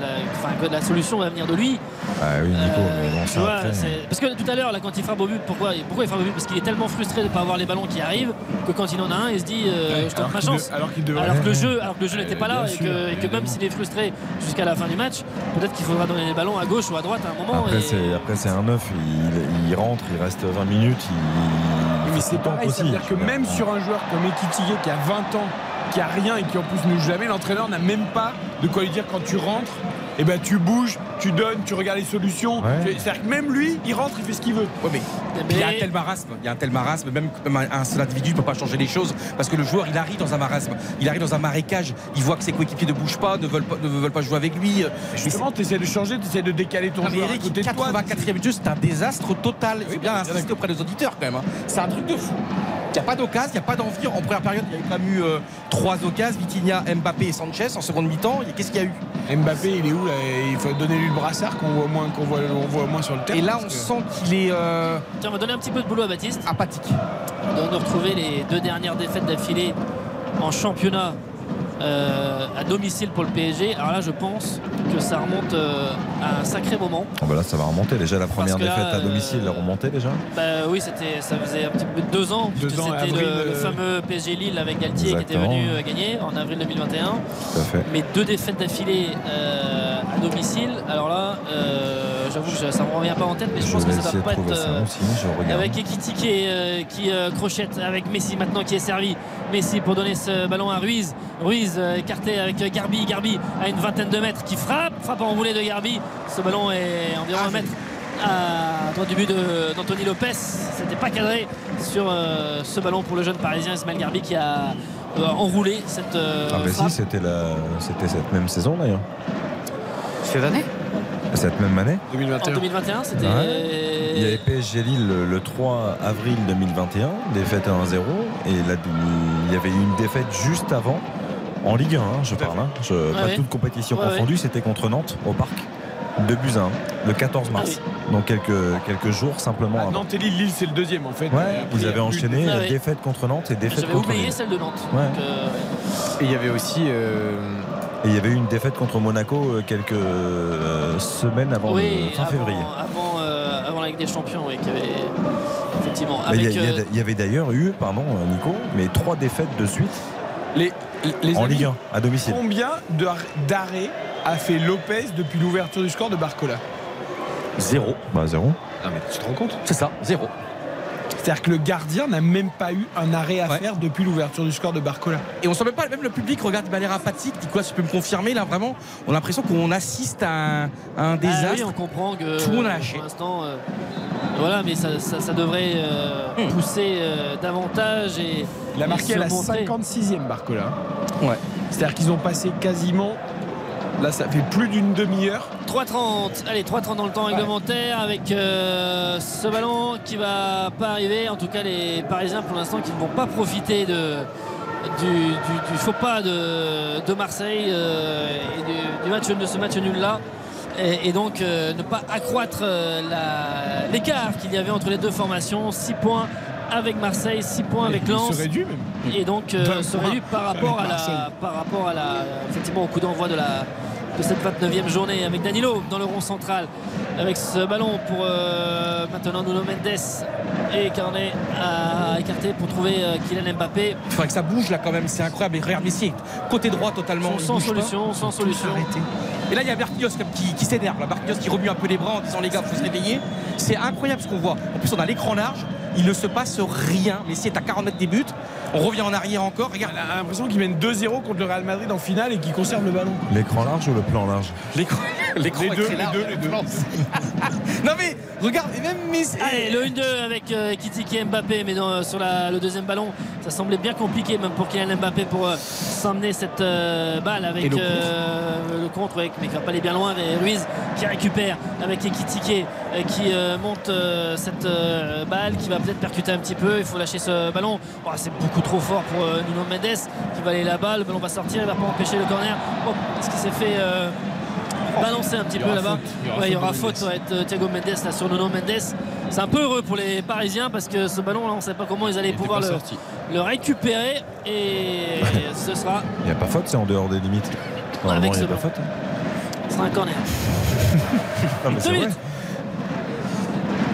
la, enfin, que la solution va venir de lui.
Ah oui, Nico, mais bon, ça
vois,
après.
c'est- parce que tout à l'heure, là, quand il frappe au but, pourquoi, pourquoi il frappe au but? Parce qu'il est tellement frustré de ne pas avoir les ballons qui arrivent que quand il en a un, il se dit euh, je tente ma chance.
de- alors
alors que le jeu, alors que le jeu
Euh,
n'était pas là et que, et que même s'il est frustré jusqu'à la fin du match, peut-être qu'il faudra donner les ballons à gauche ou à droite à un moment.
Après,
et-
c'est, après, c'est un neuf, il, il rentre, il reste 20 minutes, il,
Mais c'est
tout le temps
pareil, ça veut
possible.
dire que même sur un joueur comme Ekitike qui a 20 ans, qui a rien et qui en plus ne joue jamais, l'entraîneur n'a même pas de quoi lui dire quand tu rentres, et ben tu bouges, tu donnes, tu regardes les solutions.
Ouais.
C'est-à-dire que même lui, il rentre, il fait ce qu'il veut.
Ouais, mais il y a un tel marasme, il y a un tel marasme, même un seul individu ne peut pas changer les choses parce que le joueur il arrive dans un marasme, il arrive dans un marécage, il voit que ses coéquipiers ne bougent pas, ne veulent pas, ne veulent pas jouer avec lui.
Justement, tu essaies de changer, tu essaies de décaler ton
Non, mais
joueur à
Eric,
côté de toi.
84e but, c'est un désastre total. Il faut bien insister auprès des auditeurs quand même. hein. C'est un truc de fou. Il n'y a pas d'occasion, il n'y a pas d'envie. En première période, il y a quand même eu euh, trois occasions Vitinha, Mbappé et Sanchez. En seconde mi-temps, et qu'est-ce qu'il y a eu?
Mbappé, il est où là? Il faut donner lui le brassard qu'on voit moins, qu'on voit, on voit moins sur le terrain.
Et là, on
que-
sent qu'il est euh,
Tiens, on va donner un petit peu de boulot à Baptiste.
apathique.
On doit nous retrouver les deux dernières défaites d'affilée en championnat euh, à domicile pour le PSG. Alors là, je pense que ça remonte euh, à un sacré moment.
Ah bah là, ça va remonter. Déjà, la première
là,
défaite à domicile, elle est remontée déjà.
Bah oui, c'était, ça faisait un petit peu deux ans, puisque
Deux ans,
c'était le, le
euh,
fameux PSG Lille avec Galtier qui était venu euh, gagner en avril 2021.
Tout à fait.
Mais deux défaites d'affilée euh, à domicile. Alors là, euh, j'avoue que ça me revient pas en tête, mais je,
Je
pense que ça doit pas être. euh, avec Ekitike euh, qui euh, crochette avec Messi maintenant qui est servi. Messi pour donner ce ballon à Ruiz. Ruiz euh, écarté avec Garbi. Garbi à une vingtaine de mètres qui frappe. Frappe enroulée de Garbi. Ce ballon est environ un mètre à droite du but d'Anthony Lopez. C'était pas cadré sur euh, ce ballon pour le jeune parisien Ismaël Garbi qui a euh, enroulé cette euh,
Ah bah
frappe.
si, c'était la... c'était cette même saison d'ailleurs.
Cette année
Cette même année
En 2021, c'était.
Ouais. Il y avait PSG Lille le, le 3 avril 2021, défaite 1-0. Et là, il y avait eu une défaite juste avant, en Ligue 1, hein, je parle. hein. Je- pas
ouais.
toute compétition
Ouais,
confondue, c'était contre Nantes au Parc. 2 buts à 1, le 14 mars. Donc quelques, quelques jours simplement avant.
Nantes et Lille, Lille c'est le deuxième en fait.
Ouais, vous avez
plus-
enchaîné
Ah oui.
défaite contre Nantes et défaite
J'avais
contre
oublié
Lille.
celle de Nantes.
Ouais.
Donc, euh,
Et il y avait aussi. euh,
Et il y avait eu une défaite contre Monaco euh, quelques euh, semaines avant
oui,
le fin
avant,
février.
Avant, euh, avant la Ligue des Champions, oui, qui avait. Effectivement.
Mais Il y, avait d'ailleurs eu, pardon Nico, mais trois défaites de suite
Les, les
en
amis,
Ligue 1 à domicile.
Combien de- d'arrêts a fait Lopez depuis l'ouverture du score de Barcola?
Zéro.
Bah zéro.
Ah mais tu te rends compte?
C'est ça, zéro.
C'est-à-dire que le gardien n'a même pas eu un arrêt à
Ouais.
faire depuis l'ouverture du score de Barcola.
Et on sent même pas, même le public regarde de manière apathique. Nicolas, tu peux me confirmer là vraiment On a l'impression qu'on assiste à un, à un
ah
désastre.
oui, on comprend que.
Tout le monde a lâché.
Pour l'instant. euh, voilà, mais ça, ça- ça devrait euh,
Hmm.
pousser euh, davantage et.
Il a marqué à la
montrer.
56e Barcola.
Ouais.
C'est-à-dire qu'ils ont passé quasiment. Là, ça fait plus d'une demi-heure.
3-30, allez 3-30 dans le temps réglementaire avec euh, ce ballon qui va pas arriver. En tout cas les Parisiens pour l'instant qui ne vont pas profiter de, du, du- du faux pas de, de Marseille euh, et du, du match de ce match nul là. Et, et donc euh, ne pas accroître l'écart qu'il y avait entre les deux formations. 6 points avec Marseille, 6 points avec Lens.
serait dû même.
Et donc euh, se réduit par rapport à la, par rapport à la, effectivement au coup d'envoi de la de cette 29e journée avec Danilo dans le rond central avec ce ballon pour euh, maintenant Nuno Mendes et Carnet à écarter pour trouver euh, Kylian Mbappé
Il faudrait que ça bouge là quand même, c'est incroyable. Et regarde Messi, côté droit totalement.
sans
pas.
solution sans solution
Et là, il y a comme qui, qui s'énerve. là. Marquinhos qui remue un peu les bras en disant les gars, faut se réveiller. C'est incroyable ce qu'on voit. En plus, on a l'écran large. Il ne se passe rien. Messi est à 40 mètres des buts. On revient en arrière encore. Regarde.
On a l'impression qu'il mène 2-0 contre le Real Madrid en finale et qu'il conserve le ballon.
L'écran large ou le plan large
L'écran, l'écran
Les deux, les deux, les deux.
Non mais regarde, et même Messi.
Allez, le 1-2 avec euh, Kitiki et Mbappé, mais dans- sur la- le deuxième ballon, ça semblait bien compliqué même pour Kylian Mbappé pour euh, s'emmener cette euh, balle avec
Et le
euh, le contre, ouais, mais qui va pas aller bien loin. Et Ruiz qui récupère avec Ekitike euh, qui euh, monte euh, cette euh, balle, qui va peut-être percuter un petit peu. Il faut lâcher ce ballon. Oh, C'est beaucoup trop fort pour euh, Nuno Mendes qui va aller là-bas. Le ballon va sortir, il va pas empêcher le corner. Oh, Est-ce qu'il s'est fait euh, balancer un petit peu là-bas.
Il y aura faute Mendes.
ouais, Thiago Mendes là, sur Nuno Mendes. C'est un peu heureux pour les Parisiens parce que ce ballon là on ne sait pas comment ils allaient
Il
pouvoir le, récupérer et ce sera,
Il n'y a pas faute, c'est en dehors des limites.
Avec
il n'y a
ce
pas
ballon.
faute.
ce sera un corner.
Non, mais vrai.
minutes.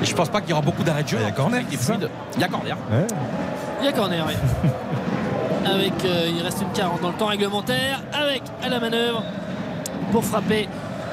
Et je pense pas qu'il y aura beaucoup d'arrêts de jeu.
Il y a corner,
Il y a corner.
Ouais.
Il y a corner, oui. avec, euh, il reste une 40 dans le temps réglementaire avec à la manœuvre pour frapper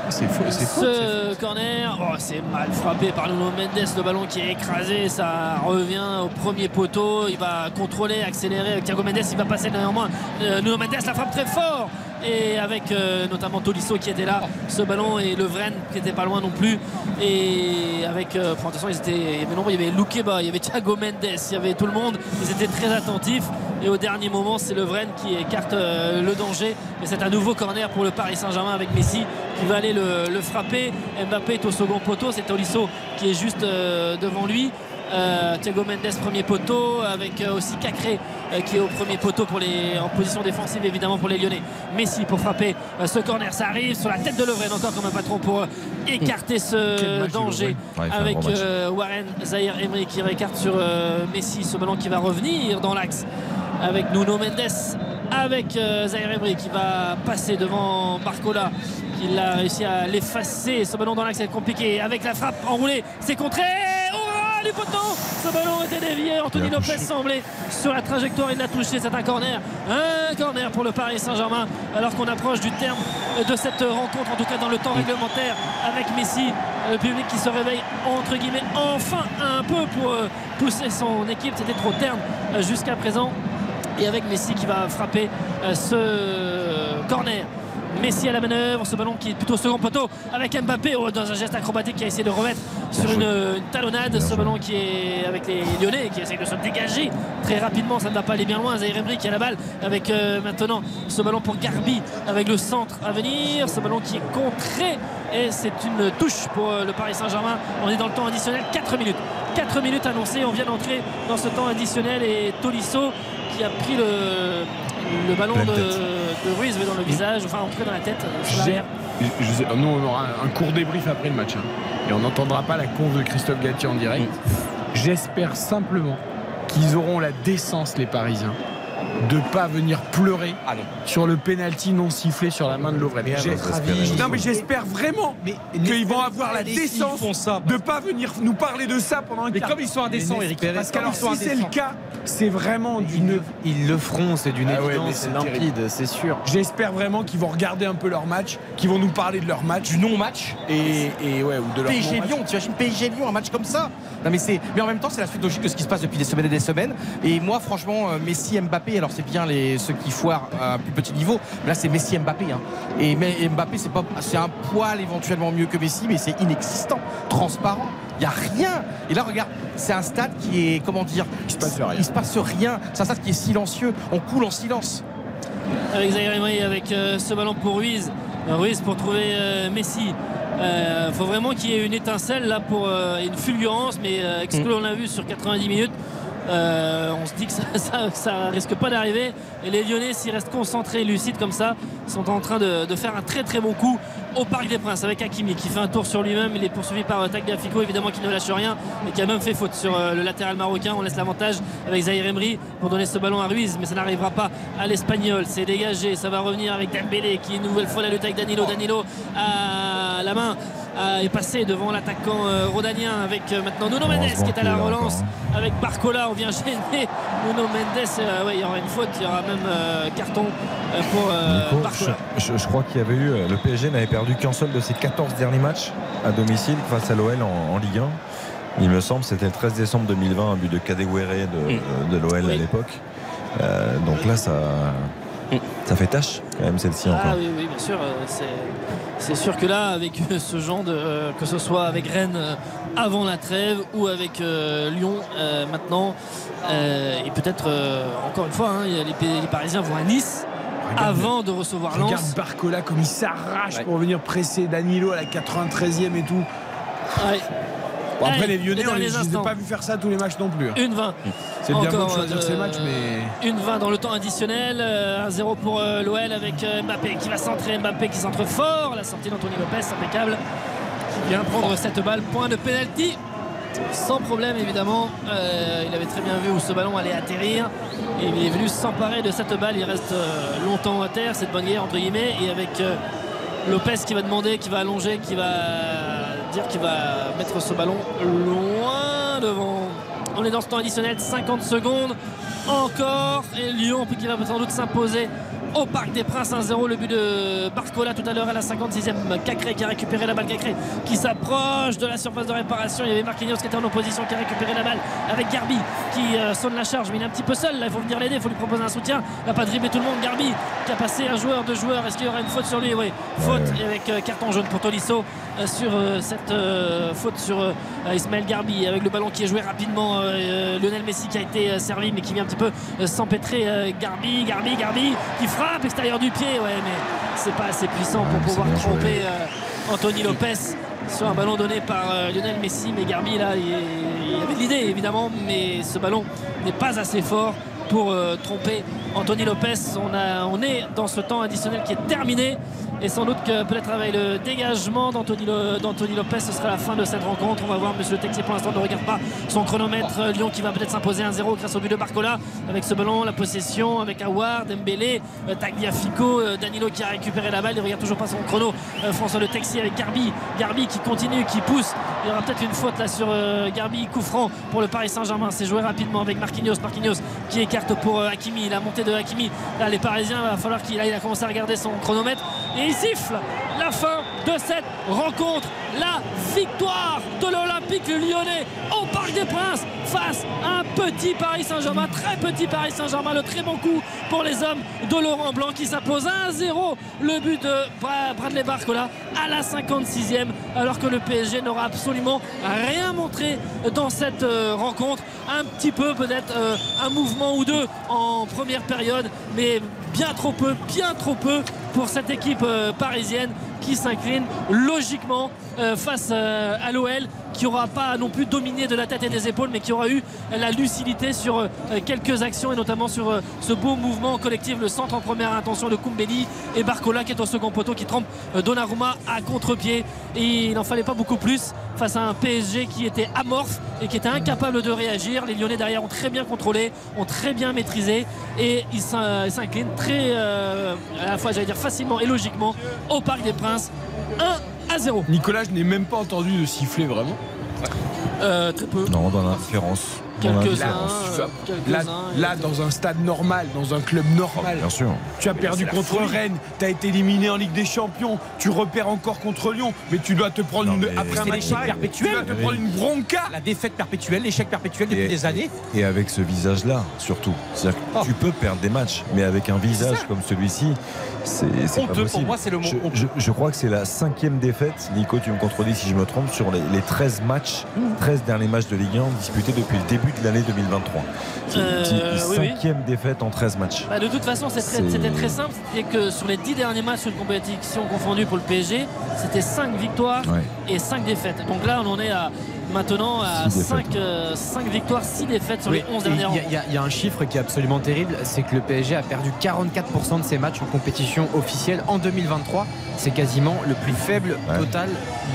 C'est faux, c'est faux.
ce corner. Oh, c'est mal frappé par Nuno Mendes, le ballon qui est écrasé, ça revient au premier poteau. Il va contrôler, accélérer avec Thiago Mendes, il va passer néanmoins. Euh, Nuno Mendes la frappe très fort. Et avec euh, notamment Tolisso qui était là, ce ballon et Le Vren qui était pas loin non plus. Et avec, euh, attention, ils étaient, il y avait nombre, il y avait Loukeba, il y avait Thiago Mendes, il y avait tout le monde. Ils étaient très attentifs. Et au dernier moment, c'est Le Vren qui écarte euh, le danger. Mais c'est un nouveau corner pour le Paris Saint-Germain avec Messi qui va aller le, le frapper. Mbappé est au second poteau, c'est Tolisso qui est juste euh, devant lui. Euh, Thiago Mendes premier poteau avec euh, aussi Cacré euh, qui est au premier poteau pour les, en position défensive évidemment pour les Lyonnais. Messi pour frapper ce corner ça arrive sur la tête de Lovren encore comme un patron pour écarter ce
de
danger.
Ouais,
avec Warren Zahir Emery qui récarte sur Messi. Ce ballon qui va revenir dans l'axe avec Nuno Mendes avec Zahir Emery qui va passer devant Barcola qui a réussi à l'effacer. Ce ballon dans l'axe est compliqué. Avec la frappe enroulée c'est contré du poteau ce ballon était dévié. Anthony. Lopez semblait sur la trajectoire. Il l'a touché. C'est un corner. Un corner pour le Paris Saint-Germain. Alors qu'on approche du terme de cette rencontre en tout cas dans le temps réglementaire avec Messi Le public qui se réveille entre guillemets enfin un peu pour euh, pousser son équipe. C'était trop terne euh, jusqu'à présent. Et avec Messi qui va frapper euh, ce corner. Messi à la manœuvre, ce ballon qui est plutôt second poteau avec Mbappé oh, dans un geste acrobatique qui a essayé de remettre sur une, une talonnade. Ce ballon qui est avec les Lyonnais qui essaye de se dégager très rapidement. Ça ne va pas aller bien loin. Zaire Emery qui a la balle avec euh, maintenant ce ballon pour Garbi avec le centre à venir. Ce ballon qui est contré et c'est une touche pour euh, le Paris Saint-Germain. On est dans le temps additionnel, 4 minutes. 4 minutes annoncées. On vient d'entrer dans ce temps additionnel et Tolisso qui a pris le, le ballon de, de Ruiz dans le visage, enfin entré dans la tête. euh,
je sais- nous, on aura un, un court débrief après le match. hein. Et on n'entendra pas la conf de Christophe Galtier en direct. J'espère simplement qu'ils auront la décence, les Parisiens, de pas venir pleurer sur le penalty non sifflé sur la main de Lovren. Non mais j'espère vraiment qu'ils vont avoir la décence de pas venir nous parler de ça pendant un
Mais comme ils sont indécents, Eric.
Parce qu'alors si c'est le cas, c'est vraiment d'une
Ils le feront, c'est d'une
Ah
évidence,
c'est
c'est limpide, c'est sûr.
J'espère vraiment qu'ils vont regarder un peu leur match, qu'ils vont nous parler de leur match.
Du non-match
Et, et ouais, ou de leur
PSG. Lyon, tu imagines PSG Lyon, un match comme ça? Non mais, c'est, mais en même temps, c'est la suite logique de ce qui se passe depuis des semaines et des semaines. Et moi, franchement, euh, Messi, Mbappé, alors c'est bien les, ceux qui foirent à un plus petit niveau, mais là, c'est Messi, Mbappé. hein. Et Mbappé, c'est, pas, c'est un poil éventuellement mieux que Messi, mais c'est inexistant, transparent. Il n'y a rien. Et là, regarde, c'est un stade qui est, comment dire, il se passe rien. Il se passe rien. C'est un stade qui est silencieux. On coule en silence.
avec Zaire avec euh, ce ballon pour Ruiz. Euh, Ruiz pour trouver euh, Messi. Il faut vraiment qu'il y ait une étincelle là pour euh, une fulgurance, mais euh, avec ce que l'on a vu sur 90 minutes, euh, on se dit que ça, risque pas d'arriver. Et les Lyonnais, s'ils restent concentrés, lucides comme ça, sont en train de, faire un très très bon coup au Parc des Princes avec Hakimi qui fait un tour sur lui-même. Il est poursuivi par euh, Tagliafico, évidemment, qui ne lâche rien, mais qui a même fait faute sur euh, le latéral marocain. On laisse l'avantage avec Zahir Emery pour donner ce ballon à Ruiz, mais ça n'arrivera pas à l'Espagnol. C'est dégagé, ça va revenir avec Dembélé qui une nouvelle fois la lutte avec Danilo. Danilo à la main est passé devant l'attaquant euh, rhodanien avec euh, maintenant Nuno Mendes qui est à la relance avec Barcola. On vient gêner Nuno Mendes. Euh, ouais, il y aura une faute, il y aura même carton pour Barcola.
je, crois qu'il y avait eu. Le PSG n'avait perdu qu'un seul de ses 14 derniers matchs à domicile face à l'OL en, en Ligue 1. Il me semble c'était le 13 décembre 2020, un but de Kadewere de, de l'OL à l'époque. Euh, donc là, ça, ça fait tâche quand même celle-ci
Ah
encore.
oui, oui, bien sûr. c'est- C'est sûr que là, avec euh, ce genre de. euh, que ce soit avec Rennes euh, avant la trêve ou avec euh, Lyon euh, maintenant, et peut-être encore une fois, hein, les, les Parisiens vont à Nice avant de recevoir
Regarde
Lens.
Barcola comme il s'arrache
Ouais.
pour venir presser Danilo à la 93e et tout.
Ouais.
Bon, après, les Lyonnais, on les, pas vu faire ça tous les matchs non plus. hein.
Une 20.
C'est bien beau de choisir
euh,
ses matchs, mais.
Une 20 dans le temps additionnel. euh, 1-0 pour euh, l'OL avec euh, Mbappé qui va centrer. Mbappé qui centre fort. La sortie d'Anthony Lopez, impeccable. Qui vient prendre cette balle. Point de pénalty. Sans problème évidemment. Euh, il avait très bien vu où ce ballon allait atterrir. Et il est venu s'emparer de cette balle. Il reste euh, longtemps à terre, cette bonne guerre entre guillemets. Et avec euh, Lopez qui va demander, qui va allonger, qui va dire va mettre ce ballon loin devant. On est dans ce temps additionnel, 50 secondes encore. Et Lyon qui va sans doute s'imposer au Parc des Princes 1-0. Le but de Barcola tout à l'heure à la 56e. Cacré qui a récupéré la balle. Cacré qui s'approche de la surface de réparation. Il y avait Marquinhos qui était en opposition qui a récupéré la balle avec Garbi qui euh, sonne la charge. Mais il est un petit peu seul là. Il faut venir l'aider. Il faut lui proposer un soutien. Il n'a pas dribblé tout le monde. Garbi qui a passé un joueur, deux joueurs. Est-ce qu'il y aura une faute sur lui? Oui, faute avec euh, carton jaune pour Tolisso euh, sur cette faute sur Ismaël Garbi avec le ballon qui est joué rapidement. Lionel Messi qui a été servi mais qui vient un petit peu s'empêtrer. Garbi, Garbi, Garbi qui frappe extérieur du pied. Ouais, mais c'est pas assez puissant pour pouvoir tromper euh, Anthony Lopez sur un ballon donné par euh, Lionel Messi. Mais Garbi là, il, il avait l'idée évidemment, mais ce ballon n'est pas assez fort pour euh, tromper Anthony Lopez. On, a, on est dans ce temps additionnel qui est terminé. Et sans doute que peut-être avec le dégagement d'Anthony Lo- d'Anthony Lopez, ce sera la fin de cette rencontre. On va voir Monsieur Texier pour l'instant ne regarde pas son chronomètre. Euh, Lyon qui va peut-être s'imposer 1-0 grâce au but de Barcola. Avec ce ballon, la possession, avec Award, Mbélé, euh, Tagliafico, Danilo qui a récupéré la balle. Il ne regarde toujours pas son chrono. François Le Texier avec Garbi. Garbi qui continue, qui pousse. Il y aura peut-être une faute là sur Garbi. Coup franc pour le Paris Saint-Germain. C'est joué rapidement avec Marquinhos. Marquinhos qui écarte pour euh, Hakimi. La montée de Hakimi. Là, les Parisiens, il va falloir qu'il aille- commencé à regarder son chronomètre. Et il siffle la fin de cette rencontre. La victoire de l'Olympique lyonnais au Parc des Princes face à un petit Paris Saint-Germain, très petit Paris Saint-Germain. Le très bon coup pour les hommes de Laurent Blanc qui s'impose 1-0. Le but de Bradley Barcola à la 56e, alors que le PSG n'aura absolument rien montré dans cette euh, rencontre. Un petit peu, peut-être euh, un mouvement ou deux en première période, mais bien trop peu, bien trop peu pour cette équipe euh, parisienne qui s'incline logiquement face à l'OL qui n'aura pas non plus dominé de la tête et des épaules mais qui aura eu la lucidité sur euh, quelques actions et notamment sur euh, ce beau mouvement collectif le centre en première intention de Koumbeli et Barcola qui est au second poteau qui trempe euh, Donnarumma à contre-pied. Et il n'en fallait pas beaucoup plus face à un PSG qui était amorphe et qui était incapable de réagir. Les Lyonnais derrière ont très bien contrôlé ont très bien maîtrisé et ils s'in- s'inclinent très à la fois j'allais dire facilement et logiquement au Parc des Princes. 1 à 0
Nicolas, je n'ai même pas entendu de siffler vraiment.
Euh, très peu
Non, dans l'indifférence. Dans
Quelques-uns, euh,
Là, dans un stade normal, dans un club normal.
Bien sûr.
Tu as perdu contre. Rennes, tu as été éliminé en Ligue des Champions, tu repères encore contre Lyon, mais tu dois te prendre
Non,
une, après un pareil,
perpétuel.
Tu dois te prendre une bronca.
La défaite perpétuelle, l'échec perpétuel depuis
Et-
des années.
Et avec ce visage-là, surtout. C'est-à-dire que
Oh.
tu peux perdre des matchs, mais avec un visage comme celui-ci, c'est
Honteux, pour moi, c'est le mot
Je,
honteux.
je- je crois que c'est la cinquième défaite. Nico, tu me contredis si je me trompe, sur les, les 13 matchs,
Mmh.
13 derniers matchs de Ligue 1 disputés depuis le début de l'année 2023. C'est
Euh,
c'est
oui, oui.
cinquième défaite en 13 matchs.
Bah, de toute façon, c'était très simple. C'était que sur les 10 derniers matchs, une compétition confondue pour le PSG, c'était 5 victoires
Ouais.
et 5 défaites. Donc là, on en est à, maintenant à
Six
5,
défaites.
victoires, 6 défaites sur
Oui,
les 11
et
dernières
Il y a- y, y un chiffre qui est absolument terrible, c'est que le PSG a perdu 44% de ses matchs en compétition officielle en 2023. C'est quasiment le plus faible total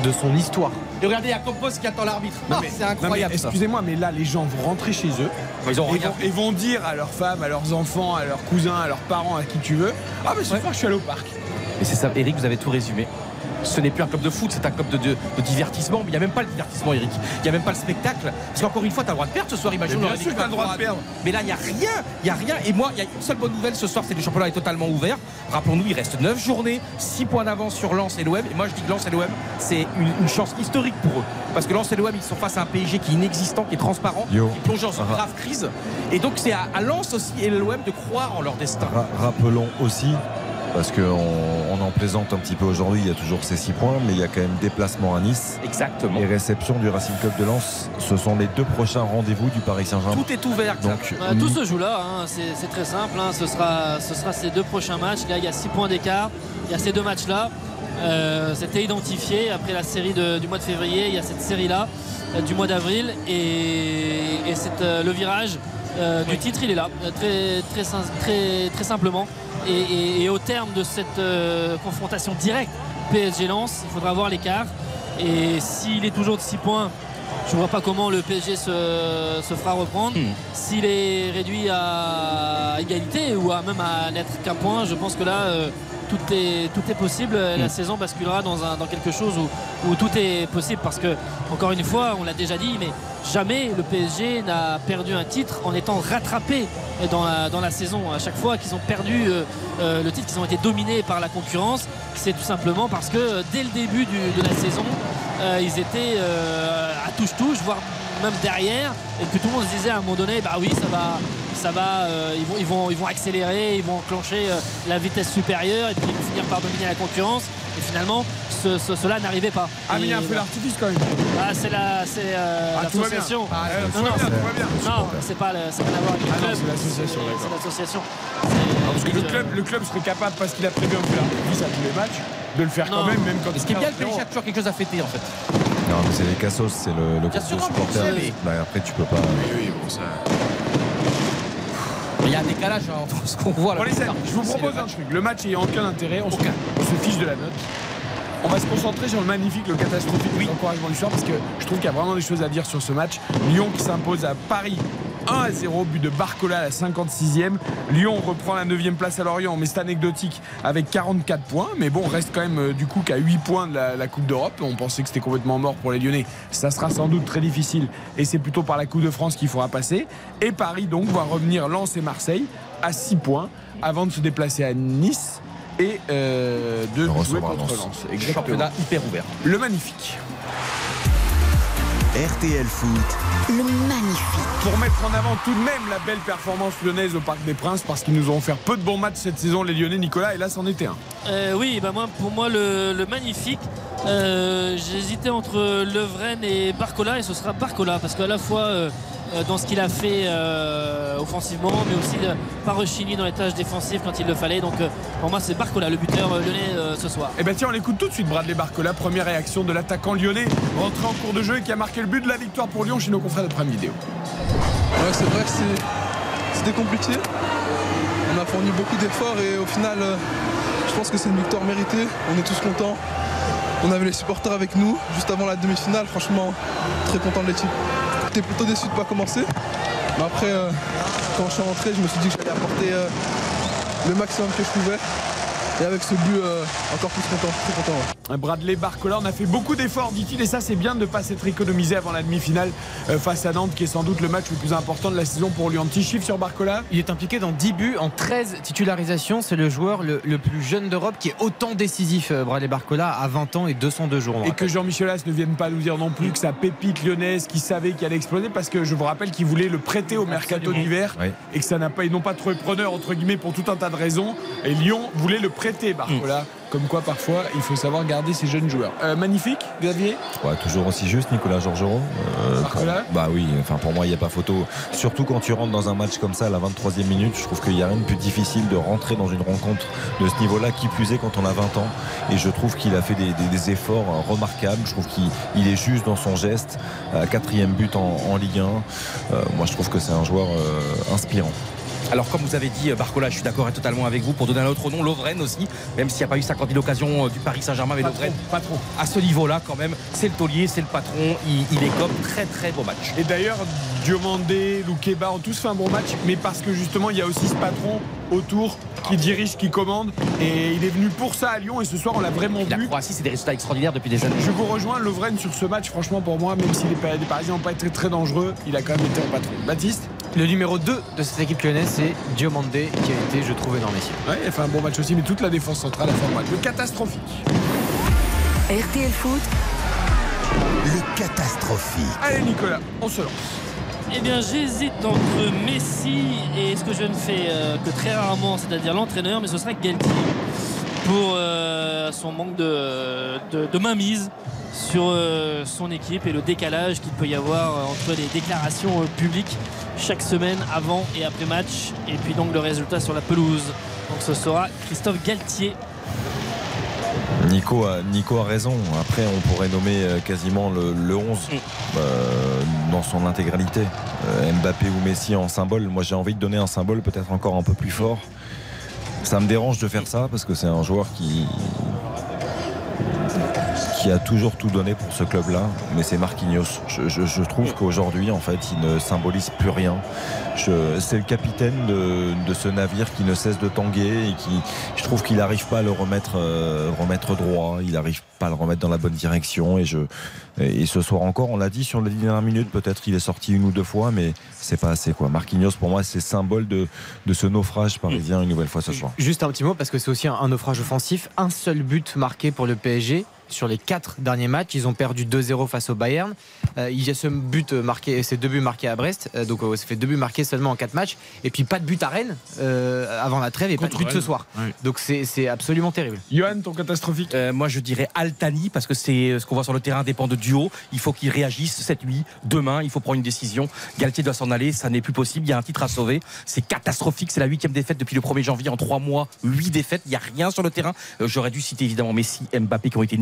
de son histoire.
Et regardez, il y a Campos qui attend l'arbitre.
Non, mais-
c'est incroyable.
Excusez-moi, mais là, les gens vont rentrer chez eux.
Ils ont
et, vont, et vont dire à leurs femmes, à leurs enfants, à leurs cousins, à leurs parents, à qui tu veux Ah, mais ce soir, je suis allé au parc.
Et c'est ça, Eric, vous avez tout résumé. Ce n'est plus un club de foot, c'est un club de, de- de divertissement. Mais il n'y a même pas le divertissement, Eric. Il n'y a même pas le spectacle. Parce qu'encore une fois, tu as le droit de perdre ce soir. Imagine,
bien sûr que t'as le droit de perdre.
Mais là, il n'y a rien. Il n'y a rien. Et moi, il y a une seule bonne nouvelle ce soir, c'est que le championnat est totalement ouvert. Rappelons-nous, il reste 9 journées, 6 points d'avance sur Lens et l'OM. Et moi, je dis que Lens et l'OM, c'est une, une chance historique pour eux. Parce que Lens et l'OM, ils sont face à un PSG qui est inexistant, qui est transparent,
Yo.
qui plonge dans une grave crise. Et donc, c'est à, à Lens aussi et l'OM de croire en leur destin.
Ra- rappelons aussi, parce qu'on on en plaisante un petit peu aujourd'hui, il y a toujours ces 6 points, mais il y a quand même déplacement à Nice.
Exactement.
Et réception du Racing Club de Lens. Ce sont les deux prochains rendez-vous du Paris Saint-Germain.
Tout est ouvert.
Donc,
Bah, tout se joue là, hein. c'est très simple. hein. Ce, sera, ce sera ces deux prochains matchs. Là, il y a 6 points d'écart. Il y a ces deux matchs-là. Euh, C'était identifié après la série de- du mois de février. Il y a cette série-là euh, du mois d'avril. Et, euh, le virage euh, du titre, il est là, très, très, très, très simplement. Et, et- et au terme de cette euh, confrontation directe PSG-Lens, il faudra voir l'écart. Et s'il est toujours de 6 points, je ne vois pas comment le PSG se, se fera reprendre. S'il est réduit à égalité ou à même à n'être qu'un point, je pense que là, euh, tout, est, tout est possible. La saison basculera dans, un- dans quelque chose où, où tout est possible. Parce que, encore une fois, on l'a déjà dit, mais jamais le PSG n'a perdu un titre en étant rattrapé dans la, dans la saison. À chaque fois qu'ils ont perdu euh, euh, le titre, qu'ils ont été dominés par la concurrence, c'est tout simplement parce que euh, dès le début du- de la saison, euh, ils étaient à touche-touche, voire même derrière, et que tout le monde se disait à un moment donné, bah oui, ça va, ça va, euh, ils, vont, ils, vont, ils vont accélérer, ils vont enclencher euh, la vitesse supérieure, et puis ils vont finir par dominer la concurrence. Et finalement, ce- ce- cela n'arrivait pas.
Ah, mais il y a un
voilà.
d'artifice quand même.
Ah, c'est la, c'est euh,
Ah, tout va bien.
l'association.
Ah, euh,
non, non,
bien,
c'est- non, c'est pas, le- n'a rien à voir avec le
Ah
club.
c'est l'association,
C'est-
d'accord.
C'est l'association.
Parce que le club, le club serait capable, parce qu'il a prévu un feu d'artifice à tous les matchs, de le faire quand même, même quand
Et ce qui est bien, le PSG a toujours quelque chose à fêter en fait.
Non, mais c'est les cassos, c'est le, le
sûr, mais c'est-
Bah, après, tu peux pas.
Oui, bon, ça.
Il y a un décalage hein, entre ce qu'on voit là.
Bon, les amis, je vous propose
le
un truc. Le match ayant aucun intérêt, on se, on se fiche de la note. On va se concentrer sur le magnifique, le catastrophique, oui. l'encouragement du soir parce que je trouve qu'il y a vraiment des choses à dire sur ce match. Lyon qui s'impose à Paris 1 à 0, but de Barcola à la 56e. Lyon reprend la 9 place à Lorient, mais c'est anecdotique avec 44 points. Mais bon, on reste quand même euh, du coup qu'à 8 points de la, la Coupe d'Europe. On pensait que c'était complètement mort pour les Lyonnais. Ça sera sans doute très difficile et c'est plutôt par la Coupe de France qu'il faudra passer. Et Paris donc va revenir Lens et Marseille à 6 points avant de se déplacer à Nice et euh, de, jouer contre
Lens.
Lens. Exactement.
Championnat hyper ouvert.
Le magnifique.
RTL Foot,
Le magnifique.
Pour mettre en avant tout de même la belle performance lyonnaise au Parc des Princes, parce qu'ils nous ont offert peu de bons matchs cette saison, les Lyonnais, Nicolas, et là, c'en était un.
Euh, oui, bah moi, pour moi, le, le magnifique, euh, j'hésitais entre Levren et Barcola, et ce sera Barcola, parce qu'à la fois euh, euh, dans ce qu'il a fait euh, offensivement, mais aussi euh, pas rechigné dans les tâches défensives quand il le fallait. Donc euh, pour moi, c'est Barcola, le buteur euh, lyonnais euh, ce soir.
Et bien tiens, on l'écoute tout de suite, Bradley Barcola, première réaction de l'attaquant lyonnais, rentré en cours de jeu et qui a marqué le but de la victoire pour Lyon chez nos confrères de Prime Vidéo.
Ouais, c'est vrai que c'était compliqué. On a fourni beaucoup d'efforts et au final, euh, je pense que c'est une victoire méritée. On est tous contents. On avait les supporters avec nous juste avant la demi-finale. Franchement, très content de l'équipe. J'étais plutôt déçu de ne pas commencer. Mais après, euh, quand je suis rentré, je me suis dit que j'allais apporter euh, le maximum que je pouvais. Et avec ce but, euh, encore plus content, très content. ouais.
Bradley Barcola, on a fait beaucoup d'efforts, dit-il, et ça c'est bien de ne pas s'être économisé avant la demi-finale euh, face à Nantes, qui est sans doute le match le plus important de la saison pour lui. Un petit chiffre sur Barcola
Il est impliqué dans 10 buts en 13 titularisations. C'est le joueur le, le plus jeune d'Europe qui est autant décisif, euh, Bradley Barcola, à 20 ans et 202 jours.
Et que Jean-Michel As ne vienne pas nous dire non plus que sa pépite lyonnaise qui savait qu'il allait exploser parce que je vous rappelle qu'il voulait le prêter au mercato d'hiver
Oui.
et que ça n'a pas, ils n'ont pas trouvé preneur entre guillemets pour tout un tas de raisons et Lyon voulait le prêter Barcola. Comme quoi parfois il faut savoir garder ses jeunes joueurs. Euh, magnifique, Xavier
Ouais, toujours aussi juste, Nicolas Georgerot. Euh,
Barcola
Bah oui, enfin pour moi, il n'y a pas photo. Surtout quand tu rentres dans un match comme ça à la 23e minute, je trouve qu'il n'y a rien de plus difficile de rentrer dans une rencontre de ce niveau-là, qui plus est quand on a 20 ans. Et je trouve qu'il a fait des, des- des efforts remarquables. Je trouve qu'il il est juste dans son geste. Quatrième but en, en Ligue 1. Euh, moi, je trouve que c'est un joueur euh, inspirant.
Alors, comme vous avez dit, Barcola, je suis d'accord et totalement avec vous. Pour donner un autre nom, Lovren aussi, même s'il n'y a pas eu 50 000 occasions euh, du Paris Saint-Germain, mais Lovren,
pas trop.
à ce niveau-là, quand même, c'est le taulier, c'est le patron. Il, il écope très très beau match.
Et d'ailleurs, Diomandé, Loukeba ont tous fait un bon match, mais parce que justement, il y a aussi ce patron autour qui dirige, qui commande. Et il est venu pour ça à Lyon, et ce soir, on l'a vraiment
La
vu.
Croatie, c'est des résultats extraordinaires depuis des années.
Je vous rejoins, Lovren, sur ce match, franchement, pour moi, même si les Parisiens n'ont pas été très dangereux, il a quand même été un patron. Baptiste?
Le numéro 2 de cette équipe lyonnaise, c'est Diomandé, qui a été, je trouve, énormissime.
Ouais, il a fait un bon match aussi, mais toute la défense centrale a fait un match. Le catastrophique.
RTL Foot,
le catastrophique.
Allez, Nicolas, on se lance.
Eh bien, j'hésite entre Messi et ce que je ne fais euh, que très rarement, c'est-à-dire l'entraîneur, mais ce sera Galtier pour euh, son manque de, de, de mainmise sur euh, son équipe et le décalage qu'il peut y avoir euh, entre les déclarations euh, publiques chaque semaine avant et après match, et puis donc le résultat sur la pelouse. Donc ce sera Christophe Galtier
Nico a, Nico a raison. Après, on pourrait nommer quasiment le, le 11 euh, dans son intégralité. Euh, Mbappé ou Messi en symbole. Moi, j'ai envie de donner un symbole peut-être encore un peu plus fort. Ça me dérange de faire ça parce que c'est un joueur qui qui a toujours tout donné pour ce club-là, mais c'est Marquinhos. Je, je- je trouve qu'aujourd'hui, en fait, il ne symbolise plus rien. C'est le capitaine de, de ce navire qui ne cesse de tanguer et qui, je trouve qu'il n'arrive pas à le remettre, euh, remettre droit. Il n'arrive pas à le remettre dans la bonne direction. Et, je, et ce soir encore, on l'a dit sur les dernières minutes, peut-être qu'il est sorti une ou deux fois, mais c'est pas assez. Quoi. Marquinhos, pour moi, c'est symbole de, de ce naufrage parisien une nouvelle fois ce soir.
Juste un petit mot parce que c'est aussi un, un naufrage offensif. Un seul but marqué pour le PSG sur les quatre derniers matchs. Ils ont perdu 2-0 face au Bayern. Euh, il y a ce but marqué, ces deux buts marqués à Brest. Euh, donc ça fait deux buts marqués seulement en quatre matchs. Et puis pas de but à Rennes euh, avant la trêve et pas de
Contre
but ce soir. Donc c'est absolument terrible.
Johan, ton catastrophique
Euh, moi, je dirais Altani parce que c'est ce qu'on voit sur le terrain dépend de duo. Il faut qu'il réagisse cette nuit, demain. Il faut prendre une décision. Galtier doit s'en aller. Ça n'est plus possible. Il y a un titre à sauver. C'est catastrophique. C'est la huitième défaite depuis le 1er janvier en trois mois. Huit défaites. Il n'y a rien sur le terrain. J'aurais dû citer évidemment Messi, Mbappé qui ont été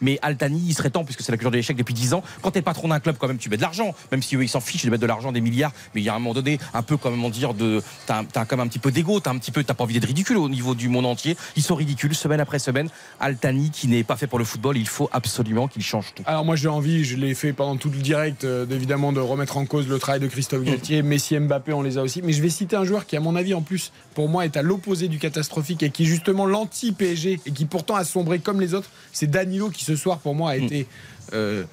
Mais Altani, il serait temps puisque c'est la culture de l'échec depuis 10 ans. Quand t'es patron d'un club, quand même, tu mets de l'argent. Même si eux, ils s'en fichent de mettre de l'argent, des milliards. Mais il y a un moment donné, un peu comment dire, de, t'as, quand même un petit peu d'ego. T'as un petit peu, t'as pas envie d'être ridicule au niveau du monde entier. Ils sont ridicules semaine après semaine. Altani, qui n'est pas fait pour le football, il faut absolument qu'il change tout.
Alors moi j'ai envie, je l'ai fait pendant tout le direct, euh, évidemment de remettre en cause le travail de Christophe Galtier, Messi, Mbappé, on les a aussi. Mais je vais citer un joueur qui, à mon avis, en plus, pour moi, est à l'opposé du catastrophique et qui est justement l'anti-PSG et qui pourtant a sombré comme les autres. C'est Danilo qui ce soir, pour moi, a été euh,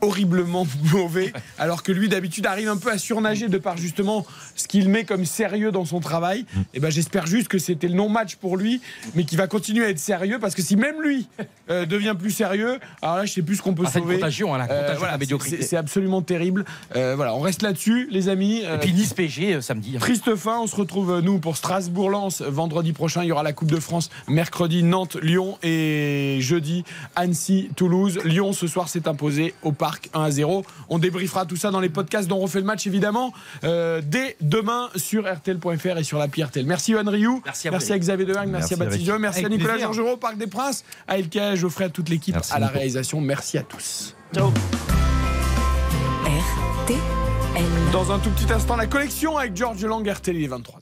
horriblement mauvais, alors que lui d'habitude arrive un peu à surnager de par justement ce qu'il met comme sérieux dans son travail. Et ben j'espère juste que c'était le non-match pour lui, mais qu'il va continuer à être sérieux parce que si même lui euh, devient plus sérieux, alors là je sais plus ce qu'on peut
Ah, c'est
sauver.
contagion, hein, la contagion la
voilà,
médiocrité.
c'est- C'est absolument terrible. Euh, voilà, on reste là-dessus, les amis.
Et puis Nice euh, samedi.
Triste fin, on se retrouve euh, nous pour Strasbourg-Lens vendredi prochain. Il y aura la Coupe de France mercredi Nantes-Lyon et jeudi Annecy-Toulouse. Lyon ce soir s'est imposé au parc 1 à 0. On débriefera tout ça dans les podcasts dont on refait le match évidemment euh, dès demain sur RTL.fr et sur l'appli RTL. Merci Yohan Rioux,
Merci à vous.
merci à Xavier Dehague, merci,
Merci
à Baptiste merci à Nicolas
plaisir.
Georgerot, Parc des Princes, à Elka, Geoffrey, à toute l'équipe,
Merci,
à la réalisation. Merci à tous.
Ciao.
RTL.
Dans un tout petit instant, la collection avec George Lang RTL, il est 23.